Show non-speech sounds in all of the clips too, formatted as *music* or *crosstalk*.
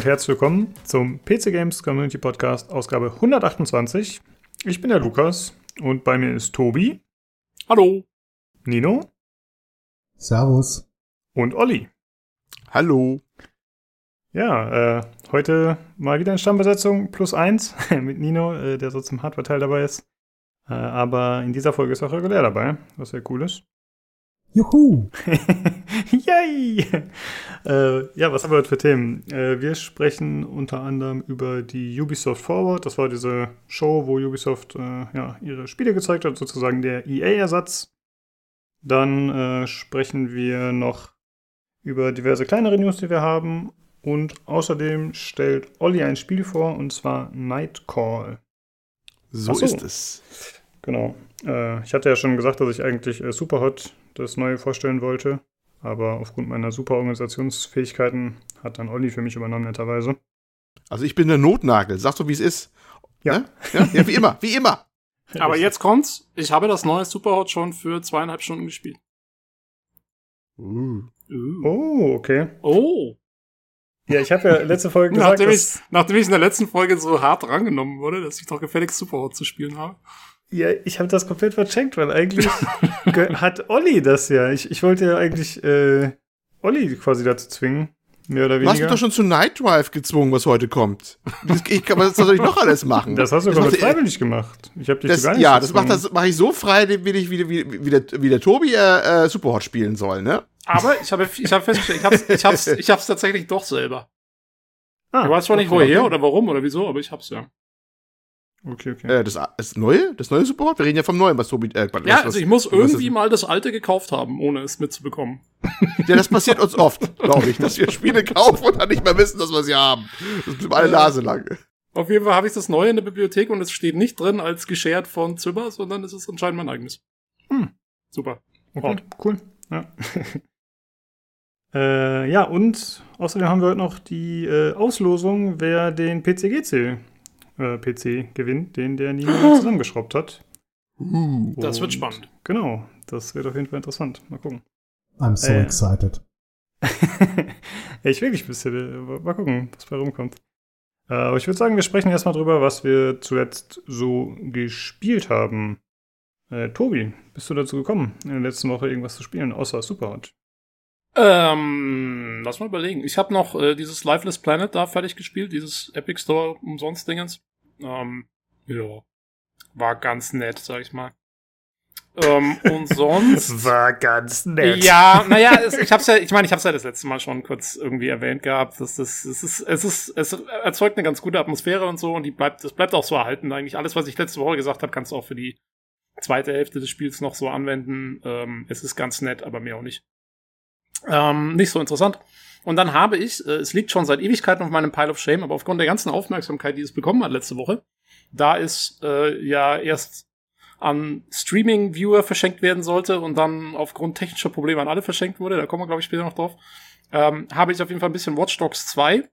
und herzlich willkommen zum PC Games Community Podcast, Ausgabe 128. Ich bin der Lukas und bei mir ist Tobi. Hallo. Nino. Servus. Und Olli. Hallo. Ja, äh, heute mal wieder eine Stammbesetzung plus eins *laughs* mit Nino, äh, der so zum Hardware-Teil dabei ist. Äh, aber in dieser Folge ist auch regulär dabei, was sehr cool ist. Juhu! *laughs* Yay! Äh, ja, was haben wir heute für Themen? Äh, wir sprechen unter anderem über die Ubisoft Forward. Das war diese Show, wo Ubisoft äh, ja, ihre Spiele gezeigt hat, sozusagen der EA-Ersatz. Dann äh, sprechen wir noch über diverse kleinere News, die wir haben. Und außerdem stellt Olli ein Spiel vor, und zwar Nightcall. So, so. ist es. Genau. Äh, ich hatte ja schon gesagt, dass ich eigentlich äh, Superhot das Neue vorstellen wollte. Aber aufgrund meiner super Organisationsfähigkeiten hat dann Olli für mich übernommen, netterweise. Also ich bin der Notnagel, sag so, wie es ist. Ja. ja. Ja, wie immer, wie immer. *laughs* Aber jetzt kommt's. Ich habe das neue Superhot schon für zweieinhalb Stunden gespielt. Uh. uh. Oh, okay. Oh. Ja, ich habe ja letzte Folge *laughs* gesagt, nachdem, ich, nachdem ich in der letzten Folge so hart rangenommen wurde, dass ich doch gefälligst Superhot zu spielen habe. Ja, ich habe das komplett vercheckt, weil eigentlich *laughs* hat Olli das ja. Ich, ich wollte ja eigentlich äh, Olli quasi dazu zwingen. Mehr oder weniger. Du hast mich doch schon zu Night Drive gezwungen, was heute kommt. Ich kann, was soll ich noch alles machen? Das hast du komplett freiwillig gemacht. Ich habe dich das, gar nicht Ja, das mache mach ich so frei, wie, ich, wie, wie, wie, der, wie der Tobi äh, äh, Superhot spielen soll, ne? Aber ich habe ich hab festgestellt, ich hab's, ich, hab's, ich hab's tatsächlich doch selber. Ah, ich weiß zwar okay, nicht, woher okay. oder warum oder wieso, aber ich hab's ja. Okay, okay. Äh, das, das neue? Das neue Superhot? Wir reden ja vom neuen, was Tobi. Äh, was, ja, also ich muss irgendwie mal das alte gekauft haben, ohne es mitzubekommen. *laughs* ja, das passiert uns oft, glaube ich, dass wir Spiele kaufen und dann nicht mehr wissen, dass wir sie haben. Das bleibt alle Nase lang. Auf jeden Fall habe ich das neue in der Bibliothek und es steht nicht drin als geshared von Zimmer, sondern es ist anscheinend mein eigenes. Hm. Super. Okay, cool. Ja. *laughs* äh, ja, und außerdem haben wir heute noch die äh, Auslosung, wer den PCGC äh, PC gewinnt, den der Nino zusammengeschraubt *gasps* hat. Uh, das wird spannend. Genau, das wird auf jeden Fall interessant. Mal gucken. I'm so äh, excited. *laughs* ich will nicht ein bisschen. Mal gucken, was bei rumkommt. Äh, aber ich würde sagen, wir sprechen erstmal drüber, was wir zuletzt so gespielt haben. Äh, Tobi, bist du dazu gekommen, in der letzten Woche irgendwas zu spielen, außer Superhot? Ähm, lass mal überlegen. Ich habe noch äh, dieses Lifeless Planet da fertig gespielt, dieses Epic Store umsonst Dingens. Ähm, ja, war ganz nett, sag ich mal. Ähm, *laughs* und sonst. War ganz nett. Ja, naja, ich hab's ja, ich meine, ich hab's ja das letzte Mal schon kurz irgendwie erwähnt gehabt, dass das, es ist, es ist, es erzeugt eine ganz gute Atmosphäre und so und die bleibt, das bleibt auch so erhalten eigentlich. Alles, was ich letzte Woche gesagt habe, kannst du auch für die zweite Hälfte des Spiels noch so anwenden. Ähm, es ist ganz nett, aber mehr auch nicht. Ähm, nicht so interessant. Und dann habe ich, äh, es liegt schon seit Ewigkeiten auf meinem Pile of Shame, aber aufgrund der ganzen Aufmerksamkeit, die es bekommen hat letzte Woche, da es äh, ja erst an Streaming-Viewer verschenkt werden sollte und dann aufgrund technischer Probleme an alle verschenkt wurde, da kommen wir, glaube ich, später noch drauf, ähm, habe ich auf jeden Fall ein bisschen Watch Dogs 2,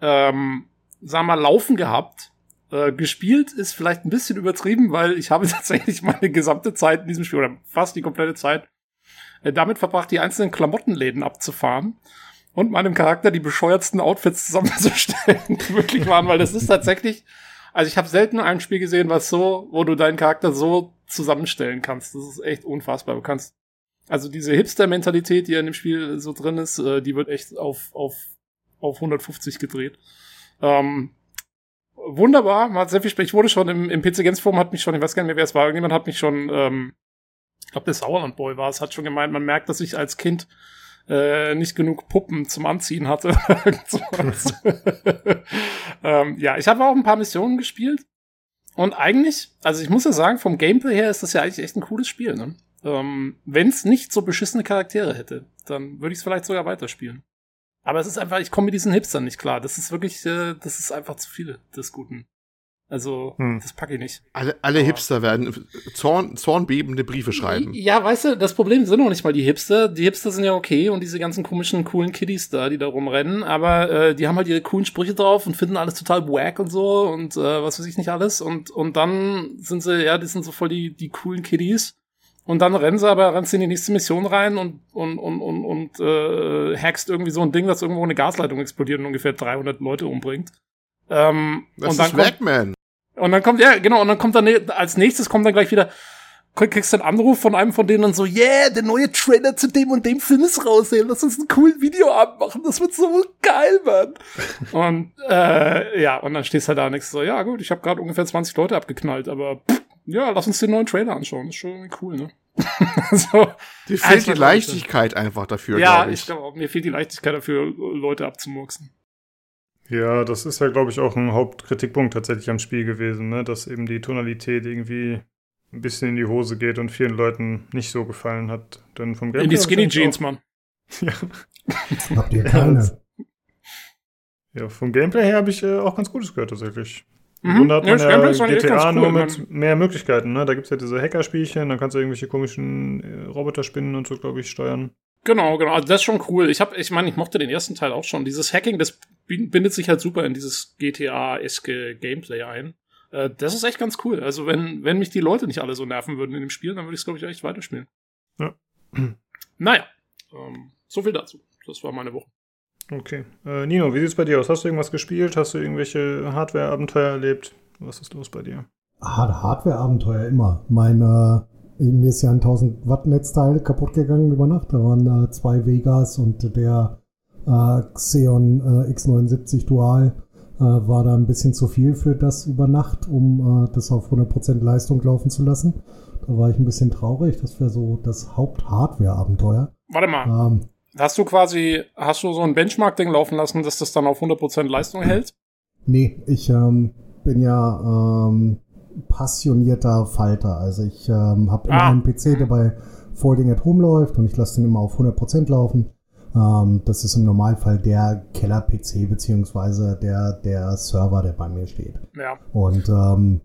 ähm, wir mal, laufen gehabt. Äh, gespielt ist vielleicht ein bisschen übertrieben, weil ich habe *laughs* tatsächlich meine gesamte Zeit in diesem Spiel, oder fast die komplette Zeit, damit verbracht, die einzelnen Klamottenläden abzufahren und meinem Charakter die bescheuertsten Outfits zusammenzustellen, *laughs* die möglich waren, weil das ist tatsächlich, also ich habe selten ein Spiel gesehen, was so, wo du deinen Charakter so zusammenstellen kannst. Das ist echt unfassbar. Du kannst, also diese Hipster-Mentalität, die in dem Spiel so drin ist, äh, die wird echt auf, auf, auf 150 gedreht. Ähm, wunderbar, hat sehr viel Spaß. Ich wurde schon im, im PC Games Forum, hat mich schon, ich weiß gar nicht mehr, wer es war, irgendjemand hat mich schon, ähm, ich glaube, der Sauerland Boy war es, hat schon gemeint, man merkt, dass ich als Kind äh, nicht genug Puppen zum Anziehen hatte. *laughs* *laughs* ähm, ja, ich habe auch ein paar Missionen gespielt. Und eigentlich, also ich muss ja sagen, vom Gameplay her ist das ja eigentlich echt ein cooles Spiel. Ne? Ähm, Wenn es nicht so beschissene Charaktere hätte, dann würde ich es vielleicht sogar weiterspielen. Aber es ist einfach, ich komme mit diesen Hipstern nicht klar. Das ist wirklich, äh, das ist einfach zu viele des Guten. Also, hm. das packe ich nicht. Alle, alle Hipster werden Zorn, zornbebende Briefe schreiben. Ja, weißt du, das Problem sind noch nicht mal die Hipster. Die Hipster sind ja okay und diese ganzen komischen, coolen Kiddies da, die da rumrennen, aber äh, die haben halt ihre coolen Sprüche drauf und finden alles total wack und so und äh, was weiß ich nicht alles. Und, und dann sind sie, ja, die sind so voll die, die coolen Kiddies. Und dann rennen sie aber, rennst in die nächste Mission rein und, und, und, und, und äh, hackst irgendwie so ein Ding, das irgendwo eine Gasleitung explodiert und ungefähr 300 Leute umbringt. Ähm, Das und dann ist Ragman. Und dann kommt, ja, genau, und dann kommt dann ne- als nächstes kommt dann gleich wieder, krieg- kriegst du einen Anruf von einem von denen und so, yeah, der neue Trailer zu dem und dem Film ist raus, ey, lass uns einen coolen Videoabend machen, das wird so geil, Mann. *laughs* und, äh, ja, und dann stehst du halt da denkst so, ja gut, ich habe gerade ungefähr 20 Leute abgeknallt, aber pff, ja, lass uns den neuen Trailer anschauen, ist schon cool, ne? *laughs* so, Dir fehlt die Leichtigkeit einfach dafür, ja, glaub ich glaube auch, mir fehlt die Leichtigkeit dafür, Leute abzumurksen. Ja, das ist ja, glaube ich, auch ein Hauptkritikpunkt tatsächlich am Spiel gewesen, ne? dass eben die Tonalität irgendwie ein bisschen in die Hose geht und vielen Leuten nicht so gefallen hat. Denn vom In die Skinny Jeans, auch- Mann. *laughs* Ja, Habt ihr keine? ja, vom Gameplay her habe ich äh, auch ganz Gutes gehört tatsächlich. Mhm. Grunde hat Ja, man das ja, Gameplay eigentlich GTA cool, nur man- mit mehr Möglichkeiten. Ne? Da gibt es ja diese Hackerspielchen, dann kannst du irgendwelche komischen äh, Roboterspinnen und so, glaube ich, steuern. Genau, genau. Also das ist schon cool. Ich habe, ich meine, ich mochte den ersten Teil auch schon. Dieses Hacking, das bin- bindet sich halt super in dieses GTA-eske Gameplay ein. Äh, das ist echt ganz cool. Also wenn, wenn mich die Leute nicht alle so nerven würden in dem Spiel, dann würde ich es, glaube ich, echt weiterspielen. Ja. *clears throat* Naja, ähm, so viel dazu. Das war meine Woche. Okay. Äh, Nino, wie sieht's bei dir aus? Hast du irgendwas gespielt? Hast du irgendwelche Hardware-Abenteuer erlebt? Was ist los bei dir? Hard- Hardware-Abenteuer immer. Mein, äh, mir ist ja ein 1000 Watt Netzteil kaputt gegangen über Nacht. Da waren äh, zwei Vegas und der äh, Xeon äh, X79 Dual äh, war da ein bisschen zu viel für das über Nacht, um äh, das auf 100% Leistung laufen zu lassen. Da war ich ein bisschen traurig. Das wäre so das Haupt-Hardware-Abenteuer. Warte mal. Ähm, Hast du quasi, hast du so ein Benchmark-Ding laufen lassen, dass das dann auf 100% Leistung hält? Nee, ich ähm, bin ja ähm, passionierter Falter. Also ich ähm, habe immer Ah. einen PC, der bei Folding at Home läuft und ich lasse den immer auf 100% laufen. Ähm, das ist im Normalfall der Keller-PC beziehungsweise der, der Server, der bei mir steht. Ja. Und ähm,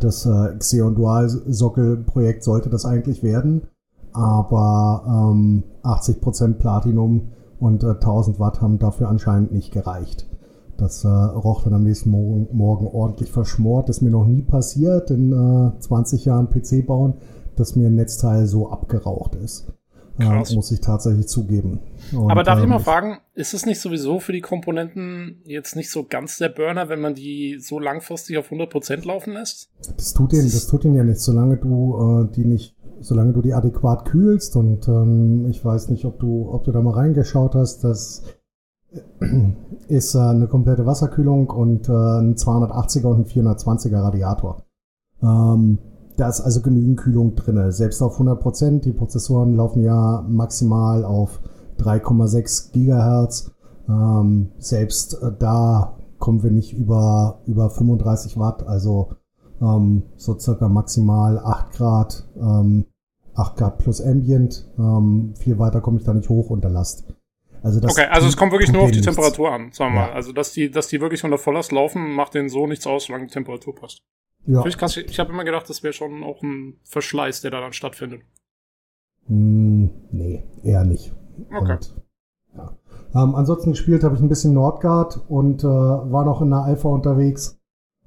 das äh, Xeon Dual Sockel-Projekt sollte das eigentlich werden, aber ähm, 80% Platinum und äh, 1000 Watt haben dafür anscheinend nicht gereicht. Das äh, roch dann am nächsten Morgen, Morgen ordentlich verschmort. Das ist mir noch nie passiert in äh, 20 Jahren PC bauen, dass mir ein Netzteil so abgeraucht ist. Äh, Krass. muss ich tatsächlich zugeben. Und, Aber darf ich ähm, mal fragen, ist es nicht sowieso für die Komponenten jetzt nicht so ganz der Burner, wenn man die so langfristig auf 100% laufen lässt? Das tut den, das tut den ja nicht, solange du äh, die nicht, solange du die adäquat kühlst und ähm, ich weiß nicht, ob du, ob du da mal reingeschaut hast, das *clears throat* ist äh, eine komplette Wasserkühlung und äh, ein 280er und ein 420er Radiator. Ähm, da ist also genügend Kühlung drinne, selbst auf 100 Prozent. Die Prozessoren laufen ja maximal auf 3,6 Gigahertz. Ähm, selbst äh, da kommen wir nicht über, über 35 Watt, also ähm, so circa maximal 8 Grad, ähm, 8 Grad plus Ambient. Ähm, viel weiter komme ich da nicht hoch unter Last. Also das okay, also es kommt wirklich nur auf die nichts. Temperatur an, sagen wir Ja. mal. Also, dass die, dass die wirklich unter Volllast laufen, macht denen so nichts aus, solange die Temperatur passt. Ja. Ich krass. Ich habe immer gedacht, das wäre schon auch ein Verschleiß, der da dann stattfindet. Hm, nee, eher nicht. Okay. Und, ja. ähm, ansonsten gespielt habe ich ein bisschen Nordgard und äh, war noch in der Alpha unterwegs,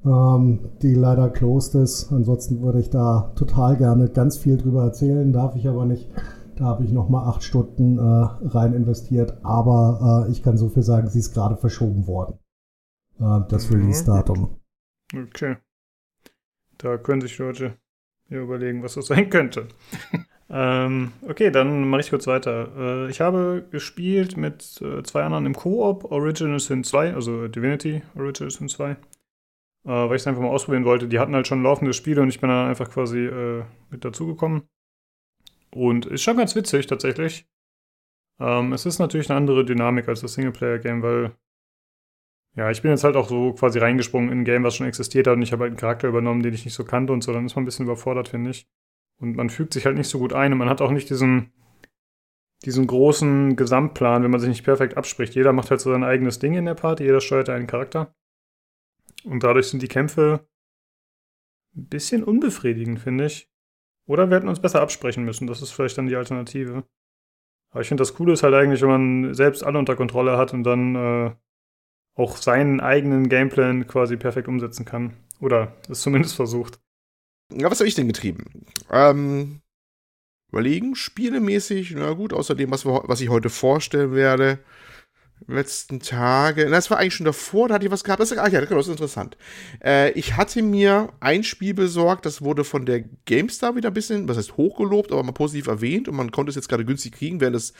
ähm, die leider closed ist. Ansonsten würde ich da total gerne ganz viel drüber erzählen, darf ich aber nicht. Da habe ich noch mal acht Stunden äh, rein investiert, aber äh, ich kann so viel sagen, sie ist gerade verschoben worden. Äh, das Mhm, Release-Datum. Okay. Da können sich Leute ja überlegen, was das *laughs* sein könnte. ähm, okay, dann mache ich kurz weiter. Äh, ich habe gespielt mit äh, zwei anderen im Koop, Original Sin 2, also Divinity Original Sin 2. Äh, weil ich es einfach mal ausprobieren wollte. Die hatten halt schon laufende Spiele und ich bin dann einfach quasi äh, mit dazugekommen. Und ist schon ganz witzig tatsächlich. Ähm, es ist natürlich eine andere Dynamik als das Singleplayer-Game, weil ja, ich bin jetzt halt auch so quasi reingesprungen in ein Game, was schon existiert hat und ich habe halt einen Charakter übernommen, den ich nicht so kannte und so, dann ist man ein bisschen überfordert, finde ich. Und man fügt sich halt nicht so gut ein und man hat auch nicht diesen, diesen großen Gesamtplan, wenn man sich nicht perfekt abspricht. Jeder macht halt so sein eigenes Ding in der Party, jeder steuert einen Charakter. Und dadurch sind die Kämpfe ein bisschen unbefriedigend, finde ich. Oder wir hätten uns besser absprechen müssen, das ist vielleicht dann die Alternative. Aber ich finde, das Coole ist halt eigentlich, wenn man selbst alle unter Kontrolle hat und dann äh, auch seinen eigenen Gameplan quasi perfekt umsetzen kann. Oder es zumindest *laughs* versucht. Ja, was habe ich denn getrieben? Ähm, überlegen, spielemäßig, na gut, außerdem, was, was ich heute vorstellen werde, letzten Tage, na, das war eigentlich schon davor, da hatte ich was gehabt, das, ach ja, das ist interessant. Äh, ich hatte mir ein Spiel besorgt, das wurde von der GameStar wieder ein bisschen, was heißt hochgelobt, aber mal positiv erwähnt und man konnte es jetzt gerade günstig kriegen während des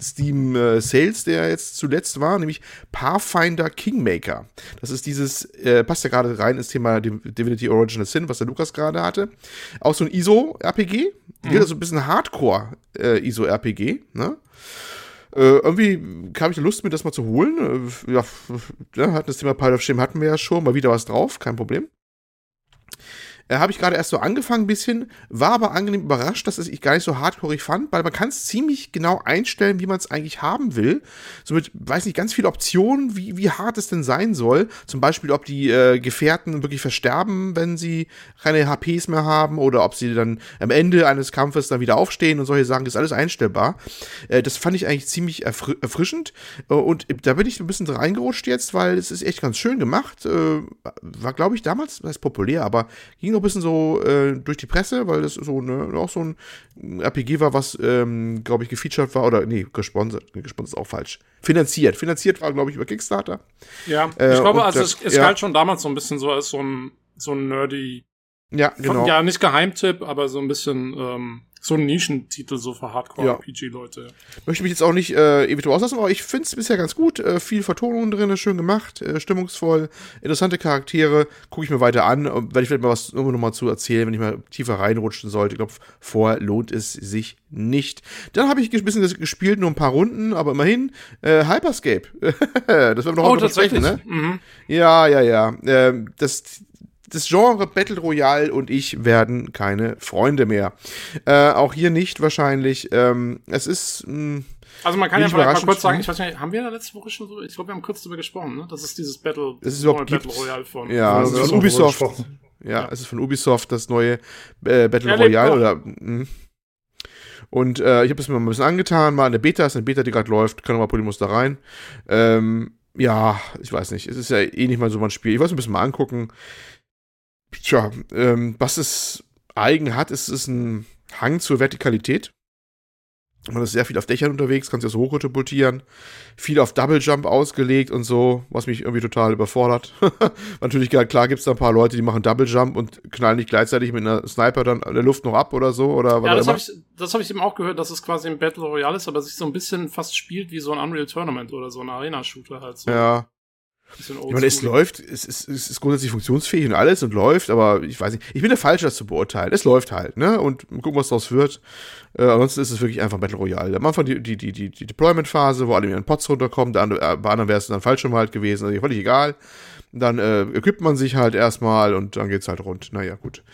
Steam äh, Sales, der jetzt zuletzt war, nämlich Pathfinder Kingmaker. Das ist dieses, äh, passt ja gerade rein ins Thema Divinity Original Sin, was der Lukas gerade hatte. Auch so ein ISO-RPG, mhm. also ein bisschen Hardcore-ISO-RPG, ne? Äh, irgendwie kam ich Lust, mir das mal zu holen. Äh, ja, ja, hatten das Thema Pile of Shame hatten wir ja schon, mal wieder was drauf, kein Problem äh, habe ich gerade erst so angefangen ein bisschen, war aber angenehm überrascht, dass es ich gar nicht so hardcore fand, weil man kann es ziemlich genau einstellen, wie man es eigentlich haben will. Somit weiß nicht ganz viele Optionen, wie, wie hart es denn sein soll. Zum Beispiel, ob die äh, Gefährten wirklich versterben, wenn sie keine HPs mehr haben oder ob sie dann am Ende eines Kampfes dann wieder aufstehen und solche Sachen, das ist alles einstellbar. Äh, das fand ich eigentlich ziemlich erfr erfrischend äh, und da bin ich ein bisschen reingerutscht jetzt, weil es ist echt ganz schön gemacht. Äh, war, glaube ich, damals, das ist populär, aber ging noch ein bisschen so äh, durch die Presse, weil das so ne, auch so ein RPG war, was, ähm, glaube ich, gefeatured war oder nee, gesponsert. Gesponsert ist auch falsch. Finanziert. Finanziert war, glaube ich, über Kickstarter. Ja, ich äh, glaube, also das, es, es ja. galt schon damals so ein bisschen so als so ein, so ein nerdy. Ja, genau. Ja, nicht Geheimtipp, aber so ein bisschen ähm, so ein Nischentitel so für Hardcore-RPG-Leute. Ja. Möchte mich jetzt auch nicht äh, ewig auslassen, aber ich finde es bisher ganz gut. Äh, viel Vertonung drin, schön gemacht, äh, stimmungsvoll, interessante Charaktere. Gucke ich mir weiter an. Werde ich vielleicht mal was irgendwo nochmal zu erzählen, wenn ich mal tiefer reinrutschen sollte. Ich glaube, vorher lohnt es sich nicht. Dann habe ich ein bisschen gespielt, nur ein paar Runden, aber immerhin äh, Hyperscape. *laughs* das werden wir noch oh, tatsächlich. Sprechen, ne? Mhm. Ja, ja, ja. Äh, das das Genre Battle Royale und ich werden keine Freunde mehr. Äh, auch hier nicht wahrscheinlich. Ähm, es ist. Mh, hm, also man kann ja vielleicht mal kurz sagen, ich weiß nicht, haben wir da letzte Woche schon so, ich glaube, wir haben kurz darüber gesprochen, ne? Das ist dieses Battle, das ist Battle Royale von, ja, von, von Ubisoft. Ja, ja, es ist von Ubisoft das neue äh, Battle ja, Royale oder. Mh. Und äh, ich habe es mir mal ein bisschen angetan, mal eine Beta, ist eine Beta, die gerade läuft, kann nochmal Polymus da rein. Ähm, ja, ich weiß nicht, es ist ja eh nicht mal so mein Spiel. Ich wollte es ein bisschen mal angucken. Tja, ähm, was es eigen hat, ist, ist ein Hang zur Vertikalität. Man ist sehr viel auf Dächern unterwegs, kann sich das hochkatapultieren. Viel auf Double Jump ausgelegt und so, was mich irgendwie total überfordert. *laughs* Natürlich, klar gibt es da ein paar Leute, die machen Double Jump und knallen nicht gleichzeitig mit einer Sniper dann in der Luft noch ab oder so. Oder ja, das habe ich, hab ich eben auch gehört, dass es quasi ein Battle Royale ist, aber sich so ein bisschen fast spielt wie so ein Unreal Tournament oder so ein Arena-Shooter halt so. Ja. Ich meine, es läuft, es ist, es ist grundsätzlich funktionsfähig und alles und läuft, aber ich weiß nicht, ich bin der Falsche, das zu beurteilen. Es läuft halt, ne? Und gucken, was daraus wird. Äh, ansonsten ist es wirklich einfach Battle Royale. Am Anfang die, die, die, die, Deployment-Phase, wo alle in ihren Pots runterkommen, der andere, äh, bei anderen wäre es dann Fallschirm halt gewesen, also völlig egal. Dann äh, equipt man sich halt erstmal und dann geht's halt rund. Naja, gut.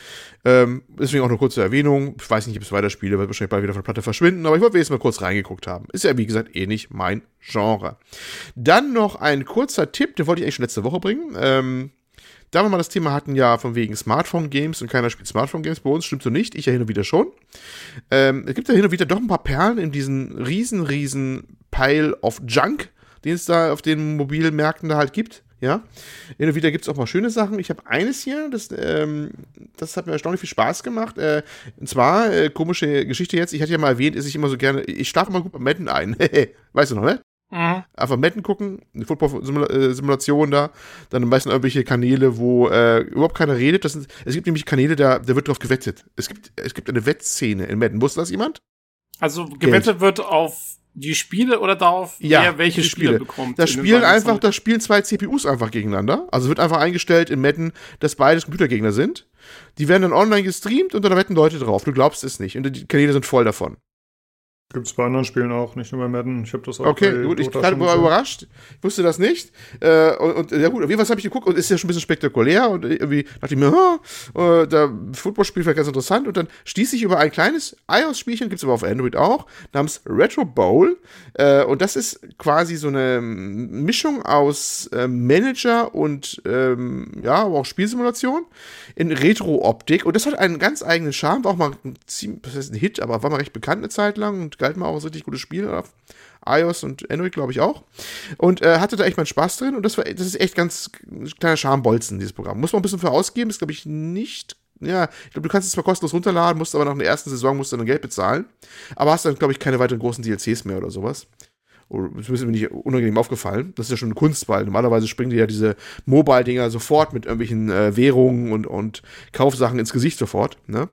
Ähm, deswegen auch eine kurze Erwähnung. Ich weiß nicht, ob es weiterspiele, wird wahrscheinlich bald wieder von der Platte verschwinden, aber ich wollte jetzt mal kurz reingeguckt haben. Ist ja, wie gesagt, eh nicht mein Genre. Dann noch ein kurzer Tipp, den wollte ich eigentlich schon letzte Woche bringen. Ähm, da wir mal das Thema hatten, ja, von wegen Smartphone-Games und keiner spielt Smartphone-Games bei uns, stimmt so nicht, ich ja hin und wieder schon. Ähm, es gibt ja hin und wieder doch ein paar Perlen in diesen riesen, riesen Pile of Junk, den es da auf den Mobilmärkten da halt gibt. Ja, hin und wieder gibt es auch mal schöne Sachen. Ich habe eines hier, das, ähm, das hat mir erstaunlich viel Spaß gemacht. Äh, und zwar, äh, komische Geschichte jetzt, ich hatte ja mal erwähnt, dass ich immer so gerne, ich schlafe mal gut beim Madden ein. *laughs* weißt du noch, ne? Mhm. Einfach Madden gucken, eine Football-Simulation da, dann meistens irgendwelche Kanäle, wo äh, überhaupt keiner redet. Sind, es gibt nämlich Kanäle, da, da wird drauf gewettet. Es gibt, es gibt eine Wettszene in Madden. Wusste das jemand? Also gewettet Geld. wird auf die Spiele oder darauf, ja, wer welche Spiele. Spiele bekommt. Das spielen einfach, das spielen zwei CPUs einfach gegeneinander. Also wird einfach eingestellt in Madden, dass beides Computergegner sind. Die werden dann online gestreamt und da wetten Leute drauf. Du glaubst es nicht. Und die Kanäle sind voll davon. Gibt es bei anderen Spielen auch, nicht nur bei Madden. Ich habe das auch Okay, gut, ich war überrascht. Ich wusste das nicht. Äh, und, und, ja gut, wie was habe ich geguckt und ist ja schon ein bisschen spektakulär und irgendwie dachte ich mir, oh, der Footballspiel wäre ganz interessant und dann stieß ich über ein kleines iOS-Spielchen, gibt es aber auf Android auch, namens Retro Bowl. Äh, und das ist quasi so eine Mischung aus äh, Manager und ähm, ja, aber auch Spielsimulation in Retro-Optik und das hat einen ganz eigenen Charme, war auch mal ein, ziemlich, das heißt ein Hit, aber war mal recht bekannt eine Zeit lang und galt mal auch als richtig gutes Spiel auf iOS und Android, glaube ich, auch. Und äh, hatte da echt mal Spaß drin und das war, das ist echt ganz kleiner Charmbolzen, dieses Programm. Muss man ein bisschen für ausgeben, ist, glaube ich, nicht ja, ich glaube, du kannst es zwar kostenlos runterladen, musst aber nach der ersten Saison musst du dann Geld bezahlen, aber hast dann, glaube ich, keine weiteren großen DLCs mehr oder sowas. Das ist mir nicht unangenehm aufgefallen. Das ist ja schon ein Kunstball. Normalerweise springen dir ja diese Mobile-Dinger sofort mit irgendwelchen äh, Währungen und, und Kaufsachen ins Gesicht sofort, ne?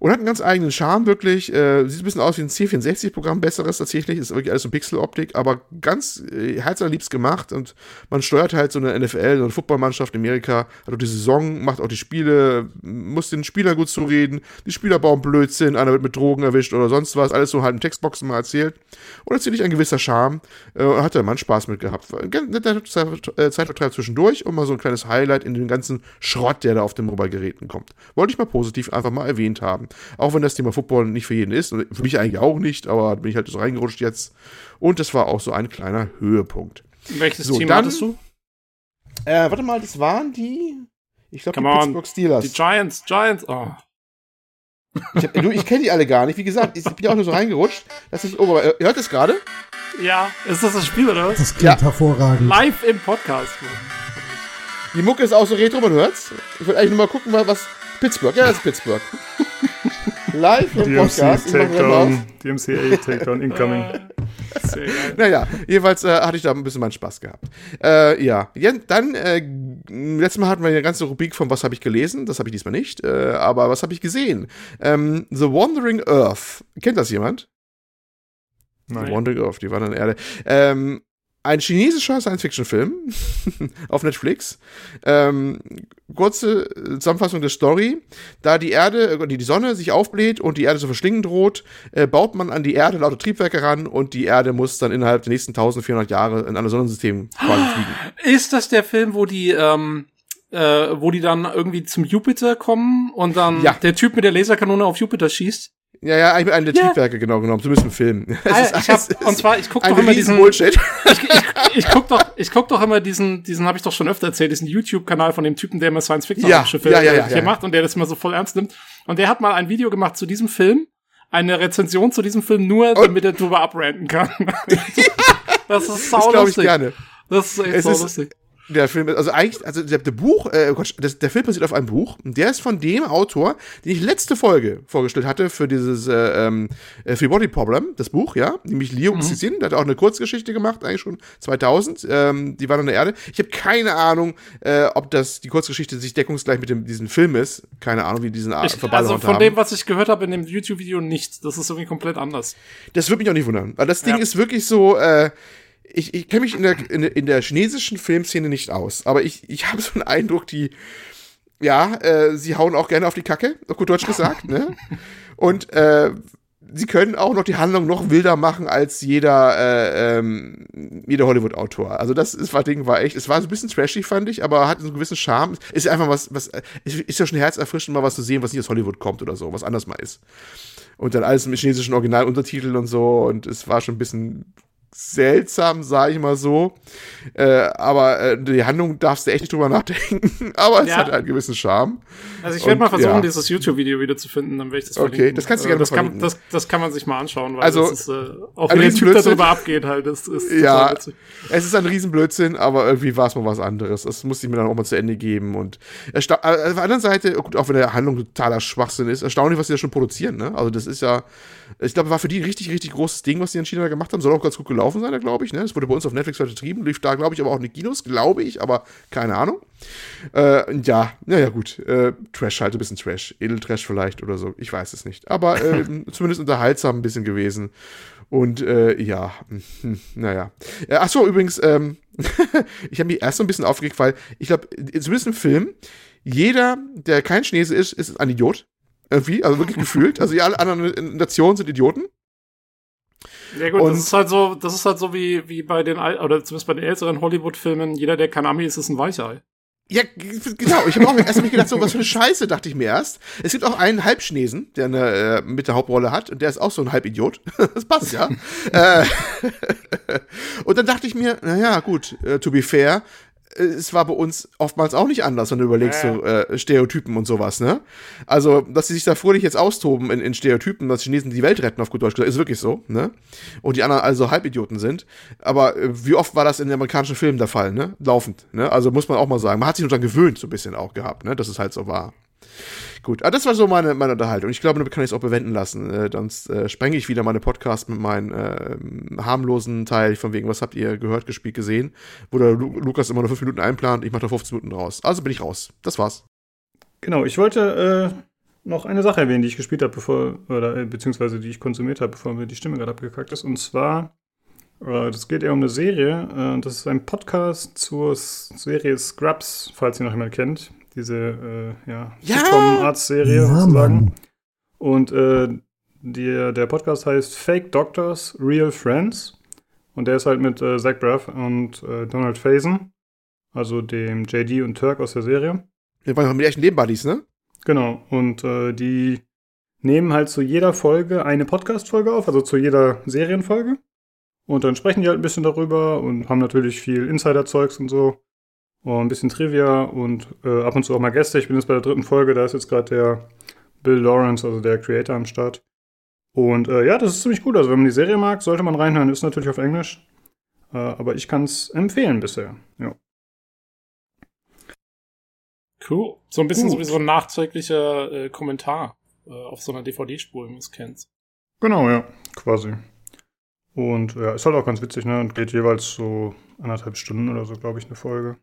Und hat einen ganz eigenen Charme, wirklich. Äh, sieht ein bisschen aus wie ein C64-Programm, besseres tatsächlich. Ist wirklich alles so Pixeloptik, aber ganz äh, herzallerliebst gemacht. Und man steuert halt so eine NFL, so eine Footballmannschaft in Amerika, hat auch die Saison, macht auch die Spiele, muss den Spielern gut zureden. Die Spieler bauen Blödsinn, einer wird mit Drogen erwischt oder sonst was. Alles so halt in Textboxen mal erzählt. Und erzählt ein gewisser Charme. Äh, hat der Mann Spaß mit gehabt. Netter Zeitvertreib zwischendurch und mal so ein kleines Highlight in den ganzen Schrott, der da auf den Mobile-Geräten kommt. Wollte ich mal positiv einfach mal erwähnt haben. Auch wenn das Thema Football nicht für jeden ist. Für mich eigentlich auch nicht, aber bin ich halt so reingerutscht jetzt. Und das war auch so ein kleiner Höhepunkt. Welches so, Team dann, hattest du? Äh, warte mal, das waren die. Ich glaube, die on, Pittsburgh Steelers. Die Giants, Giants, oh. Ich, ich kenne die alle gar nicht. Wie gesagt, ich bin ja auch nur so reingerutscht, dass ich. Oh, ihr hört das gerade? Ja, ist das das Spiel oder was? Das klingt ja. hervorragend. Live im Podcast. Die Mucke ist auch so retro, man hört's. Ich wollte eigentlich nur mal gucken, was. Pittsburgh, ja, das ist Pittsburgh. Live im DMC Podcast. Takedown, DMCA Takedown Incoming. naja, jedenfalls äh, hatte ich da ein bisschen meinen Spaß gehabt. Äh, ja, dann, äh, letztes Mal hatten wir eine ganze Rubrik von Was habe ich gelesen, das habe ich diesmal nicht, äh, aber was habe ich gesehen? Ähm, The Wandering Earth. Kennt das jemand? Nein. The Wandering Earth, die wandernde Erde. Ähm, ein chinesischer Science-Fiction-Film *laughs* auf Netflix. Ähm, kurze Zusammenfassung der Story. Da die Erde, äh, die Sonne sich aufbläht und die Erde zu verschlingen droht, äh, baut man an die Erde lauter Triebwerke ran und die Erde muss dann innerhalb der nächsten 1400 Jahre in ein Sonnensystem quasi fliegen. Ist das der Film, wo die, ähm, äh, wo die dann irgendwie zum Jupiter kommen und dann ja. der Typ mit der Laserkanone auf Jupiter schießt? Ja, ja, eigentlich eine der ja. Triebwerke genau genommen, zumindest im Film. *laughs* Also, ich hab, und zwar, ich guck doch immer diesen. Bullshit. Ich, ich, ich, guck doch, ich guck doch immer diesen, diesen habe ich doch schon öfter erzählt, diesen YouTube-Kanal von dem Typen, der immer Science-Fiction-Schiffe ja, ja, ja, ja, ja, macht und der das immer so voll ernst nimmt. Und der hat mal ein Video gemacht zu diesem Film, eine Rezension zu diesem Film nur, damit er drüber abranten kann. *laughs* das ist sau Das glaube ich gerne. Das ist echt es so lustig der Film, also eigentlich, also der, der Buch, äh, Gott, das, der Film basiert auf einem Buch. Und der ist von dem Autor, den ich letzte Folge vorgestellt hatte für dieses äh, ähm, äh, Free Body Problem, das Buch, ja, nämlich Liu mhm. Cixin, der hat auch eine Kurzgeschichte gemacht, eigentlich schon 2000. Ähm, die war an der Erde. Ich habe keine Ahnung, äh, ob das die Kurzgeschichte sich deckungsgleich mit dem diesem Film ist. Keine Ahnung, wie diesen ich, Also von haben. dem, was ich gehört habe in dem YouTube-Video, nicht. Das ist irgendwie komplett anders. Das würde mich auch nicht wundern, weil das Ding ja. ist wirklich so. Äh, ich, ich kenne mich in der, in, in, der chinesischen Filmszene nicht aus, aber ich, ich habe so einen Eindruck, die, ja, äh, sie hauen auch gerne auf die Kacke, gut Deutsch gesagt, ne? Und äh, sie können auch noch die Handlung noch wilder machen als jeder, äh, ähm, jeder Hollywood-Autor. Also das ist, war Ding war echt, es war so ein bisschen trashy, fand ich, aber hat so einen gewissen Charme. Ist einfach was, was, ist ja schon herzerfrischend, mal was zu sehen, was nicht aus Hollywood kommt oder so, was anders mal ist. Und dann alles mit chinesischen Originaluntertiteln und so und es war schon ein bisschen seltsam, sage ich mal so. Äh, aber äh, die Handlung darfst du echt nicht drüber nachdenken. *laughs* aber es ja. hat einen gewissen Charme. Also ich werde mal versuchen, ja. dieses YouTube-Video wieder zu finden, dann werde ich das Okay, verlinken. das kannst du gerne das kann, das, das, kann man sich mal anschauen, weil also, das ist, äh, auch wie der Typ darüber abgeht halt. Das ist *laughs* ja, es ist ein Riesenblödsinn, aber irgendwie war es mal was anderes. Das musste ich mir dann auch mal zu Ende geben. Und äh, auf der anderen Seite, gut, auch wenn der Handlung totaler Schwachsinn ist, erstaunlich, was sie da schon produzieren. Ne? Also das ist ja, ich glaube, war für die ein richtig, richtig großes Ding, was sie in China gemacht haben. Soll auch ganz gut gelaufen sein, glaube ich. Ne? Das wurde bei uns auf Netflix vertrieben, lief da, glaube ich, aber auch in den Kinos, glaube ich, aber keine Ahnung. Äh, ja, naja, gut. Äh, Trash halt, ein bisschen Trash. Edeltrash vielleicht oder so. Ich weiß es nicht. Aber äh, *laughs* zumindest unterhaltsam ein bisschen gewesen. Und äh, ja, hm, naja. Äh, Achso, übrigens, ähm, *laughs* ich habe mich erst so ein bisschen aufgeregt, weil ich glaube, zumindest im Film, jeder, der kein Chinese ist, ist ein Idiot. Irgendwie, also wirklich *laughs* gefühlt. Also alle anderen Nationen sind Idioten. Ja gut, und das ist halt so, das ist halt so wie, wie bei den, oder zumindest bei den älteren Hollywood-Filmen, jeder, der kein Ami ist, ist ein Weichei. Ja, genau. Ich habe auch erst mich gedacht, so was für eine Scheiße, dachte ich mir erst. Es gibt auch einen Halbchinesen, der eine äh, mit der Hauptrolle hat, und der ist auch so ein Halbidiot. *laughs* das passt ja. *laughs* äh, *laughs* und dann dachte ich mir, naja, gut, äh, to be fair, es war bei uns oftmals auch nicht anders, wenn du überlegst, ja. so äh, Stereotypen und sowas, ne? Also, dass sie sich da fröhlich jetzt austoben in, in Stereotypen, dass Chinesen die Welt retten, auf gut Deutsch gesagt, ist wirklich so, ne? Und die anderen also Halbidioten sind. Aber äh, wie oft war das in den amerikanischen Filmen der Fall, ne? Laufend, ne? Also muss man auch mal sagen. Man hat sich nur dann gewöhnt, so ein bisschen auch gehabt, ne? Dass es halt so war. Gut, ah, das war so meine, meine Unterhaltung. Ich glaube, damit kann ich es auch bewenden lassen. Äh, sonst äh, sprenge ich wieder meine Podcast mit meinem äh, harmlosen Teil von wegen, was habt ihr gehört, gespielt, gesehen, wo der Lu Lukas immer nur fünf Minuten einplant, ich mache da 15 Minuten raus. Also bin ich raus. Das war's. Genau, ich wollte äh, noch eine Sache erwähnen, die ich gespielt habe, bevor, oder äh, beziehungsweise die ich konsumiert habe, bevor mir die Stimme gerade abgekackt ist. Und zwar, äh, das geht eher um eine Serie. Äh, das ist ein Podcast zur Serie Scrubs, falls ihr noch jemand kennt diese äh, ja, Ja! Arzt-Serie Ja, sozusagen. Mann. Und äh, der, der Podcast heißt Fake Doctors, Real Friends. Und der ist halt mit äh, Zach Braff und äh, Donald Faison, also dem JD und Turk aus der Serie. Wir waren mit echten Nebenbuddies, ne? Genau. Und äh, die nehmen halt zu jeder Folge eine Podcast-Folge auf, also zu jeder Serienfolge. Und dann sprechen die halt ein bisschen darüber und haben natürlich viel Insider-Zeugs und so. Und ein bisschen Trivia und äh, ab und zu auch mal Gäste. Ich bin jetzt bei der dritten Folge, da ist jetzt gerade der Bill Lawrence, also der Creator am Start. Und äh, ja, das ist ziemlich gut. Also wenn man die Serie mag, sollte man reinhören. Ist natürlich auf Englisch. Äh, aber ich kann es empfehlen bisher. Ja. Cool. So ein bisschen Gut. sowieso ein nachträglicher äh, Kommentar äh, auf so einer DVD-Spur, wie man es kennt. Genau, ja, quasi. Und ja, ist halt auch ganz witzig, ne? Und geht jeweils so anderthalb Stunden oder so, glaube ich, eine Folge.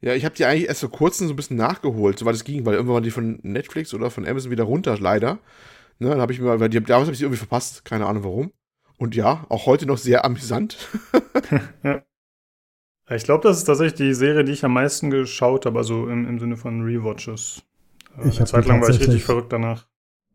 Ja, ich habe die eigentlich erst vor kurzem so ein bisschen nachgeholt, soweit es ging, weil irgendwann waren die von Netflix oder von Amazon wieder runter, leider. Ne, dann habe ich mir, weil die, damals habe ich sie irgendwie verpasst, keine Ahnung warum. Und ja, auch heute noch sehr amüsant. *laughs* Ja, Ich glaube, das ist tatsächlich die Serie, die ich am meisten geschaut habe, also im, im Sinne von Rewatches. Äh, Ich eine hab Zeit lang war ich richtig tatsächlich- verrückt danach.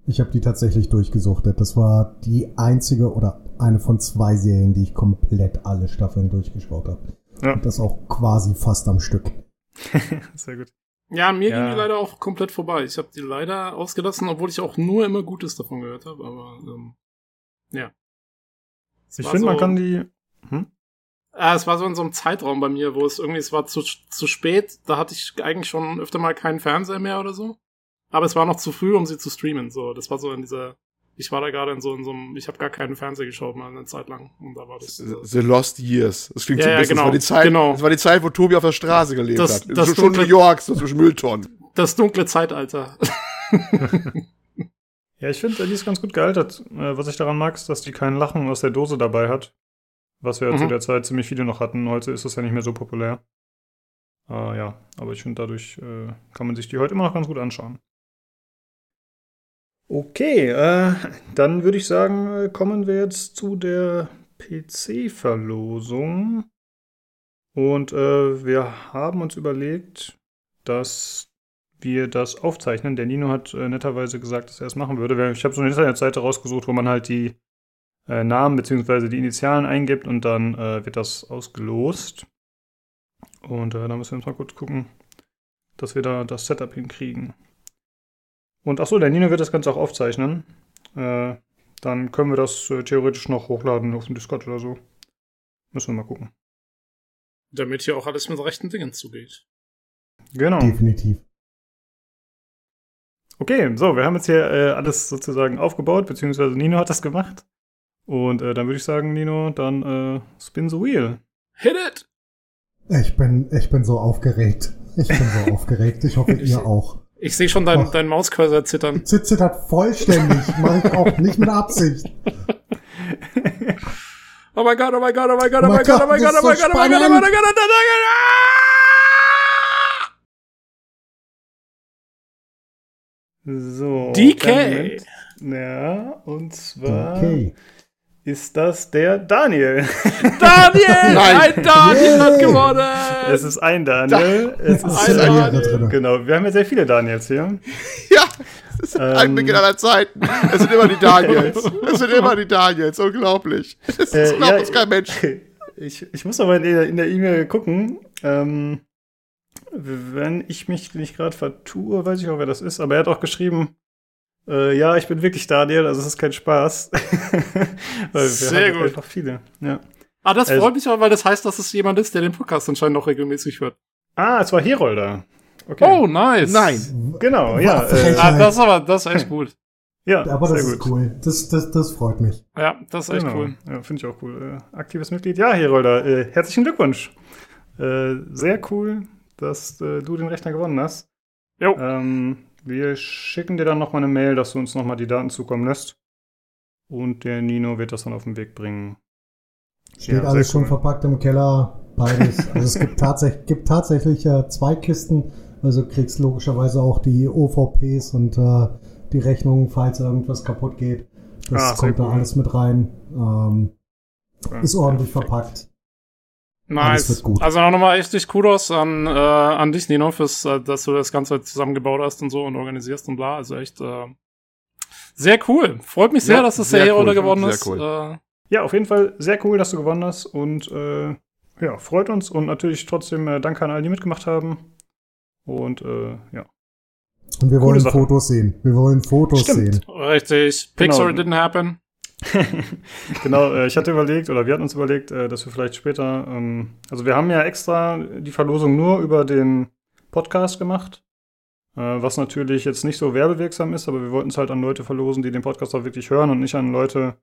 Ich habe die tatsächlich durchgesuchtet. Das war die einzige oder eine von zwei Serien, die ich komplett alle Staffeln durchgeschaut habe. Ja. Und das auch quasi fast am Stück. *laughs* Sehr gut. Ja, mir Ja. ging die leider auch komplett vorbei. Ich habe die leider ausgelassen, obwohl ich auch nur immer Gutes davon gehört habe. Aber ähm, ja. Es Ich finde, man so- kann die. Hm? Ah, es war so in so einem Zeitraum bei mir, wo es irgendwie, es war zu, zu spät. Da hatte ich eigentlich schon öfter mal keinen Fernseher mehr oder so. Aber es war noch zu früh, um sie zu streamen. So, das war so in dieser. Ich war da gerade in so in so einem. Ich habe gar keinen Fernseher geschaut mal eine Zeit lang. Und da war das. äh, The Lost Years. Das klingt Ja, so ein ja, bisschen. genau, das, war die Zeit, genau. das war die Zeit, wo Tobi auf der Straße gelebt Das- hat. das so schon New York, so zwischen Mülltonnen. das dunkle Zeitalter. *laughs* Ja, ich finde, die ist ganz gut gealtert. Äh, was ich daran mag, ist, dass die kein Lachen aus der Dose dabei hat. Was wir ja zu Mhm. der Zeit ziemlich viele noch hatten. Heute ist das ja nicht mehr so populär. Äh, ja, aber ich finde, dadurch äh, kann man sich die heute immer noch ganz gut anschauen. Okay, äh, dann würde ich sagen, äh, kommen wir jetzt zu der PC-Verlosung. Und äh, wir haben uns überlegt, dass wir das aufzeichnen. Der Nino hat äh, netterweise gesagt, dass er es machen würde. Ich habe so eine Internetseite rausgesucht, wo man halt die äh, Namen bzw. die Initialen eingibt und dann äh, wird das ausgelost. Und äh, da müssen wir uns mal kurz gucken, dass wir da das Setup hinkriegen. Und achso, der Nino wird das Ganze auch aufzeichnen. Äh, dann können wir das äh, theoretisch noch hochladen auf dem Discord oder so. Müssen wir mal gucken. Damit hier auch alles mit rechten Dingen zugeht. Genau. Definitiv. Okay, so, wir haben jetzt hier äh, alles sozusagen aufgebaut, beziehungsweise Nino hat das gemacht. Und äh, dann würde ich sagen, Nino, dann äh, spin the wheel. Hit it! Ich bin, ich bin so aufgeregt. Ich bin so *laughs* aufgeregt. Ich hoffe, ihr auch. Ich sehe schon dein, Ach. dein Mauscursor zittern. Zit- Zittert vollständig. Mache ich auch nicht mit Absicht. Oh mein Gott, oh mein Gott, oh mein Gott, oh Oh mein mein Gott, oh Gott, mein Gott, oh mein Gott, oh mein Gott, oh mein Gott, oh mein. Gott, oh So. DK. Ja, und zwar Okay. Ist das der Daniel. *laughs* Daniel! Nein. Ein Daniel hat gewonnen! es ist ein Daniel. Es ist Es Ein Daniel. drin. Genau, wir haben ja sehr viele Daniels hier. *laughs* Ja, das ist Ähm. ein Beginn aller Zeiten. Es sind immer die Daniels. *laughs* Es sind immer die Daniels. Unglaublich. Das Äh, glaubt ja, uns kein Mensch. Ich, ich muss aber in der in der E-Mail gucken. Ähm, wenn ich mich nicht gerade vertue, weiß ich auch, wer das ist. Aber er hat auch geschrieben, äh, ja, ich bin wirklich Daniel, also es ist kein Spaß. *laughs* weil wir Sehr haben gut. einfach viele. Ja. Ah, das Also- freut mich aber, weil das heißt, dass es jemand ist, der den Podcast anscheinend noch regelmäßig hört. Ah, es war Herolder. Okay. Oh, nice. Nein. Genau, ja. Äh, Ah, das ist aber, das ist echt gut. ja, Aber das sehr ist gut. cool. Das, das, das freut mich. Ja, das ist echt Genau. cool. Ja, Finde ich auch cool. Äh, aktives Mitglied. Ja, Herolder, äh, herzlichen Glückwunsch. Äh, sehr cool, dass äh, du den Rechner gewonnen hast. Jo. Ähm, Wir schicken dir dann nochmal eine Mail, dass du uns nochmal die Daten zukommen lässt. Und der Nino wird das dann auf den Weg bringen. Steht ja, alles schon verpackt im Keller. Beides. *laughs* also es gibt, tatsächlich, gibt tatsächlich äh, zwei Kisten. Also kriegst logischerweise auch die OVPs und äh, die Rechnungen, falls irgendwas kaputt geht. Das ah, kommt da alles mit rein. Ähm, ist ordentlich perfekt. verpackt. Nice. Also auch nochmal richtig Kudos an, äh, an dich, Nino, fürs, äh, dass du das Ganze zusammengebaut hast und so und organisierst und bla. Also echt äh, sehr cool. Freut mich sehr, ja, dass das der Hero cool. geworden ist. Cool. Äh, ja, auf jeden Fall sehr cool, dass du gewonnen hast und äh, ja, freut uns und natürlich trotzdem äh, danke an alle, die mitgemacht haben. Und äh, ja. Und wir wollen Fotos sehen. Wir wollen Fotos Stimmt. sehen. Richtig. Pixar genau. didn't happen. *laughs* genau, äh, ich hatte überlegt, oder wir hatten uns überlegt, äh, dass wir vielleicht später, ähm, also wir haben ja extra die Verlosung nur über den Podcast gemacht, äh, was natürlich jetzt nicht so werbewirksam ist, aber wir wollten es halt an Leute verlosen, die den Podcast auch wirklich hören und nicht an Leute,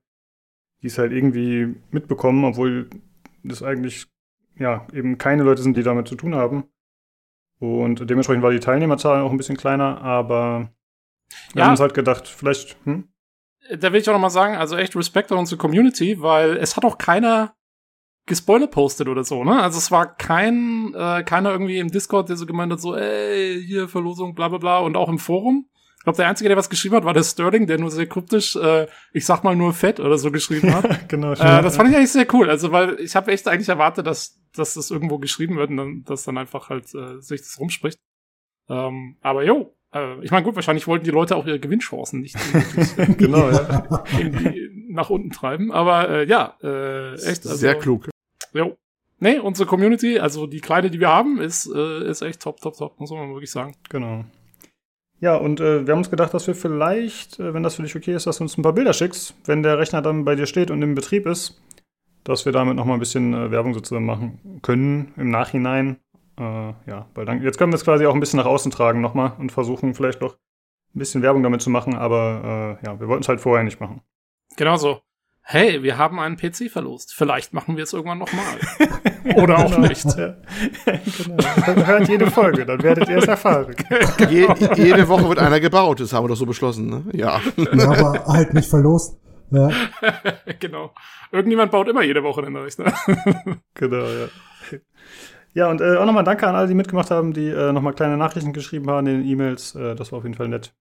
die es halt irgendwie mitbekommen, obwohl das eigentlich ja eben keine Leute sind, die damit zu tun haben. Und dementsprechend war die Teilnehmerzahl auch ein bisschen kleiner, aber wir ja. haben uns halt gedacht, vielleicht, hm? Da will ich auch noch mal sagen, also echt Respekt an unsere Community, weil es hat auch keiner gespoiler postet oder so, ne? Also es war kein, äh, keiner irgendwie im Discord, der so gemeint hat, so, ey, hier Verlosung, bla bla bla, und auch im Forum. Ich glaube, der Einzige, der was geschrieben hat, war der Sterling, der nur sehr kryptisch, äh, ich sag mal nur fett oder so geschrieben hat. *laughs* genau. Äh, das fand ich eigentlich sehr cool. Also, weil ich habe echt eigentlich erwartet, dass, dass das irgendwo geschrieben wird und dann, dass dann einfach halt äh, sich das rumspricht. Ähm, aber jo, äh, ich meine, gut, wahrscheinlich wollten die Leute auch ihre Gewinnchancen nicht *laughs* genau, ja. *laughs* nach unten treiben. Aber äh, ja, äh, echt. Also, sehr klug. Jo. Nee, unsere Community, also die kleine, die wir haben, ist, äh, ist echt top, top, top, muss man wirklich sagen. Genau. Ja, und äh, wir haben uns gedacht, dass wir vielleicht, äh, wenn das für dich okay ist, dass du uns ein paar Bilder schickst, wenn der Rechner dann bei dir steht und im Betrieb ist, dass wir damit nochmal ein bisschen äh, Werbung sozusagen machen können im Nachhinein. Äh, ja, weil dann, jetzt können wir es quasi auch ein bisschen nach außen tragen nochmal und versuchen vielleicht noch ein bisschen Werbung damit zu machen, aber äh, ja, wir wollten es halt vorher nicht machen. Genau so hey, wir haben einen PC verlost. Vielleicht machen wir es irgendwann nochmal. *laughs* Oder auch genau. nicht. Ja. genau. Hört jede Folge, dann werdet ihr es erfahren. Je, jede Woche wird einer gebaut, das haben wir doch so beschlossen, ne? Ja. ja aber halt nicht verlost. Ja. *laughs* genau. Irgendjemand baut immer jede Woche den Rechner. genau, ja. Ja, und äh, auch nochmal danke an alle, die mitgemacht haben, die äh, nochmal kleine Nachrichten geschrieben haben in den E-Mails. Äh, das war auf jeden Fall nett.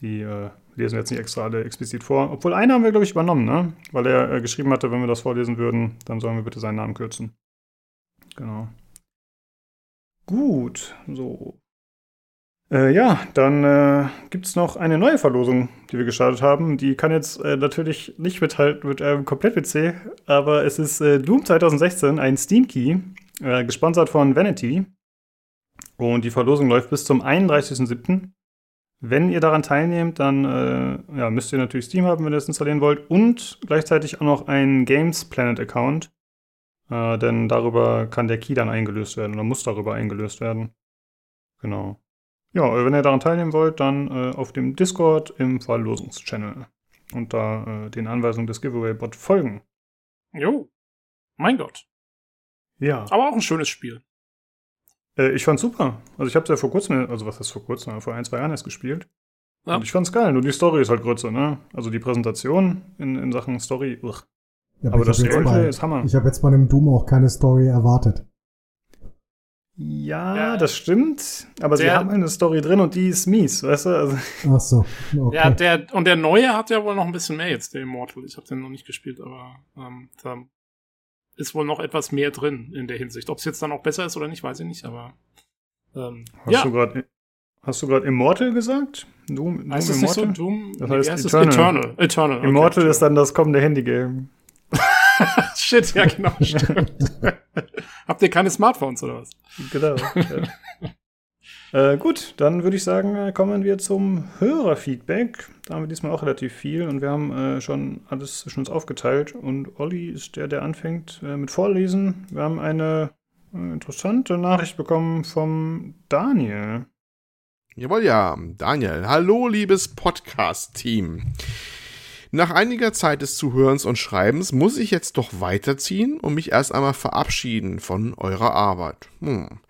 Die äh, lesen jetzt nicht extra alle explizit vor. Obwohl eine haben wir, glaube ich, übernommen, ne? Weil er äh, geschrieben hatte, wenn wir das vorlesen würden, dann sollen wir bitte seinen Namen kürzen. Genau. Gut, so. Äh, ja, dann äh, gibt es noch eine neue Verlosung, die wir gestartet haben. Die kann jetzt äh, natürlich nicht mithalten mit einem Komplett-PC, aber es ist äh, Doom 2016, ein Steam Key, äh, gesponsert von Vanity. Und die Verlosung läuft bis zum 31.07. Wenn ihr daran teilnehmt, dann äh, ja, müsst ihr natürlich Steam haben, wenn ihr es installieren wollt und gleichzeitig auch noch einen Games Planet Account, äh, denn darüber kann der Key dann eingelöst werden oder muss darüber eingelöst werden. Genau. Ja, äh, wenn ihr daran teilnehmen wollt, dann äh, auf dem Discord im Verlosungschannel und da äh, den Anweisungen des Giveaway-Bot folgen. Jo, mein Gott. Ja. Aber auch ein schönes Spiel. Äh, ich fand's super. Also ich habe ja vor kurzem, also was heißt vor kurzem, vor ein, zwei Jahren erst gespielt. Ja. Und ich fand's geil. Nur die Story ist halt größer, ne? Also die Präsentation in, in Sachen Story, uch. Ja, aber, aber das Gameplay ist Hammer. Ich habe jetzt bei dem Doom auch keine Story erwartet. Ja, ja, das stimmt. Aber der, sie haben eine Story drin und die ist mies, weißt du? Also. *laughs* Ach so. Okay. Ja, der, und der neue hat ja wohl noch ein bisschen mehr jetzt, der Immortal. Ich habe den noch nicht gespielt, aber ähm, da ist wohl noch etwas mehr drin in der Hinsicht. Ob es jetzt dann auch besser ist oder nicht, weiß ich nicht, aber. Ähm, hast, ja. du grad, hast du gerade Immortal gesagt? Doom, Doom heißt Immortal? So? Doom, das heißt Eternal. Eternal. Eternal. Okay, Immortal ist dann das kommende Handygame. *laughs* Shit, ja, genau, stimmt. *laughs* Habt ihr keine Smartphones oder was? Genau. Ja. *laughs* Äh, gut, dann würde ich sagen, äh, kommen wir zum Hörerfeedback. Da haben wir diesmal auch relativ viel und wir haben äh, schon alles zwischen uns aufgeteilt. Und Olli ist der, der anfängt äh, mit Vorlesen. Wir haben eine äh, interessante Nachricht bekommen vom Daniel. Jawohl, ja, Daniel. Hallo, liebes Podcast-Team. Nach einiger Zeit des Zuhörens und Schreibens muss ich jetzt doch weiterziehen und mich erst einmal verabschieden von eurer Arbeit. Hm.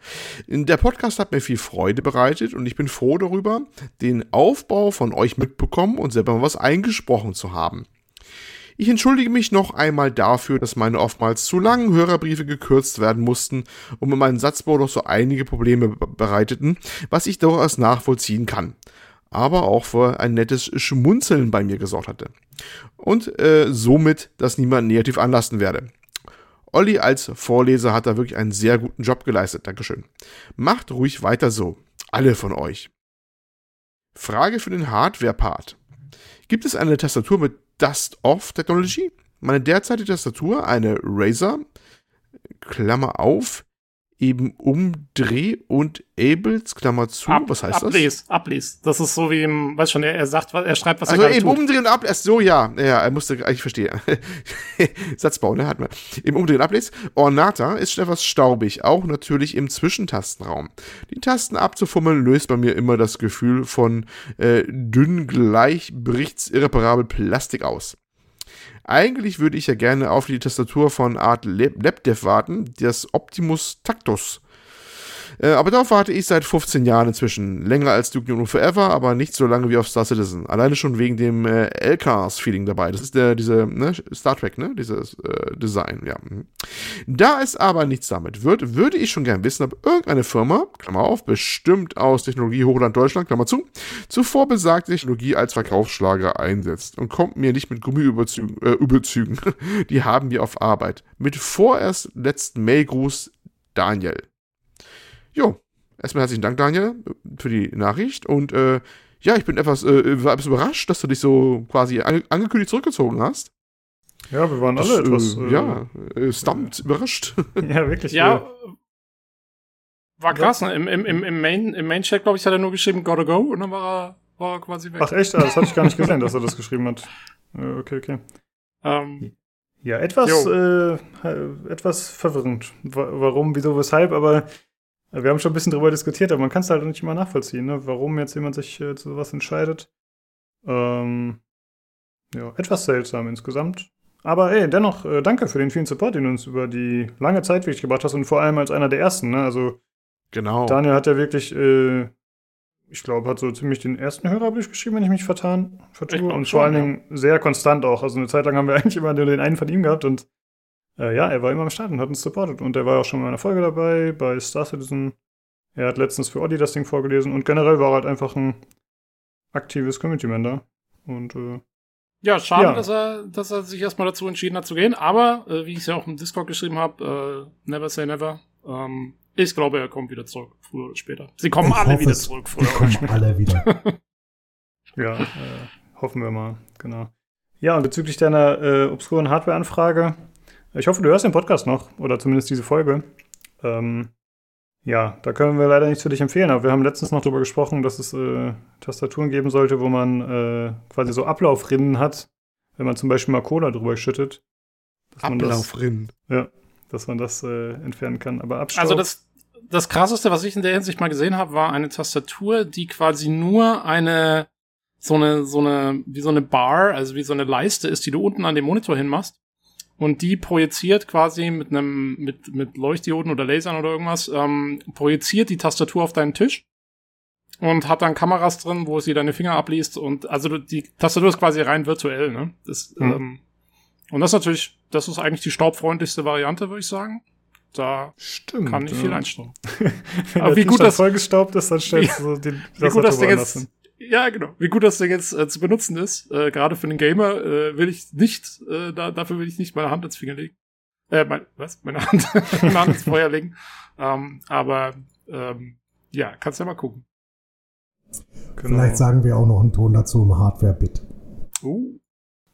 Der Podcast hat mir viel Freude bereitet und ich bin froh darüber, den Aufbau von euch mitbekommen und selber mal was eingesprochen zu haben. Ich entschuldige mich noch einmal dafür, dass meine oftmals zu langen Hörerbriefe gekürzt werden mussten und mit meinem Satzbau noch so einige Probleme bereiteten, was ich durchaus nachvollziehen kann aber auch für ein nettes Schmunzeln bei mir gesorgt hatte. Und äh, somit das niemand negativ anlassen werde. Olli als Vorleser hat da wirklich einen sehr guten Job geleistet. Dankeschön. Macht ruhig weiter so. Alle von euch. Frage für den Hardware-Part. Gibt es eine Tastatur mit Dust-Off-Technology? Meine derzeitige Tastatur, eine Razer, Klammer auf, eben umdreh und ables, Klammer zu, Ab, was heißt ables, das? Ables, Das ist so wie im, weiß schon, er, er sagt, er schreibt, was also er gerade eben tut. umdrehen und ablesen, so ja, ja, er musste, ich verstehe. *laughs* Satzbau, ne, hat man. Im Umdrehen und ablesen. Ornata ist schon etwas staubig, auch natürlich im Zwischentastenraum. Die Tasten abzufummeln löst bei mir immer das Gefühl von äh, dünn gleich bricht's irreparabel Plastik aus. Eigentlich würde ich ja gerne auf die Tastatur von Art LabDev warten, das Optimus Tactus. Äh, aber darauf warte ich seit 15 Jahren inzwischen. Länger als Duke Nukem Forever, aber nicht so lange wie auf Star Citizen. Alleine schon wegen dem äh, LCARS-Feeling dabei. Das ist der, diese, ne, Star Trek, ne, dieses äh, Design, ja. Mhm. Da es aber nichts damit wird, würde ich schon gern wissen, ob irgendeine Firma, Klammer auf, bestimmt aus Technologie Hochland Deutschland, Klammer zu, zuvor besagte Technologie als Verkaufsschlager einsetzt und kommt mir nicht mit Gummiüberzügen, äh, Überzügen. *laughs* Die haben wir auf Arbeit. Mit vorerst letzten Mailgruß Daniel. Jo, erstmal herzlichen Dank, Daniel, für die Nachricht. Und äh, ja, ich bin etwas, äh, war etwas überrascht, dass du dich so quasi ange angekündigt zurückgezogen hast. Ja, wir waren Das, alle etwas. Äh, ja, äh, stumped, überrascht. *laughs* ja, wirklich. Ja, äh, war krass, ne? Im, im, im, im Main, im Main-Chat, glaube ich, hat er nur geschrieben, gotta go, und dann war er, war er quasi weg. Ach echt? Ah, Das hatte ich gar nicht gesehen, dass er das geschrieben hat. Äh, Okay, okay. Ähm, Ja, etwas, äh, etwas verwirrend. Wa- Warum, wieso, weshalb, aber äh, wir haben schon ein bisschen drüber diskutiert, aber man kann es halt nicht immer nachvollziehen, ne? warum jetzt jemand sich äh, zu sowas entscheidet. Ähm, ja, etwas seltsam insgesamt. Aber ey, dennoch, äh, danke für den vielen Support, den du uns über die lange Zeit wirklich gebracht hast und vor allem als einer der ersten. Ne? Also Genau. Daniel hat ja wirklich, äh, ich glaube, hat so ziemlich den ersten Hörerbrief geschrieben, wenn ich mich vertan, vertue. Und schon, vor allen ja. Dingen sehr konstant auch. Also eine Zeit lang haben wir *laughs* eigentlich immer nur den einen von ihm gehabt und äh, ja, er war immer am Start und hat uns supportet. Und er war auch schon mal in einer Folge dabei, bei Star Citizen. Er hat letztens für Oddi das Ding vorgelesen und generell war er halt einfach ein aktives Community-Member. Und äh, ja, schade, Ja. Dass, er, dass er sich erstmal dazu entschieden hat zu gehen, aber, äh, wie ich es ja auch im Discord geschrieben habe, äh, never say never. Ähm, ich glaube, er kommt wieder zurück, früher oder später. Sie kommen Ich alle hoffe wieder zurück, früher oder kommen später. alle wieder. *laughs* ja, äh, hoffen wir mal, genau. Ja, und bezüglich deiner äh, obskuren Hardware-Anfrage, ich hoffe, du hörst den Podcast noch oder zumindest diese Folge. Ähm, ja, da können wir leider nichts für dich empfehlen, aber wir haben letztens noch darüber gesprochen, dass es äh, Tastaturen geben sollte, wo man äh, quasi so Ablaufrinnen hat, wenn man zum Beispiel mal Cola drüber schüttet. Dass man das, Ablaufrinnen. dass man das äh, entfernen kann. Aber Abstaub, Also das, das krasseste, was ich in der Hinsicht mal gesehen habe, war eine Tastatur, die quasi nur eine so eine so eine wie so eine Bar, also wie so eine Leiste ist, die du unten an den Monitor hinmachst und die projiziert quasi mit einem mit mit Leuchtdioden oder Lasern oder irgendwas ähm, projiziert die Tastatur auf deinen Tisch und hat dann Kameras drin, wo sie deine Finger abliest und also du- die Tastatur ist quasi rein virtuell, ne? Das, Mhm. ähm, und das ist natürlich, das ist eigentlich die staubfreundlichste Variante, würde ich sagen. Da stimmt. kann nicht ja. viel einstellen. *laughs* Aber wie gut das- vollgestaubt ist, dann stellst *laughs* du so die Wie gut das Ding woanders jetzt, hin. Ja genau, wie gut das Ding jetzt äh, zu benutzen ist, äh, gerade für den Gamer, äh, will ich nicht, äh, da, dafür will ich nicht meine Hand ins Finger legen. Äh, mein, was? Meine Hand, *laughs* meine Hand ins Feuer legen. Ähm, aber ähm, ja, kannst ja mal gucken. Genau. Vielleicht sagen wir auch noch einen Ton dazu im Hardware-Bit. Uh.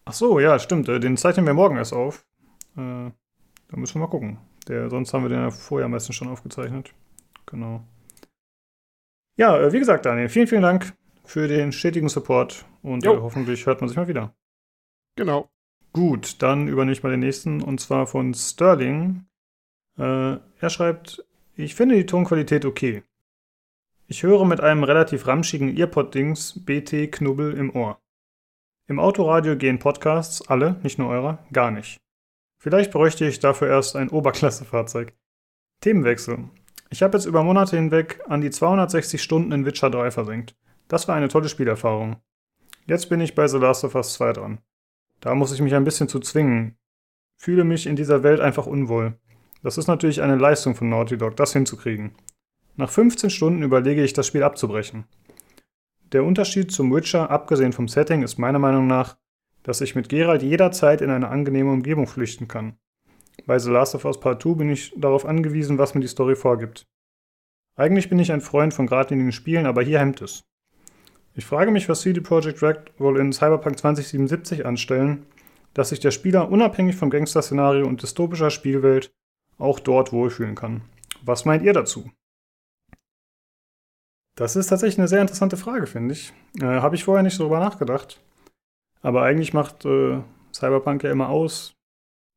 Ach so, ja, stimmt. äh, Den zeichnen wir morgen erst auf. Äh, da müssen wir mal gucken. Der, sonst haben wir den ja vorher meistens schon aufgezeichnet. Genau. Ja, äh, wie gesagt, Daniel, vielen, vielen Dank für den stetigen Support und äh, Jo. hoffentlich hört man sich mal wieder. Genau. Gut, dann übernehme ich mal den nächsten und zwar von Sterling. Äh, er schreibt, ich finde die Tonqualität okay. Ich höre mit einem relativ ramschigen Earpod-Dings BT Knubbel im Ohr. Im Autoradio gehen Podcasts, alle, nicht nur eure, gar nicht. Vielleicht bräuchte ich dafür erst ein Oberklassefahrzeug. Themenwechsel. Ich habe jetzt über Monate hinweg an die 260 Stunden in Witcher 3 versenkt. Das war eine tolle Spielerfahrung. Jetzt bin ich bei The Last of Us 2 dran. Da muss ich mich ein bisschen zu zwingen. Fühle mich in dieser Welt einfach unwohl. Das ist natürlich eine Leistung von Naughty Dog, das hinzukriegen. Nach 15 Stunden überlege ich, das Spiel abzubrechen. Der Unterschied zum Witcher, abgesehen vom Setting, ist meiner Meinung nach, dass ich mit Geralt jederzeit in eine angenehme Umgebung flüchten kann. Bei The Last of Us Part 2 bin ich darauf angewiesen, was mir die Story vorgibt. Eigentlich bin ich ein Freund von geradlinigen Spielen, aber hier hemmt es. Ich frage mich, was CD Projekt Red wohl in Cyberpunk 2077 anstellen, dass sich der Spieler unabhängig vom Gangster-Szenario und dystopischer Spielwelt auch dort wohlfühlen kann. Was meint ihr dazu? Das ist tatsächlich eine sehr interessante Frage, finde ich. Äh, Habe ich vorher nicht so drüber nachgedacht. Aber eigentlich macht äh, Cyberpunk ja immer aus,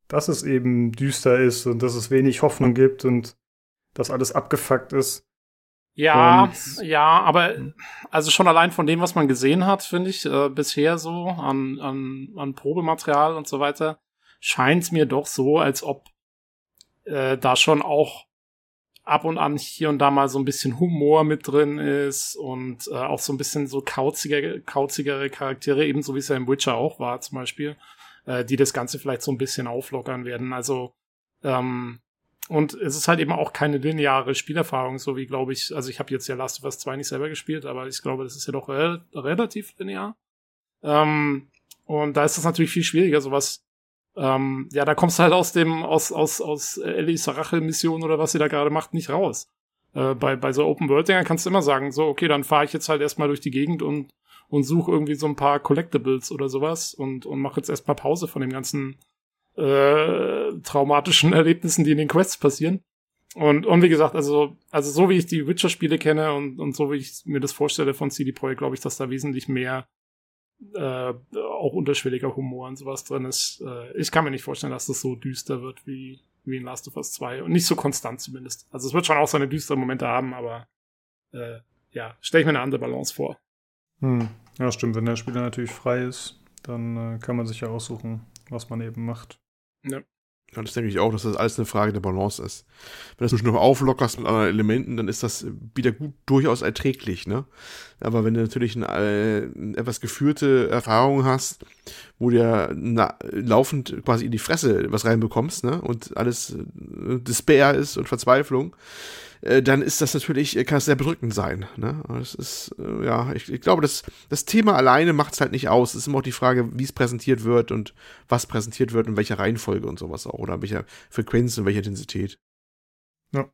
dass es eben düster ist und dass es wenig Hoffnung gibt und dass alles abgefuckt ist. Ja, und ja, aber also schon allein von dem, was man gesehen hat, finde ich, äh, bisher so an, an, an Probematerial und so weiter, scheint es mir doch so, als ob äh, da schon auch ab und an hier und da mal so ein bisschen Humor mit drin ist und äh, auch so ein bisschen so kauzigere, kauzigere Charaktere, ebenso wie es ja im Witcher auch war zum Beispiel, äh, die das Ganze vielleicht so ein bisschen auflockern werden. Also ähm, und es ist halt eben auch keine lineare Spielerfahrung, so wie, glaube ich, also ich habe jetzt ja Last of Us 2 nicht selber gespielt, aber ich glaube, das ist ja doch re relativ linear. Ähm, und da ist es natürlich viel schwieriger, sowas, ähm, ja, da kommst du halt aus dem, aus, aus, aus Ellis Rache-Mission oder was sie da gerade macht, nicht raus. Äh, bei, bei so Open-World-Dingern kannst du immer sagen, so, okay, dann fahre ich jetzt halt erstmal durch die Gegend und, und suche irgendwie so ein paar Collectibles oder sowas und, und mache jetzt erstmal Pause von dem ganzen äh, traumatischen *laughs* Erlebnissen, die in den Quests passieren. Und, und wie gesagt, also, also so wie ich die Witcher-Spiele kenne und, und so wie ich mir das vorstelle von CD Projekt, glaube ich, dass da wesentlich mehr äh, auch unterschwelliger Humor und sowas drin ist. Äh, ich kann mir nicht vorstellen, dass das so düster wird wie, wie in Last of Us 2 und nicht so konstant zumindest. Also es wird schon auch seine düsteren Momente haben, aber äh, ja, stelle ich mir eine andere Balance vor. Hm. Ja, stimmt. Wenn der Spieler natürlich frei ist, dann äh, kann man sich ja aussuchen, was man eben macht. Ja. Ja, das denke ich auch, dass das alles eine Frage der Balance ist. Wenn du es nur auflockerst mit anderen Elementen, dann ist das wieder gut durchaus erträglich, ne? Aber wenn du natürlich eine, eine etwas geführte Erfahrung hast, wo du ja na, laufend quasi in die Fresse was reinbekommst, ne? Und alles äh, Despair ist und Verzweiflung, äh, dann ist das natürlich, äh, kann es sehr bedrückend sein. Ne? Das ist, äh, ja, ich, ich, glaube, das, das Thema alleine macht es halt nicht aus. Es ist immer auch die Frage, wie es präsentiert wird und was präsentiert wird und welcher Reihenfolge und sowas auch. Oder welcher Frequenz und welcher Intensität. Ja.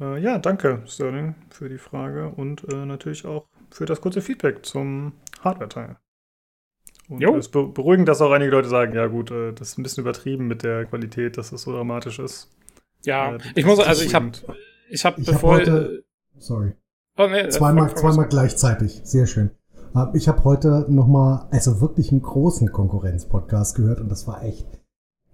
Äh, ja, danke, Sterling, für die Frage und natürlich auch für das kurze Feedback zum Hardware-Teil. Und es ist beruhigend, dass auch einige Leute sagen, ja gut, das ist ein bisschen übertrieben mit der Qualität, dass es so dramatisch ist. Ja, ich muss, also ich habe, ich habe bevor. Hab heute, sorry. Oh, nee, zweimal, zweimal gleichzeitig. Sehr schön. Ähm, ich habe heute nochmal, also wirklich einen großen Konkurrenz-Podcast gehört und das war echt.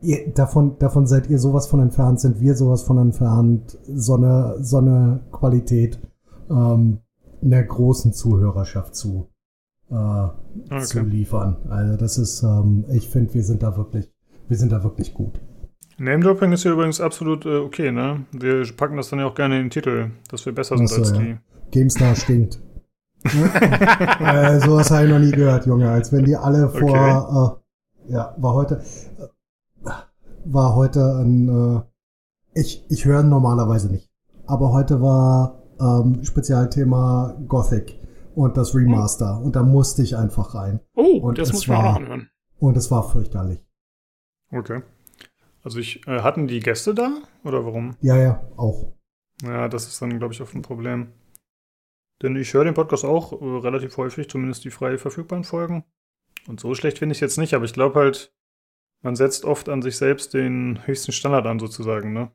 Ihr, davon, davon seid ihr sowas von entfernt, sind wir sowas von entfernt, so eine, so eine Qualität ähm, einer großen Zuhörerschaft zu, äh, okay. zu liefern. Also das ist, ähm, ich finde, wir sind da wirklich, wir sind da wirklich gut. Name-Dropping ist ja übrigens absolut äh, okay, ne? Wir packen das dann ja auch gerne in den Titel, dass wir besser sind als ja. die. GameStar stinkt. *laughs* äh, sowas habe ich noch nie gehört, Junge. Als wenn die alle vor, okay. äh, ja, war heute, äh, war heute ein, äh, ich, ich höre normalerweise nicht. Aber heute war ähm, Spezialthema Gothic und das Remaster. Oh. Und da musste ich einfach rein. Oh, und das muss ich mir auch noch anhören. Und es war fürchterlich. Okay. Also ich, äh, hatten die Gäste da oder warum? Ja, ja, auch. Ja, das ist dann, glaube ich, oft ein Problem. Denn ich höre den Podcast auch äh, relativ häufig, zumindest die frei verfügbaren Folgen. Und so schlecht finde ich es jetzt nicht, aber ich glaube halt, man setzt oft an sich selbst den höchsten Standard an, sozusagen, ne?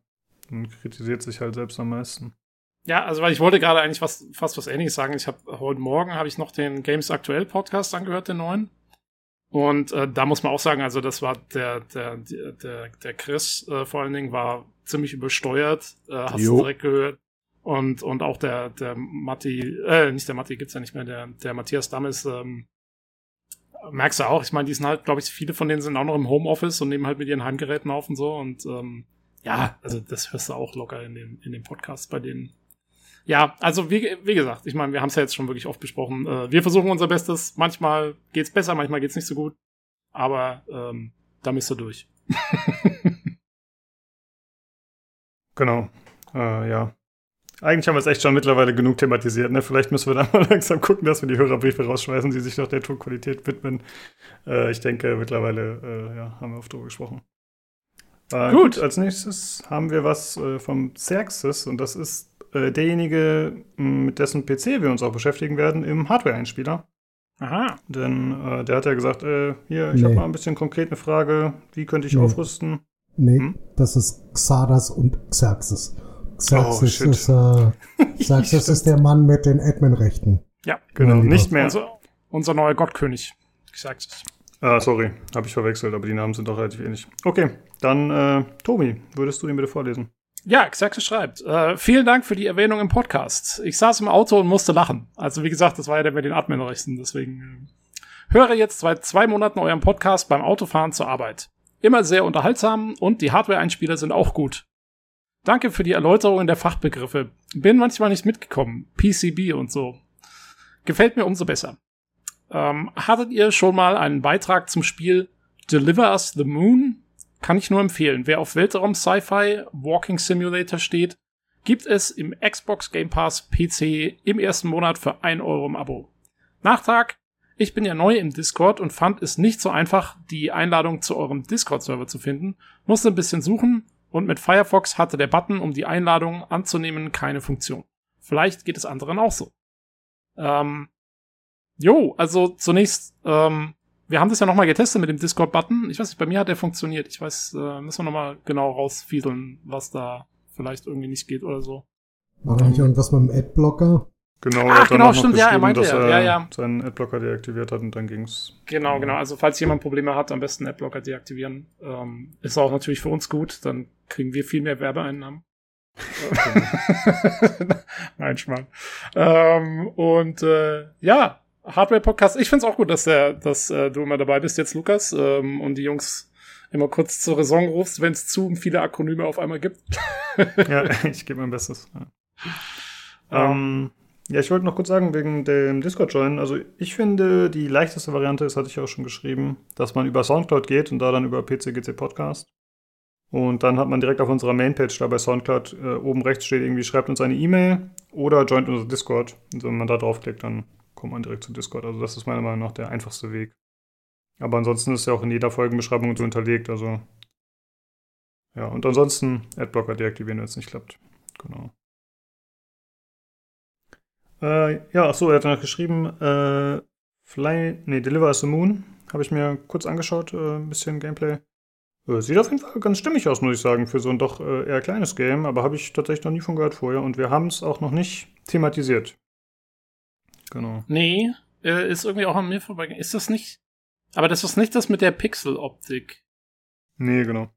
Und kritisiert sich halt selbst am meisten. Ja, also weil ich wollte gerade eigentlich was, fast was ähnliches sagen. Ich habe heute Morgen habe ich noch den Games Aktuell Podcast angehört, den neuen. Und äh, da muss man auch sagen, also das war der, der, der, der Chris äh, vor allen Dingen war ziemlich übersteuert, äh, hast du direkt gehört. Und, und auch der, der Matti, äh, nicht der Matti gibt's ja nicht mehr, der, der Matthias Damm ist, ähm, merkst du auch, ich meine, die sind halt, glaube ich, viele von denen sind auch noch im Homeoffice und nehmen halt mit ihren Heimgeräten auf und so. Und ähm, ja, also das hörst du auch locker in den, in den Podcasts bei denen. Ja, also wie, wie gesagt, ich meine, wir haben es ja jetzt schon wirklich oft besprochen. Äh, wir versuchen unser Bestes. Manchmal geht's besser, manchmal geht's nicht so gut. Aber ähm, da müsst ihr durch. *laughs* genau. Äh, ja. Eigentlich haben wir es echt schon mittlerweile genug thematisiert. Ne? Vielleicht müssen wir da *laughs* mal langsam gucken, dass wir die Hörerbriefe rausschmeißen, die sich noch der Tonqualität widmen. Äh, ich denke, mittlerweile äh, ja, haben wir oft drüber gesprochen. Äh, gut. gut. als nächstes haben wir was äh, vom Xerxes und das ist äh, derjenige, mit dessen PC wir uns auch beschäftigen werden, im Hardware-Einspieler. Aha. Denn äh, der hat ja gesagt, äh, hier, ich nee. habe mal ein bisschen konkret eine Frage, wie könnte ich nee. aufrüsten? Nee, hm? das ist Xardas und Xerxes. Xerxes, oh, ist, äh, *laughs* Xerxes ist der Mann mit den Admin-Rechten. Ja, genau, nicht mehr. Unser, unser neuer Gottkönig, Xerxes. Ah, sorry, habe ich verwechselt, aber die Namen sind doch relativ ähnlich. Okay, dann äh, Tobi, würdest du ihn bitte vorlesen? Ja, Xerxes schreibt, äh, vielen Dank für die Erwähnung im Podcast. Ich saß im Auto und musste lachen. Also wie gesagt, das war ja der mit den Admin-Rechten, deswegen äh, höre jetzt seit zwei Monaten euren Podcast beim Autofahren zur Arbeit. Immer sehr unterhaltsam und die Hardware-Einspieler sind auch gut. Danke für die Erläuterungen der Fachbegriffe. Bin manchmal nicht mitgekommen. PCB und so. Gefällt mir umso besser. Ähm, hattet ihr schon mal einen Beitrag zum Spiel Deliver Us the Moon? Kann ich nur empfehlen. Wer auf Weltraum Sci-Fi Walking Simulator steht, gibt es im Xbox Game Pass PC im ersten Monat für 1 Euro im Abo. Nachtrag. Ich bin ja neu im Discord und fand es nicht so einfach, die Einladung zu eurem Discord-Server zu finden. Musste ein bisschen suchen und mit Firefox hatte der Button, um die Einladung anzunehmen, keine Funktion. Vielleicht geht es anderen auch so. Ähm, jo, also zunächst, ähm, wir haben das ja nochmal getestet mit dem Discord-Button. Ich weiß nicht, bei mir hat der funktioniert. Ich weiß, äh, müssen wir nochmal genau rausfiedeln, was da vielleicht irgendwie nicht geht oder so. War da nicht irgendwas mit dem Adblocker? Genau, Ach, genau, stimmt, ja, er meinte dass er ja, ja. seinen Adblocker deaktiviert hat und dann ging's. Genau, genau. Also falls jemand Probleme hat, am besten Adblocker deaktivieren. Ähm, ist auch natürlich für uns gut, dann kriegen wir viel mehr Werbeeinnahmen. *laughs* Nein, Schmarrn. Ähm, und äh, ja, Hardware-Podcast. Ich find's auch gut, dass, der, dass äh, du immer dabei bist jetzt, Lukas, ähm, und die Jungs immer kurz zur Raison rufst, wenn es zu viele Akronyme auf einmal gibt. *laughs* ja, ich gebe mein Bestes. Ja. Ähm, ja, ich wollte noch kurz sagen, wegen dem Discord-Join. Also, ich finde, die leichteste Variante ist, hatte ich auch schon geschrieben, dass man über Soundcloud geht und da dann über PCGC Podcast. Und dann hat man direkt auf unserer Mainpage da bei Soundcloud äh, oben rechts steht irgendwie, schreibt uns eine E-Mail oder joint unser Discord. Und wenn man da draufklickt, dann kommt man direkt zu Discord. Also, das ist meiner Meinung nach der einfachste Weg. Aber ansonsten ist ja auch in jeder Folgenbeschreibung so hinterlegt. Also, ja, und ansonsten Adblocker deaktivieren, wenn es nicht klappt. Genau. Äh, ja, achso, er hat noch geschrieben, äh, Fly, nee, Deliver as the Moon. Habe ich mir kurz angeschaut, äh, ein bisschen Gameplay. Äh, sieht auf jeden Fall ganz stimmig aus, muss ich sagen, für so ein doch äh, eher kleines Game, aber habe ich tatsächlich noch nie von gehört vorher und wir haben es auch noch nicht thematisiert. Genau. Nee, äh, ist irgendwie auch an mir vorbeigegangen. Ist das nicht? Aber das ist nicht das mit der Pixel-Optik. Nee, genau.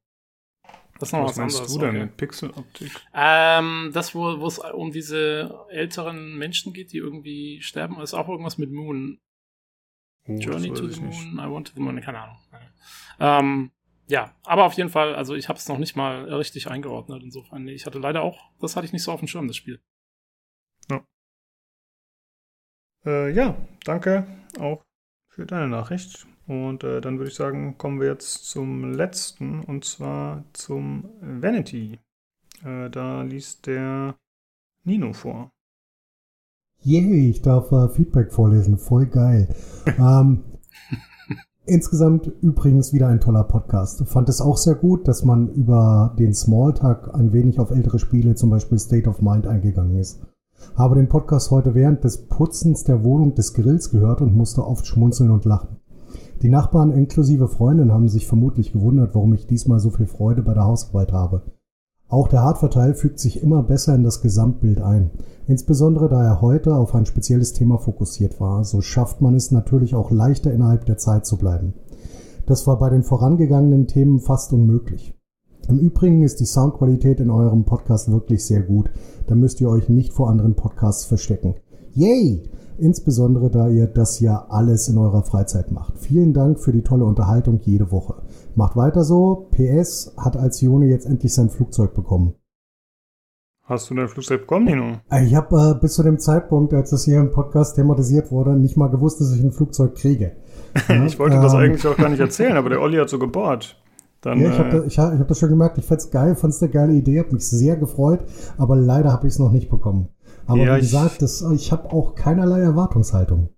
Das ist noch was, was meinst anderes. du denn okay. mit Pixeloptik? Ähm, das, wo wo es um diese älteren Menschen geht, die irgendwie sterben, ist auch irgendwas mit Moon. Oh, Journey to the Moon, nicht. I want to the Moon, keine Ahnung. Ähm, ja, aber auf jeden Fall, also ich habe es noch nicht mal richtig eingeordnet, insofern. Nee, ich hatte leider auch, das hatte ich nicht so auf dem Schirm, das Spiel. Ja, äh, ja danke auch für deine Nachricht. Und äh, dann würde ich sagen, kommen wir jetzt zum letzten und zwar zum Vanity. Äh, da liest der Nino vor. Yay, ich darf äh, Feedback vorlesen. Voll geil. *laughs* ähm, insgesamt übrigens wieder ein toller Podcast. Fand es auch sehr gut, dass man über den Smalltalk ein wenig auf ältere Spiele, zum Beispiel State of Mind, eingegangen ist. Habe den Podcast heute während des Putzens der Wohnung des Grills gehört und musste oft schmunzeln und lachen. Die Nachbarn inklusive Freundin haben sich vermutlich gewundert, warum ich diesmal so viel Freude bei der Hausarbeit habe. Auch der Hartverteil fügt sich immer besser in das Gesamtbild ein. Insbesondere da er heute auf ein spezielles Thema fokussiert war, so schafft man es natürlich auch leichter innerhalb der Zeit zu bleiben. Das war bei den vorangegangenen Themen fast unmöglich. Im Übrigen ist die Soundqualität in eurem Podcast wirklich sehr gut. Da müsst ihr euch nicht vor anderen Podcasts verstecken. Yay! insbesondere da ihr das ja alles in eurer Freizeit macht. Vielen Dank für die tolle Unterhaltung jede Woche. Macht weiter so. PS hat als Jone jetzt endlich sein Flugzeug bekommen. Hast du dein Flugzeug bekommen, Nino? Ich habe äh, bis zu dem Zeitpunkt, als das hier im Podcast thematisiert wurde, nicht mal gewusst, dass ich ein Flugzeug kriege. *laughs* Ich wollte ähm, das eigentlich auch gar nicht erzählen, aber der Olli hat so gebohrt. Dann, ja, ich habe äh, das, hab, hab das schon gemerkt. Ich fand's geil, fand's eine geile Idee, habe mich sehr gefreut, aber leider habe ich es noch nicht bekommen. Aber ja, wie gesagt, das, ich habe auch keinerlei Erwartungshaltung.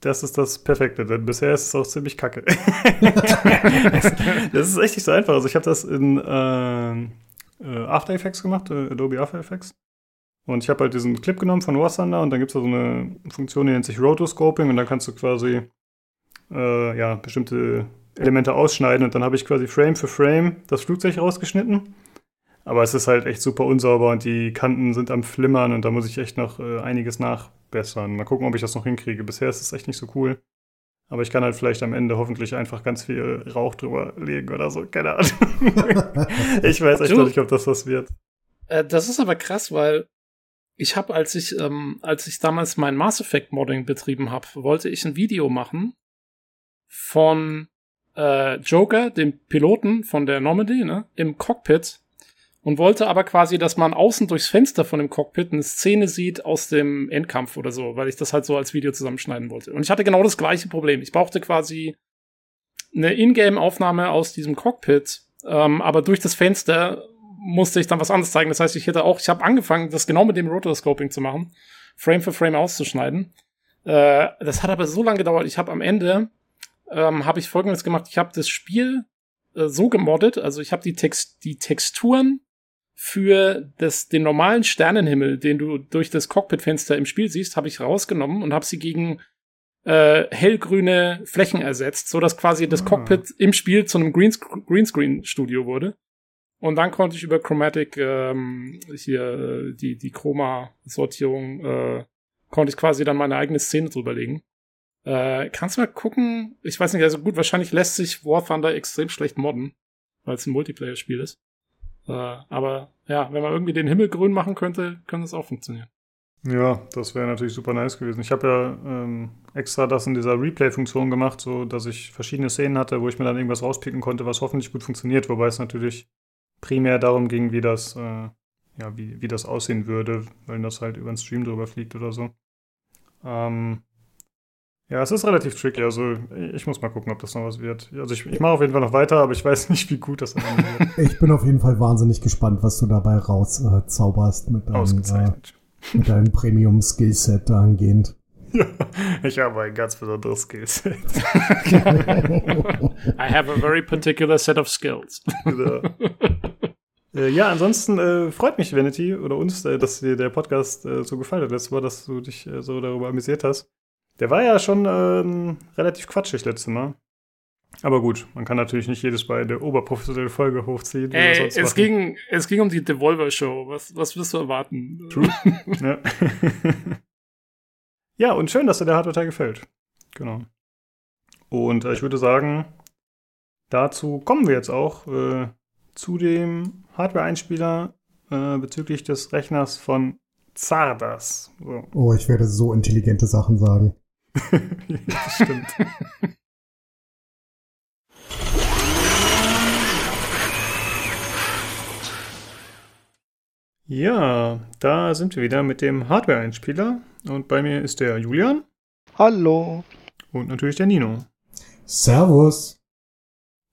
Das ist das Perfekte, denn bisher ist es auch ziemlich kacke. *laughs* das, ist echt nicht so einfach. Also ich habe das in äh, äh, After Effects gemacht, äh, Adobe After Effects. Und ich habe halt diesen Clip genommen von War Thunder und dann gibt es da so eine Funktion, die nennt sich Rotoscoping und dann kannst du quasi äh, ja, bestimmte Elemente ausschneiden und dann habe ich quasi Frame für Frame das Flugzeug rausgeschnitten. Aber es ist halt echt super unsauber und die Kanten sind am Flimmern und da muss ich echt noch äh, einiges nachbessern. Mal gucken, ob ich das noch hinkriege. Bisher ist es echt nicht so cool. Aber ich kann halt vielleicht am Ende hoffentlich einfach ganz viel Rauch drüber legen oder so. Keine Ahnung. *laughs* ich weiß echt noch nicht, ob das was wird. Äh, das ist aber krass, weil ich habe, als ich, ähm, als ich damals mein Mass Effect Modding betrieben habe, wollte ich ein Video machen von äh, Joker, dem Piloten von der Normandy, ne, im Cockpit und wollte aber quasi, dass man außen durchs Fenster von dem Cockpit eine Szene sieht aus dem Endkampf oder so, weil ich das halt so als Video zusammenschneiden wollte. Und ich hatte genau das gleiche Problem. Ich brauchte quasi eine Ingame-Aufnahme aus diesem Cockpit, ähm, aber durch das Fenster musste ich dann was anderes zeigen. Das heißt, ich hätte auch, ich habe angefangen, das genau mit dem Rotoscoping zu machen, Frame für Frame auszuschneiden. Äh, das hat aber so lange gedauert. Ich habe am Ende ähm, habe ich Folgendes gemacht. Ich habe das Spiel äh, so gemoddet, also ich habe die, Text die Texturen für das, den normalen Sternenhimmel, den du durch das Cockpitfenster im Spiel siehst, habe ich rausgenommen und habe sie gegen äh, hellgrüne Flächen ersetzt, so dass quasi das ah. Cockpit im Spiel zu einem Greensc Greenscreen-Studio wurde. Und dann konnte ich über Chromatic ähm, hier äh, die die Chroma-Sortierung äh, konnte ich quasi dann meine eigene Szene drüberlegen. Äh, kannst du mal gucken? Ich weiß nicht, also gut, wahrscheinlich lässt sich War Thunder extrem schlecht modden, weil es ein Multiplayer-Spiel ist. Äh, aber ja, wenn man irgendwie den Himmel grün machen könnte, könnte es auch funktionieren. Ja, das wäre natürlich super nice gewesen. Ich habe ja ähm, extra das in dieser Replay-Funktion gemacht, so dass ich verschiedene Szenen hatte, wo ich mir dann irgendwas rauspicken konnte, was hoffentlich gut funktioniert, wobei es natürlich primär darum ging, wie das, äh, ja, wie, wie das aussehen würde, wenn das halt über den Stream drüber fliegt oder so. Ähm, ja, es ist relativ tricky. Also ich muss mal gucken, ob das noch was wird. Also ich, ich mache auf jeden Fall noch weiter, aber ich weiß *laughs* nicht, wie gut das dann wird. ich bin auf jeden Fall wahnsinnig gespannt, was du dabei rauszauberst äh, mit deinem, äh, mit deinem Premium-Skillset angehend. *laughs* Ja, ich habe ein ganz besonderes Skillset. I have a very particular set of skills. Genau. Äh, ja, ansonsten äh, freut mich, Vanity, oder uns, äh, dass dir der Podcast äh, so gefallen hat letztes Mal, dass du dich äh, so darüber amüsiert hast. Der war ja schon ähm, relativ quatschig letztes Mal. Aber gut, man kann natürlich nicht jedes bei der oberprofessionellen Folge hochziehen. Ey, es ging, es ging um die Devolver Show. Was, was wirst du erwarten? True. *laughs* ja. ja, und schön, dass dir der Hardware-Teil gefällt. Genau. Und äh, ich würde sagen, dazu kommen wir jetzt auch äh, zu dem Hardware-Einspieler äh, bezüglich des Rechners von Zardas. So. Oh, ich werde so intelligente Sachen sagen. Das stimmt. Ja, da sind wir wieder mit dem Hardware-Einspieler. Und bei mir ist der Julian. Hallo. Und natürlich der Nino. Servus.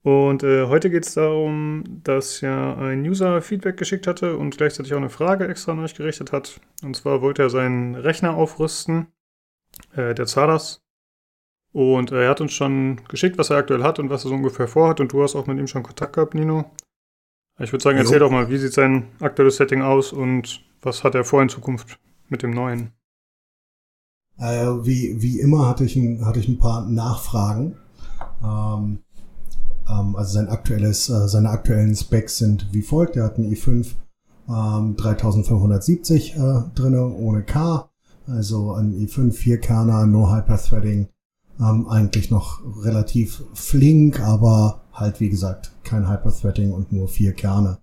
Und äh, heute geht es darum, dass ja ein User Feedback geschickt hatte und gleichzeitig auch eine Frage extra an euch gerichtet hat. Und zwar wollte er seinen Rechner aufrüsten äh, der Zaras. Und er hat uns schon geschickt, was er aktuell hat und was er so ungefähr vorhat. Und du hast auch mit ihm schon Kontakt gehabt, Nino. Ich würde sagen, erzähl jo. doch mal, wie sieht sein aktuelles Setting aus und was hat er vor in Zukunft mit dem neuen? Äh, wie, wie immer hatte ich ein, hatte ich ein paar Nachfragen. Ähm, ähm, also sein aktuelles, äh, seine aktuellen Specs sind wie folgt. Er hat einen i5 ähm, 3570 äh, drinne ohne K. Also ein i5 4-Kerner, no Hyperthreading, ähm, eigentlich noch relativ flink, aber halt wie gesagt kein Hyperthreading und nur vier Kerne.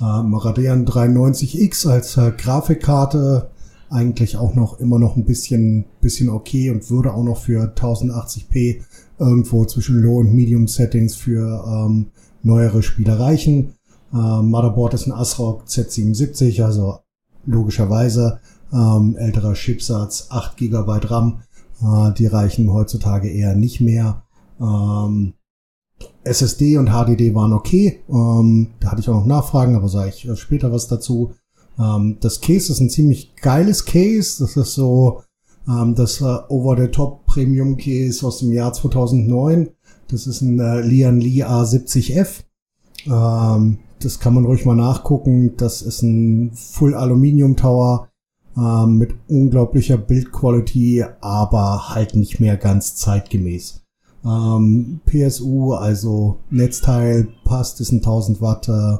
Ähm, Radeon 93X als äh, Grafikkarte, eigentlich auch noch immer noch ein bisschen, bisschen okay und würde auch noch für 1080p irgendwo zwischen Low- und Medium-Settings für ähm, neuere Spiele reichen. Ähm, Motherboard ist ein ASRock Z77, also logischerweise ähm, älterer Chipsatz, 8 GB RAM. Äh, die reichen heutzutage eher nicht mehr. Ähm, SSD und HDD waren okay. Ähm, da hatte ich auch noch Nachfragen, aber sage ich später was dazu. Ähm, das Case ist ein ziemlich geiles Case. Das ist so ähm, das äh, Over-the-Top Premium Case aus dem Jahr 2009. Das ist ein äh, Lian Li A70F. Ähm, das kann man ruhig mal nachgucken. Das ist ein Full Aluminium Tower ähm, mit unglaublicher Bildquality, aber halt nicht mehr ganz zeitgemäß. Ähm, PSU, also Netzteil passt, ist ein 1000 Watt äh,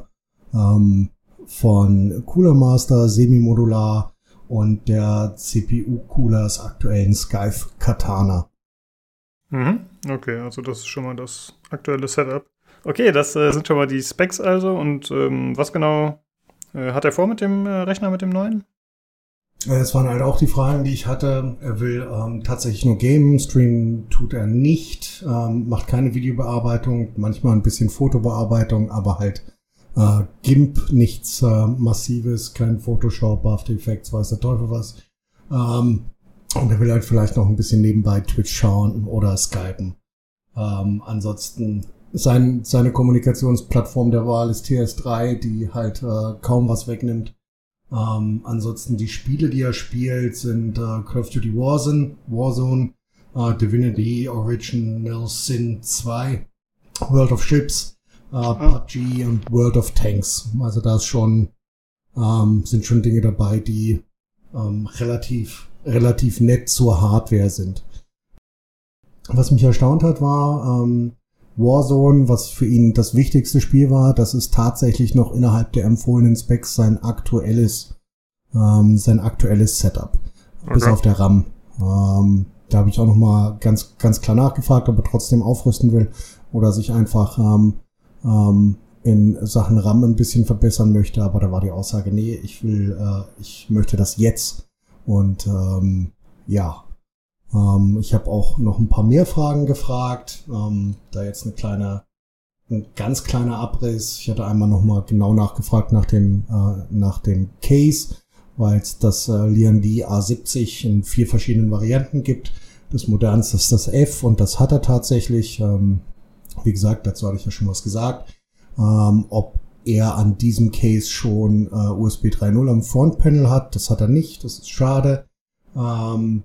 ähm, von Cooler Master, semi-modular und der CPU-Cooler ist aktuell ein Skype Katana. Mhm. Okay, also das ist schon mal das aktuelle Setup. Okay, das äh, sind schon mal die Specs also. Und ähm, was genau äh, hat er vor mit dem äh, Rechner, mit dem neuen? Es waren halt auch die Fragen, die ich hatte. Er will ähm, tatsächlich nur gamen, streamen tut er nicht, ähm, macht keine Videobearbeitung, manchmal ein bisschen Fotobearbeitung, aber halt äh, GIMP, nichts äh, Massives, kein Photoshop, After Effects, weiß der Teufel was. Ähm, und er will halt vielleicht noch ein bisschen nebenbei Twitch schauen oder Skypen. Ähm, ansonsten sein, seine Kommunikationsplattform der Wahl ist TS3, die halt äh, kaum was wegnimmt. Ähm, ansonsten die Spiele, die er spielt, sind äh, Call of Duty Warzone, Warzone, äh, Divinity Original Sin 2, World of Ships, äh, PUBG und World of Tanks. Also da ist schon, ähm, sind schon Dinge dabei, die ähm, relativ, relativ nett zur Hardware sind. Was mich erstaunt hat, war, ähm, Warzone, was für ihn das wichtigste Spiel war, das ist tatsächlich noch innerhalb der empfohlenen Specs sein aktuelles, ähm, sein aktuelles Setup. Okay. Bis auf der RAM. Ähm, da habe ich auch noch mal ganz, ganz klar nachgefragt, ob er trotzdem aufrüsten will oder sich einfach ähm, ähm, in Sachen RAM ein bisschen verbessern möchte. Aber da war die Aussage, nee, ich will, äh, ich möchte das jetzt. Und ähm, ja, ähm, ich habe auch noch ein paar mehr Fragen gefragt. Ähm, da jetzt eine kleine, ein ganz kleiner Abriss. Ich hatte einmal noch mal genau nachgefragt nach dem, äh, nach dem Case, weil es das äh, Lian D A70 in vier verschiedenen Varianten gibt. Das modernste ist das F und das hat er tatsächlich. Ähm, wie gesagt, dazu hatte ich ja schon was gesagt. Ähm, ob er an diesem Case schon äh, USB 3.0 am Frontpanel hat, das hat er nicht. Das ist schade. Ähm,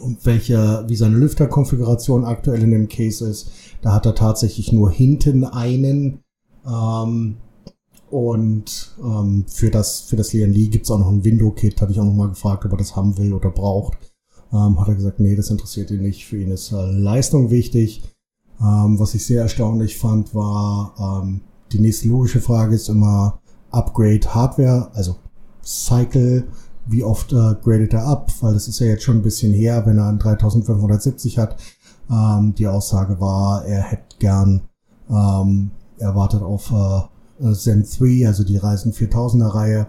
und welche, wie seine Lüfterkonfiguration aktuell in dem Case ist. Da hat er tatsächlich nur hinten einen. Ähm, und ähm, für das, für das Li gibt es auch noch ein Window-Kit. Habe ich auch noch mal gefragt, ob er das haben will oder braucht. Ähm, hat er gesagt, nee, das interessiert ihn nicht. Für ihn ist äh, Leistung wichtig. Ähm, was ich sehr erstaunlich fand, war, ähm, die nächste logische Frage ist immer Upgrade Hardware, also Cycle wie oft äh, gradet er ab, weil das ist ja jetzt schon ein bisschen her, wenn er einen 3570 hat. Ähm, die Aussage war, er hätte gern, ähm, er wartet auf äh, Zen 3, also die Ryzen 4000er Reihe.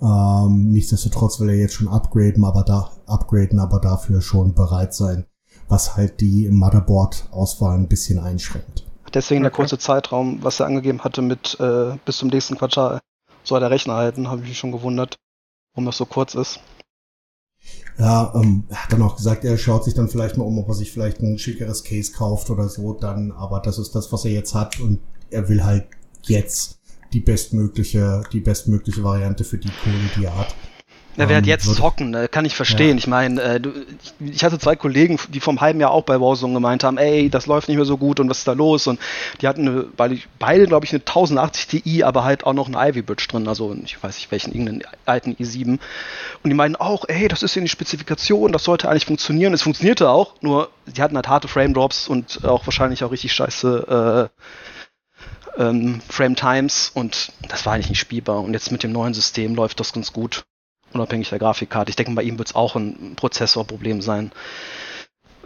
Ähm, nichtsdestotrotz will er jetzt schon upgraden, aber da upgraden, aber dafür schon bereit sein, was halt die Motherboard-Auswahl ein bisschen einschränkt. Deswegen der kurze Zeitraum, was er angegeben hatte mit äh, bis zum nächsten Quartal soll der Rechner halten, habe ich mich schon gewundert warum das so kurz ist. Ja, ähm, er hat dann auch gesagt, er schaut sich dann vielleicht mal um, ob er sich vielleicht ein schickeres Case kauft oder so, dann, aber das ist das, was er jetzt hat und er will halt jetzt die bestmögliche, die bestmögliche Variante für die Kohle, die er hat. Er wird ähm, jetzt zocken, ne? kann ich verstehen. Ja. Ich meine, äh, ich hatte zwei Kollegen, die vom halben Jahr auch bei Warzone gemeint haben, ey, das läuft nicht mehr so gut und was ist da los? Und die hatten eine, beide, glaube ich, eine 1080 Ti, aber halt auch noch ein Ivy Bridge drin, also ich weiß nicht welchen, irgendeinen alten i7. Und die meinten auch, ey, das ist ja die Spezifikation, das sollte eigentlich funktionieren. Es funktionierte auch, nur die hatten halt harte Frame Drops und auch wahrscheinlich auch richtig scheiße äh, ähm, Frame Times und das war eigentlich nicht spielbar. Und jetzt mit dem neuen System läuft das ganz gut unabhängig der Grafikkarte. Ich denke, bei ihm wird es auch ein Prozessorproblem sein,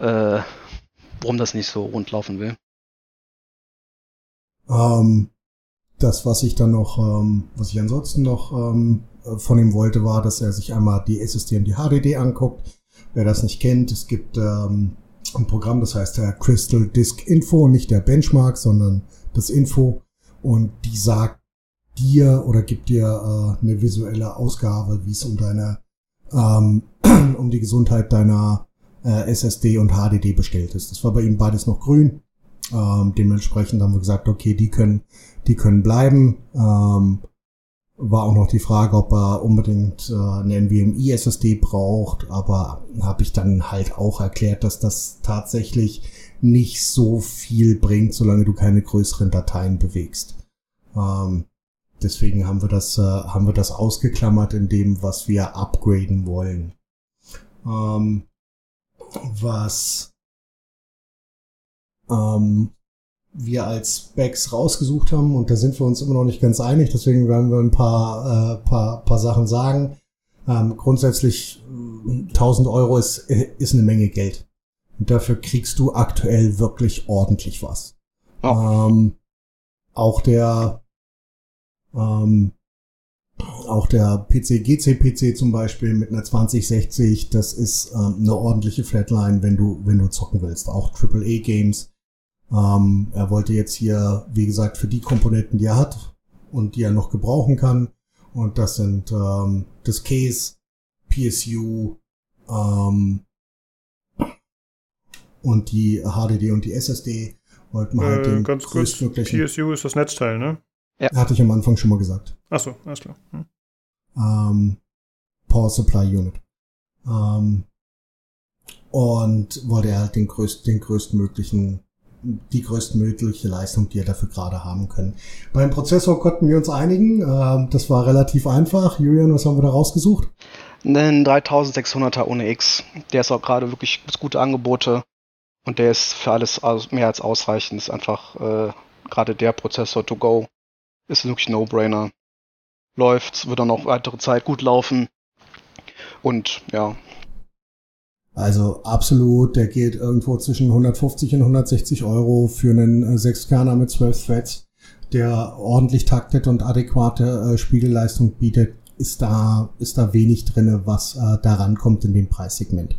äh, warum das nicht so rund laufen will. Ähm, das, was ich dann noch, ähm, was ich ansonsten noch ähm, äh, von ihm wollte, war, dass er sich einmal die SSD und die HDD anguckt. Wer das nicht kennt, es gibt ähm, ein Programm, das heißt der Crystal Disk Info, nicht der Benchmark, sondern das Info. Und die sagt dir oder gibt dir äh, eine visuelle Ausgabe, wie es um deine, ähm, *clears throat* um die Gesundheit deiner äh, SSD und HDD bestellt ist. Das war bei ihm beides noch grün. Ähm, dementsprechend haben wir gesagt, okay, die können, die können bleiben. Ähm, war auch noch die Frage, ob er unbedingt äh, eine NVMe SSD braucht, aber habe ich dann halt auch erklärt, dass das tatsächlich nicht so viel bringt, solange du keine größeren Dateien bewegst. Ähm, deswegen haben wir das, äh, haben wir das ausgeklammert in dem, was wir upgraden wollen. Ähm, was ähm, wir als Specs rausgesucht haben und da sind wir uns immer noch nicht ganz einig, deswegen werden wir ein paar, äh, paar, paar Sachen sagen. Ähm, grundsätzlich 1000 Euro ist, ist eine Menge Geld. Und dafür kriegst du aktuell wirklich ordentlich was. Oh. Ähm, auch der ähm, auch der PC GC PC zum Beispiel mit einer 2060, das ist ähm, eine ordentliche Flatline, wenn du wenn du zocken willst. Auch AAA Games ähm, er wollte jetzt hier, wie gesagt, für die Komponenten, die er hat und die er noch gebrauchen kann. Und das sind ähm, das Case, PSU ähm, und die HDD und die SSD. Wollten wir halt äh, den ganz kurz, PSU ist das Netzteil, ne? Ja. Hatte ich am Anfang schon mal gesagt. Achso, alles klar. Hm. Ähm, Power Supply Unit. Ähm, und wollte er halt den, größt, den größtmöglichen die größtmögliche Leistung, die ihr dafür gerade haben können. Beim Prozessor konnten wir uns einigen. Ähm, das war relativ einfach. Julian, was haben wir da rausgesucht? Einen 3600er ohne X. Der ist auch gerade wirklich gute Angebote und der ist für alles mehr als ausreichend. Ist einfach äh, gerade der Prozessor to go. Ist wirklich No-Brainer. Läuft, wird dann auch weitere Zeit gut laufen. Und ja, also absolut, der geht irgendwo zwischen 150 und 160 Euro für einen 6-Kerner äh, mit 12 Threads, der ordentlich taktet und adäquate äh, Spiegelleistung bietet, ist da, ist da wenig drinne, was äh, daran kommt in dem Preissegment.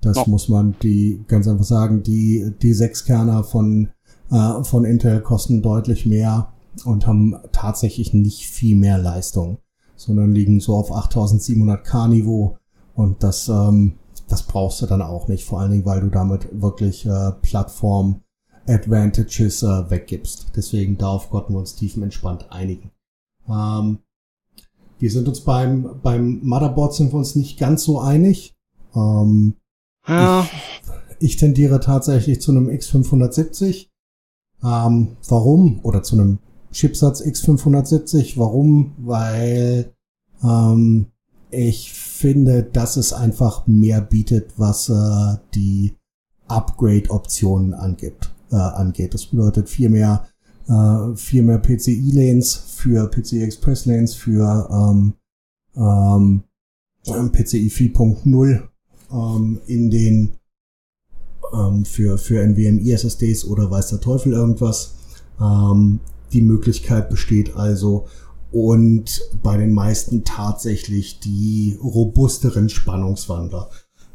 Das oh. muss man die ganz einfach sagen. Die, die 6-Kerner von, äh, von Intel kosten deutlich mehr und haben tatsächlich nicht viel mehr Leistung, sondern liegen so auf 8700K Niveau und das, ähm, das brauchst du dann auch nicht, vor allen Dingen, weil du damit wirklich äh, Plattform Advantages äh, weggibst. Deswegen darauf konnten wir uns tiefenentspannt einigen. Ähm, wir sind uns beim, beim Motherboard sind wir uns nicht ganz so einig. Ähm, ja. ich, ich tendiere tatsächlich zu einem X570. Ähm, warum? Oder zu einem Chipsatz X570. Warum? Weil ähm, ich finde, dass es einfach mehr bietet, was äh, die Upgrade-Optionen angibt, äh, angeht. Das bedeutet viel mehr, äh, viel mehr PCI-Lanes für PCI Express Lanes für ähm, ähm, PCI 4.0 ähm, in den ähm, für für NVMe SSDs oder weiß der Teufel irgendwas. Ähm, die Möglichkeit besteht also und bei den meisten tatsächlich die robusteren Spannungswandler.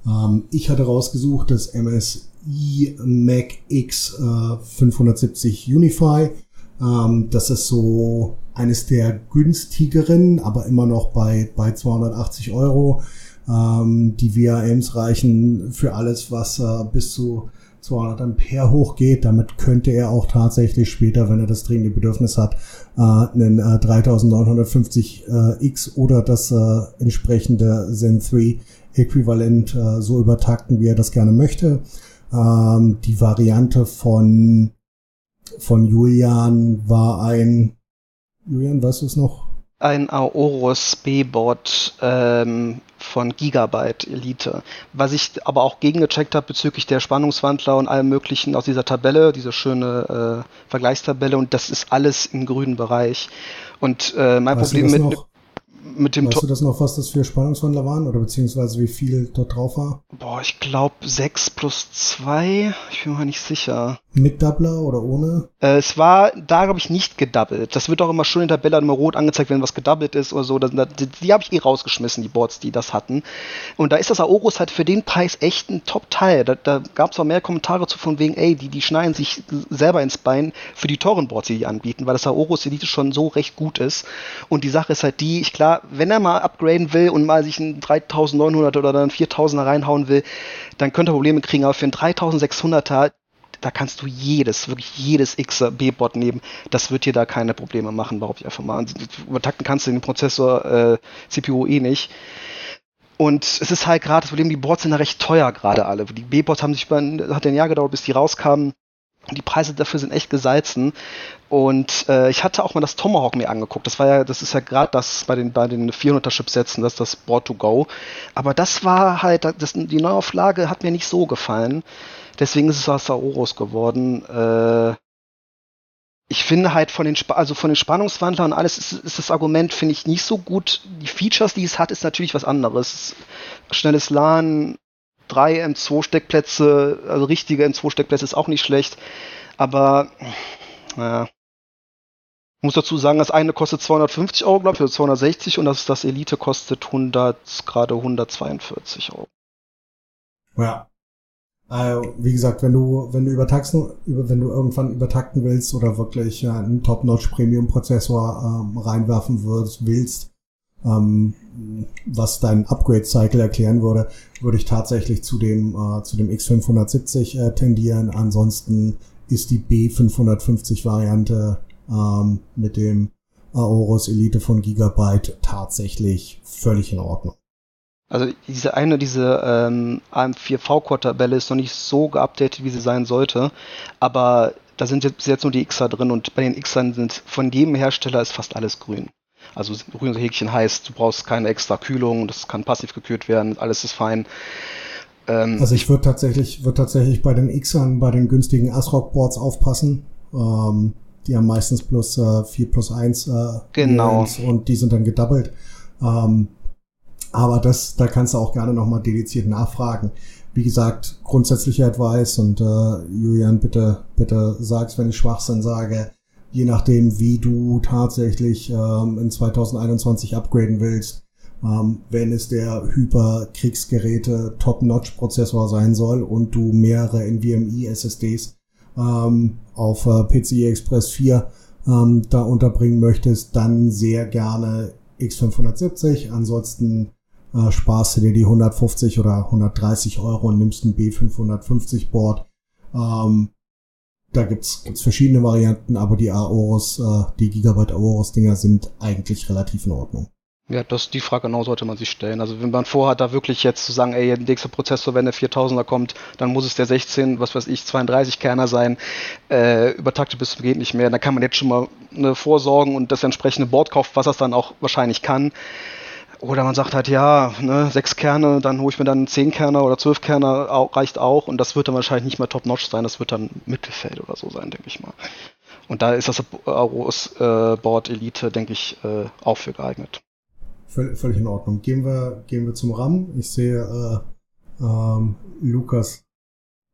Ähm, ich hatte rausgesucht das MSI Mac X äh, 570 Unify. Ähm, das ist so eines der günstigeren, aber immer noch bei, bei 280 Euro. Ähm, die VRMs reichen für alles, was äh, bis zu 200 Ampere hochgeht. Damit könnte er auch tatsächlich später, wenn er das dringende Bedürfnis hat, äh, einen äh, 3950X äh, oder das äh, entsprechende Zen 3 Äquivalent äh, so übertakten, wie er das gerne möchte. Ähm, die Variante von, von Julian war ein, Julian, weißt du es noch? Ein Aorus B-Bot ähm, von Gigabyte Elite. Was ich aber auch gegengecheckt habe bezüglich der Spannungswandler und allem möglichen aus dieser Tabelle, diese schöne äh, Vergleichstabelle und das ist alles im grünen Bereich. Und äh, mein weißt Problem mit mit dem Weißt du das noch, was das für Spannungswandler waren oder beziehungsweise wie viel dort drauf war? Boah, ich glaube 6 plus 2. Ich bin mir nicht sicher. Mit Doubler oder ohne? Äh, es war da, glaube ich, nicht gedoubled. Das wird auch immer schön in der Tabelle immer rot angezeigt, wenn was gedoubled ist oder so. Das, die, die habe ich eh rausgeschmissen, die Boards, die das hatten. Und da ist das Aorus halt für den Preis echt ein Top-Teil. Da, da gab es auch mehr Kommentare zu von wegen, ey, die, die schneiden sich selber ins Bein für die teuren Boards, die die anbieten, weil das Aorus Elite schon so recht gut ist. Und die Sache ist halt die, ich klar, wenn er mal upgraden will und mal sich einen 3900 oder dann 4000er reinhauen will, dann könnte er Probleme kriegen. Aber für einen 3600er, da kannst du jedes, wirklich jedes Xer B-Bot nehmen. Das wird dir da keine Probleme machen, behaupte ich einfach mal. Übertakten kannst du den Prozessor äh, CPU eh nicht. Und es ist halt gerade das Problem, die Boards sind ja recht teuer gerade alle. Die B-Bots haben sich über, hat ein Jahr gedauert, bis die rauskamen. Die Preise dafür sind echt gesalzen. Und äh, ich hatte auch mal das Tomahawk mir angeguckt. Das war ja, das ist ja gerade das bei den bei den 400er Chipsätzen, das ist das Board to go. Aber das war halt, das, die Neuauflage hat mir nicht so gefallen. Deswegen ist es aus Aorus geworden. Äh, ich finde halt von den, Sp also von den Spannungswandlern und alles ist, ist das Argument, finde ich, nicht so gut. Die Features, die es hat, ist natürlich was anderes. Schnelles LAN, drei M2-Steckplätze, also richtige M2-Steckplätze ist auch nicht schlecht. Aber, naja. Ich muss dazu sagen, das eine kostet 250 Euro, glaube ich, oder 260 und das, das Elite kostet 100, gerade 142 Euro. Ja. Also, wie gesagt, wenn du, wenn du übertaxen, über, wenn du irgendwann übertakten willst oder wirklich einen Top-Notch-Premium-Prozessor ähm, reinwerfen willst, ähm, was dein Upgrade-Cycle erklären würde, würde ich tatsächlich zu dem, äh, zu dem X570 äh, tendieren. Ansonsten ist die B550-Variante ähm, mit dem Aorus Elite von Gigabyte tatsächlich völlig in Ordnung. Also diese eine, diese ähm, AM4V-Core-Tabelle ist noch nicht so geupdatet, wie sie sein sollte, aber da sind jetzt, jetzt nur die Xer drin und bei den Xern sind von jedem Hersteller ist fast alles grün. Also grünes Häkchen heißt, du brauchst keine extra Kühlung, das kann passiv gekühlt werden, alles ist fein. Ähm, also ich würde tatsächlich, würde tatsächlich bei den Xern, bei den günstigen ASRock-Boards aufpassen. Ähm, die haben meistens plus äh, 4 plus 1 äh, genau. und die sind dann gedoubled. Ähm, aber das, da kannst du auch gerne nochmal dediziert nachfragen. Wie gesagt, grundsätzlicher Advice und äh, Julian, bitte, bitte sag's, wenn ich Schwachsinn sage. Je nachdem, wie du tatsächlich ähm, in 2021 upgraden willst, ähm, wenn es der Hyper-Kriegsgeräte Top-Notch-Prozessor sein soll und du mehrere NVMe-SSDs ähm, auf äh, PCI Express 4 ähm, da unterbringen möchtest, dann sehr gerne X570. Ansonsten äh, sparst du dir die 150 oder 130 Euro und nimmst ein B550 Board. Ähm, da gibt's, gibt's verschiedene Varianten, aber die Aorus, äh, die Gigabyte Aorus Dinger sind eigentlich relativ in Ordnung. Ja, das, die Frage genau sollte man sich stellen. Also wenn man vorhat, da wirklich jetzt zu sagen, ey, der nächste Prozessor, wenn der 4000er kommt, dann muss es der 16, was weiß ich, 32 Kerner sein, äh, übertaktet bis zum geht nicht mehr. Da kann man jetzt schon mal ne, vorsorgen und das entsprechende Board kaufen, was das dann auch wahrscheinlich kann. Oder man sagt halt, ja, ne, sechs Kerne, dann hole ich mir dann zehn Kerner oder zwölf Kerner, auch, reicht auch. Und das wird dann wahrscheinlich nicht mehr Top-Notch sein, das wird dann Mittelfeld oder so sein, denke ich mal. Und da ist das Aros äh, Board Elite, denke ich, äh, auch für geeignet. Völlig in Ordnung. Gehen wir, gehen wir zum RAM. Ich sehe äh, ähm, Lukas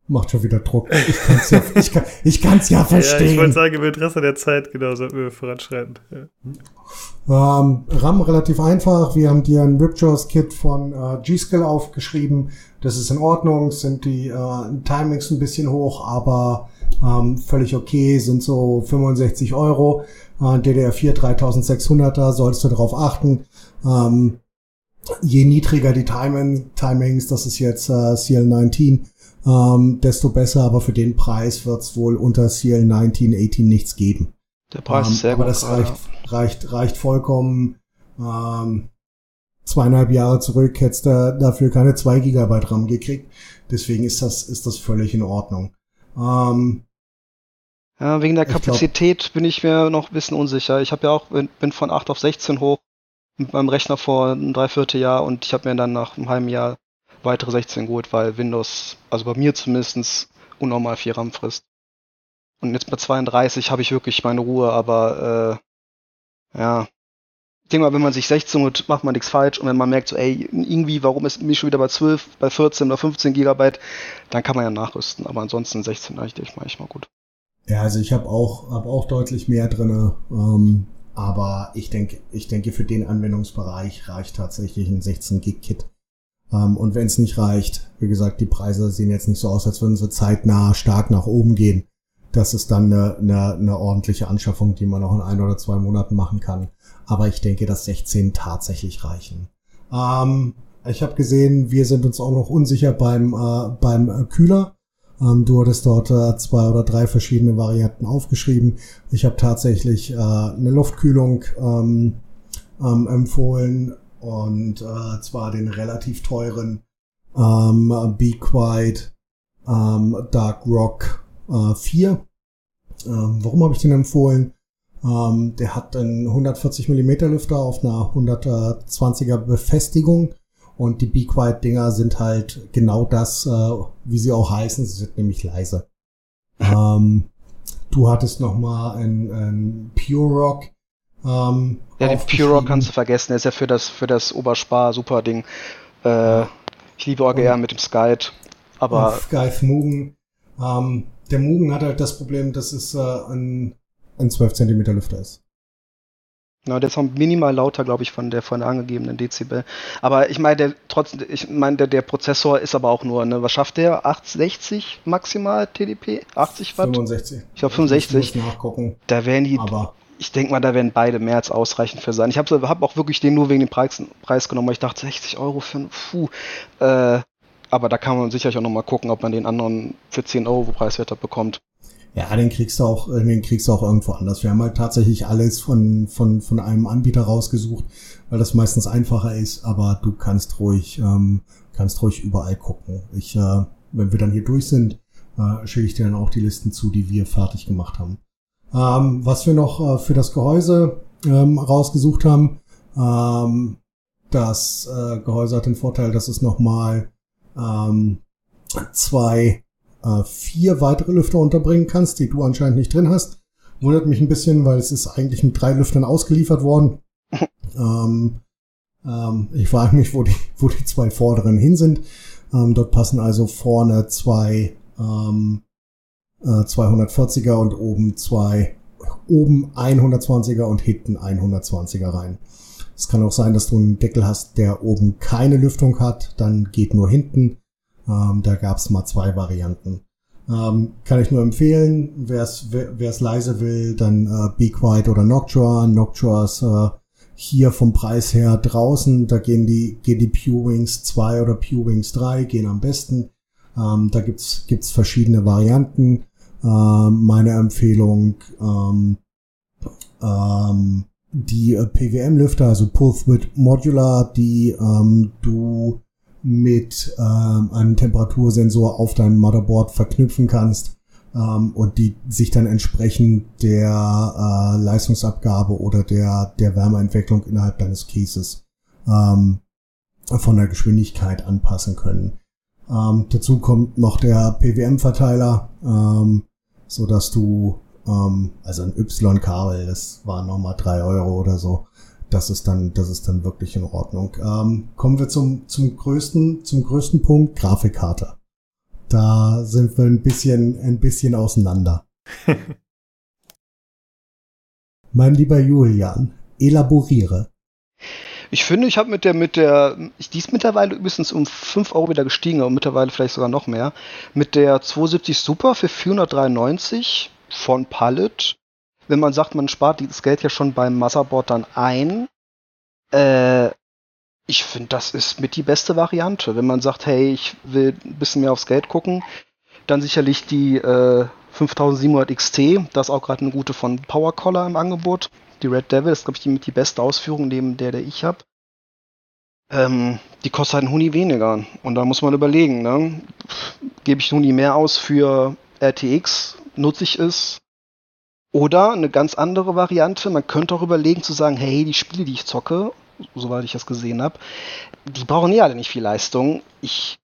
macht schon wieder Druck. Ich kann es ja, ich kann, ich kann's ja verstehen. Ja, ich wollte sagen, im Interesse der Zeit, genau, sollten wir voranschreiten. Ja. Ähm, RAM relativ einfach. Wir haben dir ein Ripjaws-Kit von äh, G-Skill aufgeschrieben. Das ist in Ordnung, sind die äh, Timings ein bisschen hoch, aber ähm, völlig okay, sind so 65 Euro. Äh, DDR4 3600er, solltest du darauf achten. Ähm, je niedriger die Timing, Timings, das ist jetzt äh, CL19, ähm, desto besser, aber für den Preis wird es wohl unter CL19, 18 nichts geben. Der Preis ähm, ist sehr aber gut. das reicht, reicht, reicht vollkommen. Ähm, zweieinhalb Jahre zurück hättest du dafür keine zwei Gigabyte RAM gekriegt. Deswegen ist das, ist das völlig in Ordnung. Ähm, ja, wegen der Kapazität glaub, bin ich mir noch ein bisschen unsicher. Ich habe ja auch, bin von 8 auf 16 hoch mit meinem Rechner vor ein Dreivierteljahr und ich habe mir dann nach einem halben Jahr weitere 16 geholt, weil Windows, also bei mir zumindest, unnormal viel RAM frisst. Und jetzt bei 32 habe ich wirklich meine Ruhe, aber äh, ja, ich denke mal, wenn man sich 16 und macht man nichts falsch und wenn man merkt, so, ey, irgendwie, warum ist mich schon wieder bei 12, bei 14 oder 15 Gigabyte, dann kann man ja nachrüsten. Aber ansonsten 16 reicht mal, echt mal gut. Ja, also ich habe auch, hab auch deutlich mehr drinne, ähm, aber ich denke, ich denke, für den Anwendungsbereich reicht tatsächlich ein 16 Gig Kit. Ähm, und wenn es nicht reicht, wie gesagt, die Preise sehen jetzt nicht so aus, als würden sie zeitnah stark nach oben gehen. Das ist dann eine, eine, eine ordentliche Anschaffung, die man auch in ein oder zwei Monaten machen kann aber ich denke, dass 16 tatsächlich reichen. Ähm, ich habe gesehen, wir sind uns auch noch unsicher beim, äh, beim äh, Kühler. Ähm, du hattest dort äh, zwei oder drei verschiedene Varianten aufgeschrieben. Ich habe tatsächlich äh, eine Luftkühlung ähm, ähm, empfohlen und äh, zwar den relativ teuren ähm, Be Quiet ähm, Dark Rock äh, 4. Ähm, warum habe ich den empfohlen? Ähm, der hat einen 140 mm Lüfter auf einer 120er Befestigung und die Be Quiet Dinger sind halt genau das, äh, wie sie auch heißen, sie sind nämlich leise. *laughs* ähm, du hattest noch mal ein, ein Pure Rock. Ähm, ja, den Pure Rock kannst du vergessen, der ist ja für das für das Oberspar super Ding. Äh, ich liebe OGR mit dem Skype, aber Skype Mugen. Ähm, der Mugen hat halt das Problem, dass es äh, ein ein 12 cm Lüfter ist. Na, der ist auch minimal lauter, glaube ich, von der von der angegebenen Dezibel. Aber ich meine, der trotzdem, ich meine, der, der Prozessor ist aber auch nur, ne, was schafft der? 860 maximal TDP? 80 Watt? 65. Ich glaube 65. Ich muss nachgucken. Da wären die. Aber ich denke mal, da werden beide mehr als ausreichend für sein. Ich habe hab auch wirklich den nur wegen dem Preis, Preis genommen, weil ich dachte, 60 Euro für ein Puh. Äh, aber da kann man sicherlich auch nochmal gucken, ob man den anderen für 10 Euro preiswerter bekommt. Ja, den kriegst du auch, äh, den kriegst du auch irgendwo anders. Wir haben halt tatsächlich alles von, von, von einem Anbieter rausgesucht, weil das meistens einfacher ist, aber du kannst ruhig, ähm, kannst ruhig überall gucken. Ich, äh, wenn wir dann hier durch sind, äh, schicke ich dir dann auch die Listen zu, die wir fertig gemacht haben. Ähm, was wir noch äh, für das Gehäuse ähm, rausgesucht haben, ähm, das äh, Gehäuse hat den Vorteil, dass es nochmal ähm, zwei äh, vier weitere Lüfter unterbringen kannst, die du anscheinend nicht drin hast. Wundert mich ein bisschen, weil es ist eigentlich mit drei Lüftern ausgeliefert worden. *laughs* ähm, ähm, ich frage mich, wo die, wo die zwei vorderen hin sind. Ähm, dort passen also vorne zwei ähm, äh, 240er und oben zwei, oben 120er und hinten 120er rein. Es kann auch sein, dass du einen Deckel hast, der oben keine Lüftung hat, dann geht nur hinten. Ähm, da gab es mal zwei Varianten. Ähm, kann ich nur empfehlen, wer es leise will, dann äh, Be Quiet oder Noctua. Noctua ist äh, hier vom Preis her draußen. Da gehen die, gehen die Pew Wings 2 oder Pew Wings 3, gehen am besten. Ähm, da gibt's gibt's verschiedene Varianten. Ähm, meine Empfehlung, ähm, ähm, die äh, PWM-Lüfter, also Pulse with Modular, die ähm, du mit ähm, einem Temperatursensor auf deinem Motherboard verknüpfen kannst ähm, und die sich dann entsprechend der äh, Leistungsabgabe oder der, der Wärmeentwicklung innerhalb deines Cases ähm, von der Geschwindigkeit anpassen können. Ähm, dazu kommt noch der PWM-Verteiler, ähm, so dass du ähm, also ein Y-Kabel, das war nochmal drei Euro oder so, das ist dann, das ist dann wirklich in Ordnung. Ähm, kommen wir zum, zum größten, zum größten Punkt, Grafikkarte. Da sind wir ein bisschen, ein bisschen auseinander. *laughs* mein lieber Julian, elaboriere. Ich finde, ich habe mit der, mit der, die ist mittlerweile übrigens um 5 Euro wieder gestiegen, aber mittlerweile vielleicht sogar noch mehr. Mit der 270 Super für 493 von Pallet wenn man sagt, man spart dieses Geld ja schon beim Motherboard dann ein, äh, ich finde, das ist mit die beste Variante. Wenn man sagt, hey, ich will ein bisschen mehr aufs Geld gucken, dann sicherlich die äh, 5700 XT, das ist auch gerade eine gute von Power Collar im Angebot. Die Red Devil ist, glaube ich, die die beste Ausführung neben der, der ich habe. Ähm, die kostet halt einen Huni weniger. Und da muss man überlegen, ne? Gebe ich einen Huni mehr aus für RTX, nutze ich es, oder eine ganz andere Variante, man könnte auch überlegen zu sagen, hey, die Spiele, die ich zocke, soweit ich das gesehen habe, die brauchen ja alle nicht viel Leistung. Ich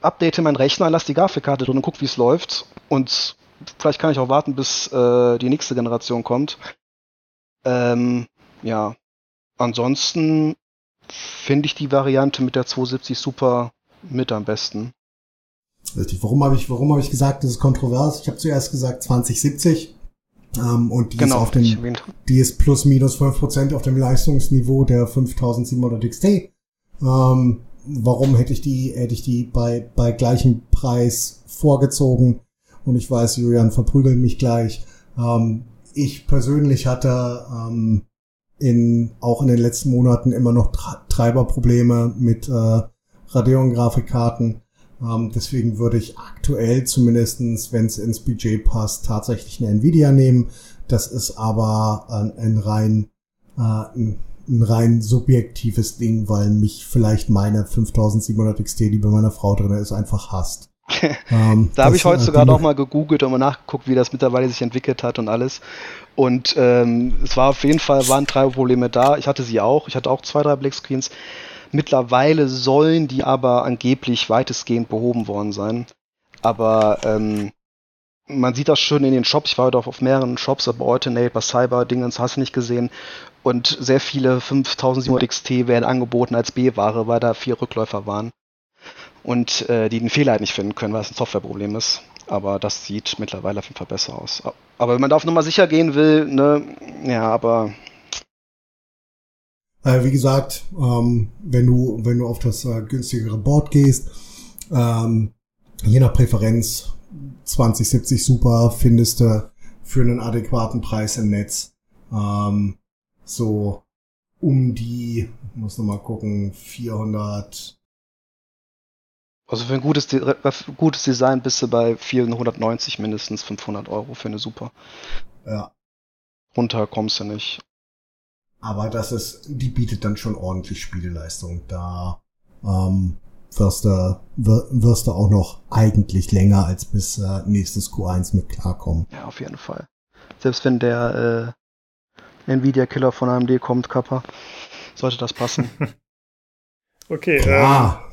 update meinen Rechner, lasse die Grafikkarte drin und gucke, wie es läuft. Und vielleicht kann ich auch warten, bis äh, die nächste Generation kommt. Ähm, ja. ansonsten finde ich die Variante mit der 270 Super mit am besten. Richtig. Warum habe ich, warum habe ich gesagt, das ist kontrovers? Ich habe zuerst gesagt 2070. Ähm, und die genau, ist auf dem, die ist plus minus 5% auf dem Leistungsniveau der 5700 XT. Ähm, warum hätte ich die, hätte ich die bei, bei gleichem Preis vorgezogen? Und ich weiß, Julian verprügelt mich gleich. Ähm, ich persönlich hatte ähm, in, auch in den letzten Monaten immer noch Treiberprobleme mit äh, Radeon-Grafikkarten. Ähm, deswegen würde ich aktuell zumindestens, wenn es ins Budget passt, tatsächlich eine Nvidia nehmen. Das ist aber ein, ein rein äh, ein, ein rein subjektives Ding, weil mich vielleicht meine 5700 XT, die bei meiner Frau drin ist, einfach hasst. *laughs* ähm, da habe ich heute sogar noch mal gegoogelt und mal nachgeguckt, wie das mittlerweile sich entwickelt hat und alles. Und ähm, es war auf jeden Fall, waren drei Probleme da. Ich hatte sie auch. Ich hatte auch zwei, drei Blackscreens. Mittlerweile sollen die aber angeblich weitestgehend behoben worden sein. Aber ähm, man sieht das schön in den Shops. Ich war heute auch auf mehreren Shops, bei Alternate, bei Cyber, Dingens, hast du nicht gesehen. Und sehr viele 5700 XT werden angeboten als B-Ware, weil da vier Rückläufer waren. Und äh, die den Fehler halt nicht finden können, weil es ein Softwareproblem ist. Aber das sieht mittlerweile auf jeden Fall besser aus. Aber wenn man da auf Nummer sicher gehen will, ne, ja, aber äh, wie gesagt, ähm, wenn du, wenn du auf das äh, günstigere Board gehst, ähm, je nach Präferenz 2070 super findest du für einen adäquaten Preis im Netz. Ähm, so um die, muss noch mal gucken, 400. Also für ein gutes, gutes Design bist du bei 490 mindestens 500 Euro für eine Super. Ja. Runter kommst du nicht. Aber das ist, die bietet dann schon ordentlich Spielleistung. Da ähm, wirst, du, wirst du auch noch eigentlich länger als bis äh, nächstes Q1 mit klarkommen. Ja, auf jeden Fall. Selbst wenn der äh, Nvidia-Killer von AMD kommt, Kappa, sollte das passen. *laughs* okay, ja.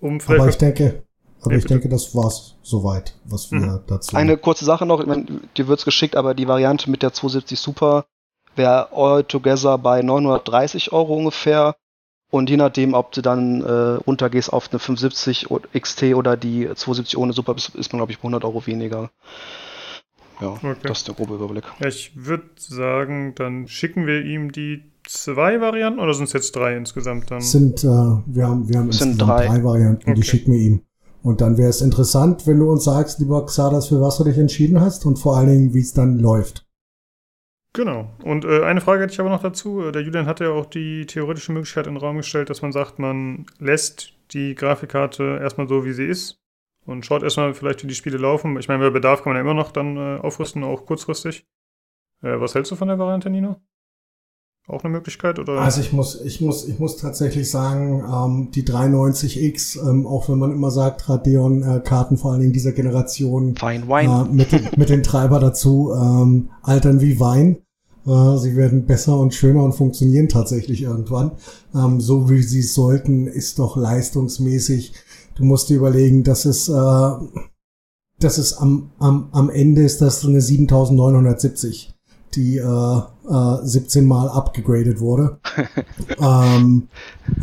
Um aber ich denke, aber ja, ich denke, das war's soweit, was wir mhm. dazu. Eine kurze Sache noch, ich meine, dir wird's geschickt, aber die Variante mit der 270 Super wäre all together bei 930 Euro ungefähr. Und je nachdem, ob du dann äh, runtergehst auf eine 570 XT oder die 270 ohne Super, ist, ist man, glaube ich, 100 Euro weniger. Ja, okay. das ist der grobe Überblick. Ja, ich würde sagen, dann schicken wir ihm die zwei Varianten oder sind es jetzt drei insgesamt dann? Sind, äh, wir haben, wir haben insgesamt drei. drei Varianten, okay. die schicken wir ihm. Und dann wäre es interessant, wenn du uns sagst, lieber Xadas, für was du dich entschieden hast und vor allen Dingen, wie es dann läuft. Genau. Und äh, eine Frage hätte ich aber noch dazu. Äh, der Julian hat ja auch die theoretische Möglichkeit in den Raum gestellt, dass man sagt, man lässt die Grafikkarte erstmal so, wie sie ist und schaut erstmal vielleicht, wie die Spiele laufen. Ich meine, bei Bedarf kann man ja immer noch dann äh, aufrüsten, auch kurzfristig. Äh, was hältst du von der Variante, Nino? Auch eine Möglichkeit? Oder? Also ich muss, ich muss, ich muss tatsächlich sagen, ähm, die 390X, ähm, auch wenn man immer sagt, Radeon-Karten äh, vor allen Dingen dieser Generation Fine Wine. Äh, mit, mit den Treiber dazu ähm, altern wie Wein. Äh, sie werden besser und schöner und funktionieren tatsächlich irgendwann. Ähm, so wie sie sollten, ist doch leistungsmäßig. Du musst dir überlegen, dass es, äh, das ist am, am, am Ende ist das eine 7970 die äh, äh, 17 Mal abgegradet wurde. *laughs* ähm,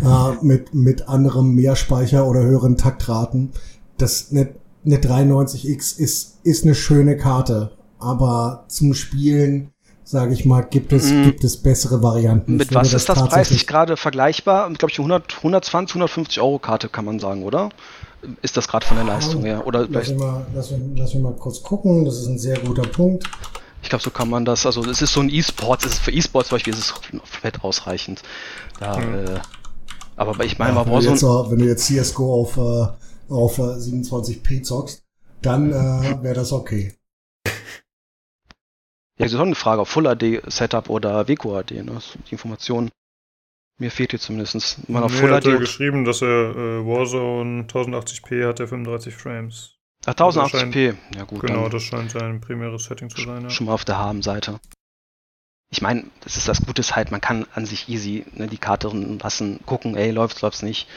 äh, mit, mit anderem Mehrspeicher oder höheren Taktraten. Das eine, eine 93X ist, ist eine schöne Karte, aber zum Spielen sage ich mal, gibt es, mm. gibt es bessere Varianten. Mit was ist das preislich gerade vergleichbar? Mit, glaube ich, 100, 120, 150 Euro Karte kann man sagen, oder? Ist das gerade von der Leistung her? Oder lass, mich mal, lass, mich, lass mich mal kurz gucken, das ist ein sehr guter Punkt. Ich glaube, so kann man das, also es ist so ein E-Sports, für E-Sports zum Beispiel ist es komplett ausreichend. Da, mhm. äh, aber ich meine, ja, wenn, du jetzt, so wenn du jetzt CSGO auf, äh, auf 27p äh, zockst, dann äh, *laughs* wäre das okay. Ja, das ist auch eine Frage auf Full AD Setup oder WQAD, ne? Die Information. Mir fehlt hier zumindest. Man auf nee, Full hat AD er geschrieben, dass er äh, Warzone 1080p hat, der 35 Frames. Ach, 1080p. ja gut. Genau, das scheint sein primäres Setting zu sein. Ja. Schon mal auf der Haben-Seite. Ich meine, das ist das Gute ist halt, man kann an sich easy ne, die Karte lassen, gucken, ey, läuft's, läuft's nicht.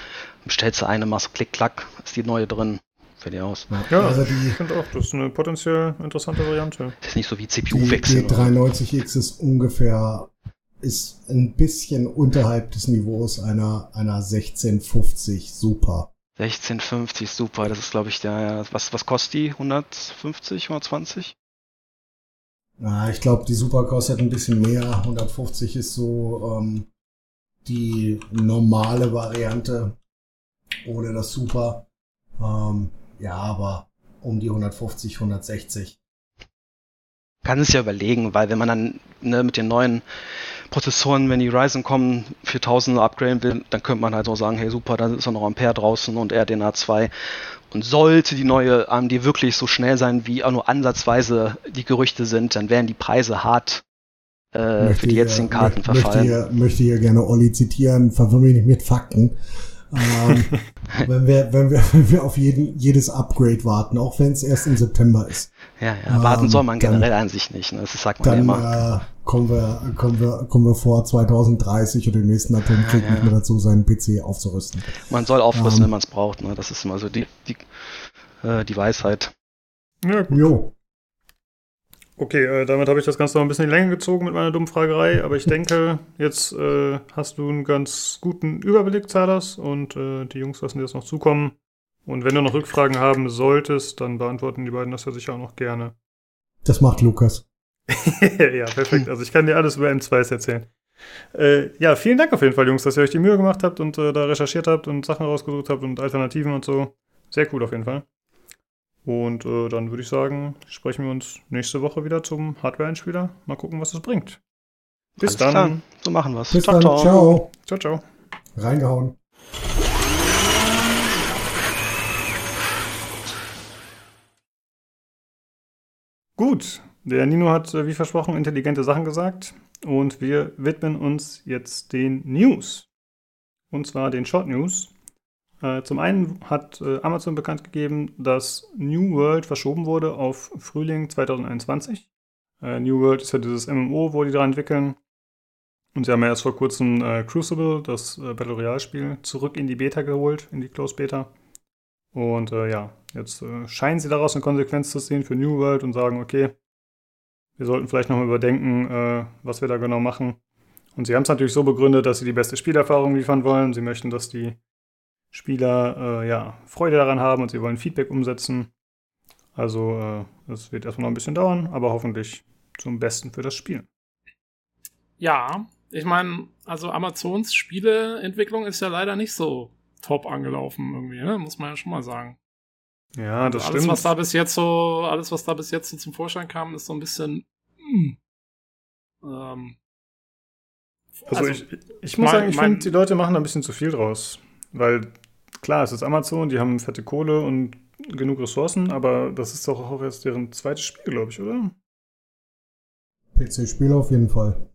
Bestellst du eine, machst klick, klack, ist die neue drin. Fertig aus. Ja, also die, ich finde auch, das ist eine potenziell interessante Variante. Das ist nicht so wie CPU wechseln. Die 93X ist ungefähr ist ein bisschen unterhalb des Niveaus einer, einer 1650 Super. 1650 Super, das ist glaube ich der, was, was kostet die? 150, 120? Na, ich glaube, die Super kostet ein bisschen mehr. 150 ist so ähm, die normale Variante ohne das Super. Ähm, ja, aber um die 150, 160. Kann es ja überlegen, weil wenn man dann ne, mit den neuen Prozessoren, wenn die Ryzen kommen, für 1000 upgraden will, dann könnte man halt so sagen, hey super, da ist auch noch Ampere draußen und RDNA 2. Und sollte die neue AMD wirklich so schnell sein, wie auch nur ansatzweise die Gerüchte sind, dann werden die Preise hart äh, für die jetzigen Karten möchte, verfallen. Möchte hier, möchte hier gerne Olli zitieren, verwirr mich nicht mit Fakten. Ähm, *laughs* wenn, wir, wenn, wir, wenn wir auf jeden, jedes Upgrade warten, auch wenn es erst im September ist. Ja, ja, warten ähm, soll man generell an sich nicht, ne? das sagt man dann, immer. Äh, kommen, wir, kommen, wir, kommen wir vor 2030 oder den nächsten Atomkrieg ja, ja. nicht mehr dazu, seinen PC aufzurüsten. Man soll aufrüsten, ähm, wenn man es braucht. Ne? Das ist immer so die, die, äh, die Weisheit. Ja, gut. Jo. Okay, äh, damit habe ich das Ganze noch ein bisschen in die Länge gezogen mit meiner dummen Fragerei, aber ich denke, jetzt äh, hast du einen ganz guten Überblick, Zadas, und äh, die Jungs lassen dir das noch zukommen. Und wenn du noch Rückfragen haben solltest, dann beantworten die beiden das ja sicher auch noch gerne. Das macht Lukas. *laughs* ja, perfekt. Also ich kann dir alles über M2s erzählen. Äh, ja, vielen Dank auf jeden Fall, Jungs, dass ihr euch die Mühe gemacht habt und äh, da recherchiert habt und Sachen rausgesucht habt und Alternativen und so. Sehr cool auf jeden Fall. Und äh, dann würde ich sagen, sprechen wir uns nächste Woche wieder zum Hardware-Einspieler. Mal gucken, was es bringt. Bis Alles dann. Klar. So machen wir es. Bis ciao, dann. Ciao. Ciao, ciao. Reingehauen. Gut, der Nino hat, äh, wie versprochen, intelligente Sachen gesagt. Und wir widmen uns jetzt den News. Und zwar den Short News. Äh, zum einen hat äh, Amazon bekannt gegeben, dass New World verschoben wurde auf Frühling 2021. Äh, New World ist ja dieses MMO, wo die da entwickeln. Und sie haben ja erst vor kurzem äh, Crucible, das äh, Battle Royale-Spiel, zurück in die Beta geholt, in die Closed Beta. Und äh, ja, jetzt scheinen sie daraus eine Konsequenz zu sehen für New World und sagen, okay, wir sollten vielleicht nochmal überdenken, was wir da genau machen. Und sie haben es natürlich so begründet, dass sie die beste Spielerfahrung liefern wollen. Sie möchten, dass die Spieler äh, ja, Freude daran haben und sie wollen Feedback umsetzen. Also es äh, wird erstmal noch ein bisschen dauern, aber hoffentlich zum Besten für das Spiel. Ja, ich meine, also Amazons Spieleentwicklung ist ja leider nicht so top angelaufen irgendwie, ne? muss man ja schon mal sagen. Ja, das also alles, stimmt. was da bis jetzt so, alles, was da bis jetzt so zum Vorschein kam, ist so ein bisschen. Mh, hm, ähm, also, also, ich, ich muss mein, sagen, ich finde, die Leute machen da ein bisschen zu viel draus. Weil klar, es ist Amazon, die haben fette Kohle und genug Ressourcen, aber das ist doch auch erst deren zweites Spiel, glaube ich, oder? PC-Spiel auf jeden Fall.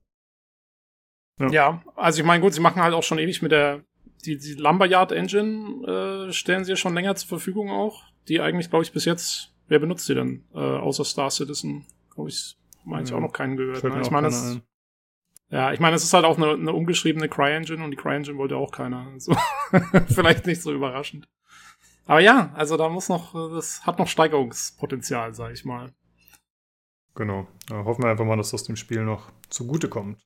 Ja. ja, also ich meine, gut, sie machen halt auch schon ewig mit der, die, die Lumberyard Engine äh, stellen sie ja schon länger zur Verfügung auch, die eigentlich, glaube ich, bis jetzt, wer benutzt die denn? Äh, außer Star Citizen, glaube ich, meine ich ja, auch noch keinen gehört. Ne? Ich meine, das, ja, ich meine, es ist halt auch eine, eine umgeschriebene CryEngine und die CryEngine wollte auch keiner. Also *laughs* vielleicht nicht so überraschend. Aber ja, also da muss noch, das hat noch Steigerungspotenzial, sag ich mal. Genau. Da hoffen wir einfach mal, dass das dem Spiel noch zugutekommt.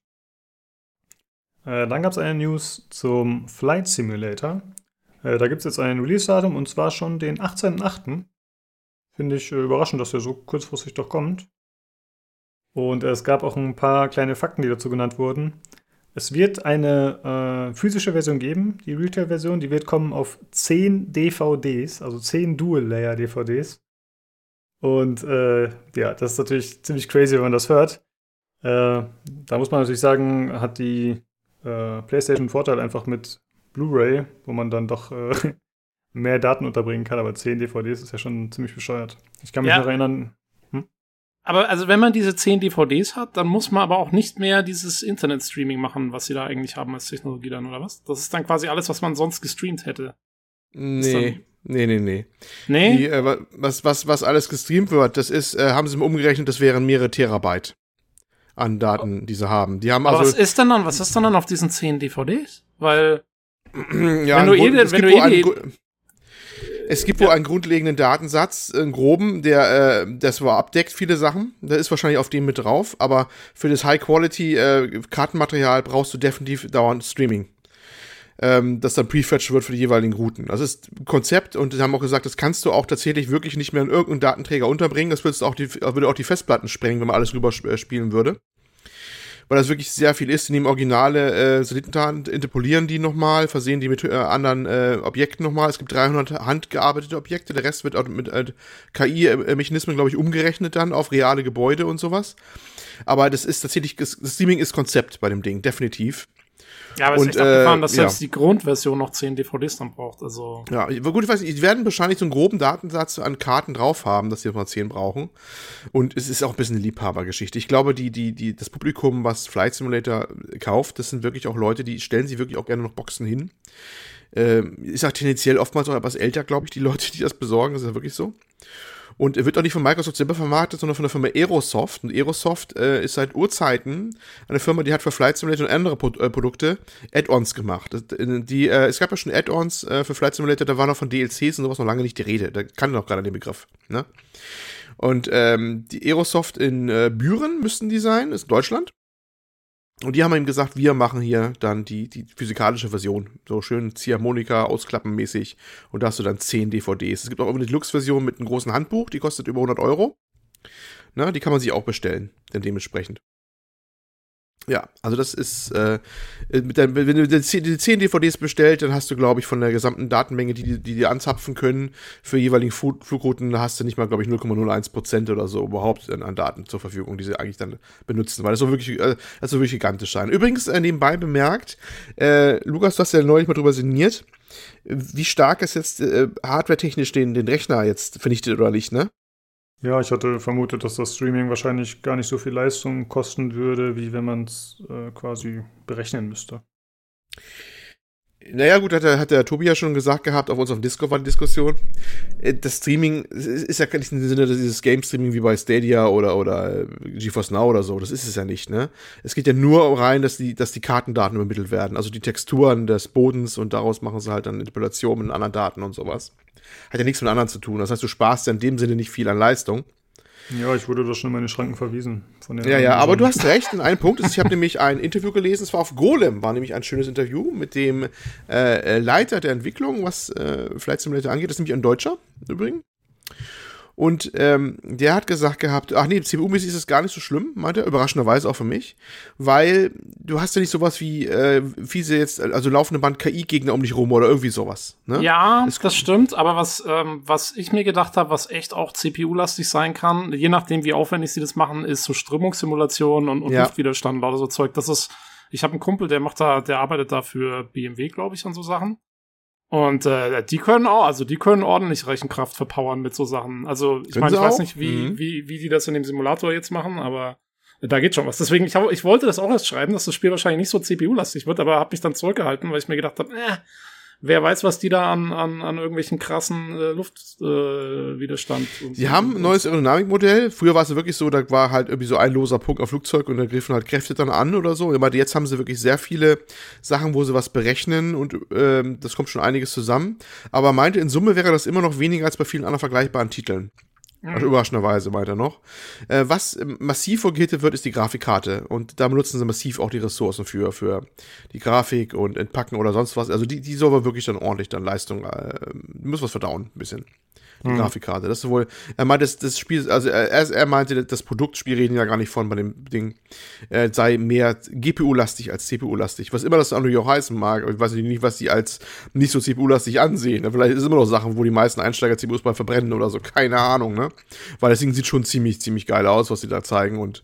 Äh, dann gab es eine News zum Flight Simulator. Äh, da gibt es jetzt ein Release-Datum und zwar schon den 18.08. Finde ich äh, überraschend, dass der so kurzfristig doch kommt. Und es gab auch ein paar kleine Fakten, die dazu genannt wurden. Es wird eine äh, physische Version geben, die Retail-Version, die wird kommen auf 10 DVDs, also 10 Dual-Layer-DVDs. Und äh, ja, das ist natürlich ziemlich crazy, wenn man das hört. Äh, da muss man natürlich sagen, hat die äh, PlayStation einen Vorteil einfach mit Blu-ray, wo man dann doch äh, *laughs* mehr Daten unterbringen kann, aber 10 DVDs ist ja schon ziemlich bescheuert. Ich kann mich ja. noch erinnern, aber also wenn man diese 10 DVDs hat, dann muss man aber auch nicht mehr dieses Internet-Streaming machen, was sie da eigentlich haben als Technologie dann, oder was? Das ist dann quasi alles, was man sonst gestreamt hätte. Nee. Nee, nee, nee. Nee? Die, äh, was, was, was alles gestreamt wird, das ist, äh, haben sie umgerechnet, das wären mehrere Terabyte an Daten, die sie haben. Die haben Aber also was ist denn dann, was ist denn dann auf diesen 10 DVDs? Weil, *clears throat* ja, wenn du eh, wenn du eh Es gibt wohl einen grundlegenden Datensatz, einen groben, der äh, das war abdeckt, viele Sachen. Da ist wahrscheinlich auf dem mit drauf, aber für das High-Quality-Kartenmaterial äh, brauchst du definitiv dauernd Streaming. Ähm, das dann prefetched wird für die jeweiligen Routen. Das ist ein Konzept und sie haben auch gesagt, das kannst du auch tatsächlich wirklich nicht mehr in irgendeinen Datenträger unterbringen. Das würdest auch die, würde auch die Festplatten sprengen, wenn man alles rüber äh, spielen würde weil das wirklich sehr viel ist. Die nehmen originale äh, Satellitendaten, interpolieren die nochmal, versehen die mit äh, anderen äh, Objekten nochmal. Es gibt 300 handgearbeitete Objekte, der Rest wird auch mit äh, KI-Mechanismen, glaube ich, umgerechnet dann auf reale Gebäude und sowas. Aber das ist tatsächlich, das Streaming ist Konzept bei dem Ding, definitiv. Ja, aber es ist echt abgefahren, dass selbst ja. die Grundversion noch 10 DVDs dann braucht. Also. Ja, gut, ich weiß nicht, die werden wahrscheinlich so einen groben Datensatz an Karten drauf haben, dass sie mal 10 brauchen. Und es ist auch ein bisschen eine Liebhabergeschichte. Ich glaube, die, die, die, das Publikum, was Flight Simulator kauft, das sind wirklich auch Leute, die stellen sich wirklich auch gerne noch Boxen hin. Ähm, ist auch tendenziell oftmals auch etwas älter, glaube ich, die Leute, die das besorgen. Das ist ja wirklich so. Und er wird auch nicht von Microsoft selber vermarktet, sondern von der Firma Aerosoft. Und Aerosoft äh, ist seit Urzeiten eine Firma, die hat für Flight Simulator und andere Pro äh, Produkte Add-ons gemacht. Die, äh, es gab ja schon Add-ons äh, für Flight Simulator, da war noch von DLCs und sowas noch lange nicht die Rede. Da kann noch gerade den Begriff. Ne? Und ähm, die Aerosoft in äh, Büren müssten die sein, ist Deutschland. Und die haben ihm gesagt, wir machen hier dann die, die physikalische Version. So schön Ziehharmonika, ausklappen mäßig. Und da hast du dann 10 DVDs. Es gibt auch eine Deluxe-Version mit einem großen Handbuch, die kostet über 100 Euro. Na, die kann man sich auch bestellen, denn dementsprechend. Ja, also das ist, äh, mit der, wenn du die 10 DVDs bestellst, dann hast du, glaube ich, von der gesamten Datenmenge, die die, die, anzapfen können, für jeweiligen Flug, Flugrouten, hast du nicht mal, glaube ich, 0,01% oder so überhaupt an, an, Daten zur Verfügung, die sie eigentlich dann benutzen, weil das so wirklich, äh, das so wirklich gigantisch sein. Übrigens, äh, nebenbei bemerkt, äh, Lukas, du hast ja neulich mal drüber sinniert, wie stark es jetzt äh, hardware-technisch den, den Rechner jetzt vernichtet oder nicht, ne? Ja, ich hatte vermutet, dass das Streaming wahrscheinlich gar nicht so viel Leistung kosten würde, wie wenn man es äh, quasi berechnen müsste. Naja, gut, hat der, hat der Tobi ja schon gesagt gehabt, auf unserem Discord war die Diskussion. Äh, das Streaming ist ja nicht im Sinne dieses Game-Streaming wie bei Stadia oder, oder äh, GeForce Now oder so. Das ist es ja nicht, ne? Es geht ja nur rein, dass die, dass die Kartendaten übermittelt werden. Also die Texturen des Bodens und daraus machen sie halt dann Interpolationen mit anderen Daten und sowas. Hat ja nichts mit anderen zu tun. Das heißt, du sparst ja in dem Sinne nicht viel an Leistung. Ja, ich wurde da schon in meine Schranken verwiesen. ja, ja, aber du hast recht in einem Punkt. Ich habe nämlich ein Interview gelesen, es war auf Golem, war nämlich ein schönes Interview mit dem äh, äh Leiter der Entwicklung, was äh, Flight Simulator angeht. Das ist nämlich ein Deutscher, übrigens. Und ähm, der hat gesagt gehabt, ach nee, CPU-mäßig ist es gar nicht so schlimm, meinte er, überraschenderweise auch für mich, weil du hast ja nicht sowas wie, äh, wie sie jetzt, also laufende Band KI-Gegner um dich rum oder irgendwie sowas. Ne? Ja, das, das stimmt, aber was, ähm, was ich mir gedacht habe, was echt auch CPU-lastig sein kann, je nachdem, wie aufwendig sie das machen, ist so Strömungssimulation und, und ja. Luftwiderstand oder so Zeug. Das ist, ich habe einen Kumpel, der macht da, der arbeitet da für BMW, glaube ich, und so Sachen. Und äh, die können auch, also die können ordentlich Rechenkraft verpowern mit so Sachen. Also ich meine, ich weiß nicht, wie, mhm. wie, wie die das in dem Simulator jetzt machen, aber da geht schon was. Deswegen, ich, hab, ich wollte das auch erst schreiben, dass das Spiel wahrscheinlich nicht so CPU-lastig wird, aber habe mich dann zurückgehalten, weil ich mir gedacht habe, äh, wer weiß, was die da an, an, an irgendwelchen krassen äh, Luftwiderstand. Äh, die haben ein neues Aerodynamikmodell. Früher war es wirklich so, da war halt irgendwie so ein loser Punkt auf Flugzeug und da griffen halt Kräfte dann an oder so. Aber jetzt haben sie wirklich sehr viele Sachen, wo sie was berechnen und ähm, das kommt schon einiges zusammen. Aber meinte, in Summe wäre das immer noch weniger als bei vielen anderen vergleichbaren Titeln. Also überraschenderweise weiter noch. Äh, was massiv vorgehittet wird, ist die Grafikkarte. Und da benutzen sie massiv auch die Ressourcen für, für die Grafik und Entpacken oder sonst was. Also die, die soll aber wirklich dann ordentlich dann Leistung, äh, muss was verdauen, ein bisschen die mhm. Grafikkarte. Das ist wohl, er meinte, das, das Spiel, also er, er meinte, das Produktspiel reden ja gar nicht von bei dem Ding, äh, sei mehr GPU-lastig als CPU-lastig. Was immer das natürlich auch heißen mag, ich weiß nicht, was die als nicht so CPU-lastig ansehen. Vielleicht ist es immer noch Sachen, wo die meisten Einsteiger CPUs mal verbrennen oder so, keine Ahnung, ne? Weil das Ding sieht schon ziemlich, ziemlich geil aus, was sie da zeigen und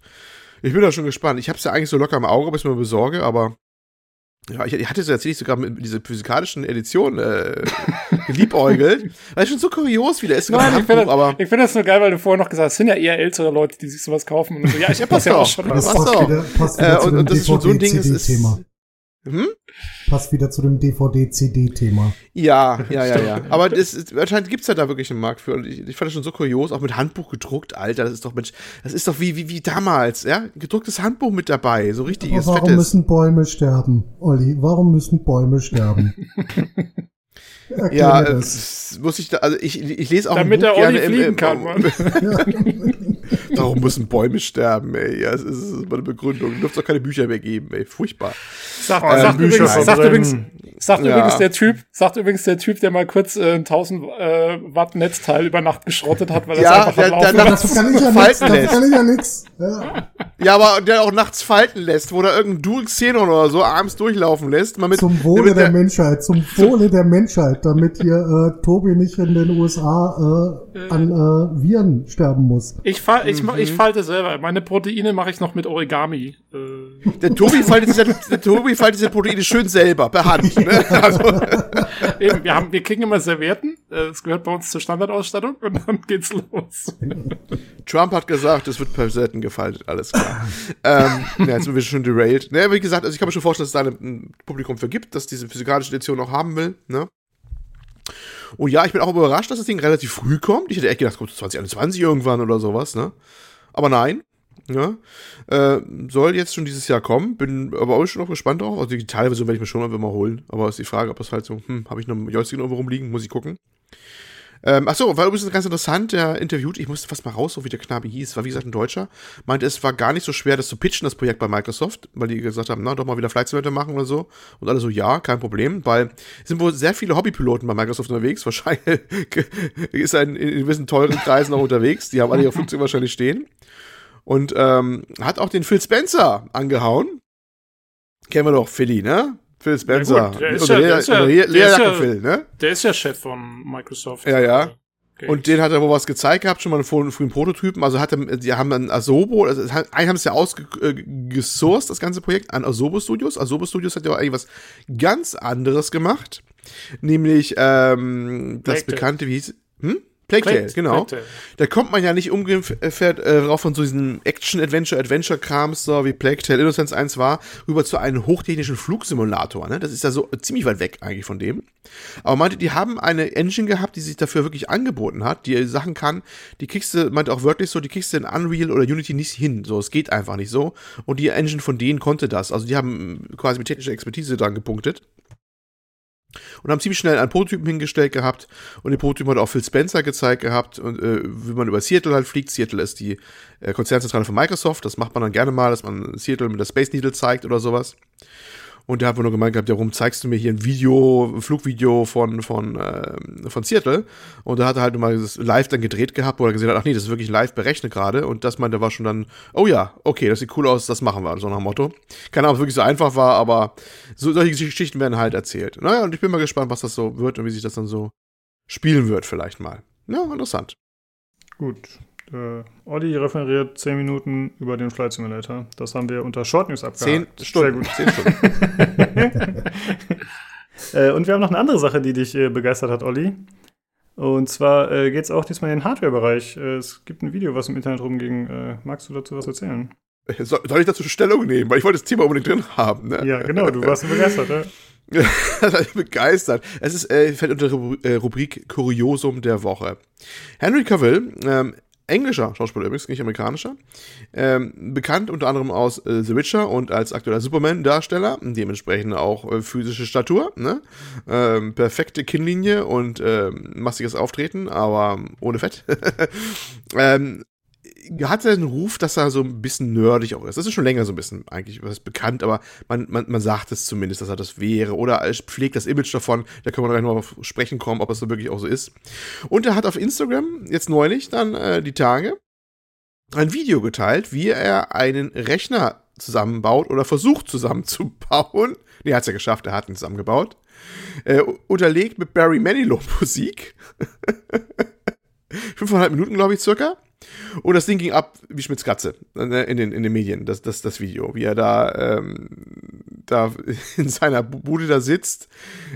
ich bin da schon gespannt. Ich habe es ja eigentlich so locker im Auge, ob ich es mir besorge, aber ja, ich, ich hatte es tatsächlich sogar mit dieser physikalischen Edition äh, *laughs* geliebäugelt. weil es schon so kurios wie der ist. Nein, ich finde das, find das nur geil, weil du vorher noch gesagt hast, es sind ja eher ältere Leute, die sich sowas kaufen. Und so, ja, ich hab das ja auch schon. Das passt, wieder, passt wieder äh, und, und das ist schon so ein Ding, es ist, hm? Passt wieder zu dem DVD-CD-Thema. Ja, ja, ja, ja. Aber das ist, anscheinend gibt's ja da wirklich einen Markt für. Und ich, ich fand das schon so kurios, auch mit Handbuch gedruckt, Alter. Das ist doch, Mensch, das ist doch wie, wie, wie damals, ja? Gedrucktes Handbuch mit dabei, so richtiges, Aber warum fettes. müssen Bäume sterben, Olli? Warum müssen Bäume sterben? *laughs* Erklär Ja, äh, das. muss ich da, also ich, ich lese auch Damit ein Buch der Olli gerne im- fliegen im- kann, Mann. *laughs* Warum müssen Bäume sterben, ey? Ja, das ist, meine Begründung. Dürfte doch keine Bücher mehr geben, ey. Furchtbar. Sagt, Oh, sagt, Bücher übrigens, sagt, übrigens, sagt Ja. übrigens der Typ, sagt übrigens der Typ, der mal kurz äh, ein 1000 äh, Watt Netzteil über Nacht geschrottet hat, weil er Ja, es einfach der- der- lassen. Dazu kann ich ja kann ich ja nichts. Ja. Ja, aber der auch nachts falten lässt, wo da irgendein Dual Xenon oder so abends durchlaufen lässt. Mal mit, Zum Wohle damit der Menschheit, zum *laughs* Wohle der Menschheit, damit hier äh, Tobi nicht in den USA äh, an äh, Viren sterben muss. Ich, fall, ich, mach- Mhm. ich falte selber. Meine Proteine mache ich noch mit Origami. Äh, Der Tobi *laughs* faltet diese, der Tobi faltet diese Proteine schön selber, per Hand. Ne? Also, *laughs* eben, wir, haben, wir kriegen immer Servietten. äh, Das gehört bei uns zur Standardausstattung und dann geht's los. Trump hat gesagt, es wird per Seiten gefaltet, alles klar. ähm, ja, jetzt sind wir schon derailed. Ne, wie gesagt, also ich kann mir schon vorstellen, dass es da ein- ein Publikum für gibt, das diese physikalische Edition auch haben will. Ne? Und ja, ich bin auch überrascht, dass das Ding relativ früh kommt. Ich hätte echt gedacht, es kommt 2021 irgendwann oder sowas, ne? Aber nein. Ja, äh, soll jetzt schon dieses Jahr kommen. Bin aber auch schon noch gespannt drauf. Also die digitale Version werde ich mir schon mal holen. Aber ist die Frage, ob das halt so, hm, habe ich noch einen Joystick irgendwo rumliegen? Muss ich gucken. Ähm, achso, war übrigens ganz interessant, der interviewt, ich musste fast mal raus, so wie der Knabe hieß, war wie gesagt ein Deutscher, meinte, es war gar nicht so schwer, das zu pitchen, das Projekt bei Microsoft, weil die gesagt haben, na, doch mal wieder Flight machen oder so. Und alle so, ja, kein Problem, weil es sind wohl sehr viele Hobbypiloten bei Microsoft unterwegs, *laughs* wahrscheinlich ist er in, in gewissen teuren Kreisen auch unterwegs, die haben alle ihr Flugzeug wahrscheinlich stehen. Und ähm, hat auch den Phil Spencer angehauen. Kennen wir doch, Philly, ne? Phil Spencer. gut, der ist ja- der ist ja- der ist ja- Phil, ne? Der ist ja Chef von Microsoft. Ja, ja. Okay. Und den hat er wohl was gezeigt gehabt, schon mal einen frühen, frühen Prototypen. Also hat er, die haben dann Asobo, also eigentlich haben es ja ausgesourced, das ganze Projekt, an Asobo Studios. Asobo Studios hat ja auch eigentlich was ganz anderes gemacht. Nämlich ähm, das bekannte, wie hieß hm? Plague genau. Plague. Da kommt man ja nicht ungefähr äh, rauf von so diesen Action-Adventure-Adventure-Krams, so wie Plague Tale Innocence 1 war, rüber zu einem hochtechnischen Flugsimulator. Ne? Das ist ja so ziemlich weit weg eigentlich von dem. Aber meinte, die haben eine Engine gehabt, die sich dafür wirklich angeboten hat, die Sachen kann, die kriegst du, meinte auch wörtlich so, die kriegst du in Unreal oder Unity nicht hin. So, es geht einfach nicht so. Und die Engine von denen konnte das. Also die haben quasi mit technischer Expertise dran gepunktet und haben ziemlich schnell einen Prototypen hingestellt gehabt und den Prototypen hat auch Phil Spencer gezeigt gehabt und äh, wie man über Seattle halt fliegt. Seattle ist die äh, Konzernzentrale von Microsoft, das macht man dann gerne mal, dass man Seattle mit der Space Needle zeigt oder sowas. Und der hat wohl nur gemeint gehabt, ja, warum zeigst du mir hier ein Video, ein Flugvideo von, von, ähm, von Seattle? Und da hat er halt mal das live dann gedreht gehabt, wo er gesehen hat, ach nee, das ist wirklich live berechnet gerade. Und das meinte war schon dann, oh ja, okay, das sieht cool aus, das machen wir, so nach dem Motto. Keine Ahnung, ob es wirklich so einfach war, aber so, solche Geschichten werden halt erzählt. Naja, und ich bin mal gespannt, was das so wird und wie sich das dann so spielen wird, vielleicht mal. Ja, interessant. Gut. Äh, Olli referiert 10 Minuten über den Flight Simulator. Das haben wir unter Short News Zehn abgehakt. Stunden. Sehr gut. Zehn Stunden. *laughs* Äh, und wir haben noch eine andere Sache, die dich äh, begeistert hat, Olli. Und zwar äh, geht es auch diesmal in den Hardware-Bereich. Äh, es gibt ein Video, was im Internet rumging. Äh, magst du dazu was erzählen? Soll, soll ich dazu Stellung nehmen? Weil ich wollte das Thema unbedingt drin haben. Ne? Ja, genau, du warst begeistert, ja? *laughs* begeistert. Es ist, äh, fällt unter Rubri- äh, Rubrik Kuriosum der Woche. Henry Cavill, ähm, englischer Schauspieler übrigens, nicht amerikanischer, ähm, bekannt unter anderem aus äh, The Witcher und als aktueller Superman-Darsteller, dementsprechend auch äh, physische Statur, ne? ähm, perfekte Kinnlinie und ähm, massiges Auftreten, aber ohne Fett. *laughs* ähm, hat er einen Ruf, dass er so ein bisschen nerdig auch ist. Das ist schon länger so ein bisschen eigentlich was bekannt, aber man, man, man sagt es zumindest, dass er das wäre. Oder er pflegt das Image davon, da können wir gleich noch auf sprechen kommen, ob es so wirklich auch so ist. Und er hat auf Instagram jetzt neulich dann äh, die Tage ein Video geteilt, wie er einen Rechner zusammenbaut oder versucht zusammenzubauen. Nee, er hat es ja geschafft, er hat ihn zusammengebaut. Äh, unterlegt mit Barry Manilow Musik. *laughs* Fünfeinhalb Minuten, glaube ich, circa. Und das Ding ging ab wie Schmitz Katze äh, in den, in den Medien, das, das, das Video, wie er da, ähm, da *laughs* in seiner Bude da sitzt.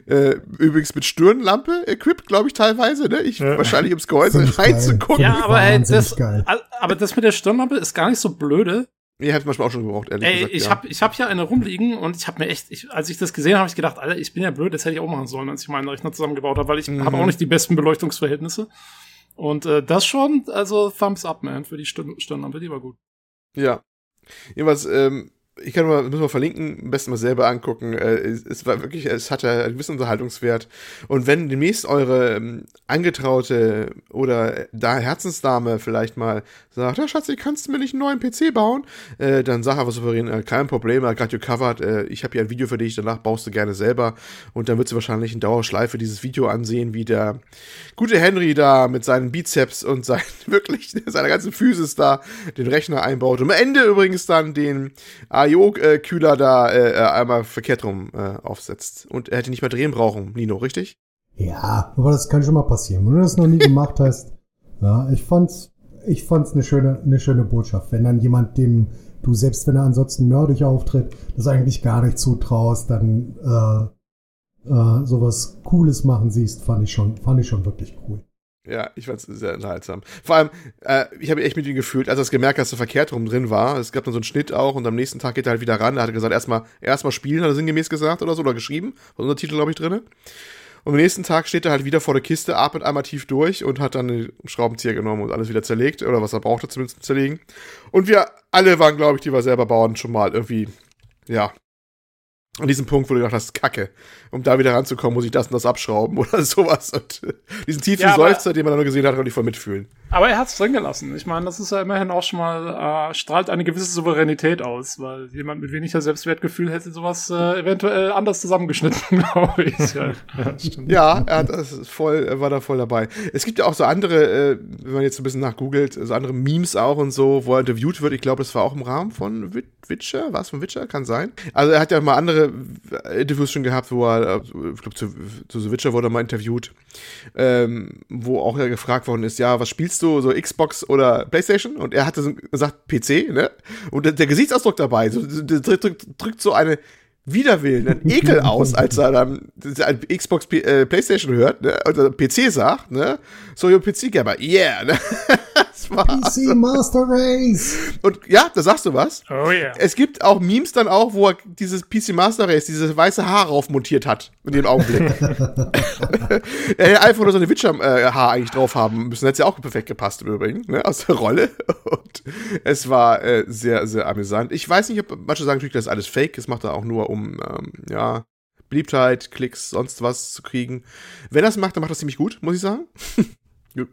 Äh, übrigens mit Stirnlampe equipped, glaube ich, teilweise, ne? Ich, Ja. Wahrscheinlich ums Gehäuse reinzugucken. Ja, aber ey, wahnsinnig das, geil. aber das mit der Stirnlampe ist gar nicht so blöde. Nee, hab's manchmal auch schon gebraucht, ehrlich Ey, gesagt. ich ja. hab, ich hab hier eine rumliegen und ich hab mir echt, ich, als ich das gesehen habe, habe ich gedacht, Alter, ich bin ja blöd, das hätte ich auch machen sollen, als ich meinen Rechner zusammengebaut habe, weil ich Mhm. habe auch nicht die besten Beleuchtungsverhältnisse. Und äh, das schon, also Thumbs up, man, für die Stirn Stirnlampe, die war gut. Ja. Jedenfalls, ähm, ich kann mal, müssen wir verlinken, am besten mal selber angucken. Äh, es, war wirklich, es hatte einen gewissen Unterhaltungswert. Und wenn demnächst eure ähm, Angetraute oder da Herzensdame vielleicht mal sagt, ja Schatz, kannst du mir nicht einen neuen PC bauen? Äh, dann sag einfach souverän, äh, kein Problem, I got you covered. Äh, ich habe hier ein Video für dich, danach baust du gerne selber. Und dann wird sie wahrscheinlich in Dauerschleife dieses Video ansehen, wie der gute Henry da mit seinen Bizeps und sein, *laughs* wirklich seiner ganzen Physis da den Rechner einbaut. Und am Ende übrigens dann den IO-Kühler da äh, äh, einmal verkehrt rum äh, aufsetzt. Und er hätte nicht mehr drehen brauchen, Nino, richtig? Ja, aber das kann schon mal passieren. Wenn du das noch nie gemacht hast, ja, ich fand's, ich fand's eine schöne, eine schöne Botschaft. Wenn dann jemand dem du selbst wenn er ansonsten nerdig auftritt, das eigentlich gar nicht zutraust, dann äh, äh, sowas Cooles machen siehst, fand ich schon, fand ich schon wirklich cool. Ja, ich fand es sehr unterhaltsam. Vor allem, äh, ich habe echt mit ihm gefühlt, als er es gemerkt hat, dass er verkehrt rum drin war. Es gab dann so einen Schnitt auch und am nächsten Tag geht er halt wieder ran. Er hat gesagt, erstmal erstmal spielen, hat er sinngemäß gesagt oder so, oder geschrieben. War unser Titel, glaube ich, drin. Und am nächsten Tag steht er halt wieder vor der Kiste, atmet einmal tief durch und hat dann den Schraubenzieher genommen und alles wieder zerlegt. Oder was er brauchte zumindest zum Zerlegen. Und wir alle waren, glaube ich, die wir selber bauen, schon mal irgendwie, ja, an diesem Punkt, wo du gedacht hast, Kacke, um da wieder ranzukommen, muss ich das und das abschrauben *laughs* oder sowas. Und äh, diesen tiefen ja, Seufzer, den man dann nur gesehen hat, konnte ich voll mitfühlen. Aber er hat es drin gelassen. Ich meine, das ist ja immerhin auch schon mal, äh, strahlt eine gewisse Souveränität aus, weil jemand mit weniger Selbstwertgefühl hätte sowas äh, eventuell anders zusammengeschnitten, *laughs* glaube ich. ja, ja, er hat das voll, er war da voll dabei. Es gibt ja auch so andere, äh, wenn man jetzt ein bisschen nachgoogelt, so andere Memes auch und so, wo er interviewt wird. Ich glaube, das war auch im Rahmen von Witcher, war es von Witcher? Kann sein. Also er hat ja mal andere Interviews schon gehabt, wo er, ich glaube, zu, zu The Witcher wurde er mal interviewt, ähm, wo auch er gefragt worden ist, ja, was spielst du, so Xbox oder Playstation? Und er hatte so gesagt, PC, ne? Und der, der Gesichtsausdruck dabei, so, der drückt, drückt so eine Widerwillen, einen Ekel aus, als er dann Xbox äh, Playstation hört, ne? Oder PC sagt, ne? So, you're PC-Gamer, yeah, ne? *laughs* *laughs* PC Master Race. Und ja, da sagst du was. Oh yeah. Es gibt auch Memes dann auch, wo er dieses PC Master Race, dieses weiße Haar raufmontiert hat. In dem Augenblick. *laughs* er hätte einfach nur so eine Witcher-Haar eigentlich drauf haben müssen. Hätte ja auch perfekt gepasst im Übrigen, ne, aus der Rolle. Und es war äh, sehr, sehr amüsant. Ich weiß nicht, ob manche sagen natürlich, das ist alles fake. Das macht er auch nur, um, ähm, ja, Beliebtheit, Klicks, sonst was zu kriegen. Wenn er es macht, dann macht er es ziemlich gut, muss ich sagen.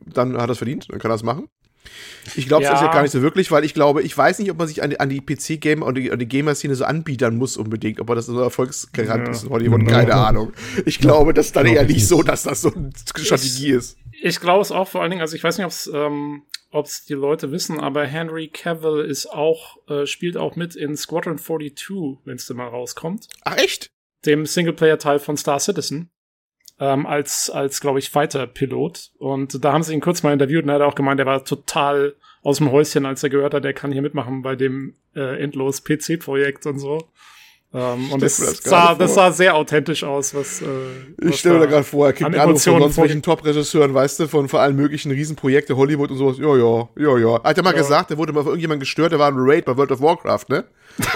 Dann hat er es verdient, dann kann er es machen. Ich glaube es ja. ja gar nicht so wirklich, weil ich glaube, ich weiß nicht, ob man sich an die, an die PC-Gamer und die, die Gamer-Szene so anbiedern muss unbedingt, ob man das so Erfolgsgarant ja. ist in Hollywood, keine. Ahnung. Ich glaube, das ist dann eher nicht so, dass das so eine Strategie ich, ist. Ich glaube es auch vor allen Dingen, also ich weiß nicht, ob es ähm, ob's die Leute wissen, aber Henry Cavill ist auch, äh, spielt auch mit in Squadron 42, wenn es mal rauskommt. Ach echt? Dem Singleplayer-Teil von Star Citizen ähm, als, als glaube ich, Fighter-Pilot. Und da haben sie ihn kurz mal interviewt und er hat auch gemeint, er war total aus dem Häuschen, als er gehört hat, er kann hier mitmachen bei dem äh, endlos PC-Projekt und so. Um, und das, sah, das sah sehr authentisch aus, was. Äh, ich stelle mir da gerade vor, er kriegt einen Anruf von sonst welchen Top-Regisseuren, weißt du, von vor allen möglichen Riesenprojekte, Hollywood und sowas. Ja, ja, ja, ja. Hat er mal ja. gesagt, er wurde mal von irgendjemandem gestört, er war ein Raid bei World of Warcraft, ne?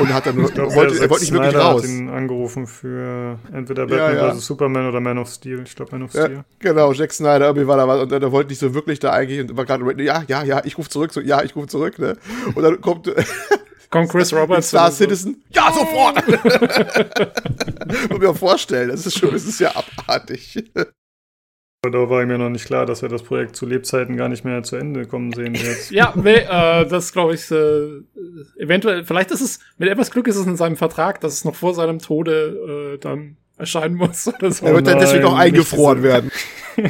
Und hat dann *laughs* glaub, wollte, er wollte nicht wirklich raus. hat ihn angerufen für entweder Batman ja, ja. vs. Superman oder Man of Steel. Ich glaube Man of Steel. Ja, genau, Jack Snyder, irgendwie war da was und er wollte nicht so wirklich da eigentlich und war gerade, ja, ja, ja, ich rufe zurück, so, ja, ich rufe zurück, ne? Und dann kommt *laughs* Kommt Chris Roberts. Star Citizen. Ja, sofort! *laughs* Muss mir vorstellen, das ist schon, das ist ja abartig. Da war mir noch nicht klar, dass wir das Projekt zu Lebzeiten gar nicht mehr zu Ende kommen sehen jetzt. ja, nee, äh, das glaube ich, äh, eventuell, vielleicht ist es, mit etwas Glück ist es in seinem Vertrag, dass es noch vor seinem Tode äh, dann erscheinen muss oder so. Er wird dann deswegen auch eingefroren werden. *laughs*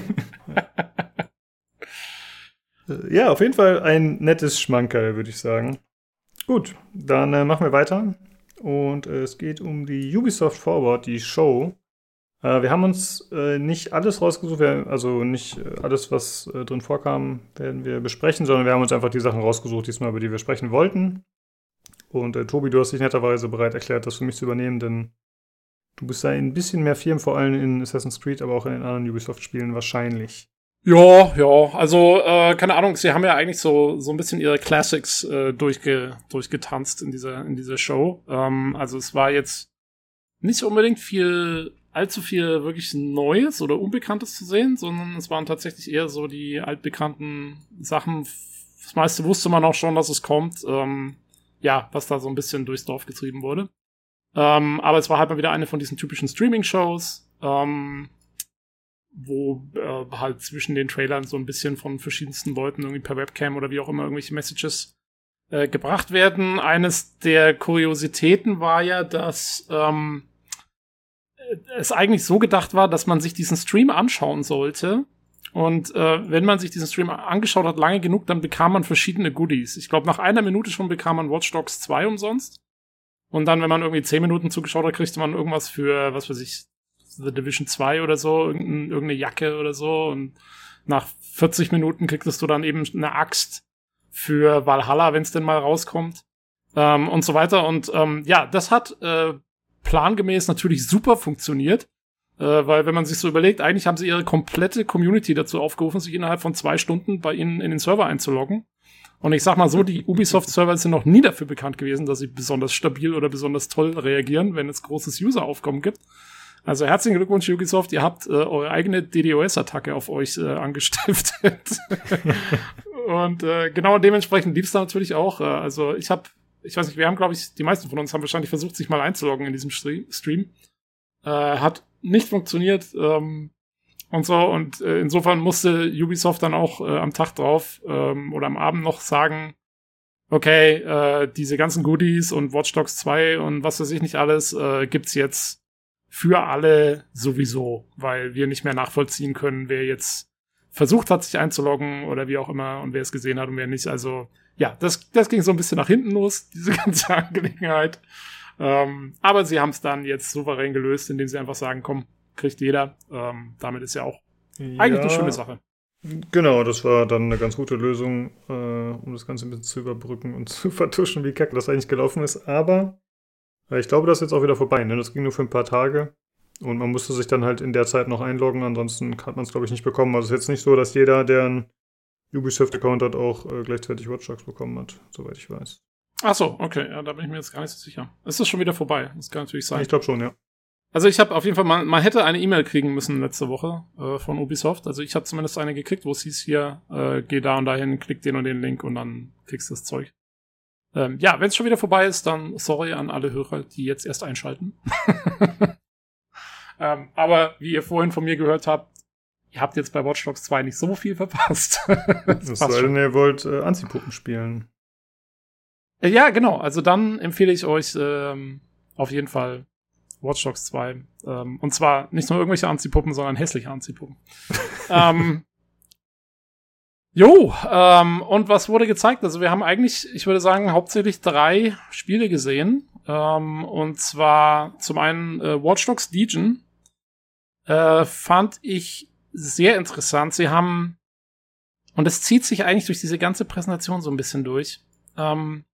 ja, auf jeden Fall ein nettes Schmankerl, würde ich sagen. Gut, dann äh, machen wir weiter. Und äh, es geht um die Ubisoft Forward, die Show. Äh, wir haben uns äh, nicht alles rausgesucht, wir, also nicht äh, alles, was äh, drin vorkam, werden wir besprechen, sondern wir haben uns einfach die Sachen rausgesucht, diesmal, über die wir sprechen wollten. Und Tobi, du hast dich netterweise bereit erklärt, das für mich zu übernehmen, denn du bist da ein bisschen mehr Firmen, vor allem in Assassin's Creed, aber auch in den anderen Ubisoft-Spielen wahrscheinlich. Ja, ja, also äh, keine Ahnung, sie haben ja eigentlich so so ein bisschen ihre Classics äh, durchge, durchgetanzt in dieser in dieser Show. Ähm, also es war jetzt nicht unbedingt viel allzu viel wirklich Neues oder Unbekanntes zu sehen, sondern es waren tatsächlich eher so die altbekannten Sachen. Das meiste wusste man auch schon, dass es kommt. Ähm, ja, was da so ein bisschen durchs Dorf getrieben wurde. Ähm, aber es war halt mal wieder eine von diesen typischen Streaming-Shows, ähm, wo äh, halt zwischen den Trailern so ein bisschen von verschiedensten Leuten irgendwie per Webcam oder wie auch immer irgendwelche Messages äh, gebracht werden. Eines der Kuriositäten war ja, dass ähm, es eigentlich so gedacht war, dass man sich diesen Stream anschauen sollte. Und äh, wenn man sich diesen Stream angeschaut hat, lange genug, dann bekam man verschiedene Goodies. Ich glaube, nach einer Minute schon bekam man Watch Dogs 2 umsonst. Und dann, wenn man irgendwie 10 Minuten zugeschaut hat, kriegte man irgendwas für, was weiß ich, The Division 2 oder so, irgendeine Jacke oder so. Und nach 40 Minuten kriegtest du dann eben eine Axt für Valhalla, wenn es denn mal rauskommt. Ähm, und so weiter. Und ähm, ja, das hat äh, plangemäß natürlich super funktioniert. Äh, weil wenn man sich so überlegt, eigentlich haben sie ihre komplette Community dazu aufgerufen, sich innerhalb von zwei Stunden bei ihnen in den Server einzuloggen. Und ich sag mal so, die Ubisoft-Server sind noch nie dafür bekannt gewesen, dass sie besonders stabil oder besonders toll reagieren, wenn es großes User-Aufkommen gibt. Also herzlichen Glückwunsch, Ubisoft, ihr habt äh, eure eigene DDoS-Attacke auf euch äh, angestiftet. *laughs* und äh, genau dementsprechend liebst du natürlich auch. Äh, also ich habe, ich weiß nicht, wir haben, glaube ich, die meisten von uns haben wahrscheinlich versucht, sich mal einzuloggen in diesem Stream. Äh, hat nicht funktioniert. Ähm, und so. Und äh, insofern musste Ubisoft dann auch äh, am Tag drauf ähm, oder am Abend noch sagen, okay, äh, diese ganzen Goodies und Watch Dogs 2 und was weiß ich nicht alles, äh, gibt's jetzt für alle sowieso, weil wir nicht mehr nachvollziehen können, wer jetzt versucht hat, sich einzuloggen oder wie auch immer und wer es gesehen hat und wer nicht. Also ja, das, das ging so ein bisschen nach hinten los, *laughs* diese ganze Angelegenheit. Ähm, aber sie haben es dann jetzt souverän gelöst, indem sie einfach sagen, komm, kriegt jeder. Ähm, damit ist ja auch ja, eigentlich eine schöne Sache. Genau, das war dann eine ganz gute Lösung, äh, um das Ganze ein bisschen zu überbrücken und *laughs* zu vertuschen, wie kacke das eigentlich gelaufen ist. Aber ich glaube, das ist jetzt auch wieder vorbei. Ne? Das ging nur für ein paar Tage. Und man musste sich dann halt in der Zeit noch einloggen, ansonsten hat man es, glaube ich, nicht bekommen. Also es ist jetzt nicht so, dass jeder, der einen Ubisoft-Account hat, auch äh, gleichzeitig Watch Dogs bekommen hat, soweit ich weiß. Ach so, okay, ja, da bin ich mir jetzt gar nicht so sicher. Ist das schon wieder vorbei? Das kann natürlich sein. Ich glaube schon, ja. Also ich habe auf jeden Fall, man, man hätte eine E-Mail kriegen müssen letzte Woche äh, von Ubisoft. Also ich habe zumindest eine gekriegt, wo es hieß hier, äh, geh da und dahin, klick den und den Link und dann kriegst du das Zeug. Ähm, ja, wenn es schon wieder vorbei ist, dann sorry an alle Hörer, die jetzt erst einschalten. *laughs* ähm, aber wie ihr vorhin von mir gehört habt, ihr habt jetzt bei Watch Dogs 2 nicht so viel verpasst. *laughs* das sei denn, ihr wollt äh, Anzipuppen spielen. Äh, ja, genau. Also dann empfehle ich euch ähm, auf jeden Fall Watch Dogs 2. Ähm, und zwar nicht nur irgendwelche Anziehpuppen, sondern hässliche Anziehpuppen. *laughs* ähm, jo, ähm, und was wurde gezeigt? Also wir haben eigentlich, ich würde sagen, hauptsächlich drei Spiele gesehen. Ähm, und zwar zum einen äh, Watch Dogs Legion. Äh, fand ich sehr interessant. Sie haben, und es zieht sich eigentlich durch diese ganze Präsentation so ein bisschen durch. Ähm,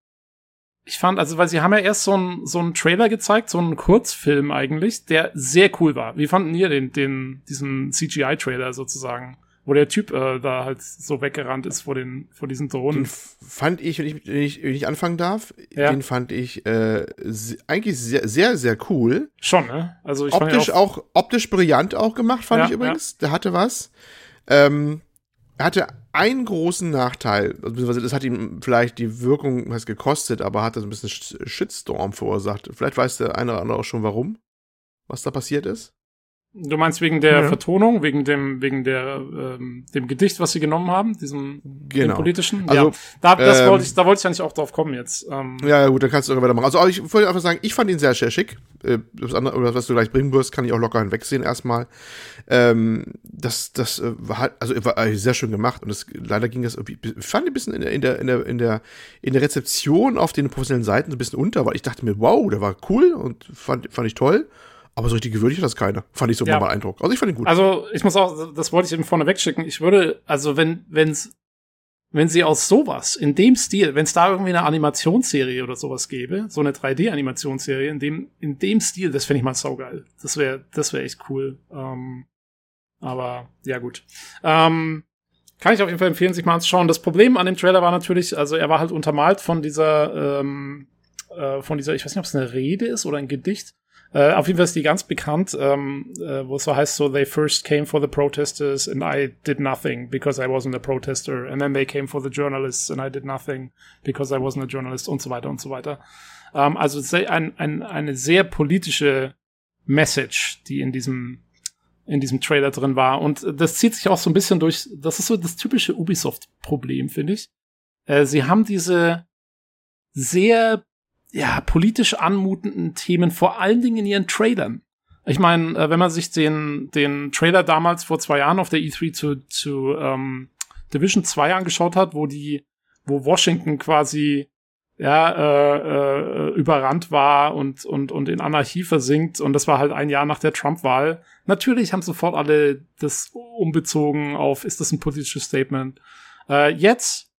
ich fand, also, weil sie haben ja erst so einen so einen Trailer gezeigt, so einen Kurzfilm eigentlich, der sehr cool war. Wie fanden ihr den, den, diesen CGI-Trailer sozusagen? Wo der Typ äh, da halt so weggerannt ist vor den, vor diesen Drohnen. Den fand ich, wenn ich, wenn ich, wenn ich anfangen darf, ja. den fand ich äh, eigentlich sehr, sehr, sehr cool. Schon, ne? Also ich optisch auch, auch, optisch brillant auch gemacht, fand ja, ich übrigens. Ja. Der hatte was. Ähm, er hatte einen großen Nachteil, beziehungsweise das hat ihm vielleicht die Wirkung was gekostet, aber hat so ein bisschen Shitstorm verursacht. Vielleicht weiß der eine oder andere auch schon warum, was da passiert ist. Du meinst wegen der ja. Vertonung, wegen dem, wegen der, ähm, dem Gedicht, was sie genommen haben, diesem genau. politischen? Also, ja, da, das ähm, wollte ich, da wollte ich eigentlich auch drauf kommen jetzt. Ähm. Ja, ja, gut, dann kannst du weitermachen. Also, ich wollte einfach sagen, ich fand ihn sehr, sehr schick. Äh, das andere, was du gleich bringen wirst, kann ich auch locker hinwegsehen erstmal. Ähm, das, das äh, war halt, also war sehr schön gemacht und das, leider ging das, ich fand ein bisschen in der, in der, in der, in der, in der Rezeption auf den professionellen Seiten so ein bisschen unter, weil ich dachte mir, wow, der war cool und fand, fand ich toll. Aber so richtig gewürdigt hat das keiner. Fand ich so ja. mal Eindruck. Also ich fand ihn gut. Also ich muss auch, das wollte ich eben vorne wegschicken. Ich würde, also wenn, wenn's, wenn sie aus sowas, in dem Stil, wenn es da irgendwie eine Animationsserie oder sowas gäbe, so eine 3D-Animationsserie, in dem, in dem Stil, das fände ich mal saugeil. Das wäre, das wäre echt cool. Ähm, aber ja gut. Ähm, kann ich auf jeden Fall empfehlen, sich mal anzuschauen. Das Problem an dem Trailer war natürlich, also er war halt untermalt von dieser, ähm, äh, von dieser, ich weiß nicht, ob es eine Rede ist oder ein Gedicht Äh, auf jeden Fall ist die ganz bekannt, ähm, äh, wo es so heißt, so they first came for the protesters and I did nothing because I wasn't a protester. And then they came for the journalists and I did nothing because I wasn't a journalist und so weiter und so weiter. Ähm, also ein, ein, eine sehr politische Message, die in diesem in diesem Trailer drin war. Und das zieht sich auch so ein bisschen durch, das ist so das typische Ubisoft-Problem, finde ich. Äh, sie haben diese sehr ja, politisch anmutenden Themen, vor allen Dingen in ihren Trailern. Ich meine, äh, wenn man sich den, den Trailer damals vor zwei Jahren auf der E3 zu, zu ähm, Division 2 angeschaut hat, wo die, wo Washington quasi ja, äh, äh, überrannt war und, und, und in Anarchie versinkt. Und das war halt ein Jahr nach der Trump-Wahl. Natürlich haben sofort alle das umbezogen auf, ist das ein politisches Statement? Äh, jetzt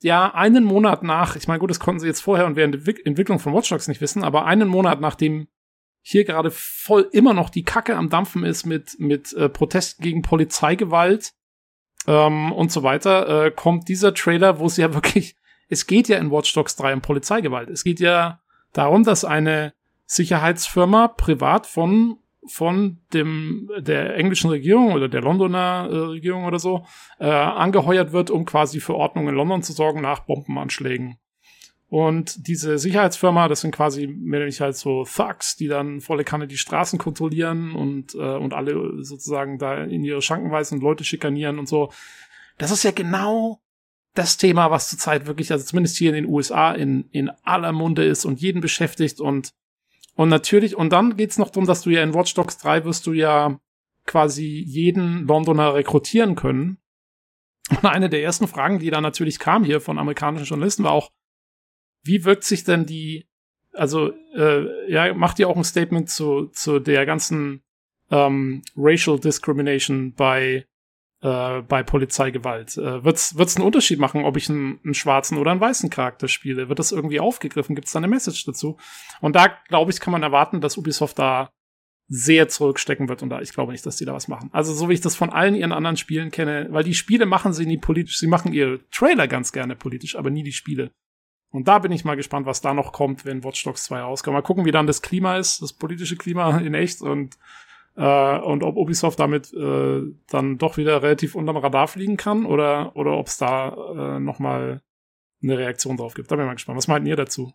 ja, einen Monat nach, ich meine, gut, das konnten sie jetzt vorher und während der Entwicklung von Watch Dogs nicht wissen, aber einen Monat nachdem hier gerade voll immer noch die Kacke am Dampfen ist mit, mit äh, Protesten gegen Polizeigewalt ähm, und so weiter, äh, kommt dieser Trailer, wo es ja *laughs* wirklich, es geht ja in Watch Dogs 3 um Polizeigewalt. Es geht ja darum, dass eine Sicherheitsfirma privat von von dem der englischen Regierung oder der Londoner äh, Regierung oder so äh, angeheuert wird, um quasi für Ordnung in London zu sorgen nach Bombenanschlägen. Und diese Sicherheitsfirma, das sind quasi mehr oder weniger halt so Thugs, die dann volle Kanne die Straßen kontrollieren und, äh, und alle sozusagen da in ihre Schranken weisen und Leute schikanieren und so. Das ist ja genau das Thema, was zurzeit wirklich, also zumindest hier in den USA, in, in aller Munde ist und jeden beschäftigt und und natürlich, und dann geht's noch darum, dass du ja in Watch Dogs 3 wirst du ja quasi jeden Londoner rekrutieren können. Und eine der ersten Fragen, die da natürlich kam hier von amerikanischen Journalisten, war auch, wie wirkt sich denn die, also, äh, ja, macht ihr auch ein Statement zu, zu der ganzen ähm, Racial Discrimination bei äh, bei Polizeigewalt. Äh, wird's wird's einen Unterschied machen, ob ich einen, einen schwarzen oder einen weißen Charakter spiele? Wird das irgendwie aufgegriffen? Gibt es da eine Message dazu? Und da glaube ich, kann man erwarten, dass Ubisoft da sehr zurückstecken wird und da ich glaube nicht, dass die da was machen. Also so wie ich das von allen ihren anderen Spielen kenne, weil die Spiele machen sie nie politisch, sie machen ihre Trailer ganz gerne politisch, aber nie die Spiele. Und da bin ich mal gespannt, was da noch kommt, wenn Watch Dogs 2 rauskommt. Mal gucken, wie dann das Klima ist, das politische Klima in echt und äh, und ob Ubisoft damit äh, dann doch wieder relativ unterm Radar fliegen kann oder, oder ob es da äh, nochmal eine Reaktion drauf gibt. Da bin ich mal gespannt. Was meint ihr dazu?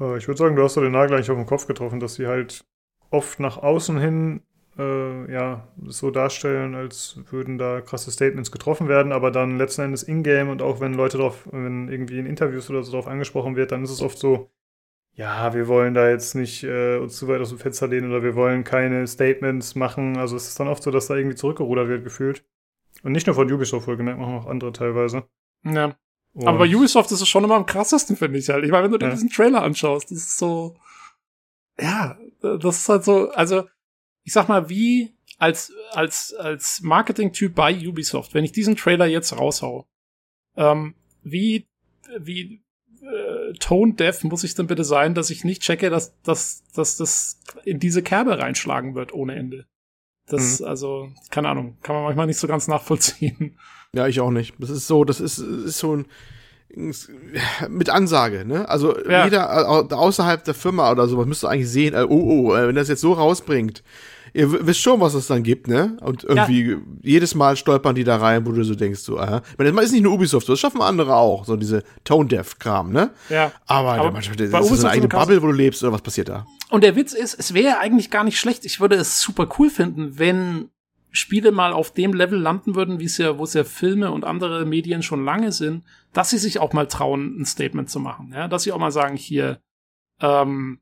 Äh, ich würde sagen, du hast doch den Nagel eigentlich auf den Kopf getroffen, dass sie halt oft nach außen hin äh, ja, so darstellen, als würden da krasse Statements getroffen werden, aber dann letzten Endes in-game und auch wenn Leute drauf, wenn irgendwie in Interviews oder so drauf angesprochen wird, dann ist es oft so, ja, wir wollen da jetzt nicht äh, uns zu weit aus dem Fenster lehnen oder wir wollen keine Statements machen. Also es ist dann oft so, dass da irgendwie zurückgerudert wird, gefühlt. Und nicht nur von Ubisoft wohlgemerkt, machen auch andere teilweise. Ja. Und Aber bei Ubisoft ist es schon immer am krassesten, finde ich halt. Ich meine, wenn du dir ja. diesen Trailer anschaust, das ist so, ja, das ist halt so, also, ich sag mal, wie als, als, als Marketing-Typ bei Ubisoft, wenn ich diesen Trailer jetzt raushau, ähm, wie, wie, äh, tone deaf muss ich denn bitte sein, dass ich nicht checke, dass, dass, dass das in diese Kerbe reinschlagen wird ohne Ende. Das, mhm. also, keine Ahnung, kann man manchmal nicht so ganz nachvollziehen. Ja, ich auch nicht. Das ist so, das ist, ist so ein, mit Ansage, ne? Also ja. jeder außerhalb der Firma oder sowas müsste eigentlich sehen, äh, oh, oh, äh, wenn das jetzt so rausbringt, ihr wisst schon, was es dann gibt, ne? Und irgendwie ja. jedes Mal stolpern die da rein, wo du so denkst, so, aha. Ich meine, ist nicht nur Ubisoft, das schaffen andere auch, so diese Tone-Deaf-Kram, ne? Ja. Aber, aber manchmal, das ist das eine eigene Bubble, wo du lebst, oder was passiert da? Und der Witz ist, es wäre eigentlich gar nicht schlecht. Ich würde es super cool finden, wenn Spiele mal auf dem Level landen würden, wie es ja, wo es ja Filme und andere Medien schon lange sind, dass sie sich auch mal trauen, ein Statement zu machen, ja, dass sie auch mal sagen, hier, ähm,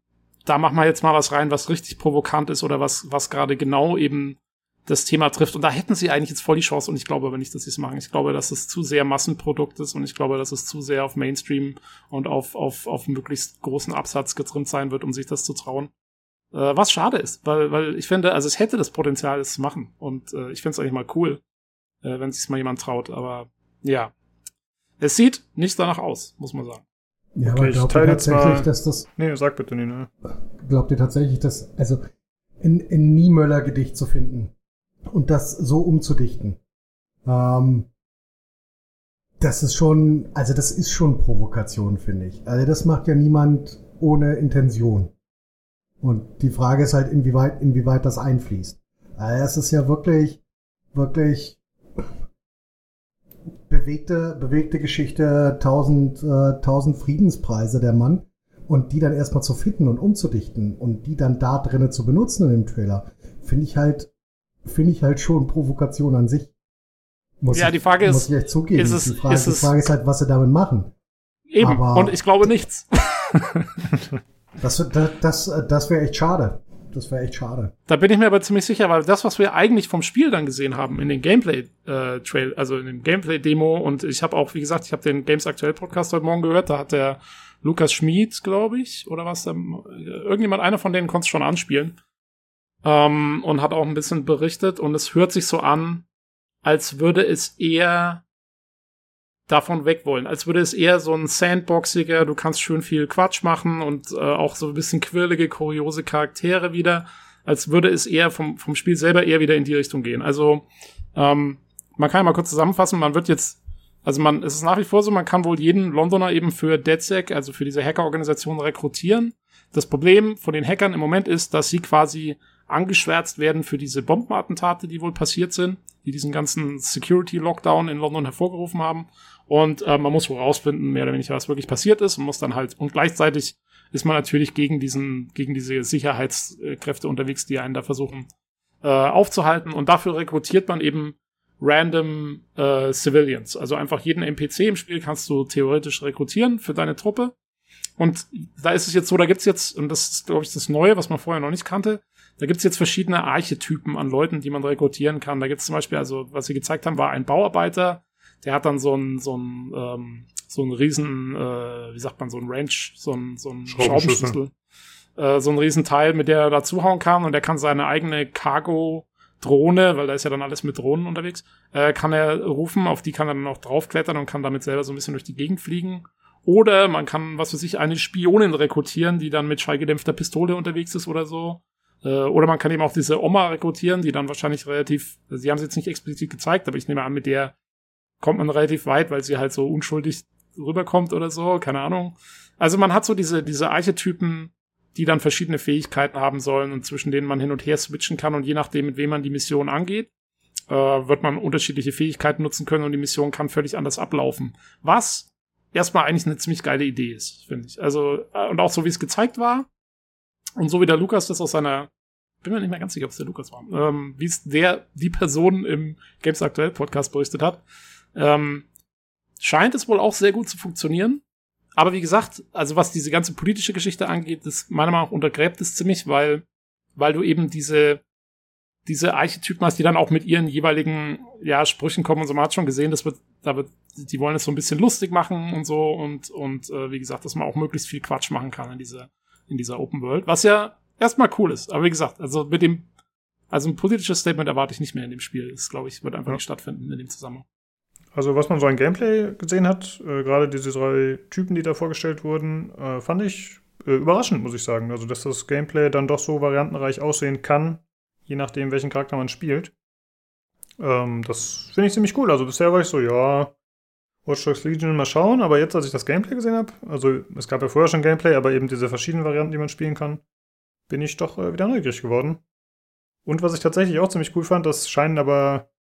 da machen wir jetzt mal was rein, was richtig provokant ist oder was, was gerade genau eben das Thema trifft. Und da hätten sie eigentlich jetzt voll die Chance und ich glaube aber nicht, dass sie es machen. Ich glaube, dass es zu sehr Massenprodukt ist und ich glaube, dass es zu sehr auf Mainstream und auf, auf, auf möglichst großen Absatz getrimmt sein wird, um sich das zu trauen. Äh, was schade ist, weil, weil ich finde, also es hätte das Potenzial, es zu machen. Und äh, ich finde es eigentlich mal cool, äh, wenn sich mal jemand traut. Aber ja, es sieht nicht danach aus, muss man sagen. Ja, okay, aber glaubt ihr tatsächlich, dass das. Nee, sag bitte Nina. Glaubt ihr tatsächlich, dass, also ein, ein Niemöller-Gedicht zu finden und das so umzudichten, ähm, das ist schon, also das ist schon Provokation, finde ich. Also das macht ja niemand ohne Intention. Und die Frage ist halt, inwieweit, inwieweit das einfließt. Äh, es ist ja wirklich, wirklich bewegte, bewegte Geschichte, tausend, äh, tausend Friedenspreise der Mann. Und die dann erstmal zu finden und umzudichten und die dann da drinnen zu benutzen in dem Trailer, finde ich halt, finde ich halt schon Provokation an sich. Muss ja, ich, die Frage muss ist, ich echt zugeben. ist es, die, Frage, ist die Frage ist halt, was sie damit machen. eben, aber- und ich glaube nichts. Das, das, das, das wäre echt schade. Das wäre echt schade. Da bin ich mir aber ziemlich sicher, weil das, was wir eigentlich vom Spiel dann gesehen haben in den Gameplay-Trail, also in dem Gameplay-Demo und ich habe auch, wie gesagt, ich habe den Games Aktuell Podcast heute Morgen gehört, da hat der Lukas Schmid, glaube ich, oder was, der, irgendjemand, einer von denen konnte es schon anspielen ähm, und hat auch ein bisschen berichtet und es hört sich so an, als würde es eher davon weg wollen. Als würde es eher so ein Sandboxiger, du kannst schön viel Quatsch machen und äh, auch so ein bisschen quirlige, kuriose Charaktere wieder, als würde es eher vom, vom Spiel selber eher wieder in die Richtung gehen. Also, ähm, man kann ja mal kurz zusammenfassen, man wird jetzt, also man, es ist nach wie vor so, man kann wohl jeden Londoner eben für DedSec, also für diese Hackerorganisation rekrutieren. Das Problem von den Hackern im Moment ist, dass sie quasi angeschwärzt werden für diese Bombenattentate, die wohl passiert sind, die diesen ganzen Security-Lockdown in London hervorgerufen haben. Und äh, man muss wohl rausfinden, mehr oder weniger, was wirklich passiert ist und muss dann halt, und gleichzeitig ist man natürlich gegen diesen, gegen diese Sicherheitskräfte unterwegs, die einen da versuchen äh, aufzuhalten. Und dafür rekrutiert man eben random äh, Civilians. Also einfach jeden NPC im Spiel kannst du theoretisch rekrutieren für deine Truppe. Und da ist es jetzt so, da gibt's jetzt, und das ist, glaube ich, das Neue, was man vorher noch nicht kannte, da gibt's jetzt verschiedene Archetypen an Leuten, die man rekrutieren kann. Da gibt's zum Beispiel, also was sie gezeigt haben, war ein Bauarbeiter, der hat dann so ein, so ein, ähm, so ein riesen, äh, wie sagt man, so ein Wrench, so ein, so ein Schraubenschlüssel. Äh, so ein Riesenteil, mit der er da zuhauen kann und der kann seine eigene Cargo-Drohne, weil da ist ja dann alles mit Drohnen unterwegs, äh, kann er rufen, auf die kann er dann auch draufklettern und kann damit selber so ein bisschen durch die Gegend fliegen. Oder man kann, was weiß ich, eine Spionin rekrutieren, die dann mit schallgedämpfter Pistole unterwegs ist oder so. Äh, oder man kann eben auch diese Oma rekrutieren, die dann wahrscheinlich relativ, sie haben es jetzt nicht explizit gezeigt, aber ich nehme an, mit der kommt man relativ weit, weil sie halt so unschuldig rüberkommt oder so, keine Ahnung. Also man hat so diese, diese Archetypen, die dann verschiedene Fähigkeiten haben sollen und zwischen denen man hin und her switchen kann und je nachdem, mit wem man die Mission angeht, äh, wird man unterschiedliche Fähigkeiten nutzen können und die Mission kann völlig anders ablaufen. Was erstmal eigentlich eine ziemlich geile Idee ist, finde ich. Also, äh, und auch so wie es gezeigt war und so wie der Lukas das aus seiner, bin mir nicht mehr ganz sicher, ob es der Lukas war, ähm, wie es der, die Person im Games Aktuell Podcast berichtet hat, ähm, scheint es wohl auch sehr gut zu funktionieren. Aber wie gesagt, also was diese ganze politische Geschichte angeht, das meiner Meinung nach untergräbt es ziemlich, weil, weil du eben diese, diese Archetypen hast, die dann auch mit ihren jeweiligen, ja, Sprüchen kommen und so. Man hat schon gesehen, das wird, da wird, die wollen es so ein bisschen lustig machen und so und, und, äh, wie gesagt, dass man auch möglichst viel Quatsch machen kann in dieser, in dieser Open World, was ja erstmal cool ist. Aber wie gesagt, also mit dem, also ein politisches Statement erwarte ich nicht mehr in dem Spiel. Das, glaube ich, wird einfach Ja. nicht stattfinden in dem Zusammenhang. Also was man so an Gameplay gesehen hat, äh, gerade diese drei Typen, die da vorgestellt wurden, äh, fand ich äh, überraschend, muss ich sagen. Also dass das Gameplay dann doch so variantenreich aussehen kann, je nachdem, welchen Charakter man spielt. Ähm, das finde ich ziemlich cool. Also bisher war ich so, ja, Watch Dogs Legion mal schauen, aber jetzt, als ich das Gameplay gesehen habe, also es gab ja vorher schon Gameplay, aber eben diese verschiedenen Varianten, die man spielen kann, bin ich doch äh, wieder neugierig geworden. Und was ich tatsächlich auch ziemlich cool fand, das scheinen aber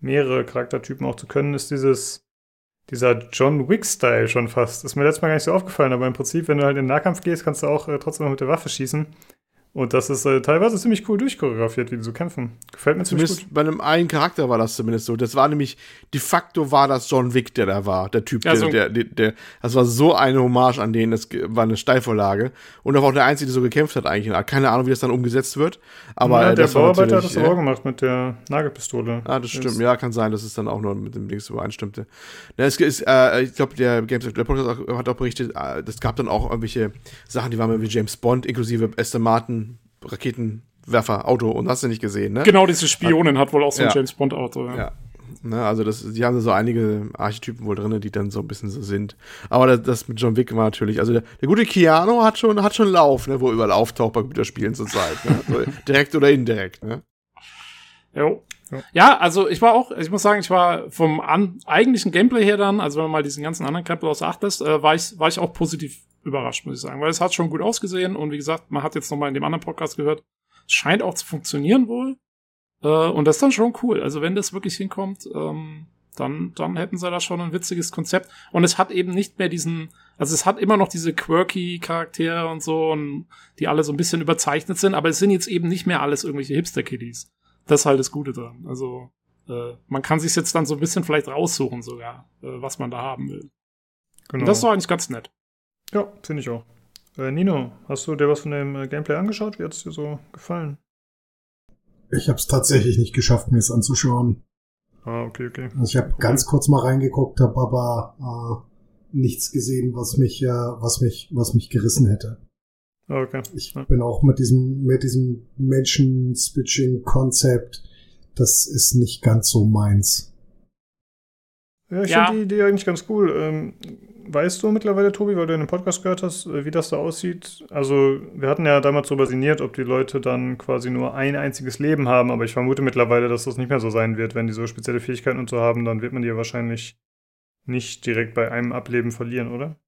mehrere Charaktertypen auch zu können, ist dieses, dieser John Wick-Style schon fast. Ist mir letztes Mal gar nicht so aufgefallen, aber im Prinzip, wenn du halt in den Nahkampf gehst, kannst du auch äh, trotzdem noch mit der Waffe schießen. Und das ist äh, teilweise ziemlich cool durchchoreografiert, wie die so kämpfen. Gefällt mir ziemlich gut. Zumindest bei einem einen Charakter war das zumindest so. Das war nämlich, de facto war das John Wick, der da war, der Typ, Ja, so- der, der, der, das war so eine Hommage an den, das war eine Steilvorlage. Und auch der Einzige, der so gekämpft hat eigentlich. Keine Ahnung, wie das dann umgesetzt wird. Aber ja, äh, der das Bauarbeiter hat das aber auch ja. gemacht mit der Nagelpistole. Ah, das stimmt. Ist- Ja, kann sein, dass es dann auch nur mit dem Dings übereinstimmte. Ja, es ist, äh, ich glaube, der Games der Podcast hat auch berichtet, äh, es gab dann auch irgendwelche Sachen, die waren wie James Bond, inklusive Aston Martin, Raketenwerfer, Auto und hast du nicht gesehen, ne? Genau, diese Spionin hat wohl auch so ein Ja. James Bond-Auto. Ja. Ja. Ne, also das, die haben so einige Archetypen wohl drin, die dann so ein bisschen so sind. Aber das, das mit John Wick war natürlich, also der, der gute Keanu hat schon, hat schon Lauf, ne, wo er überall auftaucht bei Computerspielen zurzeit. Ne? So, *laughs* direkt oder indirekt, ne? Jo. Ja. also ich war auch, ich muss sagen, ich war vom an, eigentlichen Gameplay her dann, also wenn man mal diesen ganzen anderen Krempel aus Acht lässt, äh, war, ich, war ich auch positiv überrascht, muss ich sagen. Weil es hat schon gut ausgesehen und wie gesagt, man hat jetzt nochmal in dem anderen Podcast gehört, es scheint auch zu funktionieren wohl. Äh, und das ist dann schon cool. Also wenn das wirklich hinkommt, ähm, dann, dann hätten sie da schon ein witziges Konzept. Und es hat eben nicht mehr diesen, also es hat immer noch diese quirky Charaktere und so, und die alle so ein bisschen überzeichnet sind, aber es sind jetzt eben nicht mehr alles irgendwelche Hipster-Kiddies. Das ist halt das Gute dran. Also äh, man kann sich jetzt dann so ein bisschen vielleicht raussuchen sogar, äh, was man da haben will. Genau. Und das ist doch eigentlich ganz nett. Ja, finde ich auch. Äh, Nino, hast du dir was von dem äh, Gameplay angeschaut? Wie hat es dir so gefallen? Ich habe es tatsächlich nicht geschafft, mir es anzuschauen. Ah, okay, okay. Ich habe okay. ganz kurz mal reingeguckt, habe aber äh, nichts gesehen, was mich, äh, was mich, was mich gerissen hätte. Okay. Ich bin auch mit diesem, mit diesem Menschen-Switching-Konzept, das ist nicht ganz so meins. Ja, ich ja. finde die Idee eigentlich ganz cool. Ähm, weißt du mittlerweile, Tobi, weil du in dem Podcast gehört hast, äh, wie das da aussieht? Also, wir hatten ja damals so basiert, ob die Leute dann quasi nur ein einziges Leben haben, aber ich vermute mittlerweile, dass das nicht mehr so sein wird. Wenn die so spezielle Fähigkeiten und so haben, dann wird man die ja wahrscheinlich nicht direkt bei einem Ableben verlieren, oder?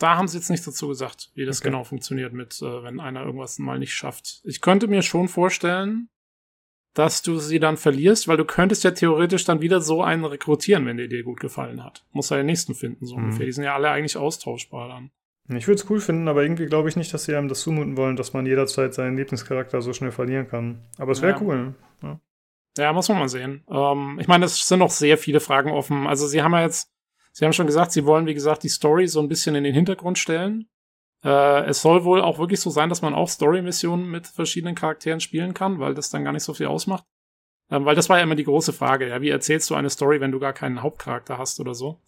Da haben sie jetzt nichts dazu gesagt, wie das okay. genau funktioniert mit, äh, wenn einer irgendwas mal nicht schafft. Ich könnte mir schon vorstellen, dass du sie dann verlierst, weil du könntest ja theoretisch dann wieder so einen rekrutieren, wenn der dir gut gefallen hat. Muss ja den nächsten finden, so mhm. ungefähr. Die sind ja alle eigentlich austauschbar dann. Ich würde es cool finden, aber irgendwie glaube ich nicht, dass sie einem das zumuten wollen, dass man jederzeit seinen Lieblingscharakter so schnell verlieren kann. Aber es wäre ja. cool. Ja. ja. muss man mal sehen. Ähm, ich meine, es sind noch sehr viele Fragen offen. Also sie haben ja jetzt, sie haben schon gesagt, sie wollen, wie gesagt, die Story so ein bisschen in den Hintergrund stellen. Äh, es soll wohl auch wirklich so sein, dass man auch Story-Missionen mit verschiedenen Charakteren spielen kann, weil das dann gar nicht so viel ausmacht. Ähm, weil das war ja immer die große Frage, ja, wie erzählst du eine Story, wenn du gar keinen Hauptcharakter hast oder so?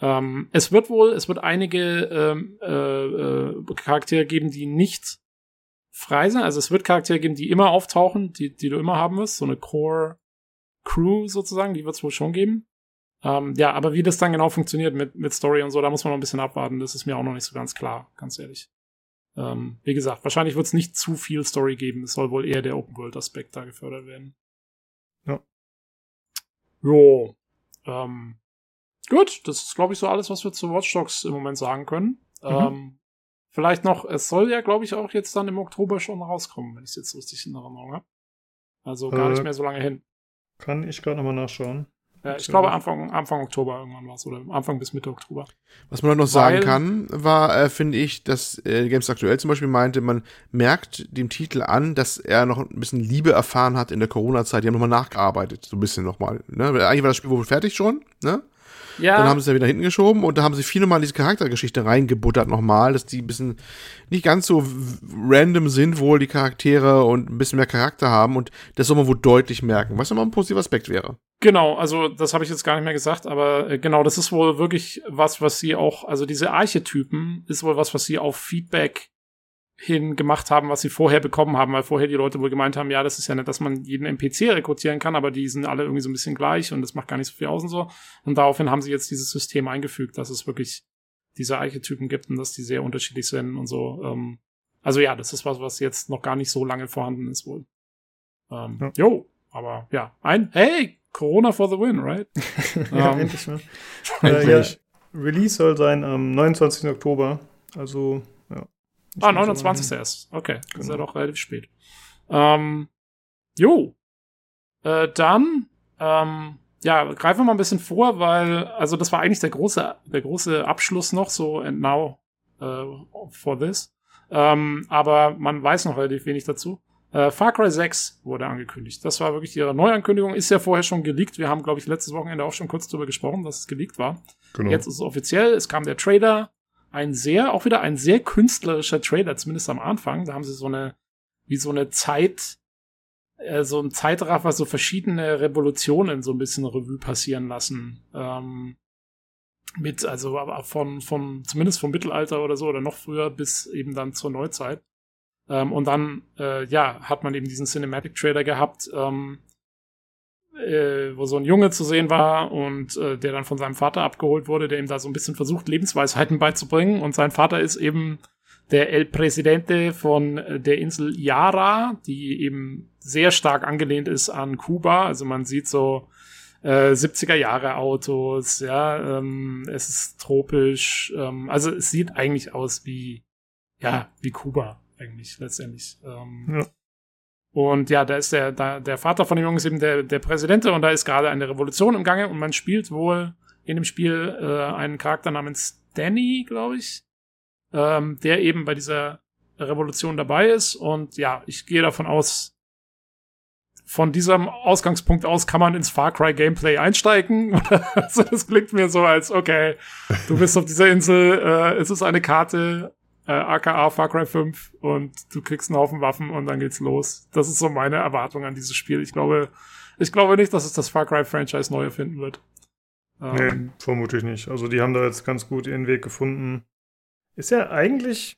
Ähm, es wird wohl, es wird einige ähm, äh, äh, Charaktere geben, die nicht frei sind. Also es wird Charaktere geben, die immer auftauchen, die, die du immer haben wirst. So eine Core Crew sozusagen, die wird es wohl schon geben. Ähm, ja, aber wie das dann genau funktioniert mit, mit Story und so, da muss man noch ein bisschen abwarten. Das ist mir auch noch nicht so ganz klar, ganz ehrlich. Ähm, wie gesagt, wahrscheinlich wird es nicht zu viel Story geben. Es soll wohl eher der Open-World-Aspekt da gefördert werden. Ja. Jo. Ähm, gut, das ist, glaube ich, so alles, was wir zu Watch Dogs im Moment sagen können. Mhm. Ähm, vielleicht noch, es soll ja, glaube ich, auch jetzt dann im Oktober schon rauskommen, wenn ich es jetzt richtig in Erinnerung habe. Also gar äh, nicht mehr so lange hin. Kann ich gerade nochmal nachschauen. Ja, ich glaube Anfang, Anfang Oktober irgendwann war es oder Anfang bis Mitte Oktober. Was man noch sagen kann, war, äh, finde ich, dass äh, Games Aktuell zum Beispiel meinte, man merkt dem Titel an, dass er noch ein bisschen Liebe erfahren hat in der Corona-Zeit. Die haben nochmal nachgearbeitet, so ein bisschen nochmal. Ne? Eigentlich war das Spiel wohl fertig schon, ne? Ja. Dann haben sie es ja wieder hinten geschoben und da haben sie viele Mal diese Charaktergeschichte reingebuttert nochmal, dass die ein bisschen nicht ganz so random sind, wohl die Charaktere und ein bisschen mehr Charakter haben und das soll man wohl deutlich merken, was immer ein positiver Aspekt wäre. Genau, also das habe ich jetzt gar nicht mehr gesagt, aber äh, genau, das ist wohl wirklich was, was sie auch, also diese Archetypen ist wohl was, was sie auf Feedback hin gemacht haben, was sie vorher bekommen haben, weil vorher die Leute wohl gemeint haben, ja, das ist ja nicht, dass man jeden NPC rekrutieren kann, aber die sind alle irgendwie so ein bisschen gleich und das macht gar nicht so viel aus und so. Und daraufhin haben sie jetzt dieses System eingefügt, dass es wirklich diese Archetypen gibt und dass die sehr unterschiedlich sind und so. Ähm, also ja, das ist was, was jetzt noch gar nicht so lange vorhanden ist wohl. Ähm, ja. Jo, aber ja, ein, hey, Corona for the win, right? *laughs* ja, um, ähm, endlich mal. *laughs* äh, ja, Release soll sein am 29. Oktober, also ah, 29. erst. Okay, genau. ist ja genau. doch relativ spät. Ähm, jo. Äh, dann, ähm, ja, greifen wir mal ein bisschen vor, weil, also das war eigentlich der große, der große Abschluss noch, so and now uh, for this. Ähm, aber man weiß noch relativ wenig dazu. Äh, Far Cry 6 wurde angekündigt. Das war wirklich ihre Neuankündigung. Ist ja vorher schon geleakt. Wir haben, glaube ich, letztes Wochenende auch schon kurz darüber gesprochen, dass es geleakt war. Genau. Jetzt ist es offiziell. Es kam der Trailer ein sehr, auch wieder ein sehr künstlerischer Trailer, zumindest am Anfang. Da haben sie so eine, wie so eine Zeit, äh, so ein Zeitraffer, so verschiedene Revolutionen so ein bisschen Revue passieren lassen. Ähm, mit, also von, von, zumindest vom Mittelalter oder so, oder noch früher bis eben dann zur Neuzeit. Ähm, und dann, äh, ja, hat man eben diesen Cinematic Trailer gehabt, ähm, äh, wo so ein Junge zu sehen war und äh, der dann von seinem Vater abgeholt wurde, der ihm da so ein bisschen versucht, Lebensweisheiten beizubringen. Und sein Vater ist eben der El Presidente von der Insel Yara, die eben sehr stark angelehnt ist an Kuba. Also man sieht so äh, 70er Jahre Autos, ja, ähm, es ist tropisch, ähm, also es sieht eigentlich aus wie, ja, wie Kuba eigentlich letztendlich. Ähm, ja. Und ja, da ist der, da, der Vater von dem Jungen ist eben der, der Präsident und da ist gerade eine Revolution im Gange und man spielt wohl in dem Spiel äh, einen Charakter namens Danny, glaube ich, ähm, der eben bei dieser Revolution dabei ist. Und ja, ich gehe davon aus, von diesem Ausgangspunkt aus kann man ins Far Cry Gameplay einsteigen. *laughs* also das klingt mir so als, okay, du bist auf dieser Insel, äh, es ist eine Karte, äh, aka Far Cry 5 und du kriegst einen Haufen Waffen und dann geht's los. Das ist so meine Erwartung an dieses Spiel. Ich glaube, ich glaube nicht, dass es das Far Cry Franchise neu erfinden wird. Ähm, nee, vermutlich nicht. Also die haben da jetzt ganz gut ihren Weg gefunden. Ist ja eigentlich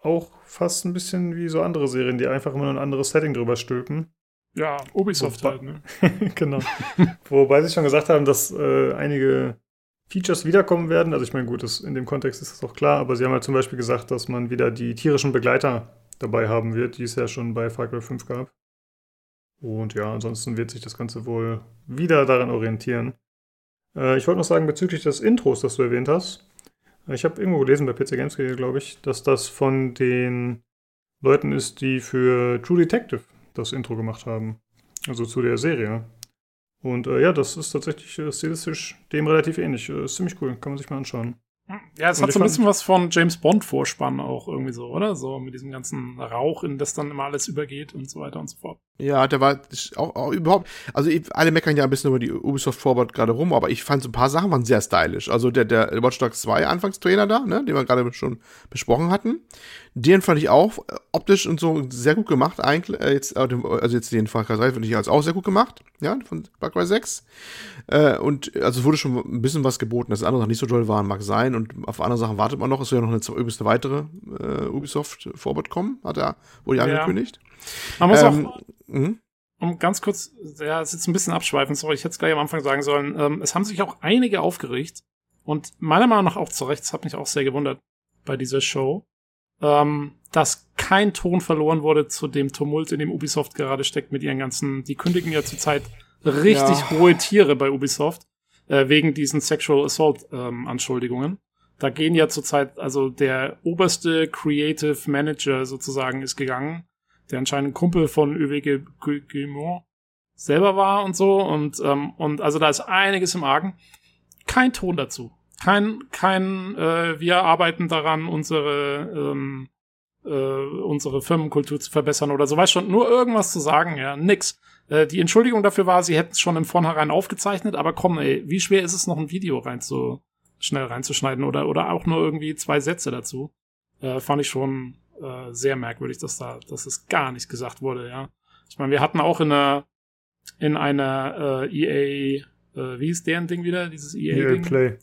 auch fast ein bisschen wie so andere Serien, die einfach immer ein anderes Setting drüber stülpen. Ja, Ubisoft Wobei, halt, ne? *laughs* genau. *laughs* Wobei sie schon gesagt haben, dass äh, einige Features wiederkommen werden. Also ich meine, gut, das, in dem Kontext ist das auch klar, aber sie haben halt zum Beispiel gesagt, dass man wieder die tierischen Begleiter dabei haben wird, die es ja schon bei Far Cry 5 gab. Und ja, ansonsten wird sich das Ganze wohl wieder daran orientieren. Äh, ich wollte noch sagen, bezüglich des Intros, das du erwähnt hast. Ich habe irgendwo gelesen bei PC Games, glaube ich, dass das von den Leuten ist, die für True Detective das Intro gemacht haben. Also zu der Serie. Und äh, ja, das ist tatsächlich äh, stilistisch dem relativ ähnlich. Äh, ist ziemlich cool, kann man sich mal anschauen. Ja, es hat so ein bisschen was von James Bond Vorspann auch irgendwie so, oder? So mit diesem ganzen Rauch, in das dann immer alles übergeht und so weiter und so fort. Ja, der war auch, auch überhaupt, also alle meckern ja ein bisschen über die Ubisoft Forward gerade rum, aber ich fand so ein paar Sachen waren sehr stylisch. Also der, der Watch Dogs 2 Anfangstrailer da, ne, den wir gerade schon besprochen hatten, den fand ich auch äh, optisch und so sehr gut gemacht eigentlich, äh, jetzt, also jetzt den Far Cry 3 finde ich als auch sehr gut gemacht, ja, von Far Cry 6. Äh, und also es wurde schon ein bisschen was geboten, dass andere Sachen nicht so toll waren, mag sein. Und auf andere Sachen wartet man noch. Es soll ja noch eine eine weitere äh, Ubisoft Forward kommen, hat er, wurde ja angekündigt. Man muss ähm, auch, mh? um ganz kurz, ja, es ist jetzt ein bisschen abschweifen, sorry, ich hätte es gleich am Anfang sagen sollen. Ähm, es haben sich auch einige aufgeregt. Und meiner Meinung nach auch zu Recht, das hat mich auch sehr gewundert bei dieser Show, ähm, dass kein Ton verloren wurde zu dem Tumult, in dem Ubisoft gerade steckt mit ihren ganzen, die kündigen ja zurzeit richtig ja. hohe Tiere bei Ubisoft äh, wegen diesen Sexual Assault ähm, Anschuldigungen. Da gehen ja zurzeit, also der oberste Creative Manager sozusagen ist gegangen, der anscheinend ein Kumpel von Uwe Guillemot selber war und so und ähm, und also da ist einiges im Argen. Kein Ton dazu. Kein kein äh, wir arbeiten daran unsere ähm, äh, unsere Firmenkultur zu verbessern oder so. Weißt schon, nur irgendwas zu sagen, ja, nix. Äh, die Entschuldigung dafür war, sie hätten es schon im Vornherein aufgezeichnet, aber komm, ey, wie schwer ist es noch ein Video rein zu, schnell reinzuschneiden oder, oder auch nur irgendwie zwei Sätze dazu? Äh, fand ich schon äh, sehr merkwürdig, dass da, dass es gar nicht gesagt wurde, ja. Ich meine, wir hatten auch in einer, in einer äh, EA, äh, wie ist deren Ding wieder? Dieses EA-Ding? EA Play.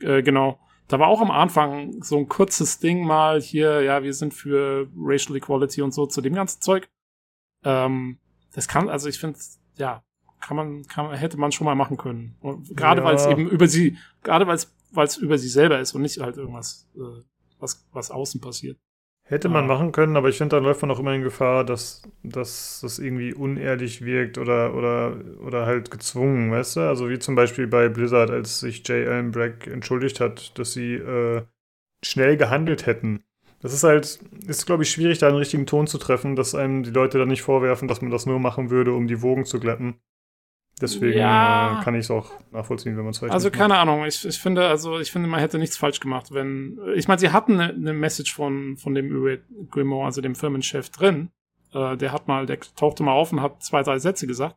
Äh, genau. Da war auch am Anfang so ein kurzes Ding mal hier, ja, wir sind für Racial Equality und so zu dem ganzen Zeug. Ähm, das kann, also ich finde, ja, kann man, kann man, hätte man schon mal machen können. Und gerade ja. weil es eben über sie, gerade weil es, weil es über sie selber ist und nicht halt irgendwas, äh, was, was außen passiert. Hätte man machen können, aber ich finde, dann läuft man auch immer in Gefahr, dass, dass das irgendwie unehrlich wirkt oder, oder, oder halt gezwungen, weißt du? Also wie zum Beispiel bei Blizzard, als sich J. Allen Bragg entschuldigt hat, dass sie äh, schnell gehandelt hätten. Das ist halt, ist glaube ich schwierig, da einen richtigen Ton zu treffen, dass einem die Leute dann nicht vorwerfen, dass man das nur machen würde, um die Wogen zu glätten. Deswegen ja. äh, kann ich es auch nachvollziehen, wenn man es vielleicht Also keine macht. Ahnung, ich, ich finde, also ich finde, man hätte nichts falsch gemacht, wenn. Ich meine, sie hatten eine, eine Message von, von dem Uwe Grimoire, also dem Firmenchef, drin. Äh, der hat mal, der tauchte mal auf und hat zwei, drei Sätze gesagt.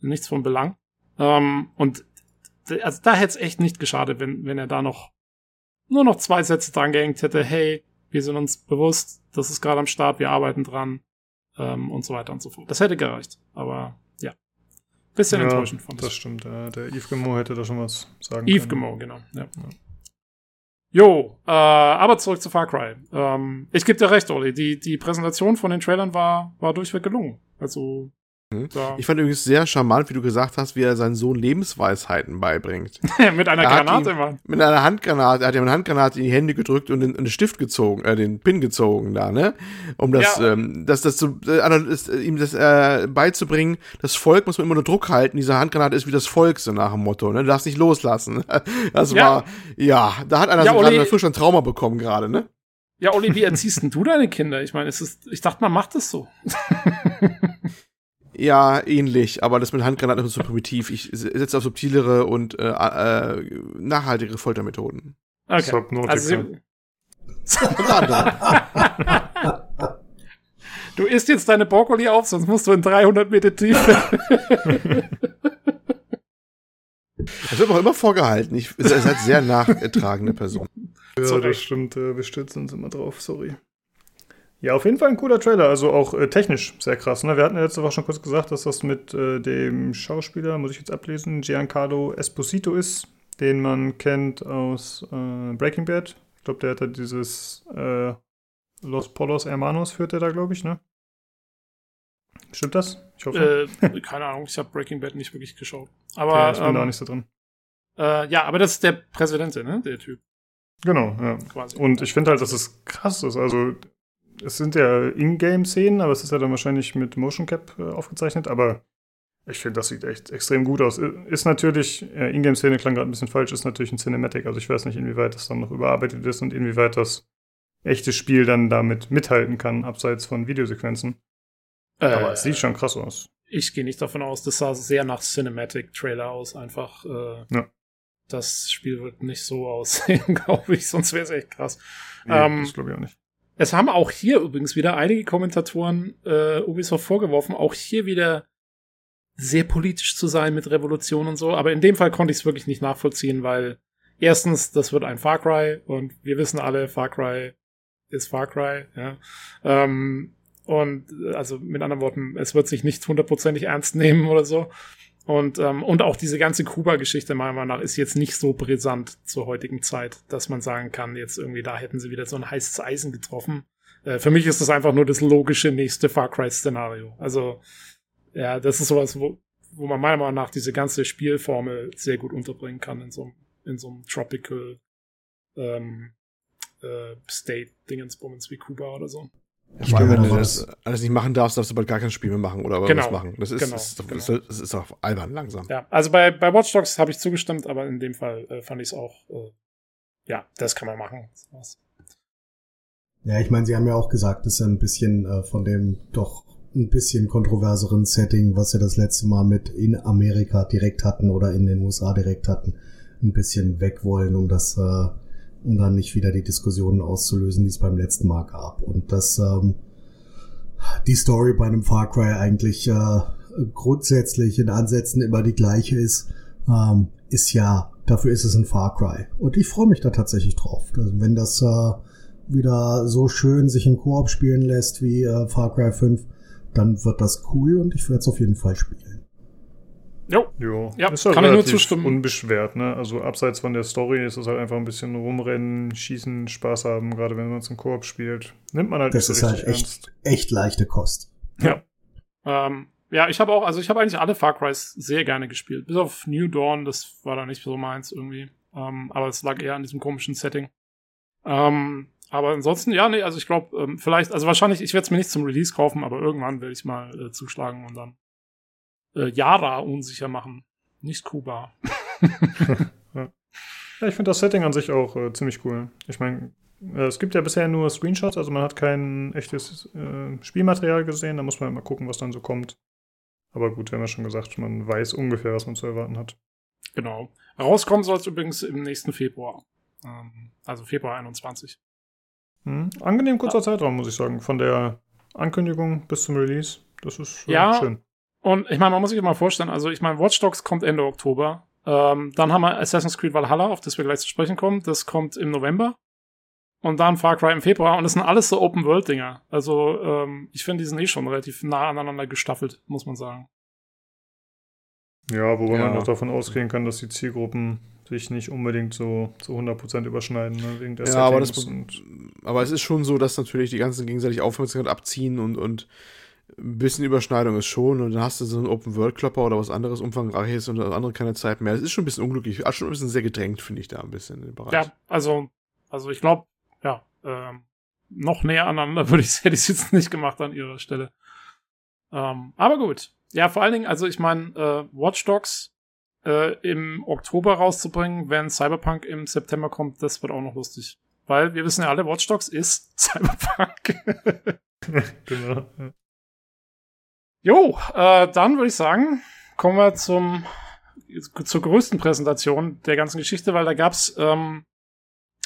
Nichts von Belang. Ähm, und also da hätte es echt nicht geschadet, wenn, wenn er da noch nur noch zwei Sätze dran gehängt hätte, hey, wir sind uns bewusst, das ist gerade am Start, wir arbeiten dran ähm, und so weiter und so fort. Das hätte gereicht, aber. Bisschen ja, enttäuschend fand ich. Das stimmt, ja. der Yves Gemot hätte da schon was sagen Yves können. Yves Gemot, genau. Ja. ja. Jo, äh, aber zurück zu Far Cry. Ähm, ich gebe dir recht, Olli, die, die Präsentation von den Trailern war, war durchweg gelungen. Also Mhm. So. Ich fand übrigens sehr charmant, wie du gesagt hast, wie er seinen Sohn Lebensweisheiten beibringt. *laughs* mit einer er Granate, ihn, Mann. Mit einer Handgranate. Er hat ihm eine Handgranate in die Hände gedrückt und den, den Stift gezogen, äh, den Pin gezogen da, ne? Um das, ja. ähm, das, das, zu, äh, äh, ihm das äh, beizubringen, das Volk muss man immer unter Druck halten. Diese Handgranate ist wie das Volk, so nach dem Motto, ne? Du darfst nicht loslassen. *laughs* Das ja. war, ja, da hat einer ja, so gerade frisch ein Trauma bekommen gerade, ne? Ja, Olli, wie erziehst denn du deine Kinder? Ich meine, es ist, ich dachte, man macht es so. *laughs* Ja, ähnlich, aber das mit Handgranaten ist so primitiv. Ich setze auf subtilere und äh, äh, nachhaltigere Foltermethoden. Okay. Subnautica. Also, *laughs* du isst jetzt deine Brokkoli auf, sonst musst du in 300 Meter Tiefe. *laughs* Das wird auch immer vorgehalten. Ich, seid sehr nachtragende Person. Ja, das stimmt. Äh, wir stützen uns immer drauf, sorry. Ja, auf jeden Fall ein cooler Trailer, also auch äh, technisch sehr krass. Ne? Wir hatten ja letzte Woche schon kurz gesagt, dass das mit äh, dem Schauspieler, muss ich jetzt ablesen, Giancarlo Esposito ist, den man kennt aus äh, Breaking Bad. Ich glaube, der hat da dieses äh, Los Polos Hermanos führt er da, glaube ich, ne? Stimmt das? Ich hoffe. Äh, keine Ahnung, ich habe Breaking Bad nicht wirklich geschaut. Aber ja, ich bin ähm, da auch nicht so drin. Äh, ja, aber das ist der Präsident, ne? Der Typ. Genau, ja. Quasi. Und ich finde halt, dass es krass ist. Also es sind ja Ingame-Szenen, aber es ist ja dann wahrscheinlich mit Motion Cap äh, aufgezeichnet, aber ich finde, das sieht echt extrem gut aus. Ist natürlich, äh, Ingame-Szene klang gerade ein bisschen falsch, ist natürlich ein Cinematic, also ich weiß nicht, inwieweit das dann noch überarbeitet ist und inwieweit das echte Spiel dann damit mithalten kann, abseits von Videosequenzen. Äh, aber es sieht schon krass aus. Ich gehe nicht davon aus, das sah sehr nach Cinematic-Trailer aus, einfach. Äh, ja. Das Spiel wird nicht so *laughs* aussehen, glaube ich, sonst wäre es echt krass. Nee, ähm, das glaube ich auch nicht. Es haben auch hier übrigens wieder einige Kommentatoren äh, Ubisoft vorgeworfen, auch hier wieder sehr politisch zu sein mit Revolution und so. Aber in dem Fall konnte ich es wirklich nicht nachvollziehen, weil erstens, das wird ein Far Cry und wir wissen alle, Far Cry ist Far Cry. Ja. Ähm, und also mit anderen Worten, es wird sich nicht hundertprozentig ernst nehmen oder so. Und, ähm, und auch diese ganze Kuba-Geschichte meiner Meinung nach ist jetzt nicht so brisant zur heutigen Zeit, dass man sagen kann, jetzt irgendwie da hätten sie wieder so ein heißes Eisen getroffen. Äh, für mich ist das einfach nur das logische nächste Far Cry-Szenario. Also, ja, das ist sowas, wo, wo man meiner Meinung nach diese ganze Spielformel sehr gut unterbringen kann in so, in so einem Tropical ähm, äh, State-Dingensbummens wie Kuba oder so. Stimmt, wenn du das alles nicht machen darfst, darfst du bald gar kein Spiel mehr machen oder genau. was machen. Das ist, genau, das, ist, genau. das ist auch albern langsam. Ja, also bei, bei Watch Dogs habe ich zugestimmt, aber in dem Fall äh, fand ich es auch, äh, ja, das kann man machen. Ja, ich meine, sie haben ja auch gesagt, dass er ein bisschen äh, von dem doch ein bisschen kontroverseren Setting, was sie das letzte Mal mit in Amerika direkt hatten oder in den USA direkt hatten, ein bisschen weg wollen, um das äh, um dann nicht wieder die Diskussionen auszulösen, die es beim letzten Mal gab. Und dass ähm, die Story bei einem Far Cry eigentlich äh, grundsätzlich in Ansätzen immer die gleiche ist, ähm, ist ja, dafür ist es ein Far Cry. Und ich freue mich da tatsächlich drauf. Also wenn das äh, wieder so schön sich im Koop spielen lässt wie äh, Far Cry 5, dann wird das cool und ich werde es auf jeden Fall spielen. Jo. jo. Ja, ist halt kann ich nur zustimmen. Unbeschwert, ne? Also abseits von der Story ist es halt einfach ein bisschen rumrennen, schießen, Spaß haben, gerade wenn man es im Koop spielt. Nimmt man halt das ist halt echt, ernst. echt leichte Kost. Ja. Ähm, ja, ich habe auch, also ich habe eigentlich alle Far Crys sehr gerne gespielt. Bis auf New Dawn, das war da nicht so meins irgendwie. Ähm, aber es lag eher an diesem komischen Setting. Ähm, aber ansonsten, ja, nee, also ich glaube, ähm, vielleicht, also wahrscheinlich, ich werde es mir nicht zum Release kaufen, aber irgendwann werde ich mal äh, zuschlagen und dann äh, Yara unsicher machen. Nicht Kuba. ja. *laughs* ja, ich finde das Setting an sich auch äh, ziemlich cool. Ich meine, äh, es gibt ja bisher nur Screenshots, also man hat kein echtes äh, Spielmaterial gesehen. Da muss man mal gucken, was dann so kommt. Aber gut, wir haben ja schon gesagt, man weiß ungefähr, was man zu erwarten hat. Genau. Rauskommen soll es übrigens im nächsten Februar. Ähm, also Februar 21. Hm, angenehm kurzer ja. Zeitraum, muss ich sagen. Von der Ankündigung bis zum Release. Das ist äh, ja, schön. Und ich meine, man muss sich mal vorstellen, also ich meine, Watch Dogs kommt Ende Oktober. Ähm, dann haben wir Assassin's Creed Valhalla, auf das wir gleich zu sprechen kommen. Das kommt im November. Und dann Far Cry im Februar. Und das sind alles so Open-World-Dinger. Also ähm, ich finde, die sind eh schon relativ nah aneinander gestaffelt, muss man sagen. Ja, wobei ja. man auch davon ausgehen kann, dass die Zielgruppen sich nicht unbedingt so zu 100% überschneiden, ne, wegen der ja, aber, das, aber es ist schon so, dass natürlich die ganzen gegenseitig Aufmerksamkeit abziehen und, und ein bisschen Überschneidung ist schon und dann hast du so einen Open-World-Klopper oder was anderes umfangreiches und das andere keine Zeit mehr. Es ist schon ein bisschen unglücklich, auch schon ein bisschen sehr gedrängt, finde ich da ein bisschen in dem Bereich. Ja, also, also ich glaube, ja, ähm, noch näher aneinander *laughs* würde ich, hätte ich es jetzt nicht gemacht an ihrer Stelle. Ähm, aber gut. Ja, vor allen Dingen, also ich meine, äh, Watch Dogs äh, im Oktober rauszubringen, wenn Cyberpunk im September kommt, das wird auch noch lustig. Weil wir wissen ja alle, Watch Dogs ist *laughs* Cyberpunk. *laughs* genau. Jo, äh, dann würde ich sagen, kommen wir zum zur größten Präsentation der ganzen Geschichte, weil da gab's ähm,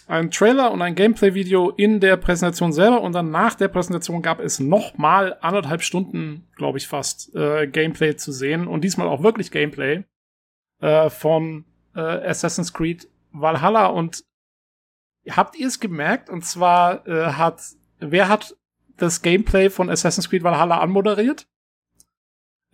einen Trailer und ein Gameplay-Video in der Präsentation selber und dann nach der Präsentation gab es nochmal anderthalb Stunden, glaube ich fast, äh, Gameplay zu sehen und diesmal auch wirklich Gameplay äh, von äh, Assassin's Creed Valhalla und habt ihr es gemerkt? Und zwar äh, hat wer hat das Gameplay von Assassin's Creed Valhalla anmoderiert?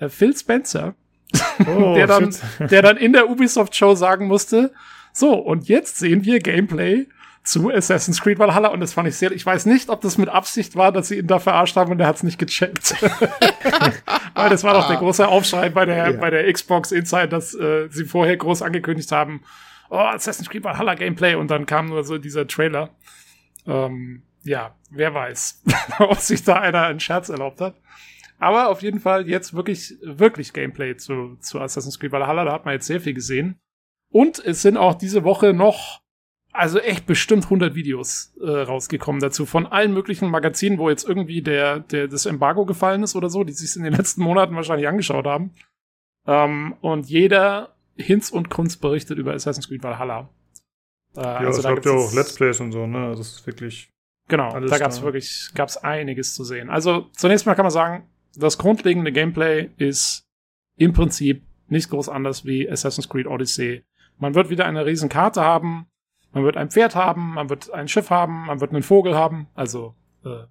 Äh, Phil Spencer, *laughs* oh, der, dann, *laughs* der dann in der Ubisoft-Show sagen musste, so, und jetzt sehen wir Gameplay zu Assassin's Creed Valhalla und das fand ich sehr, ich weiß nicht, ob das mit Absicht war, dass sie ihn da verarscht haben und er hat es nicht gecheckt. *laughs* Weil das war doch der große Aufschrei bei der, ja. bei der Xbox Inside, dass äh, sie vorher groß angekündigt haben, oh, Assassin's Creed Valhalla Gameplay und dann kam nur so dieser Trailer. Ähm, ja, wer weiß, ob sich da einer einen Scherz erlaubt hat. Aber auf jeden Fall jetzt wirklich, wirklich Gameplay zu, zu Assassin's Creed Valhalla. Da hat man jetzt sehr viel gesehen. Und es sind auch diese Woche noch, also echt bestimmt 100 Videos äh, rausgekommen dazu von allen möglichen Magazinen, wo jetzt irgendwie der, der, das Embargo gefallen ist oder so, die sich in den letzten Monaten wahrscheinlich angeschaut haben. Ähm, und jeder Hinz und Kunst berichtet über Assassin's Creed Valhalla. Äh, ja, also es gab ja auch Let's Plays und so, ne? Das ist wirklich. Genau, da gab es wirklich, gab's einiges zu sehen. Also zunächst mal kann man sagen, das grundlegende Gameplay ist im Prinzip nicht groß anders wie Assassin's Creed Odyssey. Man wird wieder eine riesen Karte haben, man wird ein Pferd haben, man wird ein Schiff haben, man wird einen Vogel haben, also äh,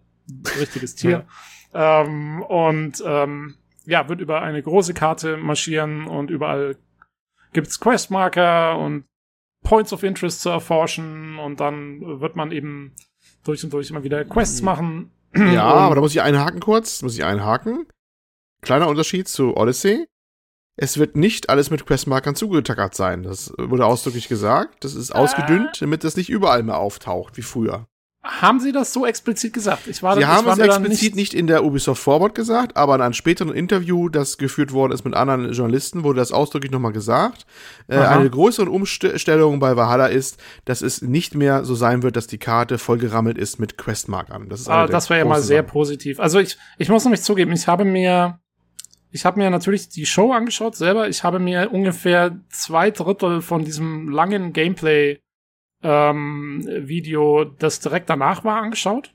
richtiges Tier. Ja. Ähm, und ähm, ja, wird über eine große Karte marschieren und überall gibt's Questmarker und Points of Interest zu erforschen und dann wird man eben durch und durch immer wieder Quests machen ja, aber da muss ich einhaken kurz. Muss ich einhaken. Kleiner Unterschied zu Odyssey. Es wird nicht alles mit Questmarkern zugetackert sein. Das wurde ausdrücklich gesagt. Das ist ausgedünnt, äh. damit das nicht überall mehr auftaucht, wie früher. Haben Sie das so explizit gesagt? Ich war, Sie haben es explizit nicht, nicht, in der Ubisoft Forward gesagt, aber in einem späteren Interview, das geführt worden ist mit anderen Journalisten, wurde das ausdrücklich nochmal gesagt. Äh, eine größere Umstellung bei Valhalla ist, dass es nicht mehr so sein wird, dass die Karte vollgerammelt ist mit Questmarkern. Das, ist ah, das wäre ja mal sehr Sachen. positiv. Also ich, ich muss nämlich zugeben, ich habe mir ich habe mir natürlich die Show angeschaut selber. Ich habe mir ungefähr zwei Drittel von diesem langen Gameplay ähm, Video, das direkt danach war, angeschaut.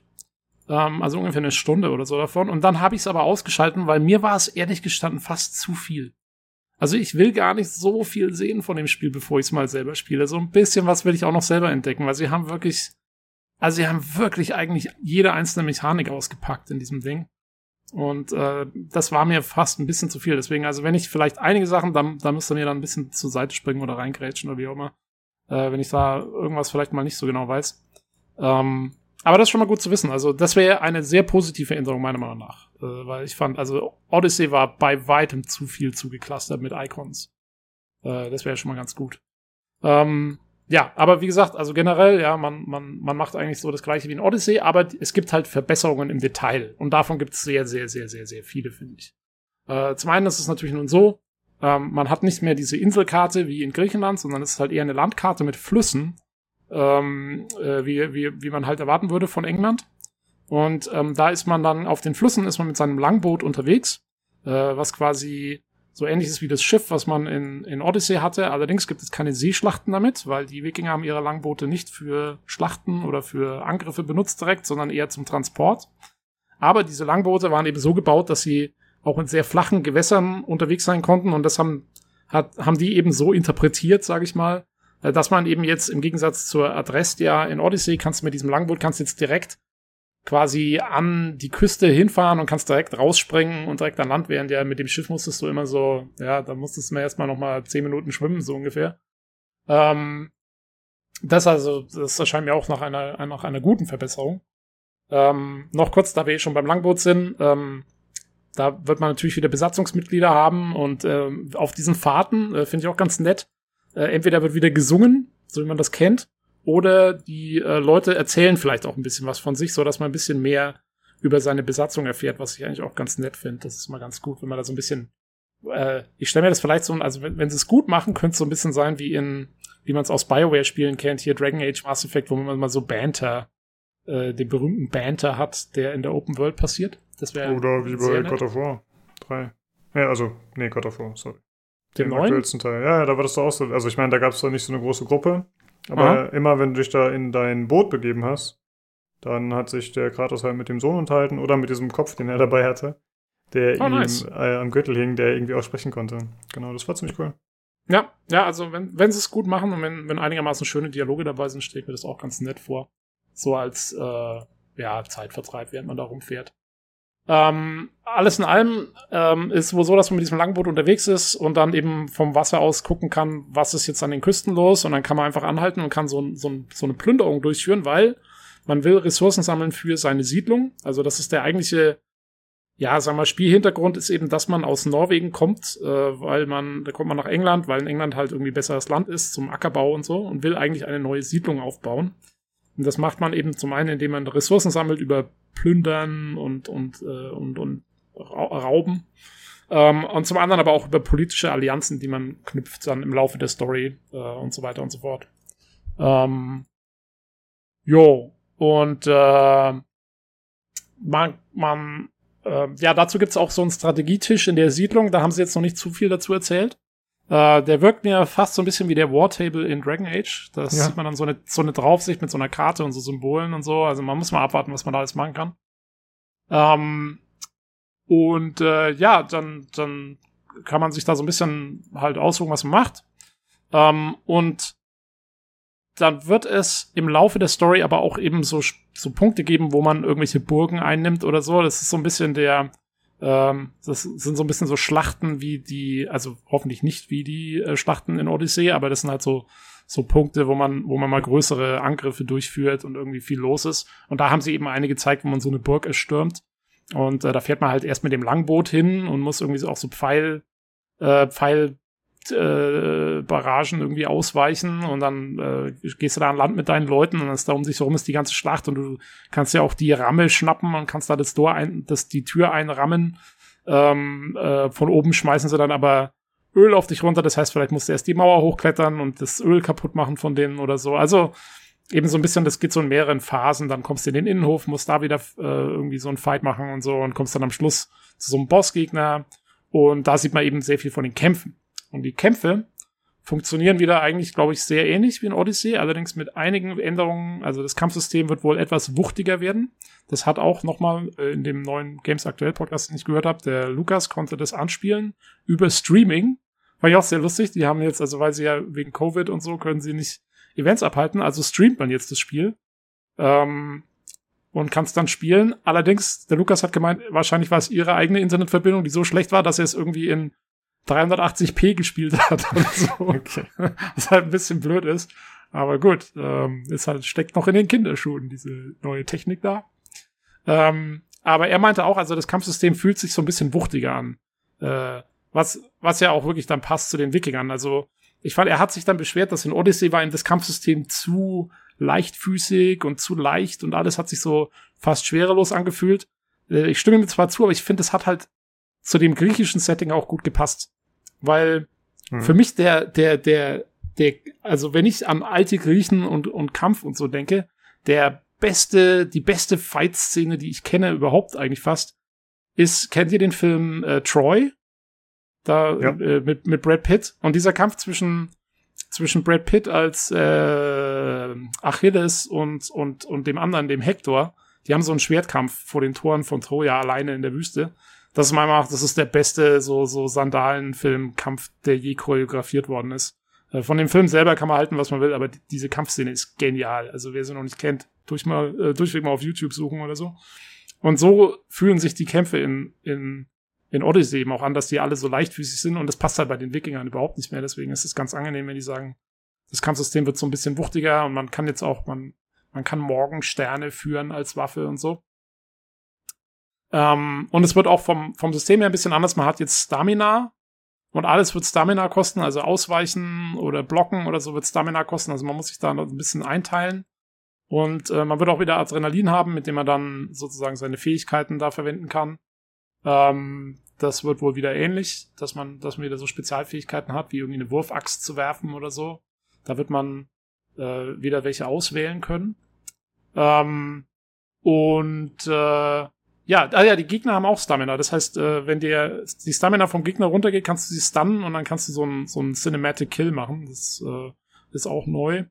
Ähm, also ungefähr eine Stunde oder so davon. Und dann habe ich es aber ausgeschalten, weil mir war es ehrlich gestanden fast zu viel. Also ich will gar nicht so viel sehen von dem Spiel, bevor ich es mal selber spiele. So ein bisschen was will ich auch noch selber entdecken, weil sie haben wirklich, also sie haben wirklich eigentlich jede einzelne Mechanik ausgepackt in diesem Ding. Und äh, das war mir fast ein bisschen zu viel. Deswegen, also wenn ich vielleicht einige Sachen, dann, dann müsst ihr mir dann ein bisschen zur Seite springen oder reingrätschen oder wie auch immer äh, wenn ich da irgendwas vielleicht mal nicht so genau weiß. Ähm, aber das ist schon mal gut zu wissen. Also, das wäre eine sehr positive Änderung, meiner Meinung nach. Äh, weil ich fand, also Odyssey war bei weitem zu viel zugeclustert mit Icons. Äh, das wäre schon mal ganz gut. Ähm, ja, aber wie gesagt, also generell, ja, man, man, man macht eigentlich so das gleiche wie in Odyssey, aber es gibt halt Verbesserungen im Detail. Und davon gibt es sehr, sehr, sehr, sehr, sehr viele, finde ich. Äh, zum einen ist es natürlich nun so, ähm, man hat nicht mehr diese Inselkarte wie in Griechenland, sondern es ist halt eher eine Landkarte mit Flüssen, ähm, äh, wie, wie, wie man halt erwarten würde von England. Und ähm, da ist man dann auf den Flüssen, ist man mit seinem Langboot unterwegs, äh, was quasi so ähnlich ist wie das Schiff, was man in, in Odyssey hatte. Allerdings gibt es keine Seeschlachten damit, weil die Wikinger haben ihre Langboote nicht für Schlachten oder für Angriffe benutzt direkt, sondern eher zum Transport. Aber diese Langboote waren eben so gebaut, dass sie auch in sehr flachen Gewässern unterwegs sein konnten und das haben, hat, haben die eben so interpretiert, sage ich mal, äh, dass man eben jetzt im Gegensatz zur Adrestia in Odyssey kannst mit diesem Langboot kannst jetzt direkt quasi an die Küste hinfahren und kannst direkt rausspringen und direkt an Land während ja mit dem Schiff musstest du immer so, ja, da musstest du mir erstmal noch mal zehn Minuten schwimmen, so ungefähr. Ähm, das also, das erscheint mir auch nach einer, nach einer guten Verbesserung. Ähm, noch kurz, da wir eh schon beim Langboot sind, ähm, da wird man natürlich wieder Besatzungsmitglieder haben und äh, auf diesen Fahrten äh, finde ich auch ganz nett. Äh, entweder wird wieder gesungen, so wie man das kennt, oder die äh, Leute erzählen vielleicht auch ein bisschen was von sich, so dass man ein bisschen mehr über seine Besatzung erfährt, was ich eigentlich auch ganz nett finde. Das ist mal ganz gut, wenn man da so ein bisschen äh, ich stelle mir das vielleicht so, also wenn, wenn sie es gut machen, könnte es so ein bisschen sein wie in, wie man es aus Bioware-Spielen kennt, hier Dragon Age Mass Effect, wo man mal so Banter, äh, den berühmten Banter hat, der in der Open World passiert. Das wäre Oder wie bei God of War 3. Ja, also, nee, God of War, sorry. Dem neuen? aktuellsten Teil. Ja, da war das doch auch so. Also ich meine, da gab es doch nicht so eine große Gruppe. Aber Aha. immer, wenn du dich da in dein Boot begeben hast, dann hat sich der Kratos halt mit dem Sohn unterhalten oder mit diesem Kopf, den er dabei hatte, der Oh, ihm nice. äh, am Gürtel hing, der irgendwie auch sprechen konnte. Genau, das war ziemlich cool. Ja, ja, also wenn, wenn sie es gut machen und wenn, wenn einigermaßen schöne Dialoge dabei sind, stelle ich mir das auch ganz nett vor. So als äh, ja, Zeitvertreib, während man da rumfährt. Ähm, alles in allem ähm, ist wohl so, dass man mit diesem Langboot unterwegs ist und dann eben vom Wasser aus gucken kann, was ist jetzt an den Küsten los und dann kann man einfach anhalten und kann so, so, so eine Plünderung durchführen, weil man will Ressourcen sammeln für seine Siedlung. Also das ist der eigentliche, ja, sagen wir, Spielhintergrund ist eben, dass man aus Norwegen kommt, äh, weil man, da kommt man nach England, weil in England halt irgendwie besseres Land ist zum Ackerbau und so und will eigentlich eine neue Siedlung aufbauen. Und das macht man eben zum einen, indem man Ressourcen sammelt über Plündern und, und, äh, und, und Ra- Rauben. Ähm, und zum anderen aber auch über politische Allianzen, die man knüpft dann im Laufe der Story äh, und so weiter und so fort. Ähm, jo, und äh, man, man äh, ja, dazu gibt's auch so einen Strategietisch in der Siedlung, da haben sie jetzt noch nicht zu viel dazu erzählt. Äh, der wirkt mir fast so ein bisschen wie der Wartable in Dragon Age. Das Ja. sieht man dann so eine, so eine Draufsicht mit so einer Karte und so Symbolen und so. Also man muss mal abwarten, was man da alles machen kann. Ähm, und äh, ja, dann, dann kann man sich da so ein bisschen halt aussuchen, was man macht. Ähm, und dann wird es im Laufe der Story aber auch eben so, so Punkte geben, wo man irgendwelche Burgen einnimmt oder so. Das ist so ein bisschen der, ähm, das sind so ein bisschen so Schlachten wie die, also hoffentlich nicht wie die äh, Schlachten in Odyssey, aber das sind halt so, so Punkte, wo man, wo man mal größere Angriffe durchführt und irgendwie viel los ist. Und da haben sie eben eine gezeigt, wo man so eine Burg erstürmt. Und äh, da fährt man halt erst mit dem Langboot hin und muss irgendwie so auch so Pfeil, äh, Pfeil, äh, Barragen irgendwie ausweichen und dann äh, gehst du da an Land mit deinen Leuten und dann ist da um sich herum ist die ganze Schlacht und du kannst ja auch die Ramme schnappen und kannst da das Tor ein, das, die Tür einrammen. Ähm, äh, von oben schmeißen sie dann aber Öl auf dich runter, das heißt, vielleicht musst du erst die Mauer hochklettern und das Öl kaputt machen von denen oder so. Also eben so ein bisschen, das geht so in mehreren Phasen, dann kommst du in den Innenhof, musst da wieder äh, irgendwie so einen Fight machen und so und kommst dann am Schluss zu so einem Bossgegner und da sieht man eben sehr viel von den Kämpfen. Und die Kämpfe funktionieren wieder eigentlich, glaube ich, sehr ähnlich wie in Odyssey, allerdings mit einigen Änderungen. Also das Kampfsystem wird wohl etwas wuchtiger werden. Das hat auch nochmal äh, in dem neuen Games Aktuell Podcast, den ich gehört habe, der Lukas konnte das anspielen über Streaming. War ja auch sehr lustig. Die haben jetzt, also weil sie ja wegen Covid und so, können sie nicht Events abhalten, also streamt man jetzt das Spiel. Ähm, und kann es dann spielen. Allerdings, der Lukas hat gemeint, wahrscheinlich war es ihre eigene Internetverbindung, die so schlecht war, dass er es irgendwie in 380p gespielt hat oder so. Okay. Was halt ein bisschen blöd ist. Aber gut, ähm, ist halt, steckt noch in den Kinderschuhen, diese neue Technik da. Ähm, aber er meinte auch, also das Kampfsystem fühlt sich so ein bisschen wuchtiger an. Äh, was, was ja auch wirklich dann passt zu den Wikingern. Also, ich fand, er hat sich dann beschwert, dass in Odyssey war ihm das Kampfsystem zu leichtfüßig und zu leicht und alles hat sich so fast schwerelos angefühlt. Äh, ich stimme ihm zwar zu, aber ich finde, es hat halt zu dem griechischen Setting auch gut gepasst. Weil Mhm. für mich der, der, der, der, also wenn ich an alte Griechen und, und Kampf und so denke, der beste, die beste Fight-Szene, die ich kenne, überhaupt eigentlich fast, ist, kennt ihr den Film äh, Troy? Da Ja. äh, mit, mit Brad Pitt. Und dieser Kampf zwischen, zwischen Brad Pitt als äh, Achilles und, und, und dem anderen, dem Hector, die haben so einen Schwertkampf vor den Toren von Troja alleine in der Wüste. Das ist meiner Meinung nach, das ist der beste so, so Sandalen-Film-Kampf, der je choreografiert worden ist. Äh, Von dem Film selber kann man halten, was man will, aber die, diese Kampfszene ist genial. Also wer sie noch nicht kennt, durch mal, äh, durchweg mal auf YouTube suchen oder so. Und so fühlen sich die Kämpfe in, in, in Odyssey eben auch an, dass die alle so leichtfüßig sind und das passt halt bei den Wikingern überhaupt nicht mehr. Deswegen ist es ganz angenehm, wenn die sagen, das Kampfsystem wird so ein bisschen wuchtiger und man kann jetzt auch, man, man kann Morgensterne führen als Waffe und so. Ähm, und es wird auch vom, vom System her ein bisschen anders. Man hat jetzt Stamina und alles wird Stamina kosten, also ausweichen oder blocken oder so wird Stamina kosten. Also man muss sich da ein bisschen einteilen. Und äh, man wird auch wieder Adrenalin haben, mit dem man dann sozusagen seine Fähigkeiten da verwenden kann. Ähm, das wird wohl wieder ähnlich, dass man, dass man wieder so Spezialfähigkeiten hat, wie irgendwie eine Wurfaxt zu werfen oder so. Da wird man äh, wieder welche auswählen können. Ähm, und äh, ja, ah ja, die Gegner haben auch Stamina. Das heißt, äh, wenn dir die Stamina vom Gegner runtergeht, kannst du sie stunnen und dann kannst du so ein, so Cinematic Kill machen. Das äh, ist auch neu.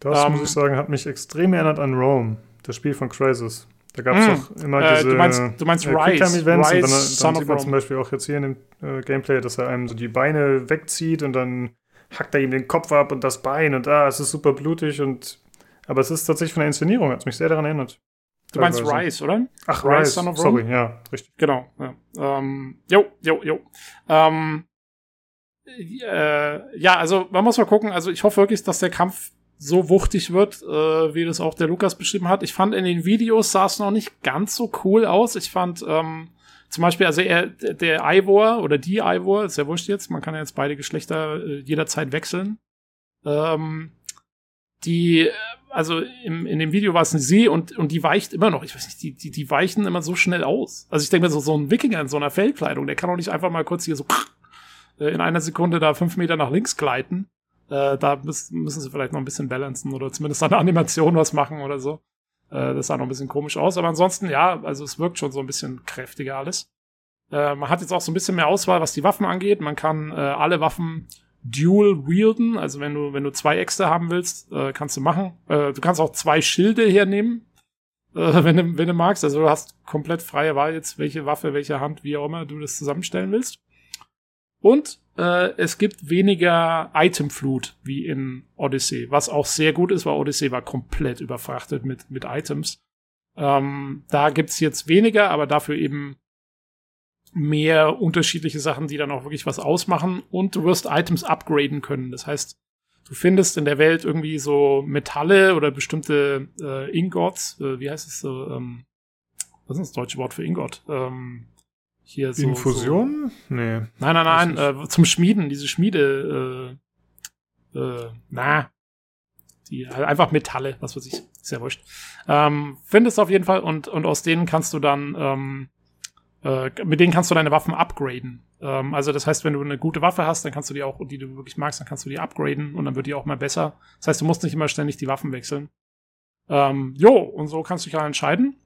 Das ähm, muss ich sagen, hat mich extrem erinnert an Rome, das Spiel von Crysis. Da gab es auch immer Äh, diese du meinst- du meinst äh, Rise. Und Rise, dann, Son dann of sieht man Rome. zum Beispiel auch jetzt hier in dem äh, Gameplay, dass er einem so die Beine wegzieht und dann hackt er ihm den Kopf ab und das Bein und ah, es ist super blutig und aber es ist tatsächlich von der Inszenierung, hat mich sehr daran erinnert. Du meinst. Rise, oder? Ach, Rise, Rise, Son of Rome? sorry, ja, richtig. Genau. Ja. Ähm, jo, jo, jo. Ähm, äh, ja, also man muss mal gucken. Also ich hoffe wirklich, dass der Kampf so wuchtig wird, äh, wie das auch der Lukas beschrieben hat. Ich fand in den Videos sah es noch nicht ganz so cool aus. Ich fand ähm, zum Beispiel, also er, der Ivor oder die Ivor, ist ja wurscht jetzt, man kann ja jetzt beide Geschlechter äh, jederzeit wechseln. Ähm, die, also im, in dem Video war es eine sie und, und die weicht immer noch. Ich weiß nicht, die, die, die weichen immer so schnell aus. Also ich denke mir so, so ein Wikinger in so einer Fellkleidung, der kann doch nicht einfach mal kurz hier so äh, in einer Sekunde da fünf Meter nach links gleiten. Äh, da müssen, müssen sie vielleicht noch ein bisschen balancen oder zumindest an der Animation was machen oder so. Äh, das sah noch ein bisschen komisch aus. Aber ansonsten, ja, also es wirkt schon so ein bisschen kräftiger alles. Äh, man hat jetzt auch so ein bisschen mehr Auswahl, was die Waffen angeht. Man kann äh, alle Waffen dual wielden. Also wenn du, wenn du zwei Äxte haben willst, äh, kannst du machen. Äh, du kannst auch zwei Schilde hernehmen, äh, *laughs* wenn, du, wenn du magst. Also du hast komplett freie Wahl jetzt, welche Waffe, welche Hand, wie auch immer du das zusammenstellen willst. Und äh, es gibt weniger Itemflut wie in Odyssey, was auch sehr gut ist, weil Odyssey war komplett überfrachtet mit, mit Items. Ähm, da gibt's jetzt weniger, aber dafür eben mehr unterschiedliche Sachen, die dann auch wirklich was ausmachen. Und du wirst Items upgraden können. Das heißt, du findest in der Welt irgendwie so Metalle oder bestimmte äh, Ingots, äh, wie heißt es so, ähm, was ist das deutsche Wort für Ingot? Ähm, hier so, Infusion? Nee. So, nein, nein, nein, Weiß äh, zum Schmieden, diese Schmiede, äh, äh, na, die halt einfach Metalle, was weiß ich, ja wurscht. Ähm, findest auf jeden Fall und, und aus denen kannst du dann, ähm, äh, mit denen kannst du deine Waffen upgraden. Ähm, also das heißt, wenn du eine gute Waffe hast, dann kannst du die auch, die du wirklich magst, dann kannst du die upgraden und dann wird die auch mal besser. Das heißt, du musst nicht immer ständig die Waffen wechseln. Ähm, jo, und so kannst du dich ja entscheiden.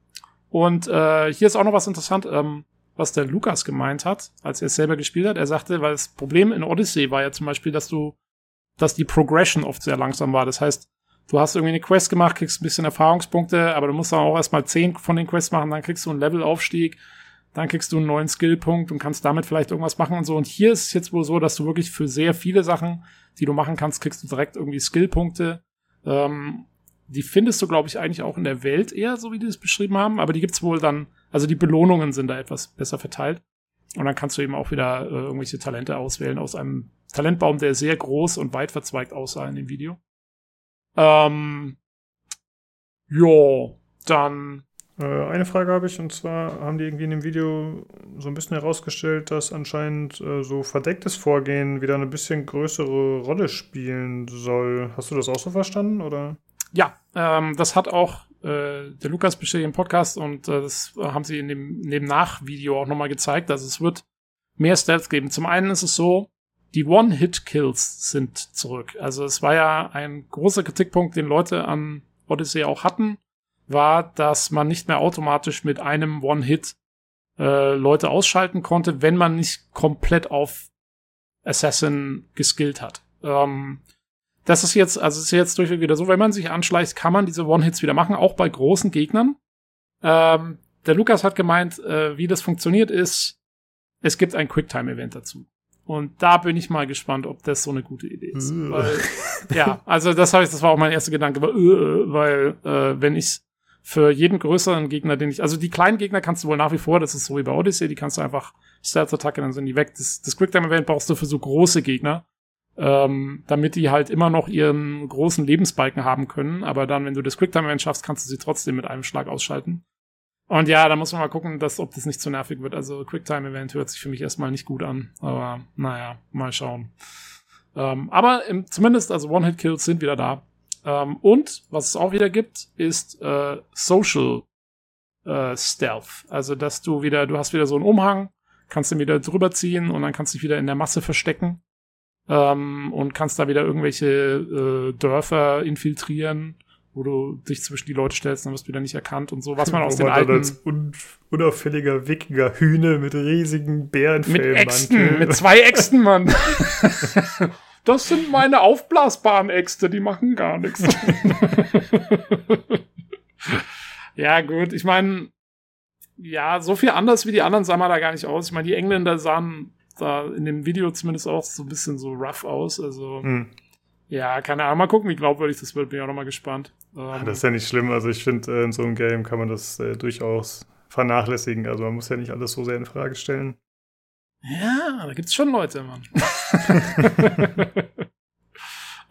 Und äh, hier ist auch noch was interessant, ähm, was der Lukas gemeint hat, als er es selber gespielt hat. Er sagte, weil das Problem in Odyssey war ja zum Beispiel, dass du, dass die Progression oft sehr langsam war. Das heißt, du hast irgendwie eine Quest gemacht, kriegst ein bisschen Erfahrungspunkte, aber du musst dann auch erstmal zehn von den Quests machen, dann kriegst du einen Levelaufstieg, dann kriegst du einen neuen Skillpunkt und kannst damit vielleicht irgendwas machen und so. Und hier ist es jetzt wohl so, dass du wirklich für sehr viele Sachen, die du machen kannst, kriegst du direkt irgendwie Skillpunkte. Ähm, die findest du, glaube ich, eigentlich auch in der Welt eher, so wie die es beschrieben haben, aber die gibt's wohl dann, also die Belohnungen sind da etwas besser verteilt. Und dann kannst du eben auch wieder äh, irgendwelche Talente auswählen aus einem Talentbaum, der sehr groß und weit verzweigt aussah in dem Video. Ähm, ja, dann eine Frage habe ich, und zwar haben die irgendwie in dem Video so ein bisschen herausgestellt, dass anscheinend äh, so verdecktes Vorgehen wieder eine bisschen größere Rolle spielen soll. Hast du das auch so verstanden, oder? Ja, ähm, das hat auch äh, der Lukas bestätigt im Podcast und äh, das haben sie in dem, in dem Nachvideo auch nochmal gezeigt. Also es wird mehr Stealth geben. Zum einen ist es so, die One-Hit-Kills sind zurück. Also es war ja ein großer Kritikpunkt, den Leute an Odyssey auch hatten, war, dass man nicht mehr automatisch mit einem One-Hit äh, Leute ausschalten konnte, wenn man nicht komplett auf Assassin geskillt hat. Ähm, das ist jetzt, also es ist jetzt durchweg wieder so, wenn man sich anschleicht, kann man diese One-Hits wieder machen, auch bei großen Gegnern. Ähm, der Lukas hat gemeint, äh, wie das funktioniert ist, es gibt ein Quicktime-Event dazu. Und da bin ich mal gespannt, ob das so eine gute Idee ist. Äh. weil, *laughs* ja, also das habe ich, das war auch mein erster Gedanke, weil, äh, weil äh, wenn ich für jeden größeren Gegner, den ich, also die kleinen Gegner kannst du wohl nach wie vor, das ist so wie bei Odyssey, die kannst du einfach Stealth-Attacke, dann sind die weg. Das, das Quicktime-Event brauchst du für so große Gegner ähm, damit die halt immer noch ihren großen Lebensbalken haben können. Aber dann, wenn du das Quicktime-Event schaffst, kannst du sie trotzdem mit einem Schlag ausschalten. Und ja, da muss man mal gucken, dass, ob das nicht zu nervig wird. Also Quicktime-Event hört sich für mich erstmal nicht gut an. Aber naja, mal schauen. Ähm, aber im, zumindest, also One-Hit-Kills sind wieder da. Ähm, und was es auch wieder gibt, ist äh, Social äh, Stealth. Also, dass du wieder, du hast wieder so einen Umhang, kannst du wieder drüber ziehen und dann kannst du dich wieder in der Masse verstecken. Ähm, und kannst da wieder irgendwelche äh, Dörfer infiltrieren wo du dich zwischen die Leute stellst, dann wirst du wieder nicht erkannt und so, was man *laughs* aus den alten... als un unauffälliger Wikinger Hühne mit riesigen Bärenfellmantel. Mit Äxten, mit zwei Äxten, Mann. *laughs* das sind meine aufblasbaren Äxte, die machen gar nichts. *laughs* ja, gut, ich meine, ja, so viel anders wie die anderen sah man da gar nicht aus. Ich meine, die Engländer sahen da in dem Video zumindest auch so ein bisschen so rough aus, also... Hm. Ja, keine Ahnung. Mal gucken, wie glaubwürdig das wird. Bin ich auch noch mal gespannt. Ähm, das ist ja nicht schlimm. Also ich finde, äh, in so einem Game kann man das äh, durchaus vernachlässigen. Also man muss ja nicht alles so sehr in Frage stellen. Ja, da gibt's schon Leute, Mann. *laughs*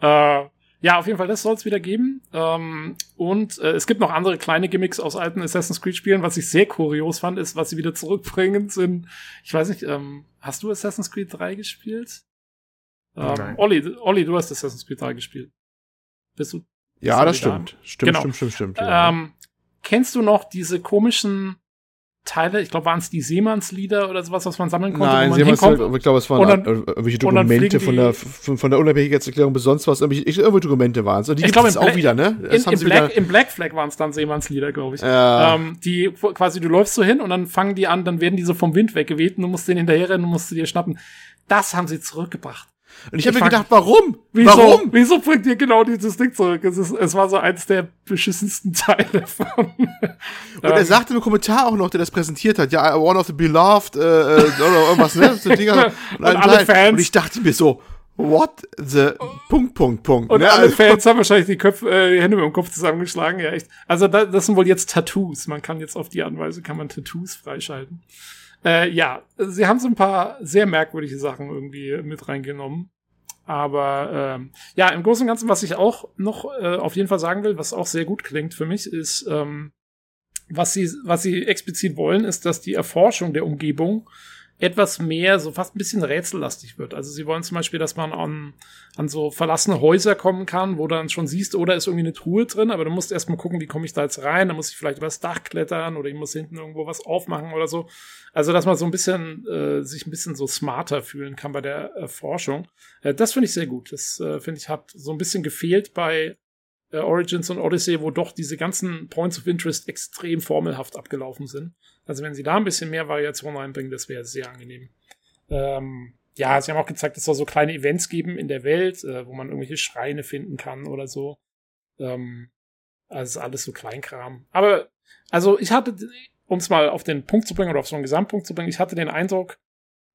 *laughs* äh, ja, auf jeden Fall, das soll es wieder geben. Ähm, und äh, es gibt noch andere kleine Gimmicks aus alten Assassin's Creed-Spielen. Was ich sehr kurios fand, ist, was sie wieder zurückbringen, sind, ich weiß nicht, ähm, hast du Assassin's Creed 3 gespielt? Ähm, Olli, Olli, du hast Assassin's Creed 3 gespielt. Bist du? Ja, das stimmt. Stimmt, genau. stimmt, stimmt, stimmt. Ja. Ähm, kennst du noch diese komischen Teile, ich glaube, waren es die Seemannslieder oder sowas, was man sammeln konnte? Nein, Seemannslieder, ich glaube, es waren dann, irgendwelche Dokumente von der, von, der Unabhängigkeitserklärung bis sonst was, irgendwelche, irgendwelche Dokumente waren es. Und die gibt es auch wieder, ne? In, im, Black, Im Black Flag waren es dann Seemannslieder, glaube ich. Ja. Ähm, die quasi, du läufst so hin und dann fangen die an, dann werden die so vom Wind weggeweht und du musst denen hinterherrennen und musst du dir schnappen. Das haben sie zurückgebracht. Und ich habe mir gedacht, warum? Wieso, warum? Wieso bringt ihr genau dieses Ding zurück? Es, ist, es war so eins der beschissensten *laughs* Teile von. Und er ähm, sagte im Kommentar auch noch, der das präsentiert hat, ja, one of the beloved, äh, äh oder irgendwas, ne? So Dinger, *laughs* und, und alle Fans. Und ich dachte mir so, what the Punkt, Punkt, Punkt. Und ne? alle also Fans haben wahrscheinlich die, Köpfe, äh, die Hände mit dem Kopf zusammengeschlagen, ja echt. Also da, das sind wohl jetzt Tattoos. Man kann jetzt auf die Art und Weise kann man Tattoos freischalten. Äh, ja, sie haben so ein paar sehr merkwürdige Sachen irgendwie mit reingenommen. Aber ähm, ja, im Großen und Ganzen, was ich auch noch äh, auf jeden Fall sagen will, was auch sehr gut klingt für mich, ist, ähm, was sie, was sie explizit wollen, ist, dass die Erforschung der Umgebung etwas mehr, so fast ein bisschen rätsellastig wird. Also sie wollen zum Beispiel, dass man an, an so verlassene Häuser kommen kann, wo dann schon siehst, oder oh, ist irgendwie eine Truhe drin, aber du musst erstmal gucken, wie komme ich da jetzt rein, dann muss ich vielleicht übers Dach klettern oder ich muss hinten irgendwo was aufmachen oder so. Also, dass man so ein bisschen, äh, sich ein bisschen so smarter fühlen kann bei der Erforschung. Äh, das finde ich sehr gut. Das äh, finde ich hat so ein bisschen gefehlt bei äh, Origins und Odyssey, wo doch diese ganzen Points of Interest extrem formelhaft abgelaufen sind. Also wenn sie da ein bisschen mehr Variation reinbringen, das wäre sehr angenehm. Ähm, ja, sie haben auch gezeigt, es soll so kleine Events geben in der Welt, äh, wo man irgendwelche Schreine finden kann oder so. Ähm, also alles so Kleinkram. Aber, also ich hatte, um es mal auf den Punkt zu bringen oder auf so einen Gesamtpunkt zu bringen, ich hatte den Eindruck,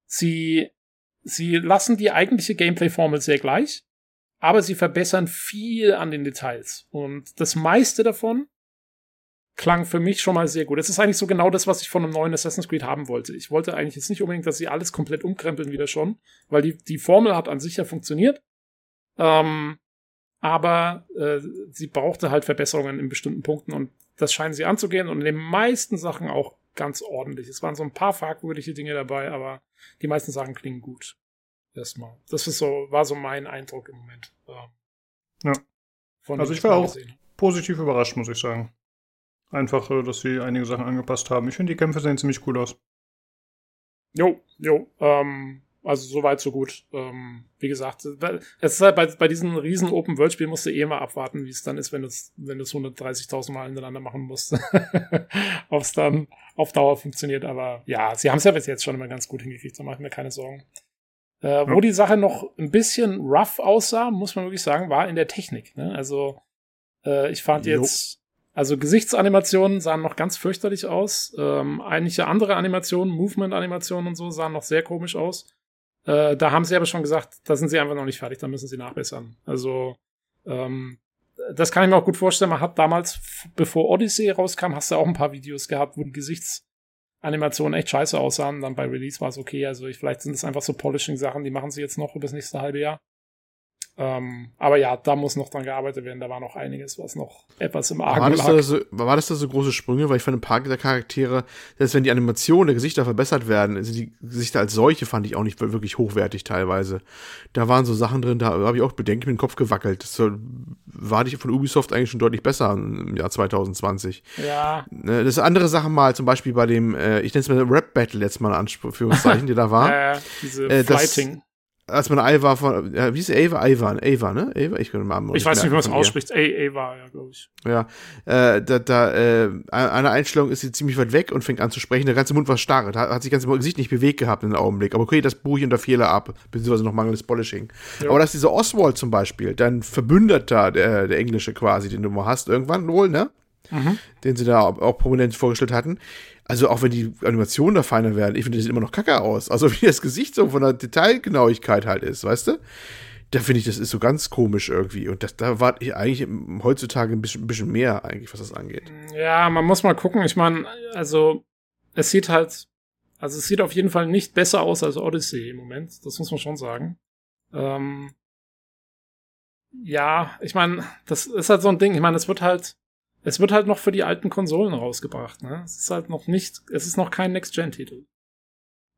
sie, sie lassen die eigentliche Gameplay-Formel sehr gleich, aber sie verbessern viel an den Details. Und das meiste davon klang für mich schon mal sehr gut. Das ist eigentlich so genau das, was ich von einem neuen Assassin's Creed haben wollte. Ich wollte eigentlich jetzt nicht unbedingt, dass sie alles komplett umkrempeln wieder schon, weil die, die Formel hat an sich ja funktioniert. Ähm, aber äh, sie brauchte halt Verbesserungen in bestimmten Punkten und das scheinen sie anzugehen und in den meisten Sachen auch ganz ordentlich. Es waren so ein paar fragwürdige Dinge dabei, aber die meisten Sachen klingen gut. Erstmal. Das ist so, war so mein Eindruck im Moment. Ähm, ja. also ich war auch positiv überrascht, muss ich sagen. Einfach, äh, dass sie einige Sachen angepasst haben. Ich finde, die Kämpfe sehen ziemlich cool aus. Jo, jo. Ähm, also so weit, so gut. Ähm, wie gesagt, es ist halt bei, bei diesen riesen Open-World-Spielen musst du eh mal abwarten, wie es dann ist, wenn du es wenn 130.000 Mal hintereinander machen musst. *laughs* Ob es dann auf Dauer funktioniert. Aber ja, sie haben es ja bis jetzt schon immer ganz gut hingekriegt, da mache ich mir keine Sorgen. Äh, wo die Sache noch ein bisschen rough aussah, muss man wirklich sagen, war in der Technik. Ne? Also äh, ich fand jo. jetzt also Gesichtsanimationen sahen noch ganz fürchterlich aus. Ähm, einige andere Animationen, Movement-Animationen und so sahen noch sehr komisch aus. Äh, da haben sie aber schon gesagt, da sind sie einfach noch nicht fertig, da müssen sie nachbessern. Also ähm, das kann ich mir auch gut vorstellen. Man hat damals, bevor Odyssey rauskam, hast du auch ein paar Videos gehabt, wo die Gesichtsanimationen echt scheiße aussahen. Dann bei Release war es okay. Also ich, vielleicht sind es einfach so Polishing-Sachen, die machen sie jetzt noch über das nächste halbe Jahr. Ähm, aber ja, da muss noch dran gearbeitet werden. Da war noch einiges, was noch etwas im Argen war das, lag. da so, war das da so große Sprünge? Weil ich fand ein paar der Charaktere, selbst wenn die Animationen der Gesichter verbessert werden, sind die Gesichter als solche fand ich auch nicht wirklich hochwertig teilweise. Da waren so Sachen drin, da habe ich auch bedenkt mit dem Kopf gewackelt. Das war die von Ubisoft eigentlich schon deutlich besser im Jahr 2020. Ja. Ne, Das andere Sachen mal, zum Beispiel bei dem, äh, ich nenne es mal Rap Battle jetzt mal in Anführungszeichen, die da war. Äh, *laughs* diese Äh, das- Flighting. Als man Ava von, ja, wie ist Ava? Ava, Ava, ne? Ava? Ich kann den Namen Ich weiß nicht, wie man es ausspricht. A, A war ja, glaube ich. Ja, äh, da, da, äh, eine Einstellung ist sie ziemlich weit weg und fängt an zu sprechen. Der ganze Mund war starr. Hat, hat sich ganz im Gesicht nicht bewegt gehabt in dem Augenblick. Aber okay, das buche ich unter Fehler ab, beziehungsweise noch mangelndes Polishing. Ja. Aber dass dieser Oswald zum Beispiel, dein Verbündeter, der, der Englische quasi, den du mal hast, irgendwann wohl, ne? Mhm. Den sie da auch prominent vorgestellt hatten. Also auch wenn die Animationen da feiner werden, ich finde, das sieht immer noch kacke aus. Also *laughs* wie das Gesicht so von der Detailgenauigkeit halt ist, weißt du? Da finde ich, das ist so ganz komisch irgendwie. Und das, da warte ich eigentlich heutzutage ein bisschen, ein bisschen mehr, eigentlich, was das angeht. Ja, man muss mal gucken. Ich meine, also es sieht halt, also es sieht auf jeden Fall nicht besser aus als Odyssey im Moment. Das muss man schon sagen. Ähm, ja, ich meine, das ist halt so ein Ding. Ich meine, es wird halt, es wird halt noch für die alten Konsolen rausgebracht. Ne? Es ist halt noch nicht, es ist noch kein Next-Gen-Titel.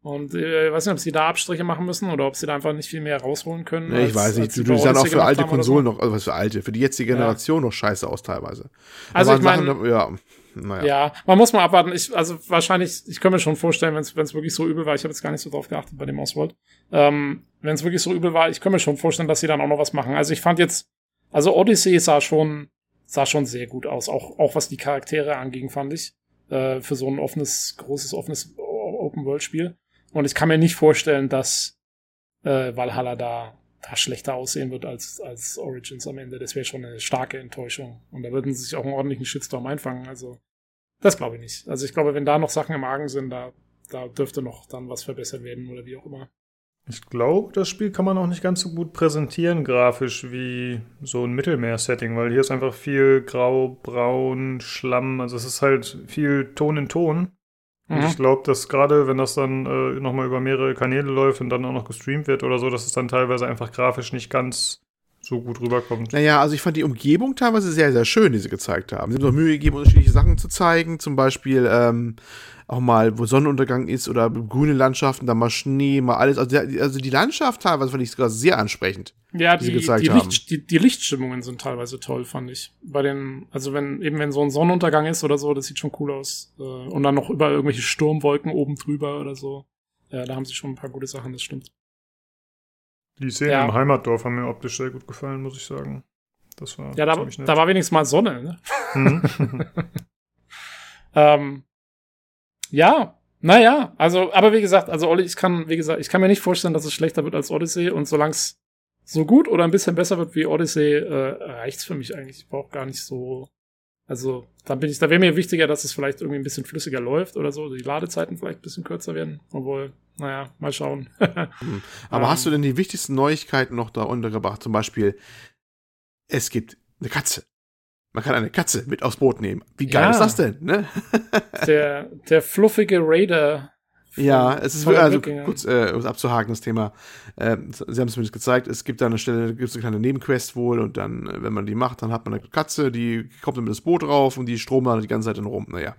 Und äh, ich weiß nicht, ob sie da Abstriche machen müssen oder ob sie da einfach nicht viel mehr rausholen können. Nee, ich als- weiß nicht. Du, du sahen auch für alte Konsolen so. noch, also was für alte, für die jetzige Generation noch scheiße aus teilweise. Da Also ich meine, ja, naja. Ja, man muss mal abwarten. Ich, also wahrscheinlich, ich kann mir schon vorstellen, wenn es wirklich so übel war, ich habe jetzt gar nicht so drauf geachtet bei dem Oswald, ähm, wenn es wirklich so übel war, ich kann mir schon vorstellen, dass sie dann auch noch was machen. Also ich fand jetzt, also Odyssey sah schon, sah schon sehr gut aus, auch, auch was die Charaktere anging, fand ich, äh, für so ein offenes, großes, offenes Open-World-Spiel. Und ich kann mir nicht vorstellen, dass äh, Valhalla da, da schlechter aussehen wird als, als Origins am Ende. Das wäre schon eine starke Enttäuschung. Und da würden sie sich auch einen ordentlichen Shitstorm einfangen. Also, das glaube ich nicht. Also ich glaube, wenn da noch Sachen im Argen sind, da, da dürfte noch dann was verbessert werden oder wie auch immer. Ich glaube, das Spiel kann man auch nicht ganz so gut präsentieren grafisch wie so ein Mittelmeer-Setting, weil hier ist einfach viel Grau, Braun, Schlamm, also es ist halt viel Ton in Ton. Und Mhm. ich glaube, dass gerade wenn das dann äh, nochmal über mehrere Kanäle läuft und dann auch noch gestreamt wird oder so, dass es dann teilweise einfach grafisch nicht ganz so gut rüberkommt. Naja, also ich fand die Umgebung teilweise sehr, sehr schön, die sie gezeigt haben. Sie haben sich auch Mühe gegeben, unterschiedliche Sachen zu zeigen. Zum Beispiel ähm, auch mal, wo Sonnenuntergang ist oder grüne Landschaften, dann mal Schnee, mal alles. Also, also die Landschaft teilweise fand ich sogar sehr ansprechend. Ja, die sie die, gezeigt die, haben. Licht, die, die Lichtstimmungen sind teilweise toll, fand ich. Bei den, also wenn, eben wenn so ein Sonnenuntergang ist oder so, das sieht schon cool aus. Äh, Und dann noch über irgendwelche Sturmwolken oben drüber oder so. Ja, da haben sie schon ein paar gute Sachen, das stimmt. Die Szenen Ja. im Heimatdorf haben mir optisch sehr gut gefallen, muss ich sagen. Das war Ja, da, da war wenigstens mal Sonne, ne? Mhm. *laughs* Ähm, ja, naja, also, aber wie gesagt, also Olli, ich kann, wie gesagt, ich kann mir nicht vorstellen, dass es schlechter wird als Odyssey und solange es so gut oder ein bisschen besser wird wie Odyssey, äh, reicht's für mich eigentlich. Ich brauche gar nicht so, also, da bin ich, da wäre mir wichtiger, dass es vielleicht irgendwie ein bisschen flüssiger läuft oder so, die Ladezeiten vielleicht ein bisschen kürzer werden, obwohl, naja, mal schauen. *laughs* Aber Ähm. hast du denn die wichtigsten Neuigkeiten noch da untergebracht? Zum Beispiel, es gibt eine Katze. Man kann eine Katze mit aufs Boot nehmen. Wie geil Ja. ist das denn? Ne? *laughs* der, der fluffige Raider. Ja, es ist also Wikinger. kurz, äh, um es abzuhaken, das Thema. Ähm, Sie haben es zumindest gezeigt, es gibt da eine Stelle, da gibt es eine kleine Nebenquest wohl und dann, äh, wenn man die macht, dann hat man eine Katze, die kommt dann mit das Boot rauf und die stromt dann die ganze Zeit dann rum. Naja.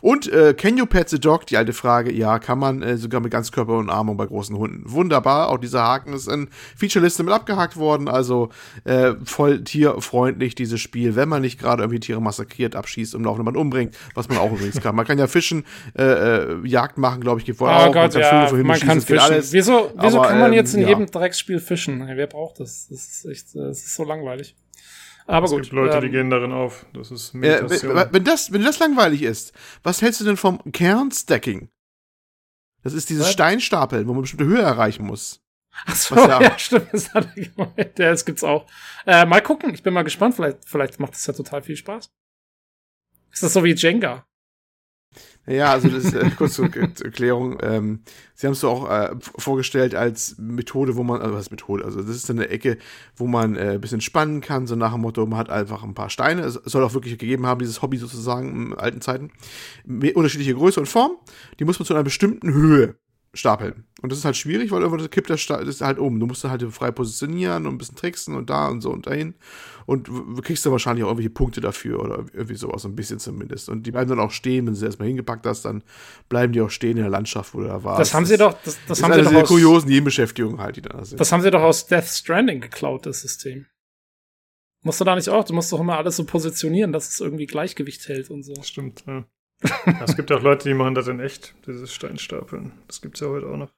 Und äh, can you pet the dog? Die alte Frage, ja, kann man äh, sogar mit Ganzkörper und Armung bei großen Hunden. Wunderbar, auch dieser Haken ist in Featureliste mit abgehakt worden, also äh, voll tierfreundlich dieses Spiel, wenn man nicht gerade irgendwie Tiere massakriert, abschießt und laufende Band umbringt, was man auch übrigens kann. Man kann ja fischen, äh, äh, Jagd machen, glaube ich, geht wohl Oh auch. man Gott, kann ja, Himmel man kann fischen. alles. Wieso, wieso Aber, kann man jetzt in ähm, jedem ja. Drecksspiel fischen? Wer braucht das? Das ist echt, äh, das ist so langweilig. Aber es gut. gibt Leute, die ähm, gehen darin auf. Das ist Äh, Meditation. wenn, wenn, das, wenn das langweilig ist, was hältst du denn vom Kernstacking? Das ist dieses Was? Steinstapeln, wo man bestimmte Höhe erreichen muss. Ach so, ja- *laughs* ja, stimmt. Das, hat er gemeint. ja, das gibt's auch. Äh, mal gucken. Ich bin mal gespannt. Vielleicht, vielleicht macht das ja total viel Spaß. Ist das so wie Jenga? Ja, also das ist äh, *laughs* kurz zur Erklärung. Ähm, Sie haben es so auch äh, vorgestellt als Methode, wo man, also was ist Methode? Also das ist eine Ecke, wo man äh, ein bisschen spannen kann, so nach dem Motto, man hat einfach ein paar Steine. Es soll auch wirklich gegeben haben, dieses Hobby sozusagen in alten Zeiten. Unterschiedliche Größe und Form. Die muss man zu einer bestimmten Höhe stapeln. Und das ist halt schwierig, weil irgendwann kippt das halt um. Du musst halt frei positionieren und ein bisschen tricksen und da und so und dahin. Und du kriegst dann wahrscheinlich auch irgendwelche Punkte dafür oder irgendwie sowas, ein bisschen zumindest. Und die bleiben dann auch stehen, wenn du sie erstmal hingepackt hast, dann bleiben die auch stehen in der Landschaft, wo du da warst. Das haben sie doch, das, das, das haben ist sie eine doch aus, kuriosen Nebenbeschäftigungen halt, die da sind. das haben sie doch aus Death Stranding geklaut, das System. Musst du da nicht auch? Du musst doch immer alles so positionieren, dass es irgendwie Gleichgewicht hält und so. Das stimmt, ja. Ja, es gibt auch Leute, die machen das in echt, dieses Steinstapeln. Das gibt's ja heute auch noch.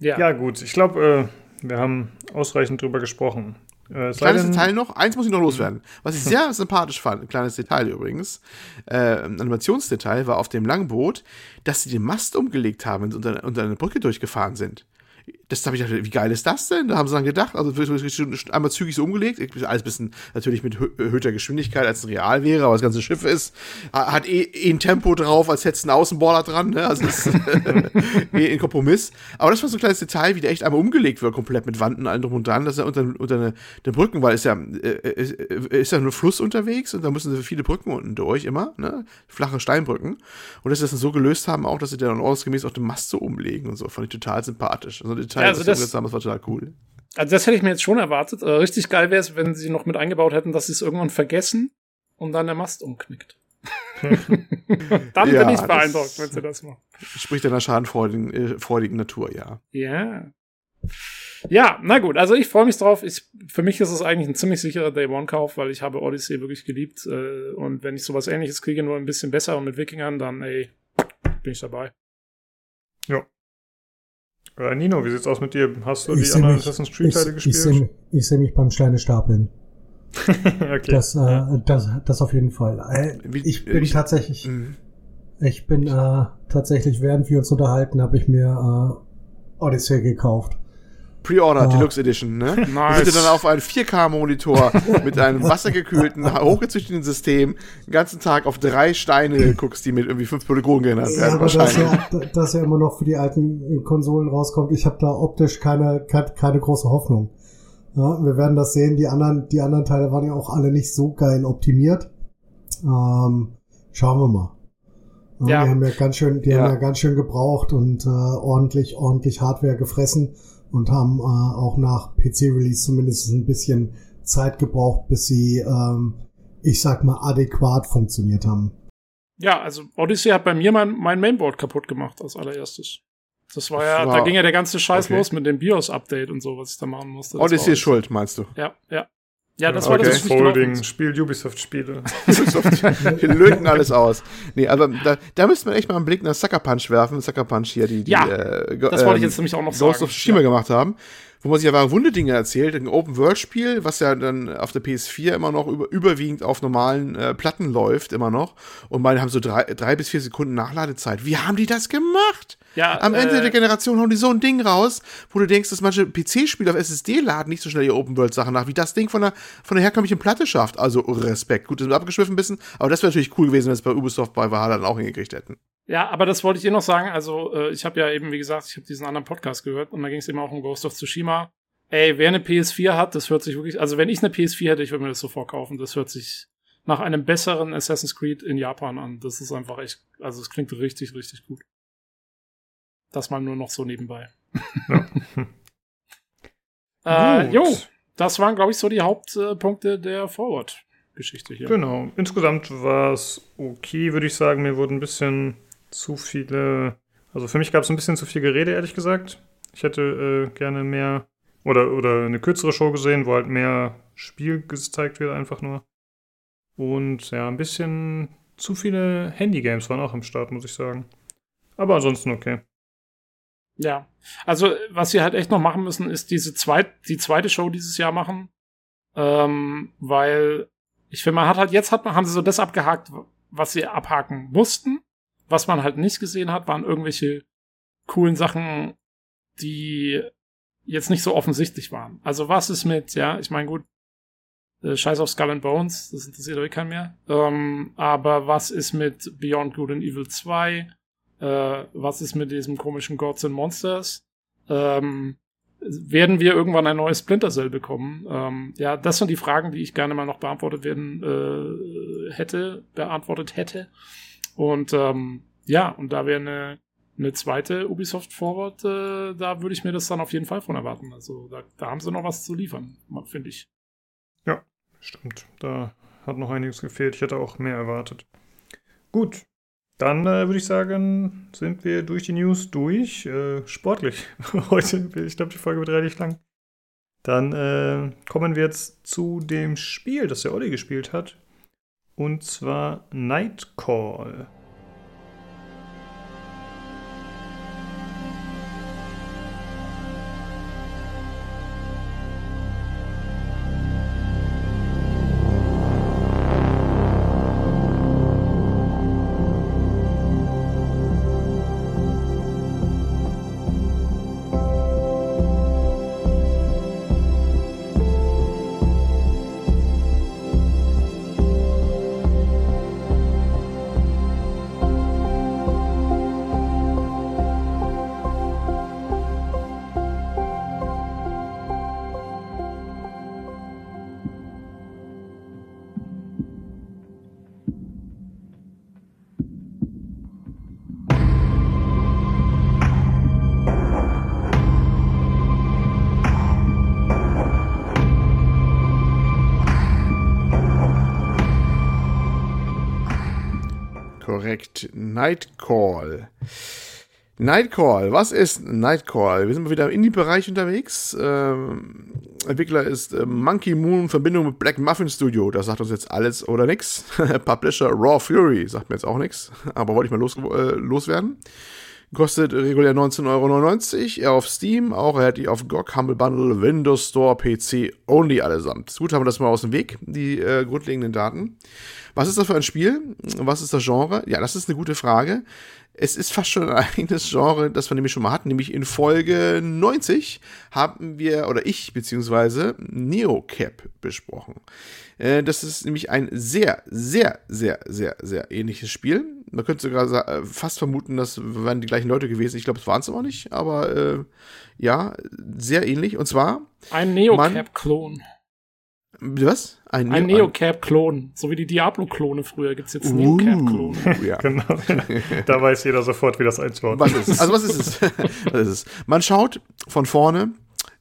Ja. Ja, gut, ich glaube, äh, wir haben ausreichend drüber gesprochen. Äh, Kleines denn- Detail noch, eins muss ich noch loswerden. Was ich sehr *laughs* sympathisch fand, ein kleines Detail übrigens, äh, ein Animationsdetail war auf dem Langboot, dass sie den Mast umgelegt haben und unter, unter eine Brücke durchgefahren sind. Das habe ich gedacht, wie geil ist das denn? Da haben sie dann gedacht, also einmal zügig so umgelegt, alles bisschen natürlich mit hö- erhöhter Geschwindigkeit als ein Real wäre, aber das ganze Schiff ist, hat eh, eh ein Tempo drauf, als hätte es einen Außenborder dran, ne? Also es ist *laughs* eh ein Kompromiss. Aber das war so ein kleines Detail, wie der echt einmal umgelegt wird, komplett mit Wanden, allem drum und dran, dass er unter, unter eine, den Brücken, weil es ja, äh, ist, ist ja nur Fluss unterwegs und da müssen sie viele Brücken unten durch immer, ne? Flache Steinbrücken. Und dass sie das dann so gelöst haben, auch, dass sie dann ordnungsgemäß auf dem Mast so umlegen und so, fand ich total sympathisch. Also Detail, Ja, also das- haben, das war total cool. Also das hätte ich mir jetzt schon erwartet. Äh, richtig geil wäre es, wenn sie noch mit eingebaut hätten, dass sie es irgendwann vergessen und dann der Mast umknickt. *laughs* dann Ja, bin ich beeindruckt, wenn sie das machen. Spricht einer schadenfreudigen äh, freudigen Natur, ja. Ja. Ja, na gut, also ich freue mich drauf. Ich, für mich ist es eigentlich ein ziemlich sicherer Day-One-Kauf, weil ich habe Odyssey wirklich geliebt. Äh, und wenn ich sowas ähnliches kriege, nur ein bisschen besser und mit Wikingern, dann ey, bin ich dabei. Äh, Nino, wie sieht's aus mit dir? Hast du Ich die anderen mich- Assassin's Creed-Teile ich, gespielt? Ich sehe ich seh mich beim Steine stapeln. *laughs* okay. Das, äh, das, das auf jeden Fall. Äh, Wie- ich bin ich- tatsächlich, Mhm. ich bin äh, tatsächlich, während wir uns unterhalten, habe ich mir äh, Odyssey gekauft. Pre-Order, Ja. Deluxe Edition, ne? *laughs* Nice. Nice. dann auf einen 4K-Monitor *laughs* mit einem wassergekühlten, hochgezüchteten System den ganzen Tag auf drei Steine guckst, die mit irgendwie fünf Polygonen genannt Ja, werden, aber dass wahrscheinlich. ja, dass ja immer noch für die alten Konsolen rauskommt, ich habe da optisch keine, keine, große Hoffnung. Ja, wir werden das sehen. Die anderen, die anderen Teile waren ja auch alle nicht so geil optimiert. Ähm, schauen wir mal. Ja, Ja. Die haben ja ganz schön, die Ja. haben ja ganz schön gebraucht und äh, ordentlich, ordentlich Hardware gefressen und haben äh, auch nach PC-Release zumindest ein bisschen Zeit gebraucht, bis sie, ähm, ich sag mal, adäquat funktioniert haben. Ja, also Odyssey hat bei mir mein, mein Mainboard kaputt gemacht als allererstes. Das war ja, Wow. da ging ja der ganze Scheiß Okay. los mit dem BIOS-Update und so, was ich da machen musste. Das Odyssey ist schuld, meinst du? Ja, ja. Ja, das war Okay. das, Folding. Spiel Ubisoft-Spiele. *laughs* Wir löten alles aus. Nee, aber da, da müsste man echt mal einen Blick nach Sucker Punch werfen. Sucker Punch hier, die, die Ja, äh, Das wollte ich ähm, jetzt nämlich auch noch Ghost sagen. of Tsushima ja. gemacht haben, wo man sich aber wunde Dinge erzählt, ein Open-World-Spiel, was ja dann auf der PS4 immer noch über, überwiegend auf normalen äh, Platten läuft, immer noch. Und meine haben so drei, drei bis vier Sekunden Nachladezeit. Wie haben die das gemacht? Ja, Am Ende äh, der Generation hauen die so ein Ding raus, wo du denkst, dass manche PC-Spiele auf SSD laden nicht so schnell die Open-World-Sachen nach, wie das Ding von der, von der herkömmlichen Platte schafft. Also Respekt. Gut, das ist abgeschwiffen ein bisschen, aber das wäre natürlich cool gewesen, wenn es bei Ubisoft bei Valhalla dann auch hingekriegt hätten. Ja, aber das wollte ich eh noch sagen. Also, äh, ich habe ja eben, wie gesagt, ich habe diesen anderen Podcast gehört und da ging es eben auch um Ghost of Tsushima. Ey, wer eine PS4 hat, das hört sich wirklich, also wenn ich eine PS4 hätte, ich würde mir das sofort kaufen. Das hört sich nach einem besseren Assassin's Creed in Japan an. Das ist einfach echt, also es klingt richtig, richtig gut. Das mal nur noch so nebenbei. *laughs* äh, Gut. jo, das waren, glaube ich, so die Hauptpunkte der Forward-Geschichte hier. Genau. Insgesamt war es okay, würde ich sagen. Mir wurden ein bisschen zu viele. Also für mich gab es ein bisschen zu viel Gerede, ehrlich gesagt. Ich hätte äh, gerne mehr oder, oder eine kürzere Show gesehen, wo halt mehr Spiel gezeigt wird, einfach nur. Und ja, ein bisschen zu viele Handy-Games waren auch im Start, muss ich sagen. Aber ansonsten okay. Ja, also was sie halt echt noch machen müssen, ist diese zweit, die zweite Show dieses Jahr machen, ähm, weil ich finde, man hat halt jetzt hat man, haben sie so das abgehakt, was sie abhaken mussten. Was man halt nicht gesehen hat, waren irgendwelche coolen Sachen, die jetzt nicht so offensichtlich waren. Also was ist mit, ja, ich meine gut, äh, Scheiß auf Skull and Bones, das interessiert euch keinen mehr. Ähm, aber was ist mit Beyond Good and Evil 2? Äh, was ist mit diesem komischen Gods and Monsters? Ähm, werden wir irgendwann ein neues Splinter Cell bekommen? Ähm, ja, das sind die Fragen, die ich gerne mal noch beantwortet werden äh, hätte, beantwortet hätte. Und ähm, ja, und da wäre eine, eine zweite Ubisoft Forward, äh, da würde ich mir das dann auf jeden Fall von erwarten. Also da, da haben sie noch was zu liefern, finde ich. Ja, stimmt. Da hat noch einiges gefehlt. Ich hätte auch mehr erwartet. Gut, dann äh, würde ich sagen, sind wir durch die News durch. Äh, sportlich. *laughs* Heute, ich glaube, die Folge wird relativ lang. Dann äh, kommen wir jetzt zu dem Spiel, das der Olli gespielt hat. Und zwar Nightcall. Nightcall. Nightcall, was ist Nightcall? Wir sind mal wieder im Indie-Bereich unterwegs. Ähm, Entwickler ist äh, Monkey Moon in Verbindung mit Black Muffin Studio. Das sagt uns jetzt alles oder nix. *laughs* Publisher Raw Fury sagt mir jetzt auch nichts, aber wollte ich mal los, äh, loswerden. Kostet regulär 19,99 Euro. Auf Steam, auch erhältlich auf GOG, Humble Bundle, Windows Store, PC, only allesamt. Gut, haben wir das mal aus dem Weg, die äh, grundlegenden Daten. Was ist das für ein Spiel? Was ist das Genre? Ja, das ist eine gute Frage. Es ist fast schon ein *laughs* eigenes Genre, das wir nämlich schon mal hatten. Nämlich in Folge 90 haben wir, oder ich beziehungsweise Neocap besprochen. Äh, das ist nämlich ein sehr, sehr, sehr, sehr, sehr ähnliches Spiel. Man könnte sogar äh, fast vermuten, das wären die gleichen Leute gewesen. Ich glaube, es waren es aber nicht, aber äh, ja, sehr ähnlich. Und zwar. Ein Neocap-Klon. Was? Ein, ein Neocap-Klon. So wie die Diablo-Klone früher gibt es jetzt uh, Neocap-Klone. *laughs* Ja. *laughs* genau. da weiß jeder sofort, wie das einzubauen was ist. Also was ist es? *laughs* was ist es? Man schaut von vorne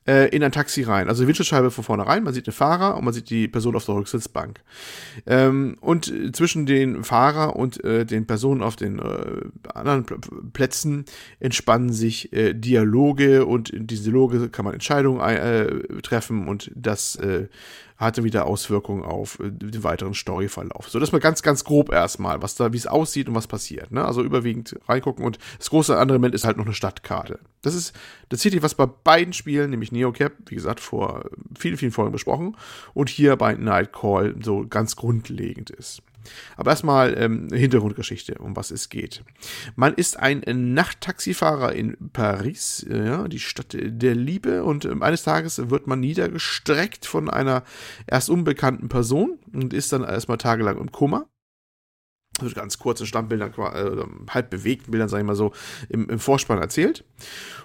äh, in ein Taxi rein. Also die Windschutzscheibe von vorne rein, man sieht den Fahrer und man sieht die Person auf der Rücksitzbank. Ähm, und zwischen den Fahrer und äh, den Personen auf den äh, anderen Plätzen entspannen sich äh, Dialoge und in diese Dialoge kann man Entscheidungen äh, treffen und das äh, hatte wieder Auswirkungen auf äh, den weiteren Storyverlauf. So, das mal ganz, ganz grob erstmal, was da, wie es aussieht und was passiert. Ne? Also überwiegend reingucken und das große andere Element ist halt noch eine Stadtkarte. Das ist das City, was bei beiden Spielen, nämlich Neocap, wie gesagt, vor vielen, vielen Folgen besprochen und hier bei Nightcall so ganz grundlegend ist. Aber erstmal ähm, Hintergrundgeschichte, um was es geht. Man ist ein Nachttaxifahrer in Paris, ja, die Stadt der Liebe, und äh, eines Tages wird man niedergestreckt von einer erst unbekannten Person und ist dann erstmal tagelang im Koma wird ganz kurze Standbildern, äh, halb bewegten Bildern, sage ich mal so, im, im Vorspann erzählt.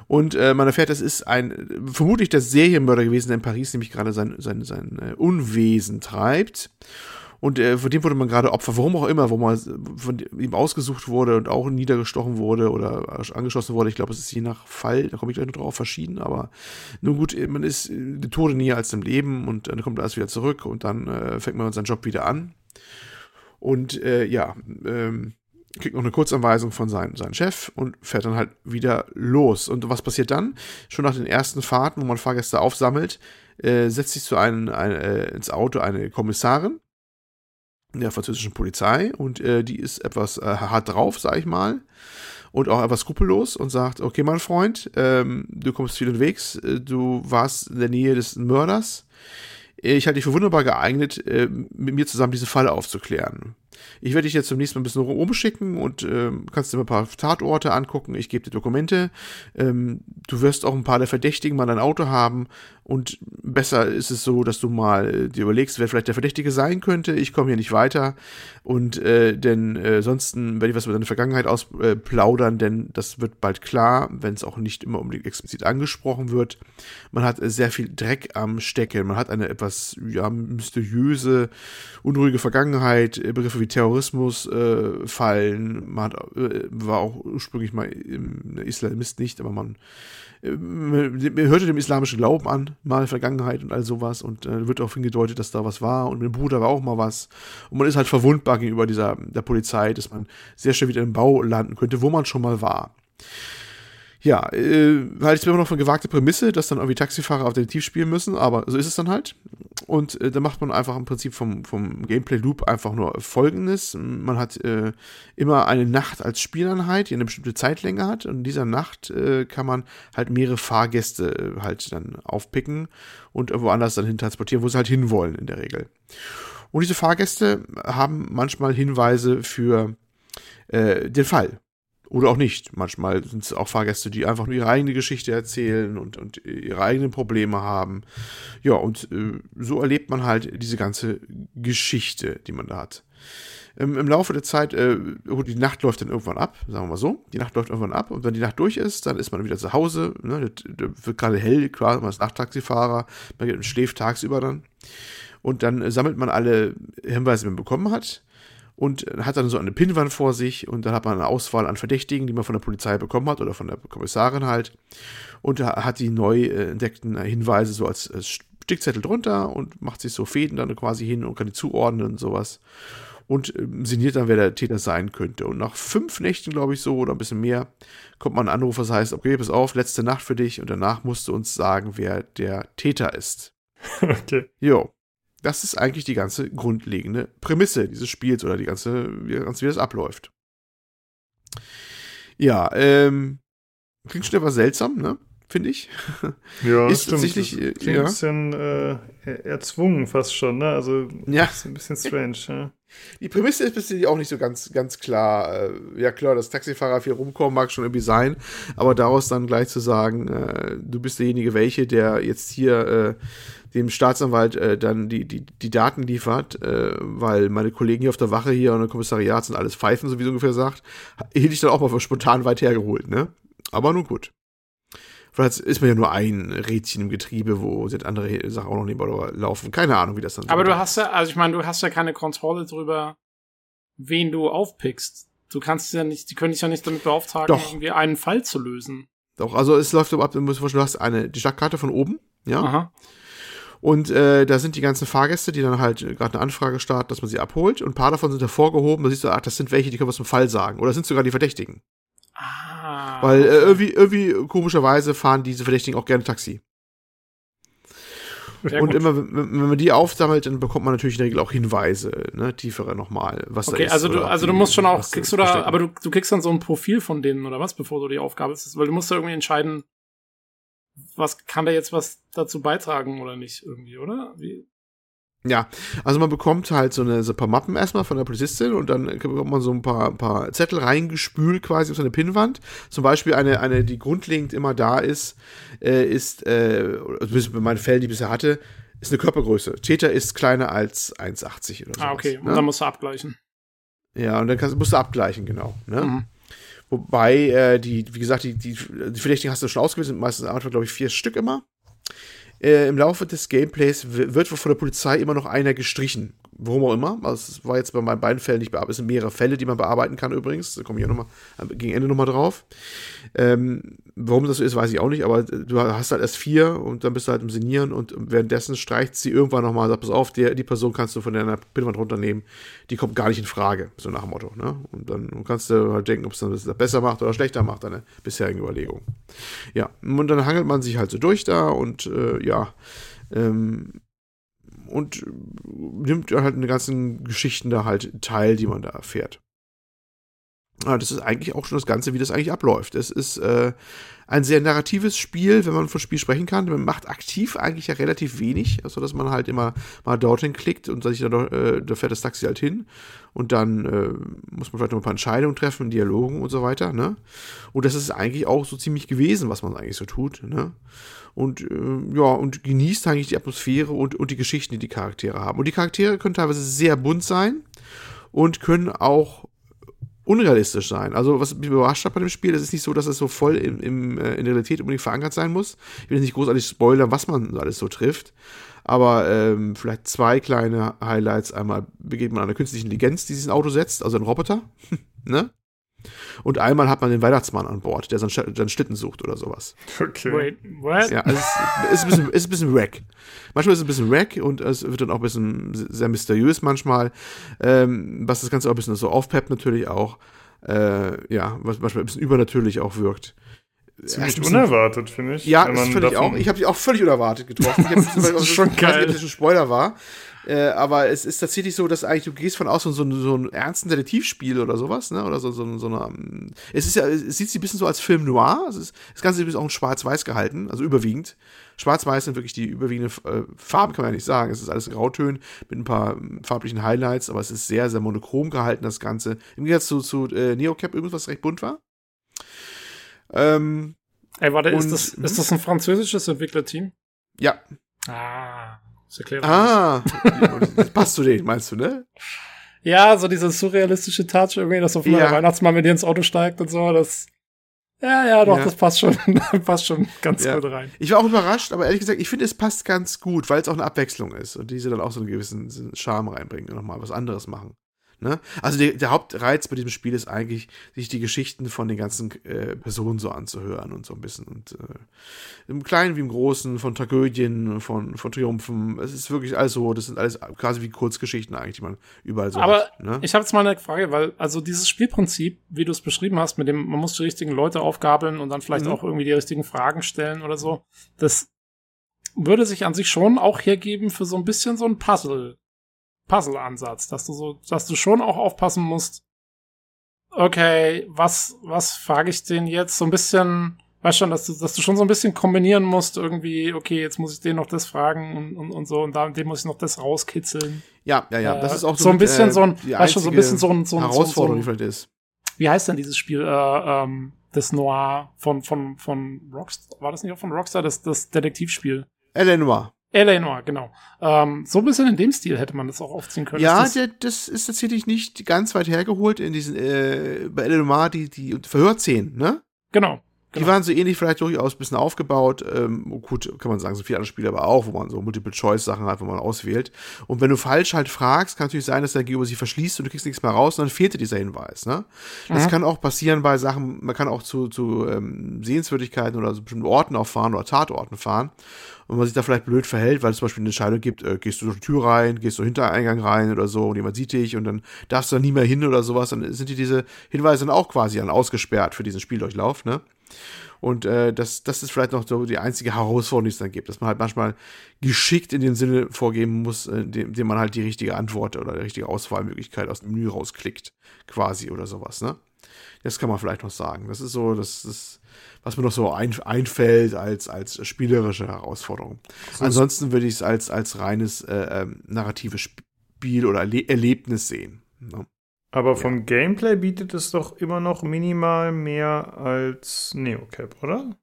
Und äh, man erfährt, es ist ein, vermutlich der Serienmörder gewesen, der in Paris nämlich gerade sein, sein, sein äh, Unwesen treibt. Und äh, von dem wurde man gerade Opfer, warum auch immer, wo man von ihm ausgesucht wurde und auch niedergestochen wurde oder angeschossen wurde. Ich glaube, es ist je nach Fall, da komme ich gleich noch drauf, verschieden, aber nun gut, man ist äh, dem Tode näher als dem Leben und dann kommt alles wieder zurück und dann äh, fängt man seinen Job wieder an. Und äh, ja, ähm, kriegt noch eine Kurzanweisung von seinem, seinem Chef und fährt dann halt wieder los. Und was passiert dann? Schon nach den ersten Fahrten, wo man Fahrgäste aufsammelt, äh, setzt sich zu einem ein, äh, ins Auto eine Kommissarin der französischen Polizei und äh, die ist etwas äh, hart drauf, sag ich mal, und auch etwas skrupellos und sagt, okay, mein Freund, ähm, du kommst viel unterwegs, äh, du warst in der Nähe des Mörders, ich halte dich für wunderbar geeignet, äh, mit mir zusammen diese Falle aufzuklären. Ich werde dich jetzt zum nächsten Mal ein bisschen rumschicken und ähm, kannst dir mal ein paar Tatorte angucken. Ich gebe dir Dokumente. Ähm, du wirst auch ein paar der Verdächtigen mal dein Auto haben und besser ist es so, dass du mal dir überlegst, wer vielleicht der Verdächtige sein könnte. Ich komme hier nicht weiter. Und äh, denn äh, sonst werde ich was über deine Vergangenheit ausplaudern, äh, denn das wird bald klar, wenn es auch nicht immer unbedingt explizit angesprochen wird. Man hat äh, sehr viel Dreck am Stecken. Man hat eine etwas ja, mysteriöse, unruhige Vergangenheit. Begriffe wie Terrorismusfallen. Äh, man hat, äh, war auch ursprünglich mal Islamist nicht, aber man hörte dem islamischen Glauben an, mal Vergangenheit und all sowas und äh, wird auch hingedeutet, dass da was war und mit dem Bruder war auch mal was. Und man ist halt verwundbar gegenüber dieser der Polizei, dass man sehr schnell wieder im Bau landen könnte, wo man schon mal war ja, äh, halte ich immer noch von gewagte Prämisse, dass dann irgendwie Taxifahrer auf Detektiv spielen müssen, aber so ist es dann halt. Und äh, da macht man einfach im Prinzip vom, vom Gameplay-Loop einfach nur folgendes. Man hat äh, immer eine Nacht als Spieleinheit, die eine bestimmte Zeitlänge hat. Und in dieser Nacht äh, kann man halt mehrere Fahrgäste äh, halt dann aufpicken und irgendwo anders dann hin transportieren, wo sie halt hinwollen in der Regel. Und diese Fahrgäste haben manchmal Hinweise für äh, den Fall. Oder auch nicht. Manchmal sind es auch Fahrgäste, die einfach nur ihre eigene Geschichte erzählen und, und ihre eigenen Probleme haben. Ja, und äh, so erlebt man halt diese ganze Geschichte, die man da hat. Im, im Laufe der Zeit, äh, die Nacht läuft dann irgendwann ab, sagen wir mal so. Die Nacht läuft irgendwann ab und wenn die Nacht durch ist, dann ist man wieder zu Hause. Ne? Da wird gerade hell, klar, man ist Nachttaxifahrer, man schläft tagsüber dann. Und dann sammelt man alle Hinweise, die man bekommen hat und hat dann so eine Pinnwand vor sich und dann hat man eine Auswahl an Verdächtigen, die man von der Polizei bekommen hat oder von der Kommissarin halt und hat die neu äh, entdeckten Hinweise so als, als Stickzettel drunter und macht sich so Fäden dann quasi hin und kann die zuordnen und sowas und äh, sinniert dann, wer der Täter sein könnte. Und nach fünf Nächten, glaube ich, so oder ein bisschen mehr, kommt man ein Anruf, das heißt, okay, pass auf, letzte Nacht für dich und danach musst du uns sagen, wer der Täter ist. *laughs* Okay. Jo. Das ist eigentlich die ganze grundlegende Prämisse dieses Spiels oder die ganze, wie, wie das abläuft. Ja, ähm, klingt schon etwas seltsam, ne? Finde ich. *laughs* Ja, ist stimmt. tatsächlich. Äh, klingt ja. ein bisschen äh, erzwungen fast schon, ne? Also ja. ist ein bisschen strange, ja. Die Prämisse ist bisher auch nicht so ganz, ganz klar. Äh, ja, klar, dass Taxifahrer viel rumkommen, mag schon irgendwie sein, aber daraus dann gleich zu sagen, äh, du bist derjenige, welche, der jetzt hier äh, dem Staatsanwalt äh, dann die, die, die Daten liefert, äh, weil meine Kollegen hier auf der Wache hier und der Kommissariat sind alles Pfeifen, so wie so ungefähr sagt, hielt ich dann auch mal für spontan weit hergeholt, ne? Aber nun gut. Vielleicht ist man ja nur ein Rädchen im Getriebe, wo sind andere Sachen auch noch nebenbei laufen. Keine Ahnung, wie das dann Aber du hast ja, also ich meine, du hast ja keine Kontrolle drüber, wen du aufpickst. Du kannst ja nicht, die können dich ja nicht damit beauftragen, Doch. irgendwie einen Fall zu lösen. Doch, also es läuft ab, du musst vorstellen, du hast eine, die Stadtkarte von oben, ja. Aha. Und äh, da sind die ganzen Fahrgäste, die dann halt gerade eine Anfrage starten, dass man sie abholt. Und ein paar davon sind hervorgehoben. Da siehst du, ach, das sind welche, die können was zum Fall sagen. Oder das sind sogar die Verdächtigen. Ah. Weil äh, irgendwie, irgendwie komischerweise fahren diese Verdächtigen auch gerne Taxi. Sehr und gut. immer, wenn man die aufsammelt, dann bekommt man natürlich in der Regel auch Hinweise, ne, tiefere nochmal, was okay, da ist. Also du, also du musst schon auch, kriegst du da, aber du, du kriegst dann so ein Profil von denen oder was, bevor du die Aufgabe ist, weil du musst da irgendwie entscheiden, was kann da jetzt was dazu beitragen oder nicht irgendwie, oder? Wie? Ja, also man bekommt halt so, eine, so ein paar Mappen erstmal von der Polizistin und dann bekommt man so ein paar, paar Zettel reingespült quasi auf so eine Pinnwand. Zum Beispiel eine, eine die grundlegend immer da ist, äh, ist, äh, bei meinen Fällen, die ich bisher hatte, ist eine Körpergröße. Täter ist kleiner als 1,80 oder so. Ah, okay. Und ne? dann musst du abgleichen. Ja, und dann kannst, musst du abgleichen, genau. Ne? Mhm. Wobei, äh, die, wie gesagt, die, die, die Verdächtigen hast du schon ausgewählt, sind meistens am Anfang, glaube ich, vier Stück immer. Äh, Im Laufe des Gameplays wird von der Polizei immer noch einer gestrichen. Warum auch immer. Also, das war jetzt bei meinen beiden Fällen nicht bearbeitet. Es sind mehrere Fälle, die man bearbeiten kann übrigens. Da komme ich ja nochmal gegen Ende nochmal drauf. Ähm, warum das so ist, weiß ich auch nicht, aber du hast halt erst vier und dann bist du halt im Sinieren und währenddessen streicht sie irgendwann nochmal und sagt, pass auf, der, die Person kannst du von deiner Pinnwand runternehmen, die kommt gar nicht in Frage, so nach dem Motto. Ne? Und dann kannst du halt denken, ob es dann besser macht oder schlechter macht, deine bisherigen Überlegungen. Ja, und dann hangelt man sich halt so durch da und äh, ja, ähm, und nimmt halt in den ganzen Geschichten da halt teil, die man da erfährt. Ja, das ist eigentlich auch schon das Ganze, wie das eigentlich abläuft. Es ist äh, ein sehr narratives Spiel, wenn man von Spiel sprechen kann. Man macht aktiv eigentlich ja relativ wenig, also dass man halt immer mal dorthin klickt und sich dann äh, da fährt das Taxi halt hin und dann äh, muss man vielleicht noch ein paar Entscheidungen treffen, Dialogen und so weiter. Ne? Und das ist eigentlich auch so ziemlich gewesen, was man eigentlich so tut. Ne? Und äh, ja, und genießt eigentlich die Atmosphäre und, und die Geschichten, die die Charaktere haben. Und die Charaktere können teilweise sehr bunt sein und können auch unrealistisch sein. Also, was mich überrascht hat bei dem Spiel, das ist nicht so, dass es so voll im, im, äh, in der Realität unbedingt verankert sein muss. Ich will nicht großartig spoilern, was man alles so trifft. Aber ähm, vielleicht zwei kleine Highlights. Einmal begegnet man einer künstlichen Intelligenz, die sich ins Auto setzt, also ein Roboter. *laughs* ne? Und einmal hat man den Weihnachtsmann an Bord, der seinen, seinen Schlitten sucht oder sowas. Okay. Wait, what? Ja, also es ist, ein bisschen, ist ein bisschen wack. Manchmal ist es ein bisschen wack und es wird dann auch ein bisschen sehr mysteriös manchmal, ähm, was das Ganze auch ein bisschen so aufpeppt natürlich auch. Äh, ja, was manchmal ein bisschen übernatürlich auch wirkt. Ziemlich ein unerwartet, finde ich. ja, wenn ist völlig auch. Ich habe die auch völlig unerwartet getroffen. Ich hab, Das *laughs* ist schon ich weiß nicht, geil. ob das ein Spoiler war. Äh, aber es ist tatsächlich so, dass eigentlich du gehst von aus so, so, so ein ernsten Detektivspiel oder sowas, ne? Oder so, so, so eine. ähm, Es ist ja, es sieht sich ein bisschen so als Film noir. Es ist, das Ganze ist auch in Schwarz-Weiß gehalten, also überwiegend. Schwarz-Weiß sind wirklich die überwiegende äh, Farben, kann man ja nicht sagen. Es ist alles Grautönen mit ein paar ähm, farblichen Highlights, aber es ist sehr, sehr monochrom gehalten, das Ganze. Im Gegensatz zu, zu äh, Neocap übrigens, was recht bunt war. Ähm, Ey, warte, ist Und- das, ist das ein französisches Entwicklerteam? ja, Ah, das erklärt Ah, das *laughs* passt zu denen, meinst du, ne? Ja, so dieses surrealistische Touch irgendwie, dass auf einmal Ja. der Weihnachtsmann mit dir ins Auto steigt und so, das. Ja, ja, doch, Ja. das passt schon, *laughs* passt schon ganz Ja. gut rein. Ich war auch überrascht, aber ehrlich gesagt, ich finde, es passt ganz gut, weil es auch eine Abwechslung ist und diese dann auch so einen gewissen Charme reinbringen und nochmal was anderes machen. Ne? Also der, der Hauptreiz bei diesem Spiel ist eigentlich, sich die Geschichten von den ganzen äh, Personen so anzuhören und so ein bisschen. Und äh, im Kleinen wie im Großen, von Tragödien, von, von Triumphen. Es ist wirklich alles so, das sind alles quasi wie Kurzgeschichten eigentlich, die man überall so Aber hat. Ne? Ich habe jetzt mal eine Frage, weil also dieses Spielprinzip, wie du es beschrieben hast, mit dem man muss die richtigen Leute aufgabeln und dann vielleicht Mhm. auch irgendwie die richtigen Fragen stellen oder so, das würde sich an sich schon auch hergeben für so ein bisschen so ein Puzzle Puzzle-Ansatz, dass du so, dass du schon auch aufpassen musst. Okay, was was frage ich den jetzt so ein bisschen Weißt schon, dass du, dass du schon so ein bisschen kombinieren musst, irgendwie, okay, jetzt muss ich den noch das fragen und, und, und so, und da, dem muss ich noch das rauskitzeln. Ja, ja, ja. Das Äh, ist auch so ein mit, bisschen äh, so ein- weißt du, so ein bisschen so ein- so ein- Herausforderung, so ein- die vielleicht ist. Wie heißt denn dieses Spiel, äh, ähm, das Noir von, von, von Rockstar? War das nicht auch von Rockstar, das, das Detektivspiel? L.A. Noir. L.A. Noir, genau. Ähm, so ein bisschen in dem Stil hätte man das auch aufziehen können. Ja, das, das ist tatsächlich nicht ganz weit hergeholt in diesen, äh, bei L.A. Noir, die, die Verhörszenen, ne? genau. Die Genau. waren so ähnlich, vielleicht durchaus ein bisschen aufgebaut. Ähm, gut, kann man sagen, so viele andere Spiele aber auch, wo man so Multiple-Choice-Sachen hat, wo man auswählt. Und wenn du falsch halt fragst, kann natürlich sein, dass dein Gegenüber sich verschließt und du kriegst nichts mehr raus und dann fehlt dir dieser Hinweis. Ne? Das Mhm. kann auch passieren bei Sachen, man kann auch zu, zu ähm, Sehenswürdigkeiten oder so bestimmten Orten auch fahren oder Tatorten fahren. Und man sich da vielleicht blöd verhält, weil es zum Beispiel eine Entscheidung gibt, äh, gehst du durch die Tür rein, gehst du hinter Eingang rein oder so und jemand sieht dich und dann darfst du da nie mehr hin oder sowas, dann sind dir diese Hinweise dann auch quasi dann ausgesperrt für diesen Spieldurchlauf, ne? Und äh, das, das ist vielleicht noch so die einzige Herausforderung, die es dann gibt, dass man halt manchmal geschickt in dem Sinne vorgeben muss, äh, indem, indem man halt die richtige Antwort oder die richtige Auswahlmöglichkeit aus dem Menü rausklickt, quasi oder sowas, ne? Das kann man vielleicht noch sagen. Das ist so, das ist, was mir noch so ein, einfällt als, als spielerische Herausforderung. Ansonsten würde ich es als, als reines äh, ähm, narratives Spiel oder Erle Erlebnis sehen. Ne? Aber vom Gameplay bietet es doch immer noch minimal mehr als Neocap, oder?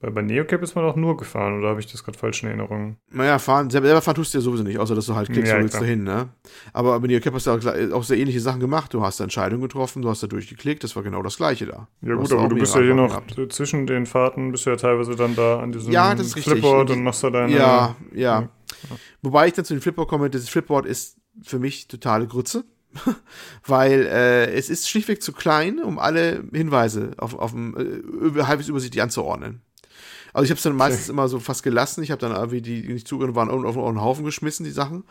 Weil bei Neocap ist man doch nur gefahren, oder habe ich das gerade falsch in Erinnerung? Naja, fahren, selber, fahren tust du ja sowieso nicht, außer dass du halt klickst, Ja, wo willst klar. du hin, ne? Aber bei Neocap hast du auch, sehr ähnliche Sachen gemacht. Du hast Entscheidungen getroffen, du hast da durchgeklickt, das war genau das Gleiche da. Ja gut, hast aber du bist ja hier noch gehabt. zwischen den Fahrten, bist du ja teilweise dann da an diesem Ja, das ist richtig. Flipboard und machst da deine... Ja, ja. Wobei ich dann zu dem Flipboard komme, das Flipboard ist für mich totale Grütze. *laughs* Weil äh, es ist schlichtweg zu klein, um alle Hinweise auf, auf dem, äh, über- halbwegs übersichtlich anzuordnen. Also ich habe es dann meistens immer so fast gelassen. Ich habe dann irgendwie die, die nicht zugehören, waren auf, auf einen Haufen geschmissen, die Sachen.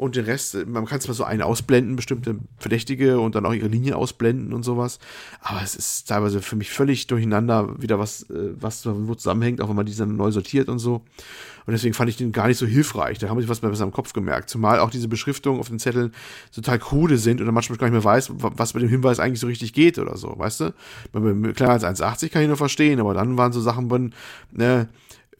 Und den Rest, man kann mal so einen ausblenden, bestimmte Verdächtige und dann auch ihre Linien ausblenden und sowas. Aber es ist teilweise für mich völlig durcheinander, wieder was, äh, was wo zusammenhängt, auch wenn man die dann neu sortiert und so. Und deswegen fand ich den gar nicht so hilfreich. Da habe ich was besser im Kopf gemerkt. Zumal auch diese Beschriftungen auf den Zetteln total krude sind und dann manchmal gar nicht mehr weiß, wa- was bei dem Hinweis eigentlich so richtig geht oder so, weißt du? Kleiner als 1,80 kann ich nur verstehen, aber dann waren so Sachen drin, ne,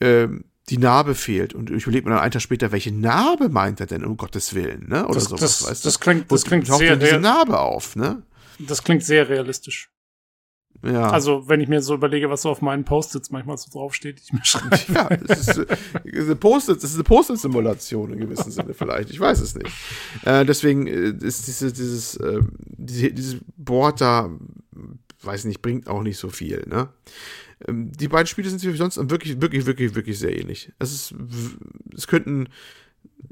ähm, die Narbe fehlt. Und ich überlege mir dann einen Tag später, welche Narbe meint er denn, um Gottes Willen, ne? Oder Das- sowas, das- weißt das du? klingt- Wo das klingt sehr diese Narbe auf, ne? Das klingt sehr realistisch. Ja. Also, wenn ich mir so überlege, was so auf meinen Post-its manchmal so draufsteht, die ich mir schreibe. *laughs* Ja, es ist, es ist eine Post-it, es ist eine Post-it-Simulation im gewissen Sinne vielleicht. Ich weiß es nicht. Äh, deswegen äh, ist diese, dieses, äh, diese, dieses Board da weiß nicht, bringt auch nicht so viel, ne? Ähm, die beiden Spiele sind sich sonst wirklich, wirklich, wirklich, wirklich sehr ähnlich. Es ist, es könnten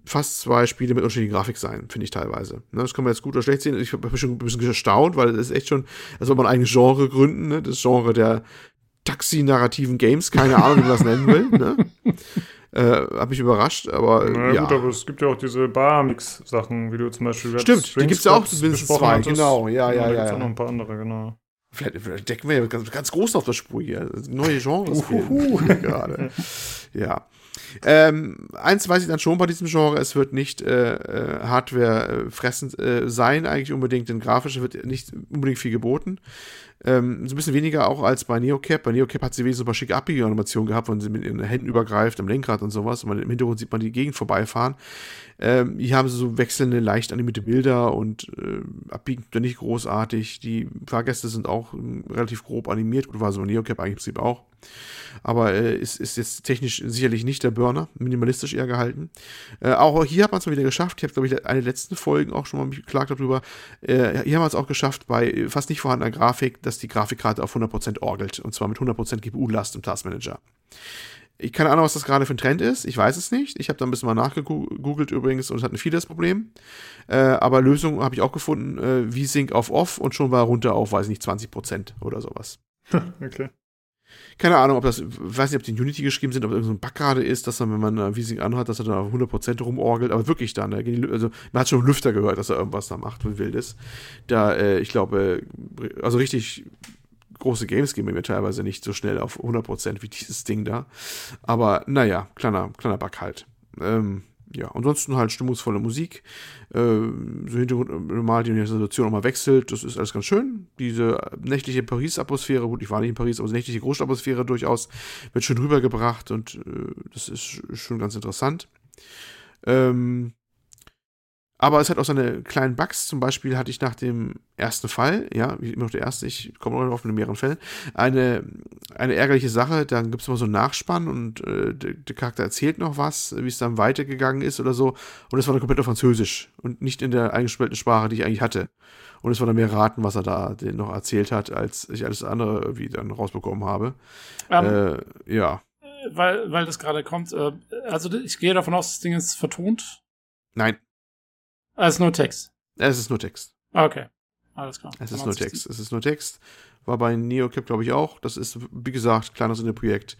fast zwei Spiele mit unterschiedlicher Grafik sein, finde ich teilweise. Ne, das kann man jetzt gut oder schlecht sehen. Ich habe schon ein bisschen erstaunt, weil das ist echt schon, als ob man ein eigenes Genre gründen, ne? das Genre der Taxi-narrativen Games, keine Ahnung, wie man das nennen will. Ne? Äh, hat mich überrascht, aber Na ja. gut, aber es gibt ja auch diese Bar-Mix-Sachen, wie du zum Beispiel Red Stimmt, die Strings gibt's ja auch mindestens besprochen zwei, hattest. genau, ja, ja, da ja, ja. auch noch ein paar andere, genau. Vielleicht, vielleicht decken wir ja ganz, ganz groß auf der Spur hier. Neue Genres *laughs* gerade. ja. Ähm, eins weiß ich dann schon bei diesem Genre, es wird nicht äh, äh, Hardware äh, fressend äh, sein, eigentlich unbedingt, denn grafisch wird nicht unbedingt viel geboten. Ähm, so ein bisschen weniger auch als bei Neocap. Bei Neocap hat sie wenigstens ein paar schicke abbiege Animationen gehabt, wenn sie mit ihren Händen übergreift, am Lenkrad und sowas. Und im Hintergrund sieht man die Gegend vorbeifahren. Ähm, hier haben sie so wechselnde, leicht animierte Bilder und äh, abbiegen er nicht großartig. Die Fahrgäste sind auch ähm, relativ grob animiert. Gut, war so Neocap eigentlich im Prinzip auch. Aber äh, ist, ist jetzt technisch sicherlich nicht der Burner, minimalistisch eher gehalten. Äh, auch hier hat man es mal wieder geschafft. Ich habe, glaube ich, eine der letzten Folgen auch schon mal geklagt darüber. Äh, hier haben wir es auch geschafft, bei fast nicht vorhandener Grafik, dass die Grafikkarte auf 100% orgelt. Und zwar mit 100% GPU-Last im Taskmanager. Ich keine Ahnung, was das gerade für ein Trend ist. Ich weiß es nicht. Ich habe da ein bisschen mal nachgegoogelt übrigens und es hatten viele das Problem. Äh, aber Lösung habe ich auch gefunden. Äh, V-Sync auf Off und schon war runter auf, weiß ich nicht, 20% oder sowas. *laughs* Okay. Keine Ahnung, ob das, weiß nicht, ob die in Unity geschrieben sind, ob irgendein so Bug gerade ist, dass dann, wenn man äh, V-Sync anhat, dass er dann auf 100% rumorgelt, aber wirklich dann, also man hat schon Lüfter gehört, dass er irgendwas da macht und wildes. Da, äh, ich glaube, äh, also richtig große Games gehen mir teilweise nicht so schnell auf 100% wie dieses Ding da. Aber naja, kleiner, kleiner Bug halt. Ähm, ja, ansonsten halt stimmungsvolle Musik. Äh, so Hintergrund normal die Situation auch mal wechselt. Das ist alles ganz schön. Diese nächtliche Paris-Atmosphäre, gut, ich war nicht in Paris, aber die nächtliche Großstadtatmosphäre durchaus wird schön rübergebracht und äh, das ist schon ganz interessant. Ähm, aber es hat auch seine kleinen Bugs. Zum Beispiel hatte ich nach dem ersten Fall, ja, wie immer noch der erste, ich komme noch auf in mehreren Fällen, eine, eine ärgerliche Sache. Dann gibt es immer so einen Nachspann und äh, der, der Charakter erzählt noch was, wie es dann weitergegangen ist oder so. Und es war dann komplett auf Französisch und nicht in der eingespielten Sprache, die ich eigentlich hatte. Und es war dann mehr raten, was er da den noch erzählt hat, als ich alles andere irgendwie dann rausbekommen habe. Ähm, äh, ja. weil, weil das gerade kommt. Äh, also ich gehe davon aus, das Ding ist vertont. Nein, Also nur Text. es ist nur Text. Okay. Alles klar. Es ist nur Text. Es ist nur Text. War bei NeoCap, glaube ich, auch. Das ist, wie gesagt, kleines Projekt.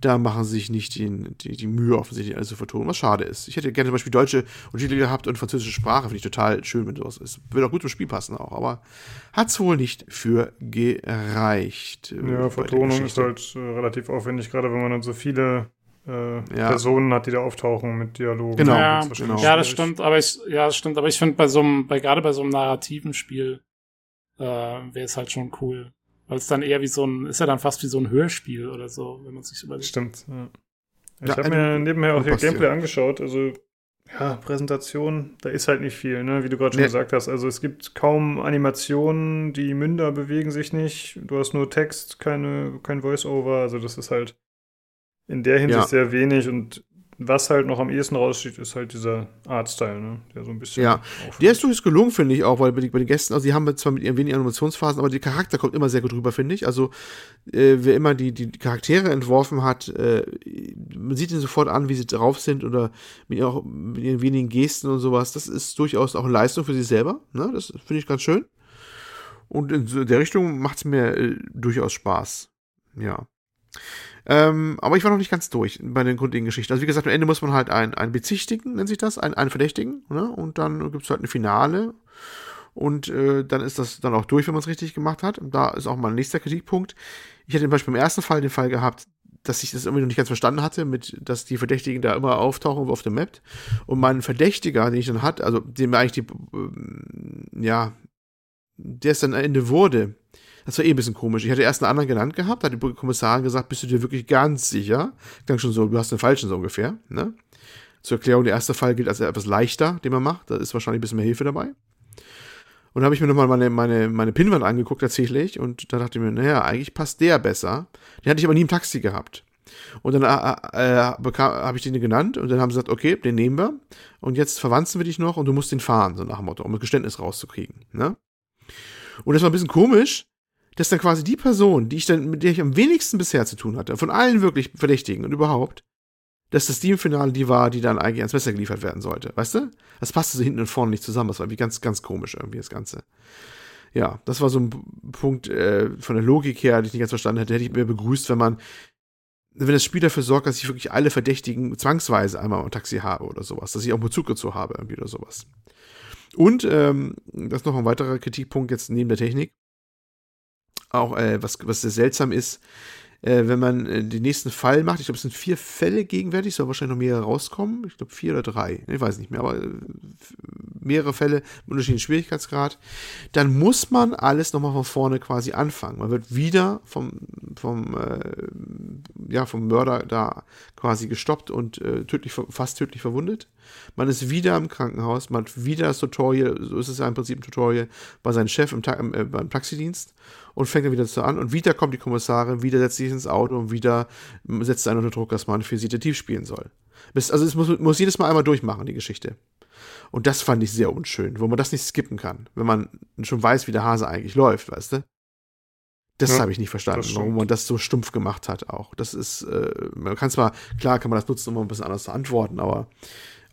Da machen sie sich nicht die, die, die Mühe, offensichtlich alles zu vertonen, was schade ist. Ich hätte gerne zum Beispiel deutsche Untertitel gehabt und französische Sprache. Finde ich total schön, wenn sowas ist. Würde auch gut zum Spiel passen auch, aber hat es wohl nicht für gereicht. äh, Ja, Vertonung ist halt äh, relativ aufwendig, gerade wenn man dann so viele äh, Ja. Personen hat, die da auftauchen mit Dialogen. Genau, Ja, genau. Ja, das stimmt, aber ich, ja, das stimmt, aber ich finde bei so einem, bei gerade bei so einem narrativen Spiel, äh, wäre es halt schon cool. Weil es dann eher wie so ein, ist ja dann fast wie so ein Hörspiel oder so, wenn man sich überlegt. Stimmt. Ja. Ich Ja, habe mir nebenher auch hier passt Gameplay angeschaut. Also, ja, Präsentation, da ist halt nicht viel, ne? wie du gerade schon Nee. gesagt hast. Also, es gibt kaum Animationen, die Münder bewegen sich nicht. Du hast nur Text, keine, kein Voice-Over. Also, das ist halt in der Hinsicht Ja. sehr wenig. Und was halt noch am ehesten raussteht, ist halt dieser Artstyle, ne? der so ein bisschen. Ja. auffällt. Der ist durchaus gelungen, finde ich auch, weil bei, den Gästen, also die haben zwar mit ihren wenigen Animationsphasen, aber der Charakter kommt immer sehr gut rüber, finde ich. Also, äh, wer immer die, die, Charaktere entworfen hat, äh, man sieht ihnen sofort an, wie sie drauf sind oder mit, auch, mit ihren wenigen Gesten und sowas. Das ist durchaus auch eine Leistung für sie selber. Ne? Das finde ich ganz schön. Und in der Richtung macht es mir äh, durchaus Spaß. Ja. Ähm, aber ich war noch nicht ganz durch bei den grundlegenden Geschichten. Also wie gesagt, am Ende muss man halt einen, einen bezichtigen, nennt sich das, einen, einen Verdächtigen, ne? Und dann gibt es halt ein Finale. Und äh, dann ist das dann auch durch, wenn man es richtig gemacht hat. Und da ist auch mein nächster Kritikpunkt. Ich hatte zum Beispiel im ersten Fall den Fall gehabt, dass ich das irgendwie noch nicht ganz verstanden hatte, mit, dass die Verdächtigen da immer auftauchen auf dem Map. Und mein Verdächtiger, den ich dann hatte, also dem eigentlich die, ähm, ja, der es dann am Ende wurde, das war eh ein bisschen komisch. Ich hatte erst einen anderen genannt gehabt, hat die Kommissarin gesagt, bist du dir wirklich ganz sicher? Klang schon so, du hast den falschen so ungefähr, ne? Zur Erklärung, der erste Fall gilt als etwas leichter, den man macht. Da ist wahrscheinlich ein bisschen mehr Hilfe dabei. Und dann habe ich mir nochmal meine, meine, meine Pinwand angeguckt tatsächlich und da dachte ich mir, naja, eigentlich passt der besser. Den hatte ich aber nie im Taxi gehabt. Und dann äh, äh, habe ich den genannt und dann haben sie gesagt, okay, den nehmen wir. Und jetzt verwanzen wir dich noch und du musst den fahren, so nach dem Motto, um ein Geständnis rauszukriegen. Ne? Und das war ein bisschen komisch, dass dann quasi die Person, die ich dann, mit der ich am wenigsten bisher zu tun hatte, von allen wirklich Verdächtigen und überhaupt, dass das Team Finale die war, die dann eigentlich ans Messer geliefert werden sollte. Weißt du? Das passte so hinten und vorne nicht zusammen. Das war irgendwie ganz, ganz komisch irgendwie, das Ganze. Ja, das war so ein Punkt äh, von der Logik her, den ich nicht ganz verstanden hätte. Hätte ich mir begrüßt, wenn man, wenn das Spiel dafür sorgt, dass ich wirklich alle Verdächtigen zwangsweise einmal im Taxi habe oder sowas, dass ich auch Bezug dazu habe irgendwie oder sowas. Und, ähm, das ist noch ein weiterer Kritikpunkt jetzt neben der Technik. Auch, äh, was, was sehr seltsam ist, äh, wenn man äh, den nächsten Fall macht, ich glaube, es sind vier Fälle gegenwärtig, soll wahrscheinlich noch mehrere rauskommen. Ich glaube, vier oder drei. Ich weiß nicht mehr, aber äh, mehrere Fälle mit unterschiedlichen Schwierigkeitsgrad. Dann muss man alles nochmal von vorne quasi anfangen. Man wird wieder vom, vom, äh, ja, vom Mörder da quasi gestoppt und äh, tödlich, fast tödlich verwundet. Man ist wieder im Krankenhaus, man hat wieder das Tutorial, so ist es ja im Prinzip ein Tutorial, bei seinem Chef im, äh, beim Taxidienst und fängt dann wieder so an und wieder kommt die Kommissarin, wieder setzt sich ins Auto und wieder setzt einen unter Druck, dass man für sie Detektiv spielen soll. Also es muss, muss jedes Mal einmal durchmachen, die Geschichte. Und das fand ich sehr unschön, wo man das nicht skippen kann, wenn man schon weiß, wie der Hase eigentlich läuft, weißt du? Das ja, habe ich nicht verstanden, warum man das so stumpf gemacht hat auch. Das ist, äh, man kann zwar, klar kann man das nutzen, um ein bisschen anders zu antworten, aber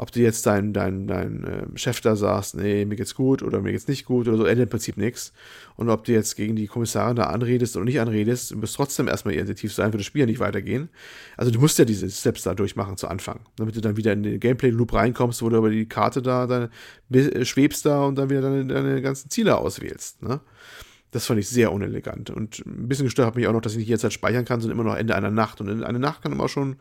ob du jetzt dein, dein, dein äh, Chef da sagst, nee, mir geht's gut oder mir geht's nicht gut oder so, ändert im Prinzip nichts. Und ob du jetzt gegen die Kommissarin da anredest oder nicht anredest, du musst trotzdem erstmal intensiv sein, für das Spiel nicht weitergehen. Also du musst ja diese Steps da durchmachen zu Anfang, damit du dann wieder in den Gameplay-Loop reinkommst, wo du über die Karte da dann äh, schwebst da und dann wieder deine, deine ganzen Ziele auswählst. Ne? Das fand ich sehr unelegant. Und ein bisschen gestört hat mich auch noch, dass ich nicht halt speichern kann, sondern immer noch Ende einer Nacht. Und eine Nacht kann immer schon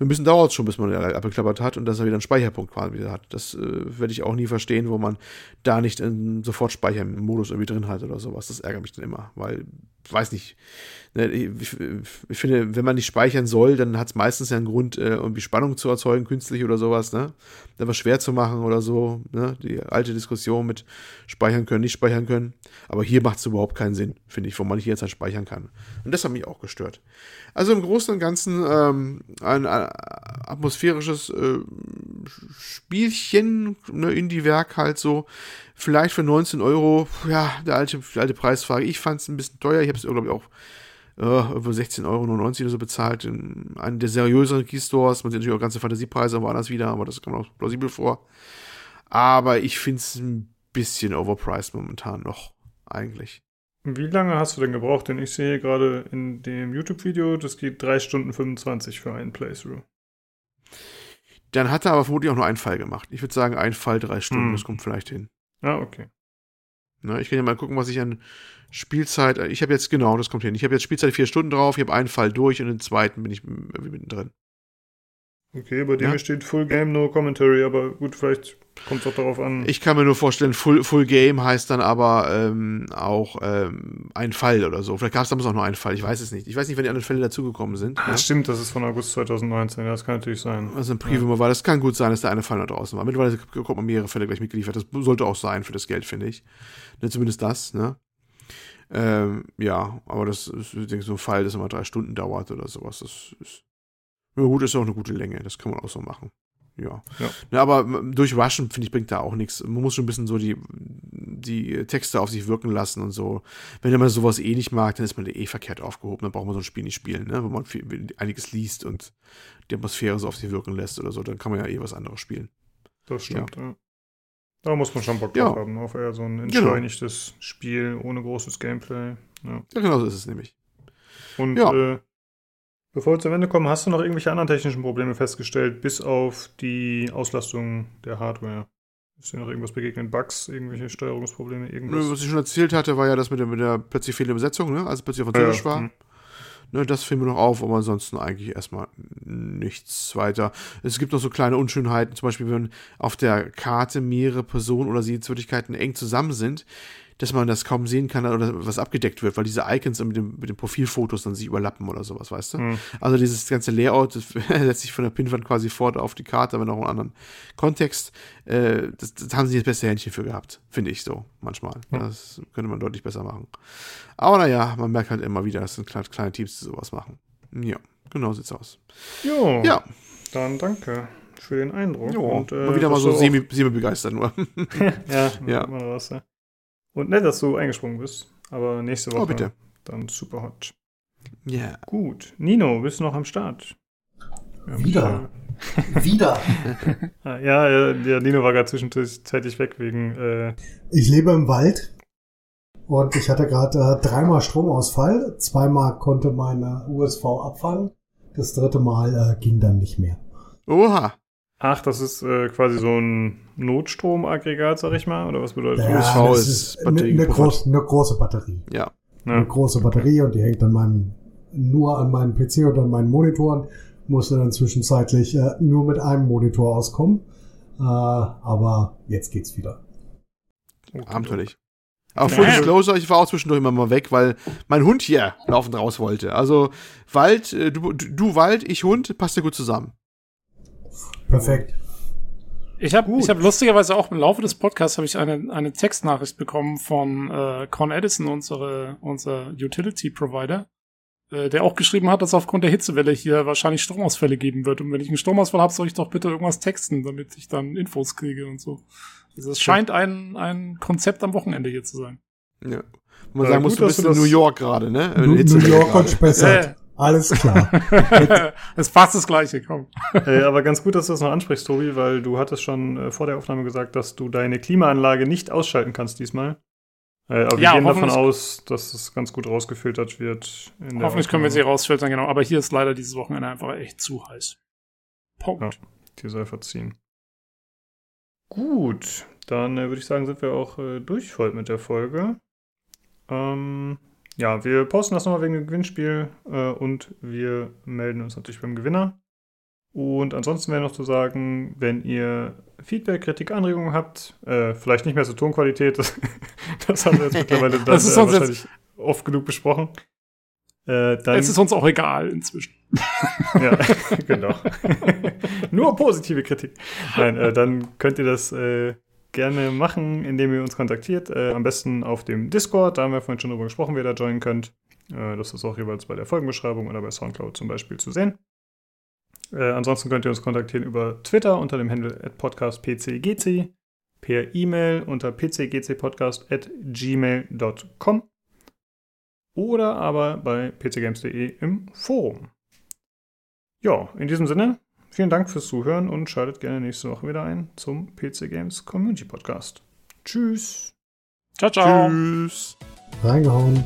ein bisschen dauert es schon, bis man den abgeklappert hat und dass er wieder einen Speicherpunkt quasi hat. Das äh, werde ich auch nie verstehen, wo man da nicht einen sofort speichern Modus irgendwie drin hat oder sowas. Das ärgert mich dann immer, weil, weiß nicht, ne, ich, finde, wenn man nicht speichern soll, dann hat es meistens ja einen Grund, äh, irgendwie Spannung zu erzeugen, künstlich oder sowas, ne? Dann was schwer zu machen oder so, ne? Die alte Diskussion mit speichern können, nicht speichern können. Aber hier macht es überhaupt keinen Sinn, finde ich, wo man nicht jetzt halt speichern kann. Und das hat mich auch gestört. Also im Großen und Ganzen ähm, ein, ein atmosphärisches äh, Spielchen, ne, Indie-Werk halt so. Vielleicht für 19 Euro, ja, der alte, die alte Preisfrage. Ich fand es ein bisschen teuer. Ich habe es, glaube ich, auch äh, über 16,99 Euro oder so bezahlt in einem der seriöseren Keystores. Man sieht natürlich auch ganze Fantasiepreise woanders wieder, aber das kommt auch plausibel vor. Aber ich finde es ein bisschen overpriced momentan noch, eigentlich. Wie lange hast du denn gebraucht? Denn ich sehe gerade in dem YouTube-Video, das geht 3 Stunden 25 für einen Playthrough. Dann hat er aber vermutlich auch nur einen Fall gemacht. Ich würde sagen, ein Fall, drei Stunden, hm. das kommt vielleicht hin. Ah, okay. Na, ich kann ja mal gucken, was ich an Spielzeit. Ich habe jetzt, genau, das kommt hin. Ich habe jetzt Spielzeit vier Stunden drauf, ich habe einen Fall durch und den zweiten bin ich mittendrin. Okay, bei dem ja? steht Full Game, No Commentary, aber gut, vielleicht kommt es auch darauf an. Ich kann mir nur vorstellen, Full, Full Game heißt dann aber ähm, auch ähm, ein Fall oder so. Vielleicht gab es damals auch nur einen Fall, ich weiß es nicht. Ich weiß nicht, wann die anderen Fälle dazugekommen sind. Ja? stimmt, das ist von August 2019, ja, das kann natürlich sein. Also ein Preview ja. war, das kann gut sein, dass der eine Fall noch draußen war. Mittlerweile kommt man mehrere Fälle gleich mitgeliefert. Das sollte auch sein für das Geld, finde ich. Ne, zumindest das, ne? Ähm, ja, aber das ist, ich denke, so ein Fall, das immer drei Stunden dauert oder sowas. Das ist ja, gut, ist auch eine gute Länge, das kann man auch so machen. Ja. ja. ja aber durch Rushen, finde ich, bringt da auch nichts. Man muss schon ein bisschen so die, die Texte auf sich wirken lassen und so. Wenn man sowas eh nicht mag, dann ist man eh verkehrt aufgehoben. Dann braucht man so ein Spiel nicht spielen, ne? Wenn man viel, einiges liest und die Atmosphäre so auf sich wirken lässt oder so, dann kann man ja eh was anderes spielen. Das stimmt, ja. ja. Da muss man schon Bock drauf ja. haben, auf eher so ein genau. entschleunigtes genau. Spiel ohne großes Gameplay. Ja, ja genau so ist es nämlich. Und ja. äh, Bevor wir zum Ende kommen, hast du noch irgendwelche anderen technischen Probleme festgestellt, bis auf die Auslastung der Hardware? Ist dir noch irgendwas begegnet? Bugs, irgendwelche Steuerungsprobleme, irgendwas? Was ich schon erzählt hatte, war ja das mit der, mit der plötzlich fehlenden Besetzung, ne? als plötzlich auf Französisch ja, war. Hm. Ne, das fiel mir noch auf, aber ansonsten eigentlich erstmal nichts weiter. Es gibt noch so kleine Unschönheiten, zum Beispiel, wenn auf der Karte mehrere Personen oder Sehenswürdigkeiten eng zusammen sind, dass man das kaum sehen kann oder was abgedeckt wird, weil diese Icons mit, dem, mit den Profilfotos dann sich überlappen oder sowas, weißt du? Mhm. Also dieses ganze Layout *laughs* setzt sich von der Pinwand quasi fort auf die Karte, aber noch einen anderen Kontext. Äh, das, das, haben sie das beste Händchen für gehabt, finde ich so manchmal. Mhm. Das könnte man deutlich besser machen. Aber naja, man merkt halt immer wieder, das sind kleine, kleine Teams, die sowas machen. Ja, genau sieht's aus. Jo. Ja. Dann danke für den Eindruck. Jo, und, äh, mal wieder mal so semi, semi nur. *laughs* ja, ja. Mal was, ja. Und nett, dass du eingesprungen bist. Aber nächste oh, Woche oh, dann super hot. Ja. Yeah. Gut. Nino, bist du noch am Start? Wieder. *laughs* Wieder. Ah, ja, der Nino war gerade zwischenzeitlich weg wegen. Äh ich lebe im Wald und ich hatte gerade äh, dreimal Stromausfall. Zweimal konnte meine USV abfangen. Das dritte Mal äh, ging dann nicht mehr. Oha. Ach, das ist äh, quasi so ein Notstromaggregat, sag ich mal, oder was bedeutet ja, USV? Das ist eine, eine, groß, eine große Batterie. Ja. ja. Eine große Batterie und die hängt an meinem, nur an meinem PC und an meinen Monitoren. Musste dann zwischenzeitlich äh, nur mit einem Monitor auskommen. Äh, aber jetzt geht's wieder. Okay. Abenteuerlich. Aber Full Disclosure, ich war auch zwischendurch immer mal weg, weil mein Hund hier laufend raus wollte. Also Wald, äh, du, du Wald, ich Hund, passt ja gut zusammen. Perfekt. Ich habe ich hab lustigerweise auch im Laufe des Podcasts habe ich eine, eine Textnachricht bekommen von äh, Con Edison, unsere, unser Utility Provider, äh, der auch geschrieben hat, dass aufgrund der Hitzewelle hier wahrscheinlich Stromausfälle geben wird. Und wenn ich einen Stromausfall habe, soll ich doch bitte irgendwas texten, damit ich dann Infos kriege und so. Also es scheint ein, ein Konzept am Wochenende hier zu sein. Ja. Man sagen muss, du bist in New York gerade, ne? New, New York und Spessart. Alles klar. *laughs* es passt das Gleiche, komm. Äh, aber ganz gut, dass du das noch ansprichst, Tobi, weil du hattest schon äh, vor der Aufnahme gesagt, dass du deine Klimaanlage nicht ausschalten kannst diesmal. Äh, aber wir ja, gehen davon aus, dass es ganz gut rausgefiltert wird. hoffentlich können wir sie rausfiltern, genau. Aber hier ist leider dieses Wochenende einfach echt zu heiß. Punkt. Ja, die soll verziehen. Gut, dann äh, würde ich sagen, sind wir auch äh, durch heute mit der Folge. Ähm, ja, wir posten das nochmal wegen dem Gewinnspiel äh, und wir melden uns natürlich beim Gewinner. Und ansonsten wäre noch zu sagen, wenn ihr Feedback, Kritik, Anregungen habt, äh, vielleicht nicht mehr so Tonqualität, das, *laughs* das haben wir jetzt mittlerweile *laughs* dann, das ist äh, uns wahrscheinlich oft genug besprochen. Äh, dann, es ist uns auch egal inzwischen. *laughs* ja, genau. Nur positive Kritik. Nein, äh, dann könnt ihr das äh, gerne machen, indem ihr uns kontaktiert. Äh, am besten auf dem Discord, da haben wir vorhin schon drüber gesprochen, wie ihr da joinen könnt. Äh, das ist auch jeweils bei der Folgenbeschreibung oder bei Soundcloud zum Beispiel zu sehen. Äh, ansonsten könnt ihr uns kontaktieren über Twitter unter dem Handle podcastpcgc, per E-Mail unter pcgcpodcast.gmail.com oder aber bei pcgames.de im Forum. Ja, in diesem Sinne, Vielen Dank fürs Zuhören und schaltet gerne nächste Woche wieder ein zum PC Games Community Podcast. Tschüss. Ciao, ciao. Tschüss. Reingehauen.